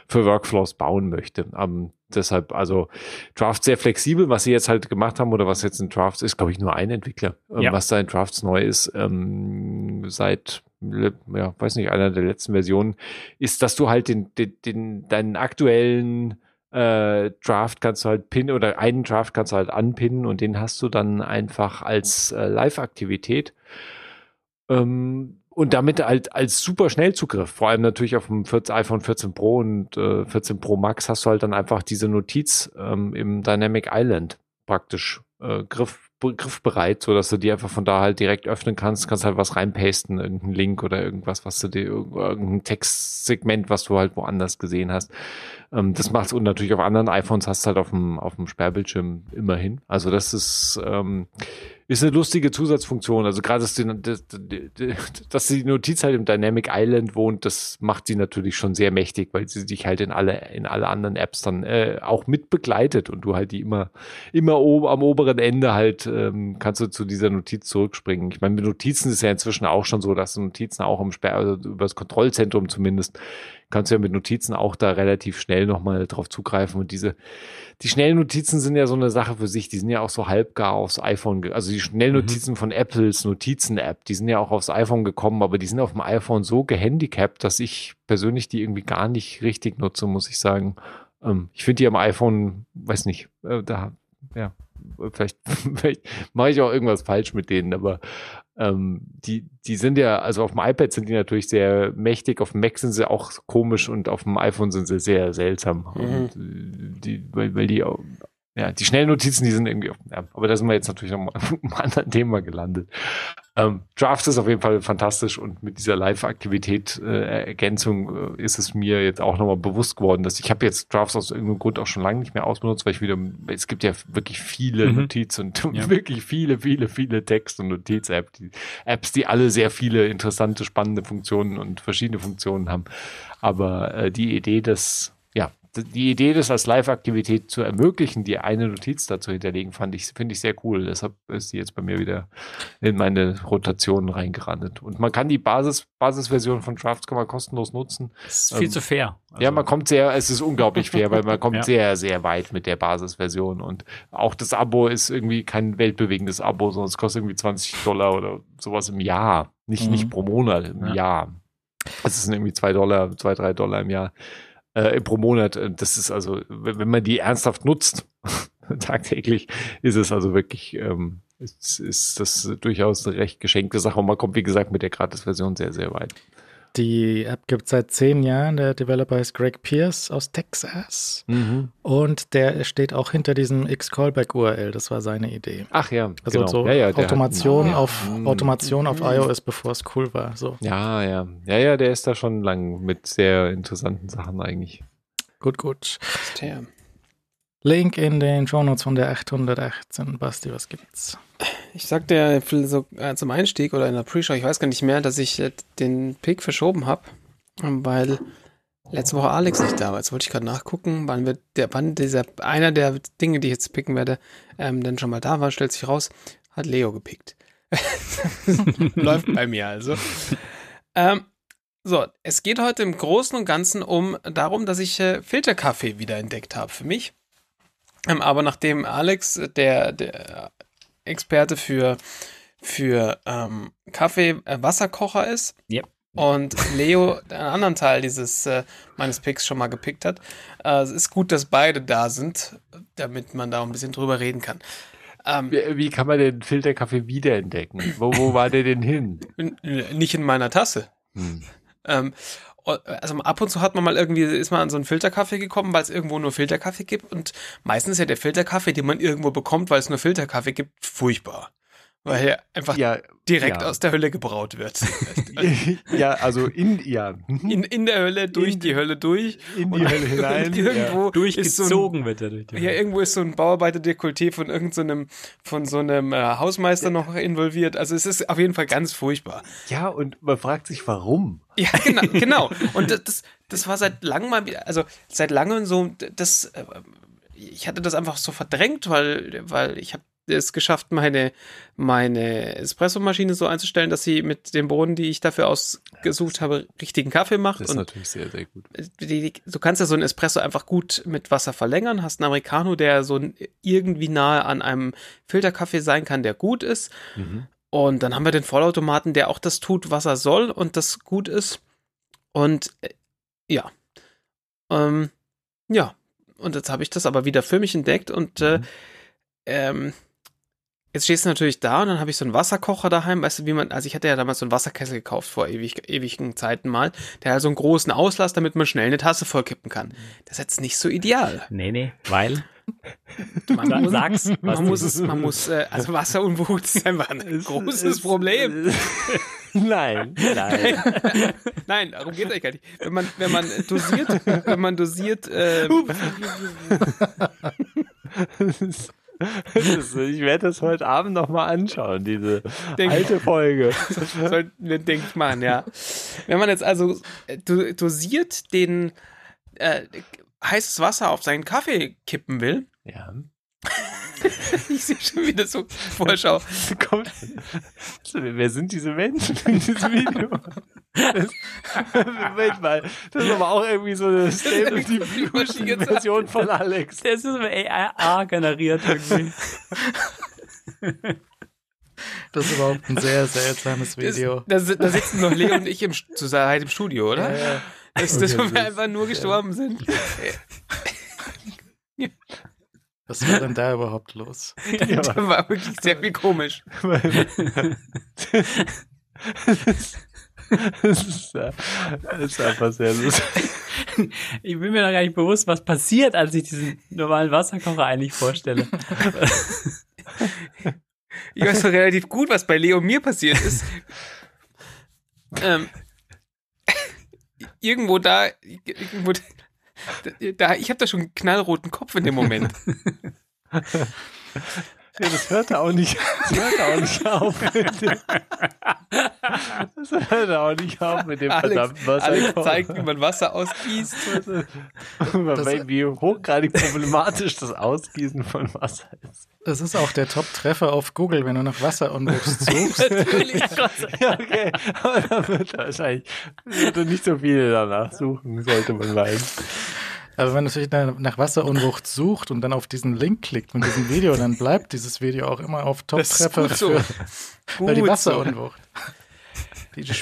für Workflows bauen möchte. Ähm, deshalb, also Drafts sehr flexibel, was sie jetzt halt gemacht haben oder was jetzt in Drafts ist, glaube ich, nur ein Entwickler. Ähm, ja. Was da in Drafts neu ist, ähm, seit ja, weiß nicht, einer der letzten Versionen, ist, dass du halt den, den, den deinen aktuellen äh, Draft kannst du halt pinnen oder einen Draft kannst du halt anpinnen und den hast du dann einfach als äh, Live-Aktivität. Ähm, und damit halt als super Schnellzugriff, vor allem natürlich auf dem 14, iPhone 14 Pro und äh, 14 Pro Max hast du halt dann einfach diese Notiz ähm, im Dynamic Island praktisch äh, griff, griffbereit, so dass du die einfach von da halt direkt öffnen kannst, kannst halt was reinpasten, irgendeinen Link oder irgendwas, was du dir, irgendein Textsegment, was du halt woanders gesehen hast. Ähm, das macht's und natürlich auf anderen iPhones hast du halt auf dem, auf dem Sperrbildschirm immerhin. Also das ist, ähm, ist eine lustige Zusatzfunktion. Also gerade, dass die, dass, dass die Notiz halt im Dynamic Island wohnt, das macht sie natürlich schon sehr mächtig, weil sie dich halt in alle, in alle anderen Apps dann äh, auch mit begleitet und du halt die immer, immer oben am oberen Ende halt ähm, kannst du zu dieser Notiz zurückspringen. Ich meine, mit Notizen ist ja inzwischen auch schon so, dass Notizen auch im Sperr, also über das Kontrollzentrum zumindest kannst du ja mit Notizen auch da relativ schnell nochmal drauf zugreifen. Und diese, die schnellen Notizen sind ja so eine Sache für sich. Die sind ja auch so halbgar aufs iPhone, also die Schnellnotizen mhm. von Apples Notizen-App, die sind ja auch aufs iPhone gekommen, aber die sind auf dem iPhone so gehandicapt, dass ich persönlich die irgendwie gar nicht richtig nutze, muss ich sagen. Ähm, ich finde die am iPhone, weiß nicht, äh, da, ja, vielleicht, vielleicht mache ich auch irgendwas falsch mit denen, aber ähm, die, die sind ja, also auf dem iPad sind die natürlich sehr mächtig, auf dem Mac sind sie auch komisch und auf dem iPhone sind sie sehr seltsam. Mhm. Und äh, die, weil, weil die ja, die schnellen Notizen, die sind irgendwie, ja, aber da sind wir jetzt natürlich noch mal einem anderen Thema gelandet. Ähm, Drafts ist auf jeden Fall fantastisch und mit dieser Live-Aktivität äh, äh, ist es mir jetzt auch nochmal bewusst geworden, dass ich habe jetzt Drafts aus irgendeinem Grund auch schon lange nicht mehr ausbenutzt, weil ich wieder, es gibt ja wirklich viele mhm. Notiz und ja. wirklich viele, viele, viele Text- und Notiz-Apps, die, Apps, die alle sehr viele interessante, spannende Funktionen und verschiedene Funktionen haben. Aber äh, die Idee, dass die Idee, das als Live-Aktivität zu ermöglichen, die eine Notiz dazu hinterlegen, fand ich, finde ich sehr cool. Deshalb ist die jetzt bei mir wieder in meine Rotation reingerandet. Und man kann die Basis, Basisversion von Drafts kann man kostenlos nutzen. Das ist viel Ähm, zu fair. ja, Also, man kommt sehr, es ist unglaublich fair, weil man kommt Ja. sehr, sehr weit mit der Basisversion. Und auch das Abo ist irgendwie kein weltbewegendes Abo, sondern es kostet irgendwie 20 Dollar oder sowas im Jahr. Nicht, Mhm. nicht pro Monat, im Ja. Jahr. Das sind irgendwie zwei Dollar, zwei, drei Dollar im Jahr, äh, pro Monat. Und Das ist also, wenn, wenn man die ernsthaft nutzt, tagtäglich, ist es also wirklich, ähm, ist, ist das durchaus eine recht geschenkte Sache. Und man kommt, wie gesagt, mit der Gratis-Version sehr, sehr weit. Die App gibt es seit zehn Jahren. Der Developer ist Greg Pierce aus Texas. Und der steht auch hinter diesem X-Callback-URL. Das war seine Idee. Ach ja, Also genau. so ja, ja, der hat- Automation, Ah. auf, Mhm. Automation auf iOS, bevor es cool war. So, Ja, ja. Ja, ja, der ist da schon lang mit sehr interessanten Sachen eigentlich. gut, gut. Tja. Link in den Shownotes von der 818. Basti, was gibt's? Ich sagte ja so, äh, zum Einstieg oder in der Pre-Show, ich weiß gar nicht mehr, dass ich äh, den Pick verschoben habe, weil letzte Woche Alex nicht da war. Jetzt wollte ich gerade nachgucken, wann wird der, wann dieser, einer der Dinge, die ich jetzt picken werde, ähm, dann schon mal da war, stellt sich raus, hat Leo gepickt. Läuft bei mir also. Ähm, so, es geht heute im Großen und Ganzen um darum, dass ich äh, Filterkaffee wieder entdeckt habe für mich. Ähm, aber nachdem Alex, der, der Experte für, für ähm, Kaffee äh, Wasserkocher ist. Yep. Und Leo einen anderen Teil dieses äh, meines Picks schon mal gepickt hat. Äh, es ist gut, dass beide da sind, damit man da ein bisschen drüber reden kann. Ähm, Wie, wie kann man den Filterkaffee wiederentdecken? Wo, wo war der denn hin? nicht in meiner Tasse. Hm. Ähm, also ab und zu hat man mal irgendwie, ist man an so einen Filterkaffee gekommen, weil es irgendwo nur Filterkaffee gibt. Und meistens ist ja der Filterkaffee, den man irgendwo bekommt, weil es nur Filterkaffee gibt, furchtbar. Weil er einfach Ja, direkt ja. aus der Hölle gebraut wird. ja, also in, ja. In, in der Hölle, durch In- die Hölle durch. in die Hölle hinein. Irgendwo ist so ein, Durchgezogen wird er durch die ja, irgendwo ist so ein Bauarbeiter-Dekolleté von irgendeinem, von so einem äh, Hausmeister noch involviert. Also es ist auf jeden Fall ganz furchtbar. Ja, und man fragt sich, warum? Ja, genau, genau. Und das- das, das war seit langem mal wieder, also seit langem so, das, äh, ich hatte das einfach so verdrängt, weil, weil ich habe es geschafft, meine, meine Espressomaschine so einzustellen, dass sie mit den Bohnen, die ich dafür ausgesucht habe, richtigen Kaffee macht. Das ist und natürlich sehr, sehr gut. die, die, du kannst ja so einen Espresso einfach gut mit Wasser verlängern, hast einen Americano, der so irgendwie nahe an einem Filterkaffee sein kann, der gut ist. Mhm. Und dann haben wir den Vollautomaten, der auch das tut, was er soll und das gut ist. Und äh, ja. Ähm, ja. Und jetzt habe ich das aber wieder für mich entdeckt und äh, Mhm. ähm, jetzt stehst du natürlich da und dann habe ich so einen Wasserkocher daheim, weißt du, wie man, also ich hatte ja damals so einen Wasserkessel gekauft vor ewig, ewigen Zeiten mal, der hat so einen großen Auslass, damit man schnell eine Tasse vollkippen kann. Das ist jetzt nicht so ideal. Nee, nee, weil. Man Sag- muss, sag's, man du- muss es, man muss, äh, also Wasserunwucht ist einfach ein großes Problem. Nein, nein. Nein, darum geht es eigentlich gar nicht. Wenn man, wenn man dosiert, wenn man dosiert, äh, ist, ich werde das heute Abend nochmal anschauen, diese Denk- alte Folge. sollten wir, denke ich, machen, ja. Wenn man jetzt also äh, do- dosiert den äh, heißes Wasser auf seinen Kaffee kippen will, Ja. ich sehe schon wieder so Vorschau. Kommt. Wer sind diese Menschen in diesem Video? Das, Moment mal, das ist aber auch irgendwie so eine Version von Alex. Der ist so AI generiert irgendwie. Das ist überhaupt ein sehr seltsames Video. Das, da, da sitzen noch Leo und ich im, zur Seite im Studio, oder? Ja, ja. Dass, dass wir einfach nur gestorben sind. Was war denn da überhaupt los? Ja, Das war wirklich sehr viel komisch. das, ist, äh, das ist einfach sehr lustig. Ich bin mir noch gar nicht bewusst, was passiert, als ich diesen normalen Wasserkocher eigentlich vorstelle. Ich weiß noch relativ gut, was bei Leo und mir passiert ist. ähm, irgendwo da, irgendwo da, ich habe da schon einen knallroten Kopf in dem Moment. Ja, das hört auch nicht, das hört auch nicht auf. Das hört auch nicht auf mit dem Alex, verdammten Wasser. Alex zeigt, wie man Wasser ausgießt. wie hochgradig problematisch das Ausgießen von Wasser ist. Das ist auch der Top-Treffer auf Google, wenn du nach Wasserunwuchs suchst. Natürlich. Ja, okay. Aber da wird wahrscheinlich wird nicht so viele danach suchen, sollte man meinen. Aber wenn man natürlich nach nach Wasserunwucht sucht und dann auf diesen Link klickt mit diesem Video, dann bleibt dieses Video auch immer auf Top-Treffer so. für weil die. Wasserunwucht. Die,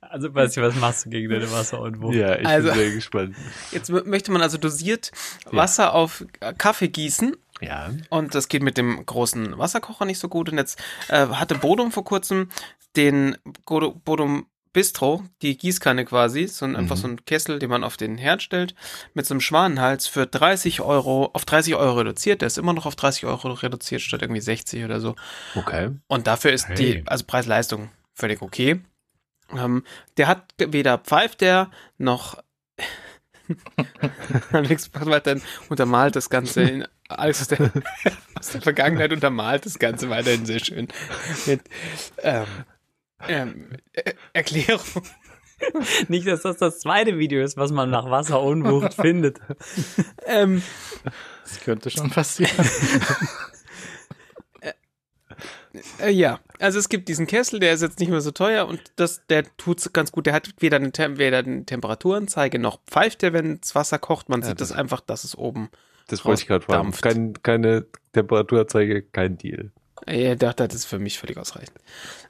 Also, Basti, was machst du gegen deine Wasserunwucht? Ja, ich Also- bin sehr gespannt. Jetzt möchte man also dosiert Wasser auf äh, Kaffee gießen. Ja. Und das geht mit dem großen Wasserkocher nicht so gut. Und jetzt äh, hatte Bodum vor kurzem den Bodum Bistro, die Gießkanne quasi, so ein, einfach Mhm. so ein Kessel, den man auf den Herd stellt, mit so einem Schwanenhals für 30 Euro, auf 30 Euro reduziert. Der ist immer noch auf 30 Euro reduziert, statt irgendwie 60 oder so. Okay. Und dafür ist Hey. die, also Preis-Leistung völlig okay. Ähm, der hat weder pfeift der noch Alex macht weiterhin untermalt das Ganze in Alex aus der, aus der Vergangenheit untermalt das Ganze weiterhin sehr schön mit ähm, ähm, äh, Erklärung. Nicht, dass das das zweite Video ist, was man nach Wasserunwucht findet. Ähm, das könnte schon passieren. Äh, ja, also es gibt diesen Kessel, der ist jetzt nicht mehr so teuer und das, der tut's ganz gut. Der hat weder eine, Tem weder eine Temperaturanzeige noch pfeift der, wenn das Wasser kocht. Man Ja, sieht das das- einfach, dass es oben. Das wollte ich gerade fragen. Kein, keine Temperaturanzeige, kein Deal. Äh, das, das ist für mich völlig ausreichend.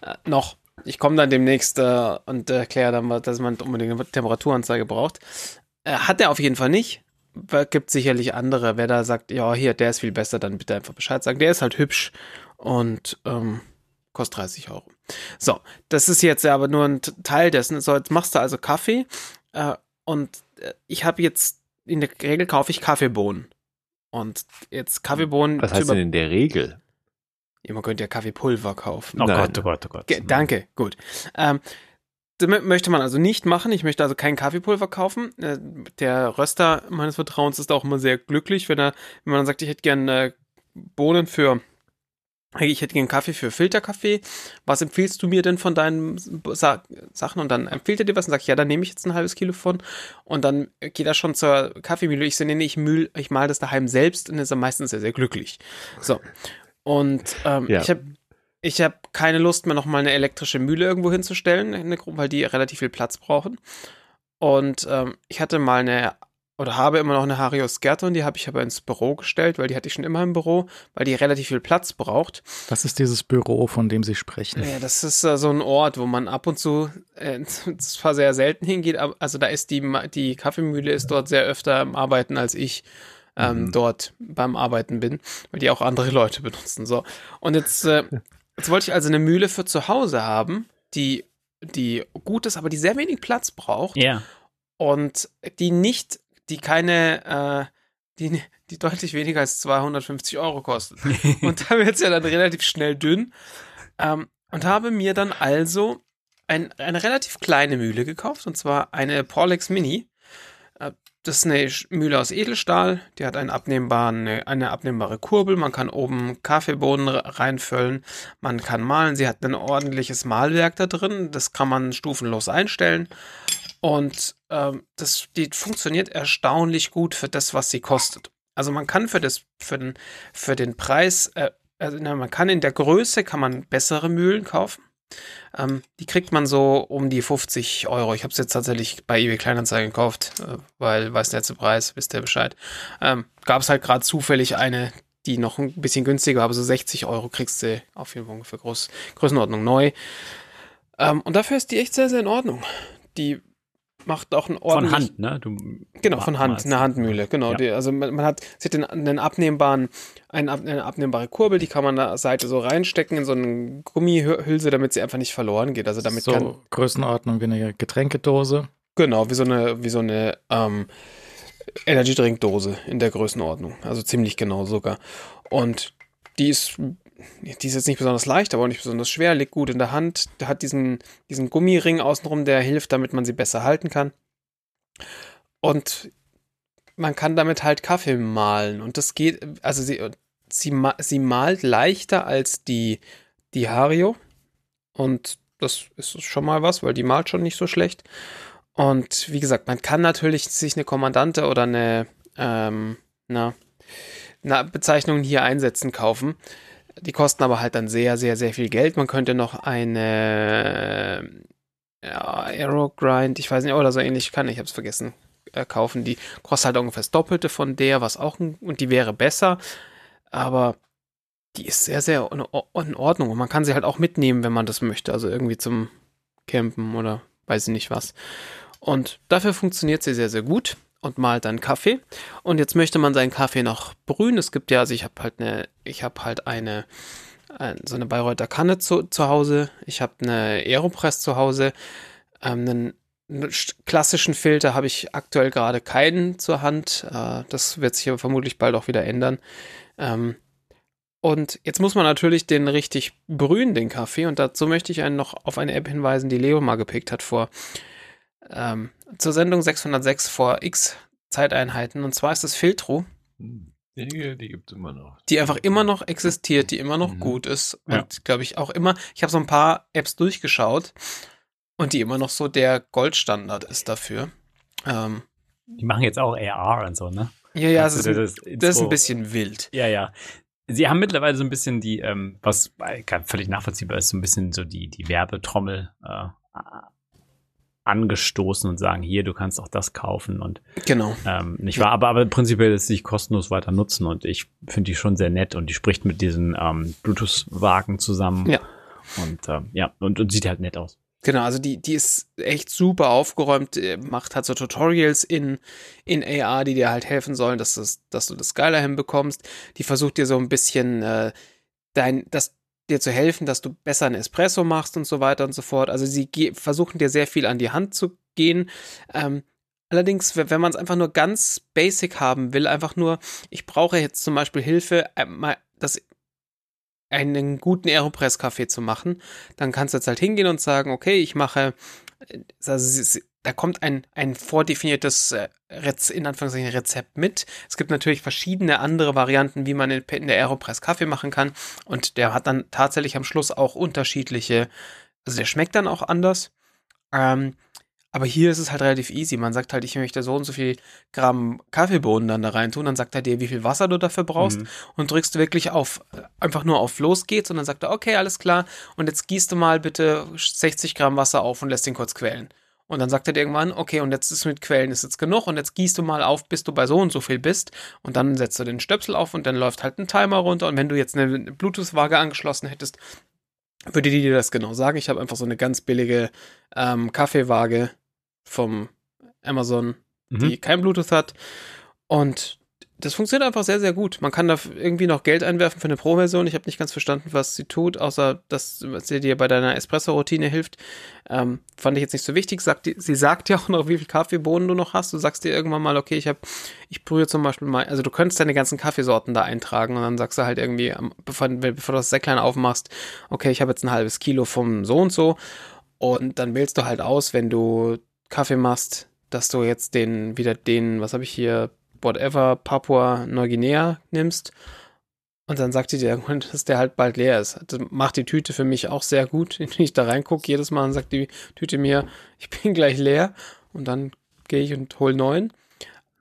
Äh, noch. Ich komme dann demnächst äh, und erkläre dann, dass man unbedingt eine Temperaturanzeige braucht. Äh, hat er auf jeden Fall nicht. Gibt sicherlich andere. Wer da sagt, ja, hier, der ist viel besser, dann bitte einfach Bescheid sagen. Der ist halt hübsch und ähm, kostet 30 Euro. So, das ist jetzt aber nur ein Teil dessen. So, jetzt machst du also Kaffee äh, und äh, ich habe jetzt, in der Regel kaufe ich Kaffeebohnen. Und jetzt Kaffeebohnen. Was heißt denn in der Regel? Ja, man könnte ja Kaffeepulver kaufen. Oh Nein. Gott, oh Gott, oh Gott. Ge danke, gut. Ähm, das mö- möchte man also nicht machen. Ich möchte also kein Kaffeepulver kaufen. Äh, der Röster meines Vertrauens ist auch immer sehr glücklich, wenn er, wenn man dann sagt, ich hätte gern äh, Bohnen für, ich hätte gern Kaffee für Filterkaffee. Was empfiehlst du mir denn von deinen Sa Sachen? Und dann empfiehlt er dir was und sagt, ja, dann nehme ich jetzt ein halbes Kilo von. Und dann geht er schon zur Kaffeemühle. Ich so, nee, nee, ich mühl, ich mal das daheim selbst und ist er meistens sehr, sehr glücklich. So. Und ähm, Ja. ich habe ich habe keine Lust mehr, nochmal eine elektrische Mühle irgendwo hinzustellen, weil die relativ viel Platz brauchen. Und ähm, ich hatte mal eine, oder habe immer noch eine Harios Gärtner, die habe ich aber ins Büro gestellt, weil die hatte ich schon immer im Büro, weil die relativ viel Platz braucht. Was ist dieses Büro, von dem Sie sprechen? Ja, das ist äh, so ein Ort, wo man ab und zu, äh, zwar sehr selten hingeht, aber also da ist die, die Kaffeemühle ist dort sehr öfter am Arbeiten, als ich ähm, Mhm. dort beim Arbeiten bin, weil die auch andere Leute benutzen. So. Und jetzt, äh, jetzt wollte ich also eine Mühle für zu Hause haben, die, die gut ist, aber die sehr wenig Platz braucht Ja. und die nicht, die keine, äh, die, die deutlich weniger als 250 Euro kostet. und da wird es ja dann relativ schnell dünn. Ähm, und habe mir dann also ein, eine relativ kleine Mühle gekauft, und zwar eine Porlex Mini. Das ist eine Mühle aus Edelstahl, die hat einen abnehmbaren, eine, abnehmbare Kurbel, man kann oben Kaffeebohnen re- reinfüllen, man kann malen, sie hat ein ordentliches Mahlwerk da drin, das kann man stufenlos einstellen. Und ähm, das, die funktioniert erstaunlich gut für das, was sie kostet. Also man kann für das, für den, für den Preis, äh, also man kann in der Größe kann man bessere Mühlen kaufen. Ähm, die kriegt man so um die 50 Euro. Ich habe es jetzt tatsächlich bei eBay Kleinanzeigen gekauft, äh, weil weiß der letzte Preis, wisst ihr Bescheid. Ähm, Gab es halt gerade zufällig eine, die noch ein bisschen günstiger, aber so 60 Euro kriegst du auf jeden Fall ungefähr Groß, Größenordnung neu. Ähm, und dafür ist die echt sehr, sehr in Ordnung. Die macht auch einen Von ordentlich, Hand, ne? Du Genau, von Hand, eine Handmühle, genau. Ja. Die, also man, man hat, sie hat den, einen abnehmbaren, eine, eine abnehmbare Kurbel, die kann man an der Seite so reinstecken in so eine Gummihülse, damit sie einfach nicht verloren geht. Also damit so kann, Größenordnung wie eine Getränkedose. genau, wie so eine, wie so eine ähm, Energy Drink Dose in der Größenordnung. Also ziemlich genau sogar. Und die ist, die ist jetzt nicht besonders leicht, aber auch nicht besonders schwer, liegt gut in der Hand, hat diesen, diesen Gummiring außenrum, der hilft, damit man sie besser halten kann. Und man kann damit halt Kaffee mahlen und das geht, also sie, sie, sie malt leichter als die, die Hario und das ist schon mal was, weil die malt schon nicht so schlecht. Und wie gesagt, man kann natürlich sich eine Kommandante oder eine, ähm, na, eine Bezeichnung hier einsetzen kaufen. Die kosten aber halt dann sehr, sehr, sehr viel Geld. Man könnte noch eine ja, Arrow Grind, ich weiß nicht, oder so ähnlich kann, ich hab's vergessen, äh, kaufen. Die kostet halt ungefähr das Doppelte von der, was auch, und die wäre besser. Aber die ist sehr, sehr in Ordnung. Und man kann sie halt auch mitnehmen, wenn man das möchte. Also irgendwie zum Campen oder weiß ich nicht was. Und dafür funktioniert sie sehr, sehr gut und malt dann Kaffee. Und jetzt möchte man seinen Kaffee noch brühen. Es gibt ja, also ich habe halt eine, ich habe halt eine, eine, so eine Bayreuther Kanne zu, zu Hause. Ich habe eine Aeropress zu Hause. Ähm, einen, einen klassischen Filter habe ich aktuell gerade keinen zur Hand. Äh, das wird sich aber vermutlich bald auch wieder ändern. Ähm, und jetzt muss man natürlich den richtig brühen, den Kaffee. Und dazu möchte ich einen noch auf eine App hinweisen, die Leo mal gepickt hat vor ähm, zur Sendung 606 vor x Zeiteinheiten. Und zwar ist das Filtro. Die, die gibt es immer noch. Die einfach immer noch existiert, die immer noch mhm. gut ist. Und ja. glaube ich auch immer, ich habe so ein paar Apps durchgeschaut und die immer noch so der Goldstandard ist dafür. Ähm, die machen jetzt auch AR und so, ne? Ja, ja, das, ist, das, das ist ein bisschen wild. Ja, ja. Sie haben mittlerweile so ein bisschen die, ähm, was völlig nachvollziehbar ist, so ein bisschen so die, die Werbetrommel äh, angestoßen und sagen, hier, du kannst auch das kaufen und genau. Ähm, nicht wahr? Aber, aber prinzipiell ist sich kostenlos weiter nutzen und ich finde die schon sehr nett und die spricht mit diesen ähm, Bluetooth-Wagen zusammen. Ja. Und ähm, ja, und, und sieht halt nett aus. Genau, also die, die ist echt super aufgeräumt, äh, macht halt so Tutorials in, in AR, die dir halt helfen sollen, dass, das, dass du das geiler hinbekommst. Die versucht dir so ein bisschen äh, dein, das, dir zu helfen, dass du besser einen Espresso machst und so weiter und so fort. Also sie versuchen dir sehr viel an die Hand zu gehen. Ähm, allerdings, wenn man es einfach nur ganz basic haben will, einfach nur, ich brauche jetzt zum Beispiel Hilfe, äh, das einen guten Aeropress-Kaffee zu machen, dann kannst du jetzt halt hingehen und sagen, okay, ich mache, also da kommt ein, ein vordefiniertes äh, in Anführungszeichen Rezept mit. Es gibt natürlich verschiedene andere Varianten, wie man in, in der Aeropress Kaffee machen kann. Und der hat dann tatsächlich am Schluss auch unterschiedliche, also der schmeckt dann auch anders. Ähm, aber hier ist es halt relativ easy. Man sagt halt, ich möchte so und so viel Gramm Kaffeebohnen dann da rein tun. Dann sagt er dir, wie viel Wasser du dafür brauchst. Mhm. Und drückst du wirklich auf, einfach nur auf Los geht's. Und dann sagt er, okay, alles klar. Und jetzt gießt du mal bitte 60 Gramm Wasser auf und lässt ihn kurz quellen. Und dann sagt er dir irgendwann, okay, und jetzt ist mit Quellen ist jetzt genug. Und jetzt gießt du mal auf, bis du bei so und so viel bist. Und dann setzt du den Stöpsel auf und dann läuft halt ein Timer runter. Und wenn du jetzt eine Bluetooth-Waage angeschlossen hättest, würde die dir das genau sagen. Ich habe einfach so eine ganz billige ähm, Kaffeewaage vom Amazon, mhm. die kein Bluetooth hat. Und das funktioniert einfach sehr, sehr gut. Man kann da irgendwie noch Geld einwerfen für eine Pro-Version. Ich habe nicht ganz verstanden, was sie tut, außer dass sie dir bei deiner Espresso-Routine hilft. Ähm, fand ich jetzt nicht so wichtig. Sagt, sie sagt ja auch noch, wie viel Kaffeebohnen du noch hast. Du sagst dir irgendwann mal, okay, ich habe, ich brühe zum Beispiel mal, also du könntest deine ganzen Kaffeesorten da eintragen und dann sagst du halt irgendwie, bevor, bevor du das Säcklein aufmachst, okay, ich habe jetzt ein halbes Kilo vom so und so. Und dann wählst du halt aus, wenn du Kaffee machst, dass du jetzt den, wieder den, was habe ich hier, whatever, Papua Neuguinea nimmst. Und dann sagt die dir irgendwann, dass der halt bald leer ist. Das macht die Tüte für mich auch sehr gut. Wenn ich da reingucke, jedes Mal sagt die Tüte mir, ich bin gleich leer. Und dann gehe ich und hole neuen.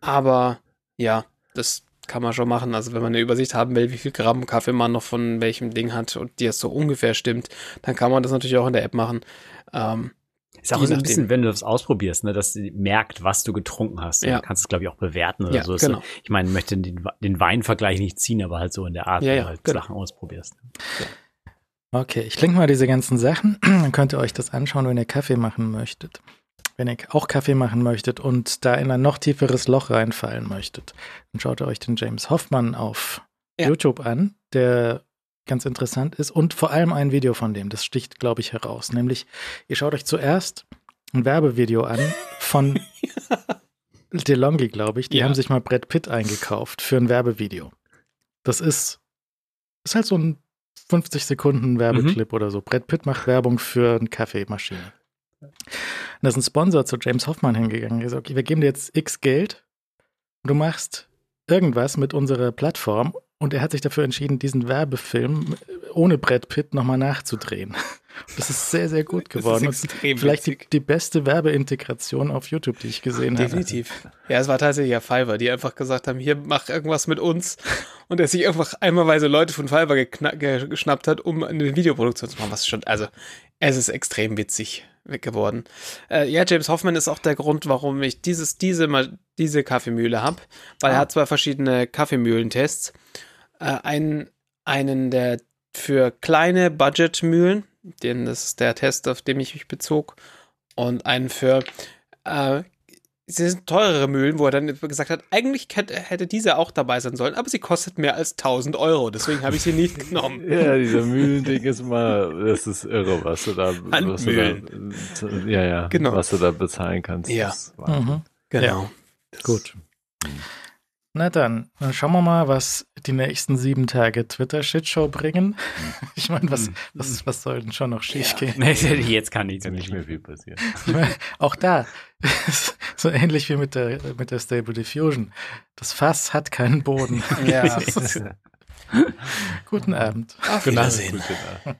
Aber ja, das kann man schon machen. Also wenn man eine Übersicht haben will, wie viel Gramm Kaffee man noch von welchem Ding hat und die es so ungefähr stimmt, dann kann man das natürlich auch in der App machen. Ähm, ist auch so ein bisschen, wenn du das ausprobierst, ne, dass sie merkt, was du getrunken hast. Ja. Du kannst es, glaube ich, auch bewerten oder ja, so. Genau. Ich meine, möchte den, den Weinvergleich nicht ziehen, aber halt so in der Art, ja, wie ja, du halt genau. Sachen ausprobierst. Ja. Okay, ich link mal diese ganzen Sachen. Dann könnt ihr euch das anschauen, wenn ihr Kaffee machen möchtet. Wenn ihr auch Kaffee machen möchtet und da in ein noch tieferes Loch reinfallen möchtet, dann schaut ihr euch den James Hoffmann auf YouTube an, der ganz interessant ist und vor allem ein Video von dem, das sticht, glaube ich, heraus. Nämlich, ihr schaut euch zuerst ein Werbevideo an von DeLonghi, glaube ich. Die ja. haben sich mal Brad Pitt eingekauft für ein Werbevideo. Das ist, ist halt so ein 50 Sekunden Werbeclip mhm. oder so. Brad Pitt macht Werbung für eine Kaffeemaschine. Und da ist ein Sponsor zu James Hoffmann hingegangen. Er sagt, okay, wir geben dir jetzt x Geld du machst irgendwas mit unserer Plattform und er hat sich dafür entschieden, diesen Werbefilm ohne Brett Pitt nochmal nachzudrehen. Das ist sehr, sehr gut geworden. Das ist extrem vielleicht die, die beste Werbeintegration auf YouTube, die ich gesehen habe. Definitiv. Ja, es war tatsächlich ja Fiverr, die einfach gesagt haben, hier mach irgendwas mit uns. Und er sich einfach einmalweise Leute von Fiverr geschnappt hat, um eine Videoproduktion zu machen. Was schon, also es ist extrem witzig geworden. Äh, ja, James Hoffman ist auch der Grund, warum ich dieses, diese, diese Kaffeemühle habe, weil er hat zwei verschiedene Kaffeemühlentests. Äh, einen, einen der für kleine Budgetmühlen, den, das ist der Test, auf den ich mich bezog, und einen für äh, sie sind teurere Mühlen, wo er dann gesagt hat, eigentlich hätte, hätte diese auch dabei sein sollen, aber sie kostet mehr als 1000 Euro, deswegen habe ich sie nicht genommen. Ja, dieser Mühlending ist mal, das ist irre, was du da, was du da ja, ja, Genau. was du da bezahlen kannst. Ja. Mhm. Genau. Gut. Na dann, dann schauen wir mal, was die nächsten sieben Tage Twitter-Shitshow bringen. Ich meine, was, was, was soll denn schon noch schiefgehen? Nee, jetzt kann nichts nicht mehr viel passieren. Ich meine, auch da, so ähnlich wie mit der, mit der Stable Diffusion. Das Fass hat keinen Boden. Ja. Guten Abend. Auf Wiedersehen. Gute Nacht.